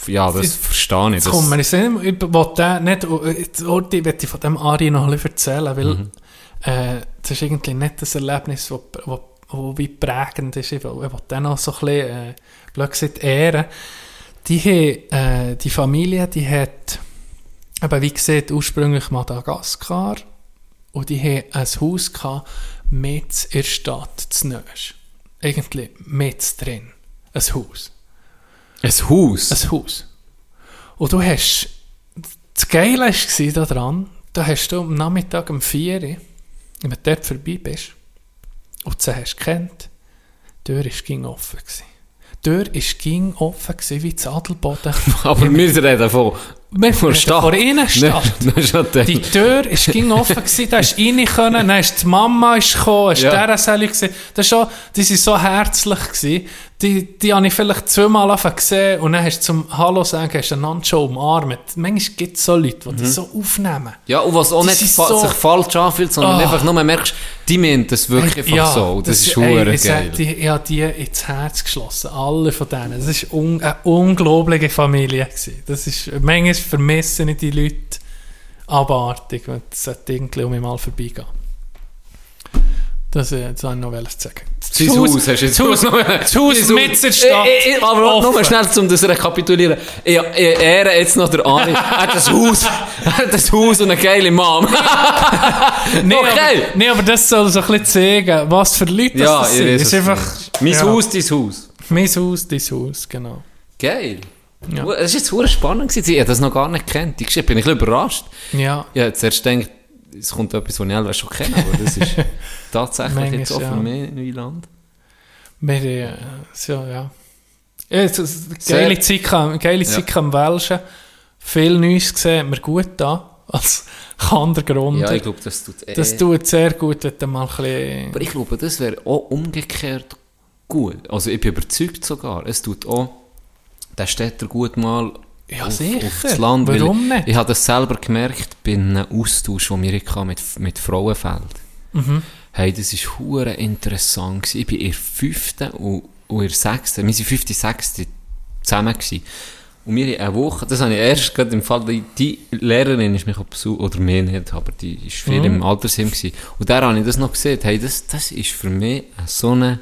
B: ja, das
A: Jetzt-
B: verstehe ich. Das,
A: kommt mir ich will nicht, jetzt Orti will ich von dem Ari noch ein bisschen erzählen, weil
B: Mhm.
A: Äh, das ist irgendwie nicht das Erlebnis, das wo, wo wie prägend ist. Ich will, ich will den noch so ein bisschen, äh, blöd gesagt, ehren. Die, haben, äh, die Familie, die hat, eben wie gesagt, ursprünglich Madagaskar und die haben ein Haus gehabt, mit in der Stadt, zu Nösch. Eigentlich mit drin. Ein Haus.
B: ein Haus.
A: Ein Haus. Und du hast, das Geile war da dran, da hast du am Nachmittag um 4 Uhr, wenn du dort vorbei bist, und sie hast gekannt, die Tür war ging offen. Gewesen. Die Tür war ging offen wie das Adelboden.
B: aber wir reden von,
A: Wir
B: das ist ja der-
A: Die Tür ist ging offen gewesen, da hast du rein können, dann ist die Mama ist gekommen, hast
B: Ja.
A: ja. der. Das ist schon, die sind so herzlich gewesen. Die, die habe ich vielleicht zweimal gesehen und dann hast du zum Hallo sagen, hast du einander schon umarmt. Manchmal gibt es so Leute, die das so aufnehmen.
B: Ja, und was auch
A: Die
B: nicht fa
A: so-
B: sich falsch anfühlt, sondern
A: Ah.
B: einfach nur merkst, die meinen das wirklich einfach so. Und das, ist
A: ey, sag,
B: geil.
A: Die, ich habe die ins Herz geschlossen, alle von denen. Das war un, eine unglaubliche Familie. Gewesen. Das ist, manchmal vermissen ich die Leute abartig, das sollte irgendwie um mich mal vorbeigehen. Das, äh, das wollte ich noch wollen sagen.
B: Sein Haus, hast du jetzt
A: das Haus,
B: noch-
A: das Haus mit der Stadt.
B: Ich, ich, aber
A: offen.
B: nur schnell, um das zu rekapitulieren. Ich, ich ehre jetzt noch der Ani. er hat das Haus, er hat das Haus und eine geile Mom.
A: Nee,
B: okay.
A: aber, nee, aber das soll so ein bisschen zeigen, was für Leute
B: ja,
A: das sind. Es
B: was
A: ist einfach.
B: Mein
A: ja.
B: Haus, dein Haus.
A: Mein Haus, dein Haus, genau.
B: Geil.
A: Ja.
B: Es war jetzt hure spannend. gewesen. Ich habe das noch gar nicht kennt. Geschichte bin ich ein bisschen überrascht.
A: Ja,
B: Ich habe zuerst gedacht, es kommt etwas, was ich selber schon kenne, aber das ist tatsächlich
A: Manchmal,
B: jetzt auch
A: ja.
B: für mich Neuland.
A: Wir, äh, so, ja. ja es
B: Sehr-
A: geile Zeit, am- geile Zeit am Welschen. Viel Neues gesehen, hat mir gut an. Als Kandergrund.
B: Ja, ich glaube, das tut eh.
A: das tut sehr gut, wenn du mal ein bisschen...
B: Aber ich glaube, das wäre auch umgekehrt gut. Also ich bin überzeugt sogar, es tut auch den Städter gut mal
A: Ja,
B: auf,
A: sicher.
B: auf das Land.
A: Warum
B: ich,
A: nicht?
B: Ich habe das selber gemerkt bei einem Austausch, den wir hatten mit, mit Frauenfeld.
A: Mhm.
B: Hey, das war hure interessant. gewesen. Ich bin in der fünften und, und in sechsten, wir waren fünfte, sechste zusammen. Gewesen. Und wir haben eine Woche, das habe ich erst gerade im Fall, die, die Lehrerin ist mich auf Besuch, oder mir nicht, aber die ist viel
A: Mhm.
B: im Altersheim gewesen. Und da habe ich das noch gesehen. Hey, das, das ist für mich so eine,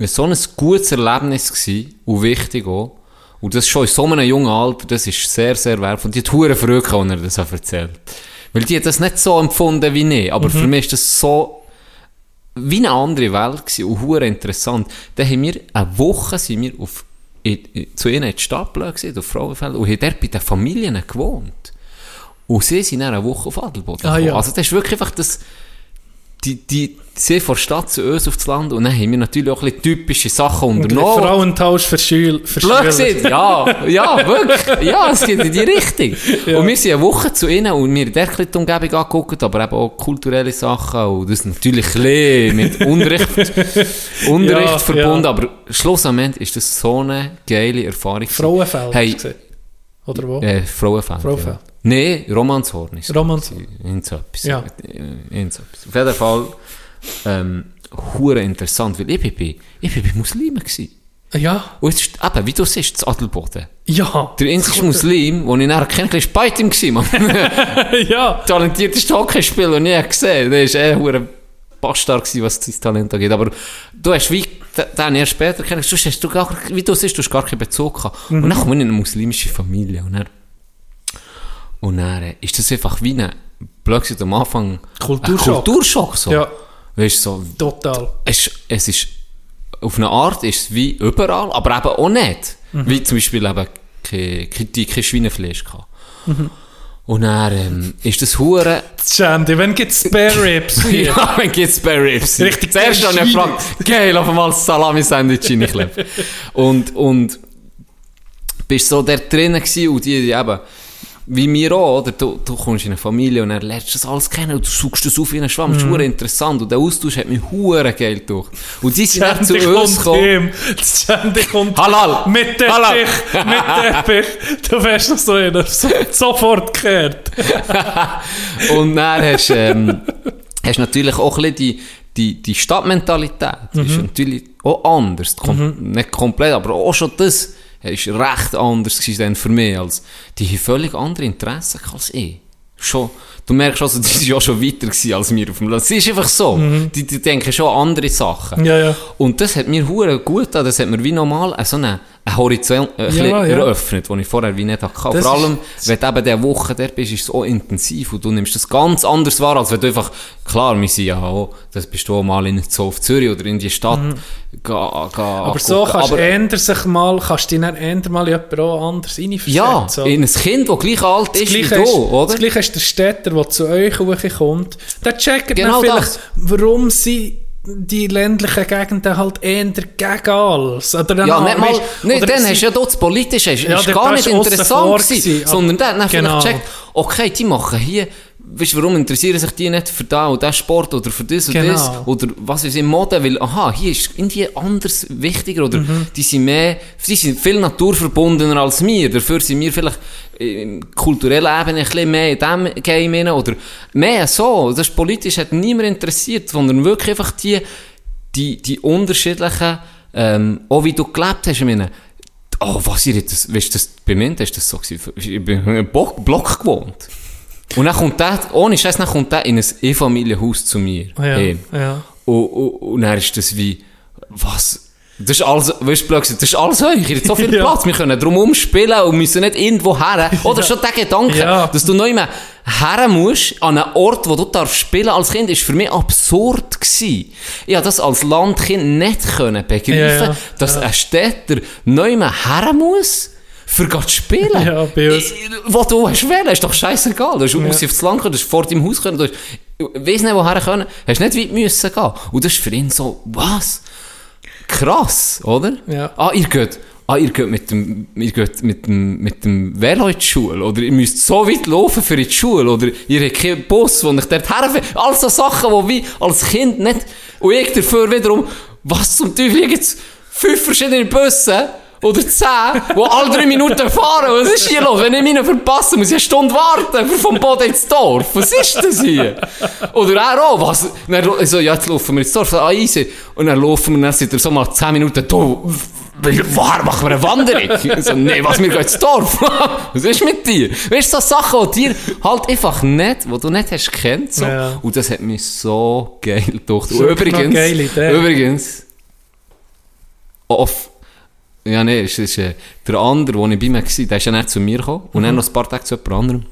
B: so ein gutes Erlebnis gewesen und wichtig auch. Und das schon in so einem jungen Alter, das ist sehr, sehr wertvoll. Die hat hure früh gehabt, als er das auch erzählt. Weil die hat das nicht so empfunden wie ich, aber für mich ist das so wie eine andere Welt gewesen und hure interessant. Dann haben wir eine Woche sind wir auf, in, in, zu ihnen in die Stadt gewesen, auf Frauenfeld, und haben dort bei den Familien gewohnt. Und sie sind dann eine Woche auf Adelboden
A: Ah, ja.
B: Also das ist wirklich einfach das, die, die, sie von der Stadt zu uns aufs Land und dann haben wir natürlich auch ein bisschen typische Sachen unternommen.
A: Frauentausch
B: Blöd
A: Schüler.
B: gesagt, ja, ja, wirklich. Ja, es geht in die Richtung.
A: Ja.
B: Und wir sind eine Woche zu ihnen und wir haben dort die Umgebung angeguckt, aber eben auch kulturelle Sachen und das natürlich ein mit Unterricht, Unterricht
A: Ja,
B: verbunden,
A: ja.
B: aber schlussendlich ist das so eine geile Erfahrung.
A: Frauenfeld,
B: Hey.
A: Oder wo?
B: Äh, Frauenfeld.
A: Frauenfeld.
B: Ja. Nein, Romanshorn ist.
A: Romanshorn.
B: Irgend so etwas.
A: Ja.
B: Äh, irgend so etwas. Auf jeden Fall, ähm, hure interessant, weil ich bin, bei- ich bin bei Muslimen gewesen.
A: Ja,
B: Und jetzt ist, eben, wie du siehst, das Adelboden.
A: ja.
B: Der einzige Muslim, den ich nachher kennengelernt habe, war bei ihm. Mann.
A: ja.
B: Talentiertester Hockeyspieler, den ich gesehen Der war eh ein Bastard, gewesen, was sein Talent angeht. Aber du hast wie, den erst später kennengelernt, sonst hast du gar, wie du siehst, du hast gar keinen Bezug gehabt. Und dann komme ich in eine muslimische Familie. Und dann, und dann ist das einfach wie ein, gesagt, am Anfang,
A: Kulturschock.
B: Kulturschock so.
A: Ja.
B: Weißt du, so,
A: Total.
B: es, es ist, auf eine Art ist es wie überall, aber eben auch nicht.
A: Mhm.
B: Wie zum Beispiel eben kein, kein, Schweinefleisch gehabt.
A: Mhm.
B: Und dann ähm, ist das Hure...
A: Shandy, wenn gibt's Spare Ribs hier?
B: Ja, wenn gibt's Spare Ribs.
A: Richtig
B: Zuerst habe ich gefragt, geil, auf einmal Salami-Sandwich reingeklebt. und, und, bist so der drinnen gewesen und die, die eben, wie mir auch, oder? Du, du kommst in eine Familie und dann lernst das alles kennen und du suchst das auf wie ein Schwamm. Das ist hure interessant und der Austausch hat mich hure geil durch. Und die sind dann zu uns gekommen.
A: ihm. Shandy kommt
B: Halal!
A: mit
B: Halal!
A: Teppich, mit Teppich. Du wärst noch so einer, so, sofort gekehrt.
B: Und dann hast du ähm, hast natürlich auch ein bisschen die, die, die Stadtmentalität.
A: Mhm.
B: ist natürlich auch anders. Kom Nicht komplett, aber auch schon das ist recht anders gewesen für mich. Als, die haben völlig andere Interessen als ich. Schon, du merkst also, die sind ja schon weiter als wir auf dem Land. Es ist einfach so. Die, die denken schon an andere Sachen.
A: Mhm. Ja, ja.
B: Und das hat mir hure gut getan. Das hat mir wie nochmal äh, so einen, einen Horizont äh, ein
A: Ja, ja.
B: eröffnet, den ich vorher wie nicht hatte.
A: Das
B: Vor allem,
A: ist-
B: wenn du eben diese Woche dort bist, ist es auch intensiv und du nimmst das ganz anders wahr, als wenn du einfach, klar, wir sind ja auch, das bist du auch mal in so auf Zürich oder in die Stadt, ga, ga,
A: Mhm. Aber so kannst du sich mal, kannst dich dann ändern mal in jemand auch anders reinversetzen.
B: ja,
A: so.
B: in ein Kind, das gleich alt ist wie du,
A: ist,
B: oder?
A: Das gleiche ist der Städter, der zu euch hochkommt. Der checkt
B: Genau
A: dann
B: das.
A: vielleicht, warum sie die ländlichen Gegenden halt eher gegen alles. Oder dann
B: Ja,
A: auch,
B: nicht mal, nicht,
A: oder
B: dann
A: sie-
B: hast du ja dort das Politische, ist,
A: Ja,
B: ist gar nicht interessant gewesen, sondern dann hat
A: Genau.
B: vielleicht gecheckt, okay, die machen hier, weißt du, warum interessieren sich die nicht für da und das Sport oder für das und
A: Genau.
B: das oder was ist in Mode, weil, aha, hier ist irgendwie anders wichtiger oder
A: Mhm.
B: die sind mehr, die sind viel naturverbundener als wir, dafür sind wir vielleicht im kulturellen Ebene ein bisschen mehr in diesem Game rein oder mehr so, das ist politisch hat niemand interessiert, sondern wirklich einfach die, die, die unterschiedlichen, ähm, auch wie du gelebt hast, ich meine, oh, was ihr das, weißt du, das, bei mir ist das so gewesen, ich bin in einem Block gewohnt. Und dann kommt der, ohne Scheiß, dann kommt der in ein Einfamilienhaus zu mir.
A: Ja,
B: hin.
A: ja.
B: Und, und, und dann ist das wie, was? Das ist alles, weißt du, blöd das ist alles euch. Ihr habt so viel
A: Ja.
B: Platz. Wir können drum umspielen und müssen nicht irgendwo her. Oder schon der Gedanke,
A: Ja.
B: dass du neu mehr her musst, an einen Ort, wo du darfst spielen als Kind, ist für mich absurd gewesen. Ich habe das als Landkind nicht können begreifen,
A: Ja, ja.
B: dass ein Städter neu mehr her muss, für zu spielen.
A: Ja, bei uns.
B: Ich- Wo du hast wählen, ist doch scheißegal. Du hast ja. aufs Land können, du hast vor deinem Haus können, du hast, ich weiss nicht, woher können, hast nicht weit müssen gehen. Und das ist für ihn so, was? Krass, oder?
A: Ja.
B: Ah, ihr geht, ah, ihr geht mit dem, ihr geht mit dem, mit dem Velo in die Schule, oder ihr müsst so weit laufen für in die Schule, oder ihr habt keinen Bus, wo euch dort herfährt. All so Sachen, die wie als Kind nicht, und ich dafür wiederum, was zum Teufel, es fünf verschiedene Busse, oder zehn, die alle drei Minuten fahren. Was ist hier los? Wenn ich meinen verpasse, muss ich eine Stunde warten vom Boden ins Dorf. Was ist das hier? Oder er auch, was? Dann, so, ja, jetzt laufen wir ins Dorf, ah, easy. Und dann laufen wir, dann sind wir so mal zehn Minuten, du, woher machen wir eine Wanderung? so, nee, was, wir gehen ins Dorf. was ist mit dir? Weißt du, so Sachen, die dir halt einfach nicht, die du nicht hast kennt, so.
A: Ja.
B: Und das hat mich so geil gedacht.
A: Noch
B: übrigens,
A: geile
B: übrigens, auf, ja, nee, es ist, äh, der andere, der ich bei mir war, der ist ja nicht zu mir gekommen. Und dann noch ein paar Tage zu jemand anderem.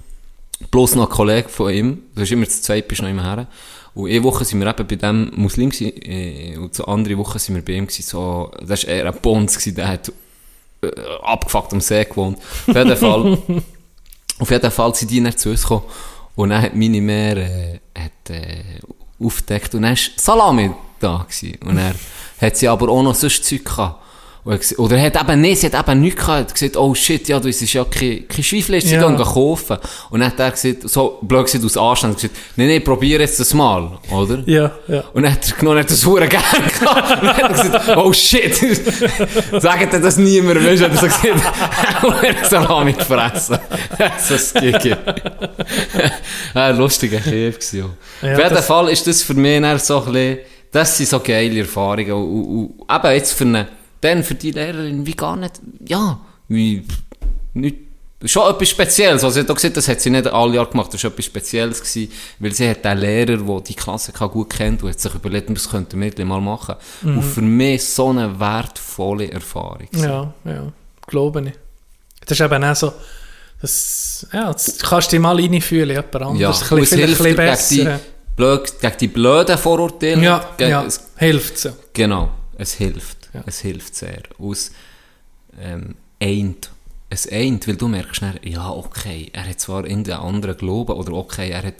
B: Bloß noch ein Kollege von ihm. Du bist immer zu zweit, bist noch immer her. Und eine Woche sind wir eben bei dem Muslim gewesen, äh, und zur andere Woche sind wir bei ihm gewesen, so, das war eher ein Bonz gewesen, der hat, äh, abgefuckt am See gewohnt. Auf jeden Fall, auf jeden Fall sind die dann zu uns gekommen. Und dann hat meine Mehr, äh, hat, äh, aufgedeckt und dann war Salami da gewesen. Und er hat sie aber auch noch sonst Zeug gehabt. Und er Oder er hat eben nicht, sie hat eben nichts gehabt. Er hat gesagt, oh shit, ja, du, es ist ja kein, kein Schweifleisch, sie
A: Ja.
B: gehen kaufen. Und dann hat er gesagt, so blöd gesagt, aus Anstand, gesagt, nee, nee, probier jetzt das mal, oder?
A: Ja, ja.
B: Und dann hat er genommen, hat das Huren gern gehabt. Und dann hat er gesagt, oh shit, sagt er das niemandem, weißt du, hat er so gesagt, und er hat Salami gefressen. so ein Gigi. ein lustiger Kief gewesen, ja.
A: Ja,
B: Auf jeden Fall ist das für mich dann so ein bisschen, das sind so geile Erfahrungen. Und, und, und eben jetzt für eine, dann für die Lehrerin wie gar nicht, ja, wie, nicht, schon etwas Spezielles. Also, hat auch gesagt, das hat sie nicht alle Jahre gemacht, das war etwas Spezielles gewesen, weil sie hat den Lehrer, der die Klasse gut kennt und hat sich überlegt, was könnten wir denn mal machen. Und für mich so eine wertvolle Erfahrung. gewesen.
A: Ja, ja, glaube ich. Das ist eben auch so, das, ja, das kannst du dich mal reinfühlen, in jemand anderes.
B: Ja,
A: ein bisschen, ein bisschen
B: gegen
A: besser.
B: blöd, gegen die blöden Vorurteile.
A: Ja, ja,
B: es,
A: hilft so.
B: genau, es hilft.
A: Ja.
B: Es hilft sehr. Aus ähm, eint. Es eint, weil du merkst schnell, ja, okay, er hat zwar in den anderen Glauben, oder okay, er, hat,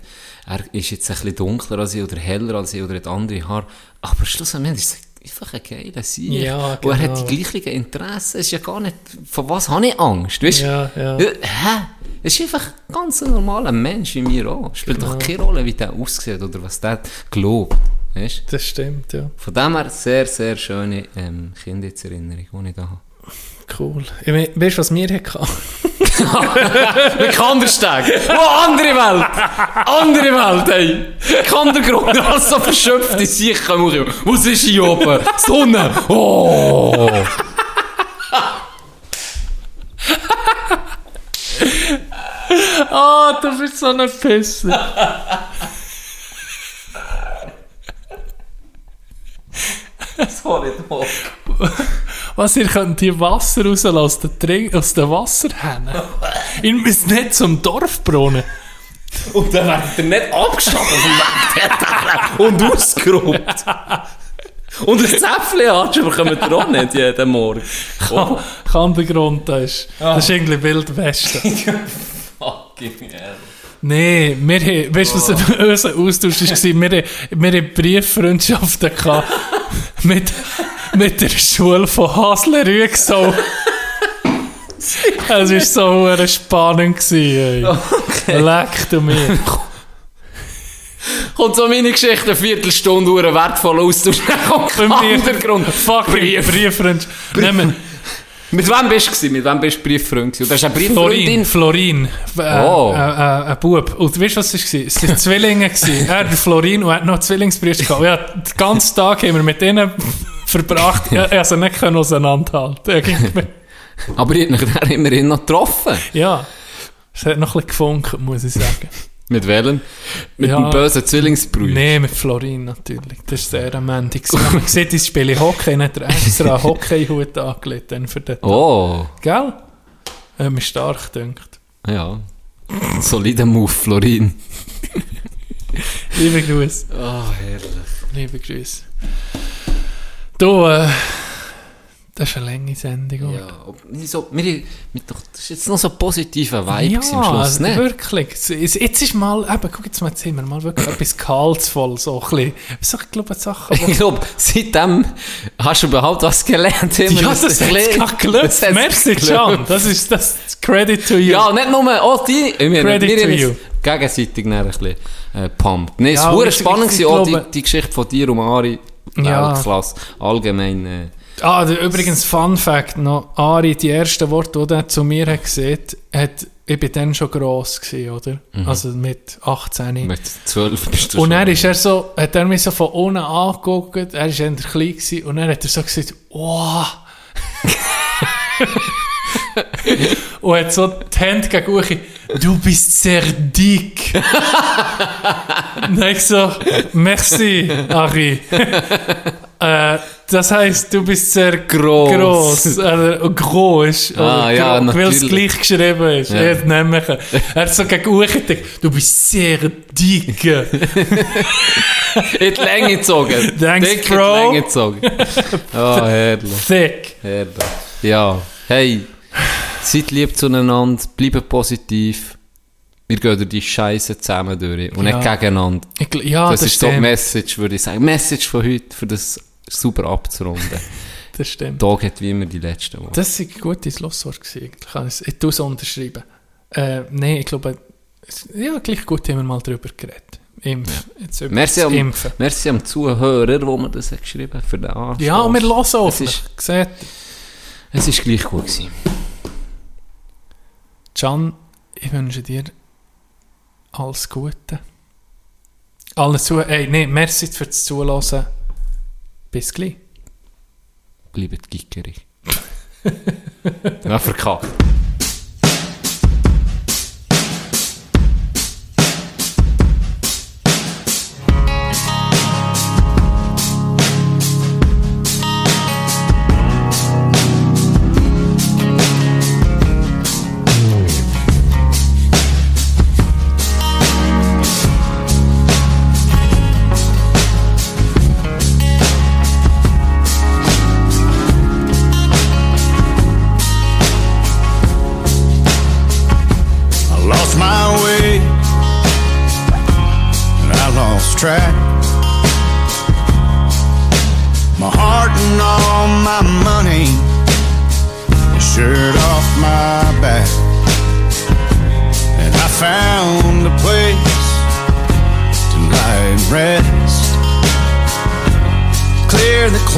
B: er ist jetzt ein bisschen dunkler als ich, oder heller als ich, oder hat andere Haare, aber schlussendlich ist es einfach ein geiler Sieg.
A: Ja,
B: Und er hat
A: genau.
B: die gleichen Interessen, es ist ja gar nicht, von was habe ich Angst, weißt du?
A: Ja, ja.
B: Hä? Es ist einfach ein ganz normaler Mensch wie mir auch. Spielt
A: Genau.
B: doch keine Rolle, wie der aussieht oder was der glaubt. Weißt?
A: Das stimmt, ja.
B: Von dem her sehr, sehr schöne ähm, Kindheitserinnerung, die ich da habe.
A: Cool. Ich mein, weißt du, was wir hatten?
B: Mit Kandersteg! Oh, andere Welt! Andere Welt, ey! Kandergrund, alles so verschöpft in sich. Was ist hier oben? Sonne! Oh!
A: Ah, du bist so ein Pisser.
B: Sorry, Dog.
A: Was, ihr könnt hier Wasser rauslassen aus den, Trink aus den Wasserhähnen? ihr müsst nicht zum Dorfbrunnen.
B: Und dann werdet ihr nicht Weg und ausgeraubt. Und ein Zäpfchen Atsche bekommt ihr auch nicht jeden Morgen. Oh,
A: Kandergrund, das ist, das ist irgendwie Wild Westen.
B: fucking hell.
A: Nee, wir haben, weißt du, was unser Austausch war? Wir, haben- wir haben Brieffreundschaften gehabt mit, mit der Schule von Hasler Rüegsau. Es war so eine spannend. Gewesen, ey. Leck du mir.
B: Kommt so meine Geschichte eine Viertelstunde Uhr wertvoll kommt
A: Bei mir-
B: Hintergrund.
A: Fucking
B: Brief.
A: Brieffreundschaft. Nehmen
B: Mit wem bist du gewesen? Mit wem bist du Brieffreund gewesen? Das ist eine
A: Florin.
B: Brieffreundin.
A: Florin. Äh,
B: Oh.
A: äh, äh, ein Bub. Und weißt du, was es war? Es waren Zwillinge. gewesen. Er, der Florin, und er hat noch Zwillingsbrüder gehabt. Ja, den ganzen Tag haben wir mit denen verbracht. Ja, also nicht können auseinanderhalten.
B: Aber ich habe mich immerhin noch getroffen.
A: Ja. Es hat noch ein bisschen gefunkt, muss ich sagen.
B: Mit welchem? Mit
A: Ja.
B: dem bösen Zwillingsbrüder.
A: Nee, mit Florin natürlich. Das war sehr amändig. Man sieht, ich spiele Hockey, hat er extra einen Hockeyhut angelegt. Dann für den
B: Oh,
A: Gell? Hat mich stark gedünkt.
B: ja. Solider Move, Florin.
A: Liebe Grüße.
B: Oh, herrlich.
A: Liebe Grüße. Du, äh, das ist eine lange Sendung. oder?
B: Ja, wir so, wir, wir doch, das ist jetzt noch so ein positiver Vibe
A: Ja,
B: Schluss,
A: also
B: ne?
A: wirklich. Es- es- Jetzt ist mal, eben, guck jetzt mal, sind wir mal wirklich etwas gehaltsvoll, so ein bisschen. So, ich glaube, Sachen,
B: Ich glaube, seitdem hast du überhaupt was gelernt.
A: Ja,
B: ein
A: das hat es.
B: Das hat's
A: Merci. Can. Das ist das Credit to you.
B: Ja, nicht nur, auch die, ich meine,
A: Credit
B: wir
A: to you.
B: gegenseitig ein bisschen äh, pumped. Nee, es
A: Ja,
B: war
A: ich-
B: spannend,
A: ich
B: gewesen, auch
A: glaube-
B: die, die Geschichte von dir und Ari.
A: Ja.
B: Weltklasse. Allgemein, äh,
A: Ah, der, übrigens, Fun Fact noch. Ari, die ersten Worte, die er zu mir hat gesagt hat, ich bin dann schon gross gewesen, oder? Also mit 18.
B: mit 12 bist du
A: Und dann ist er so, hat er mich so von unten angeguckt, er war eher klein gewesen, und dann hat er so gesagt, wow. und hat so die Hände gegen Uchi, du bist sehr dick. und dann ich so, merci, Ari. äh, das heisst, du bist sehr
B: Gross.
A: gross. Äh, gross.
B: Ah, ja,
A: Weil es gleich geschrieben ist.
B: Ja.
A: Er hat nämlich, er hat so gegen gedacht, du bist sehr dick.
B: in die Länge gezogen.
A: Thanks,
B: Dick
A: Bro.
B: In die Länge gezogen. Oh, herrlich.
A: Thick.
B: herrlich. Ja, hey, seid lieb zueinander, bleibt positiv. Wir gehen durch die Scheiße zusammen durch und
A: Ja.
B: nicht gegeneinander.
A: Ich, ja,
B: das,
A: das,
B: ist so die
A: stimmt.
B: Message, würde ich sagen. Message von heute, für das super abzurunden.
A: Das stimmt.
B: Tag hat wie immer die letzte Woche.
A: Das war ein gutes Schlusswort. Ich kann es, ich tue es unterschreiben. Äh, Nein, ich glaube, es- ja, gleich gut haben wir mal drüber geredet. Impf. Jetzt über
B: Merci
A: das
B: am,
A: Impfen.
B: merci am Zuhörer, wo mir das hat geschrieben für den Arzt.
A: Ja, und wir hören auf.
B: Es ist- Es ist gleich gut gewesen.
A: Can, ich wünsche dir alles Gute. Alles zu. Ey, nee, merci fürs Zuhören. Bis gleich.
B: Bleibt gickerig. ja, verkackt.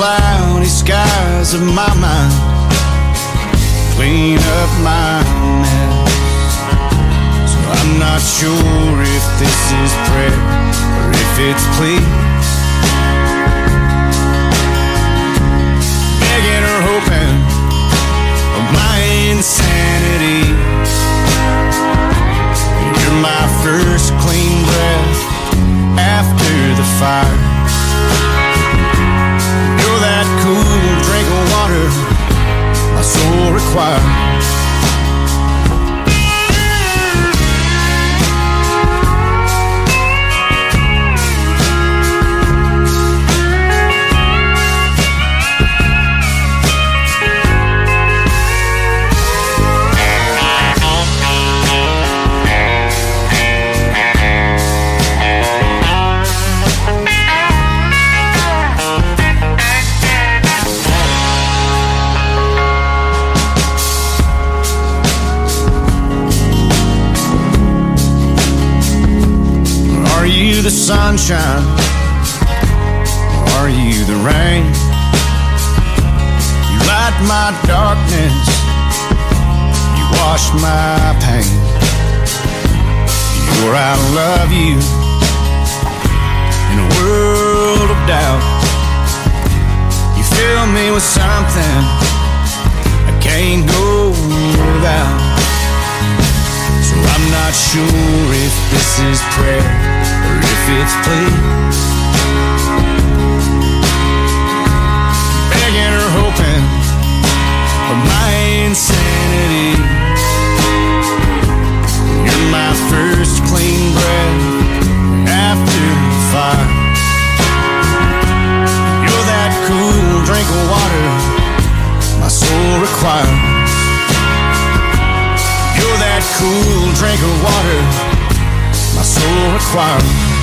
E: Cloudy skies of my mind, clean up my mess. So I'm not sure if this is prayer or if it's plea. begging or hoping of my insanity. You're my first clean breath after the fire. My soul sunshine? Are you the rain? You light my darkness. You wash my pain. You're I love you in a world of doubt. You fill me with something I can't go without. So I'm not sure if this is prayer it's plea. Begging or hoping of my insanity. You're my first clean breath after the fire. You're that cool drink of water my soul requires. You're that cool drink of water my soul requires.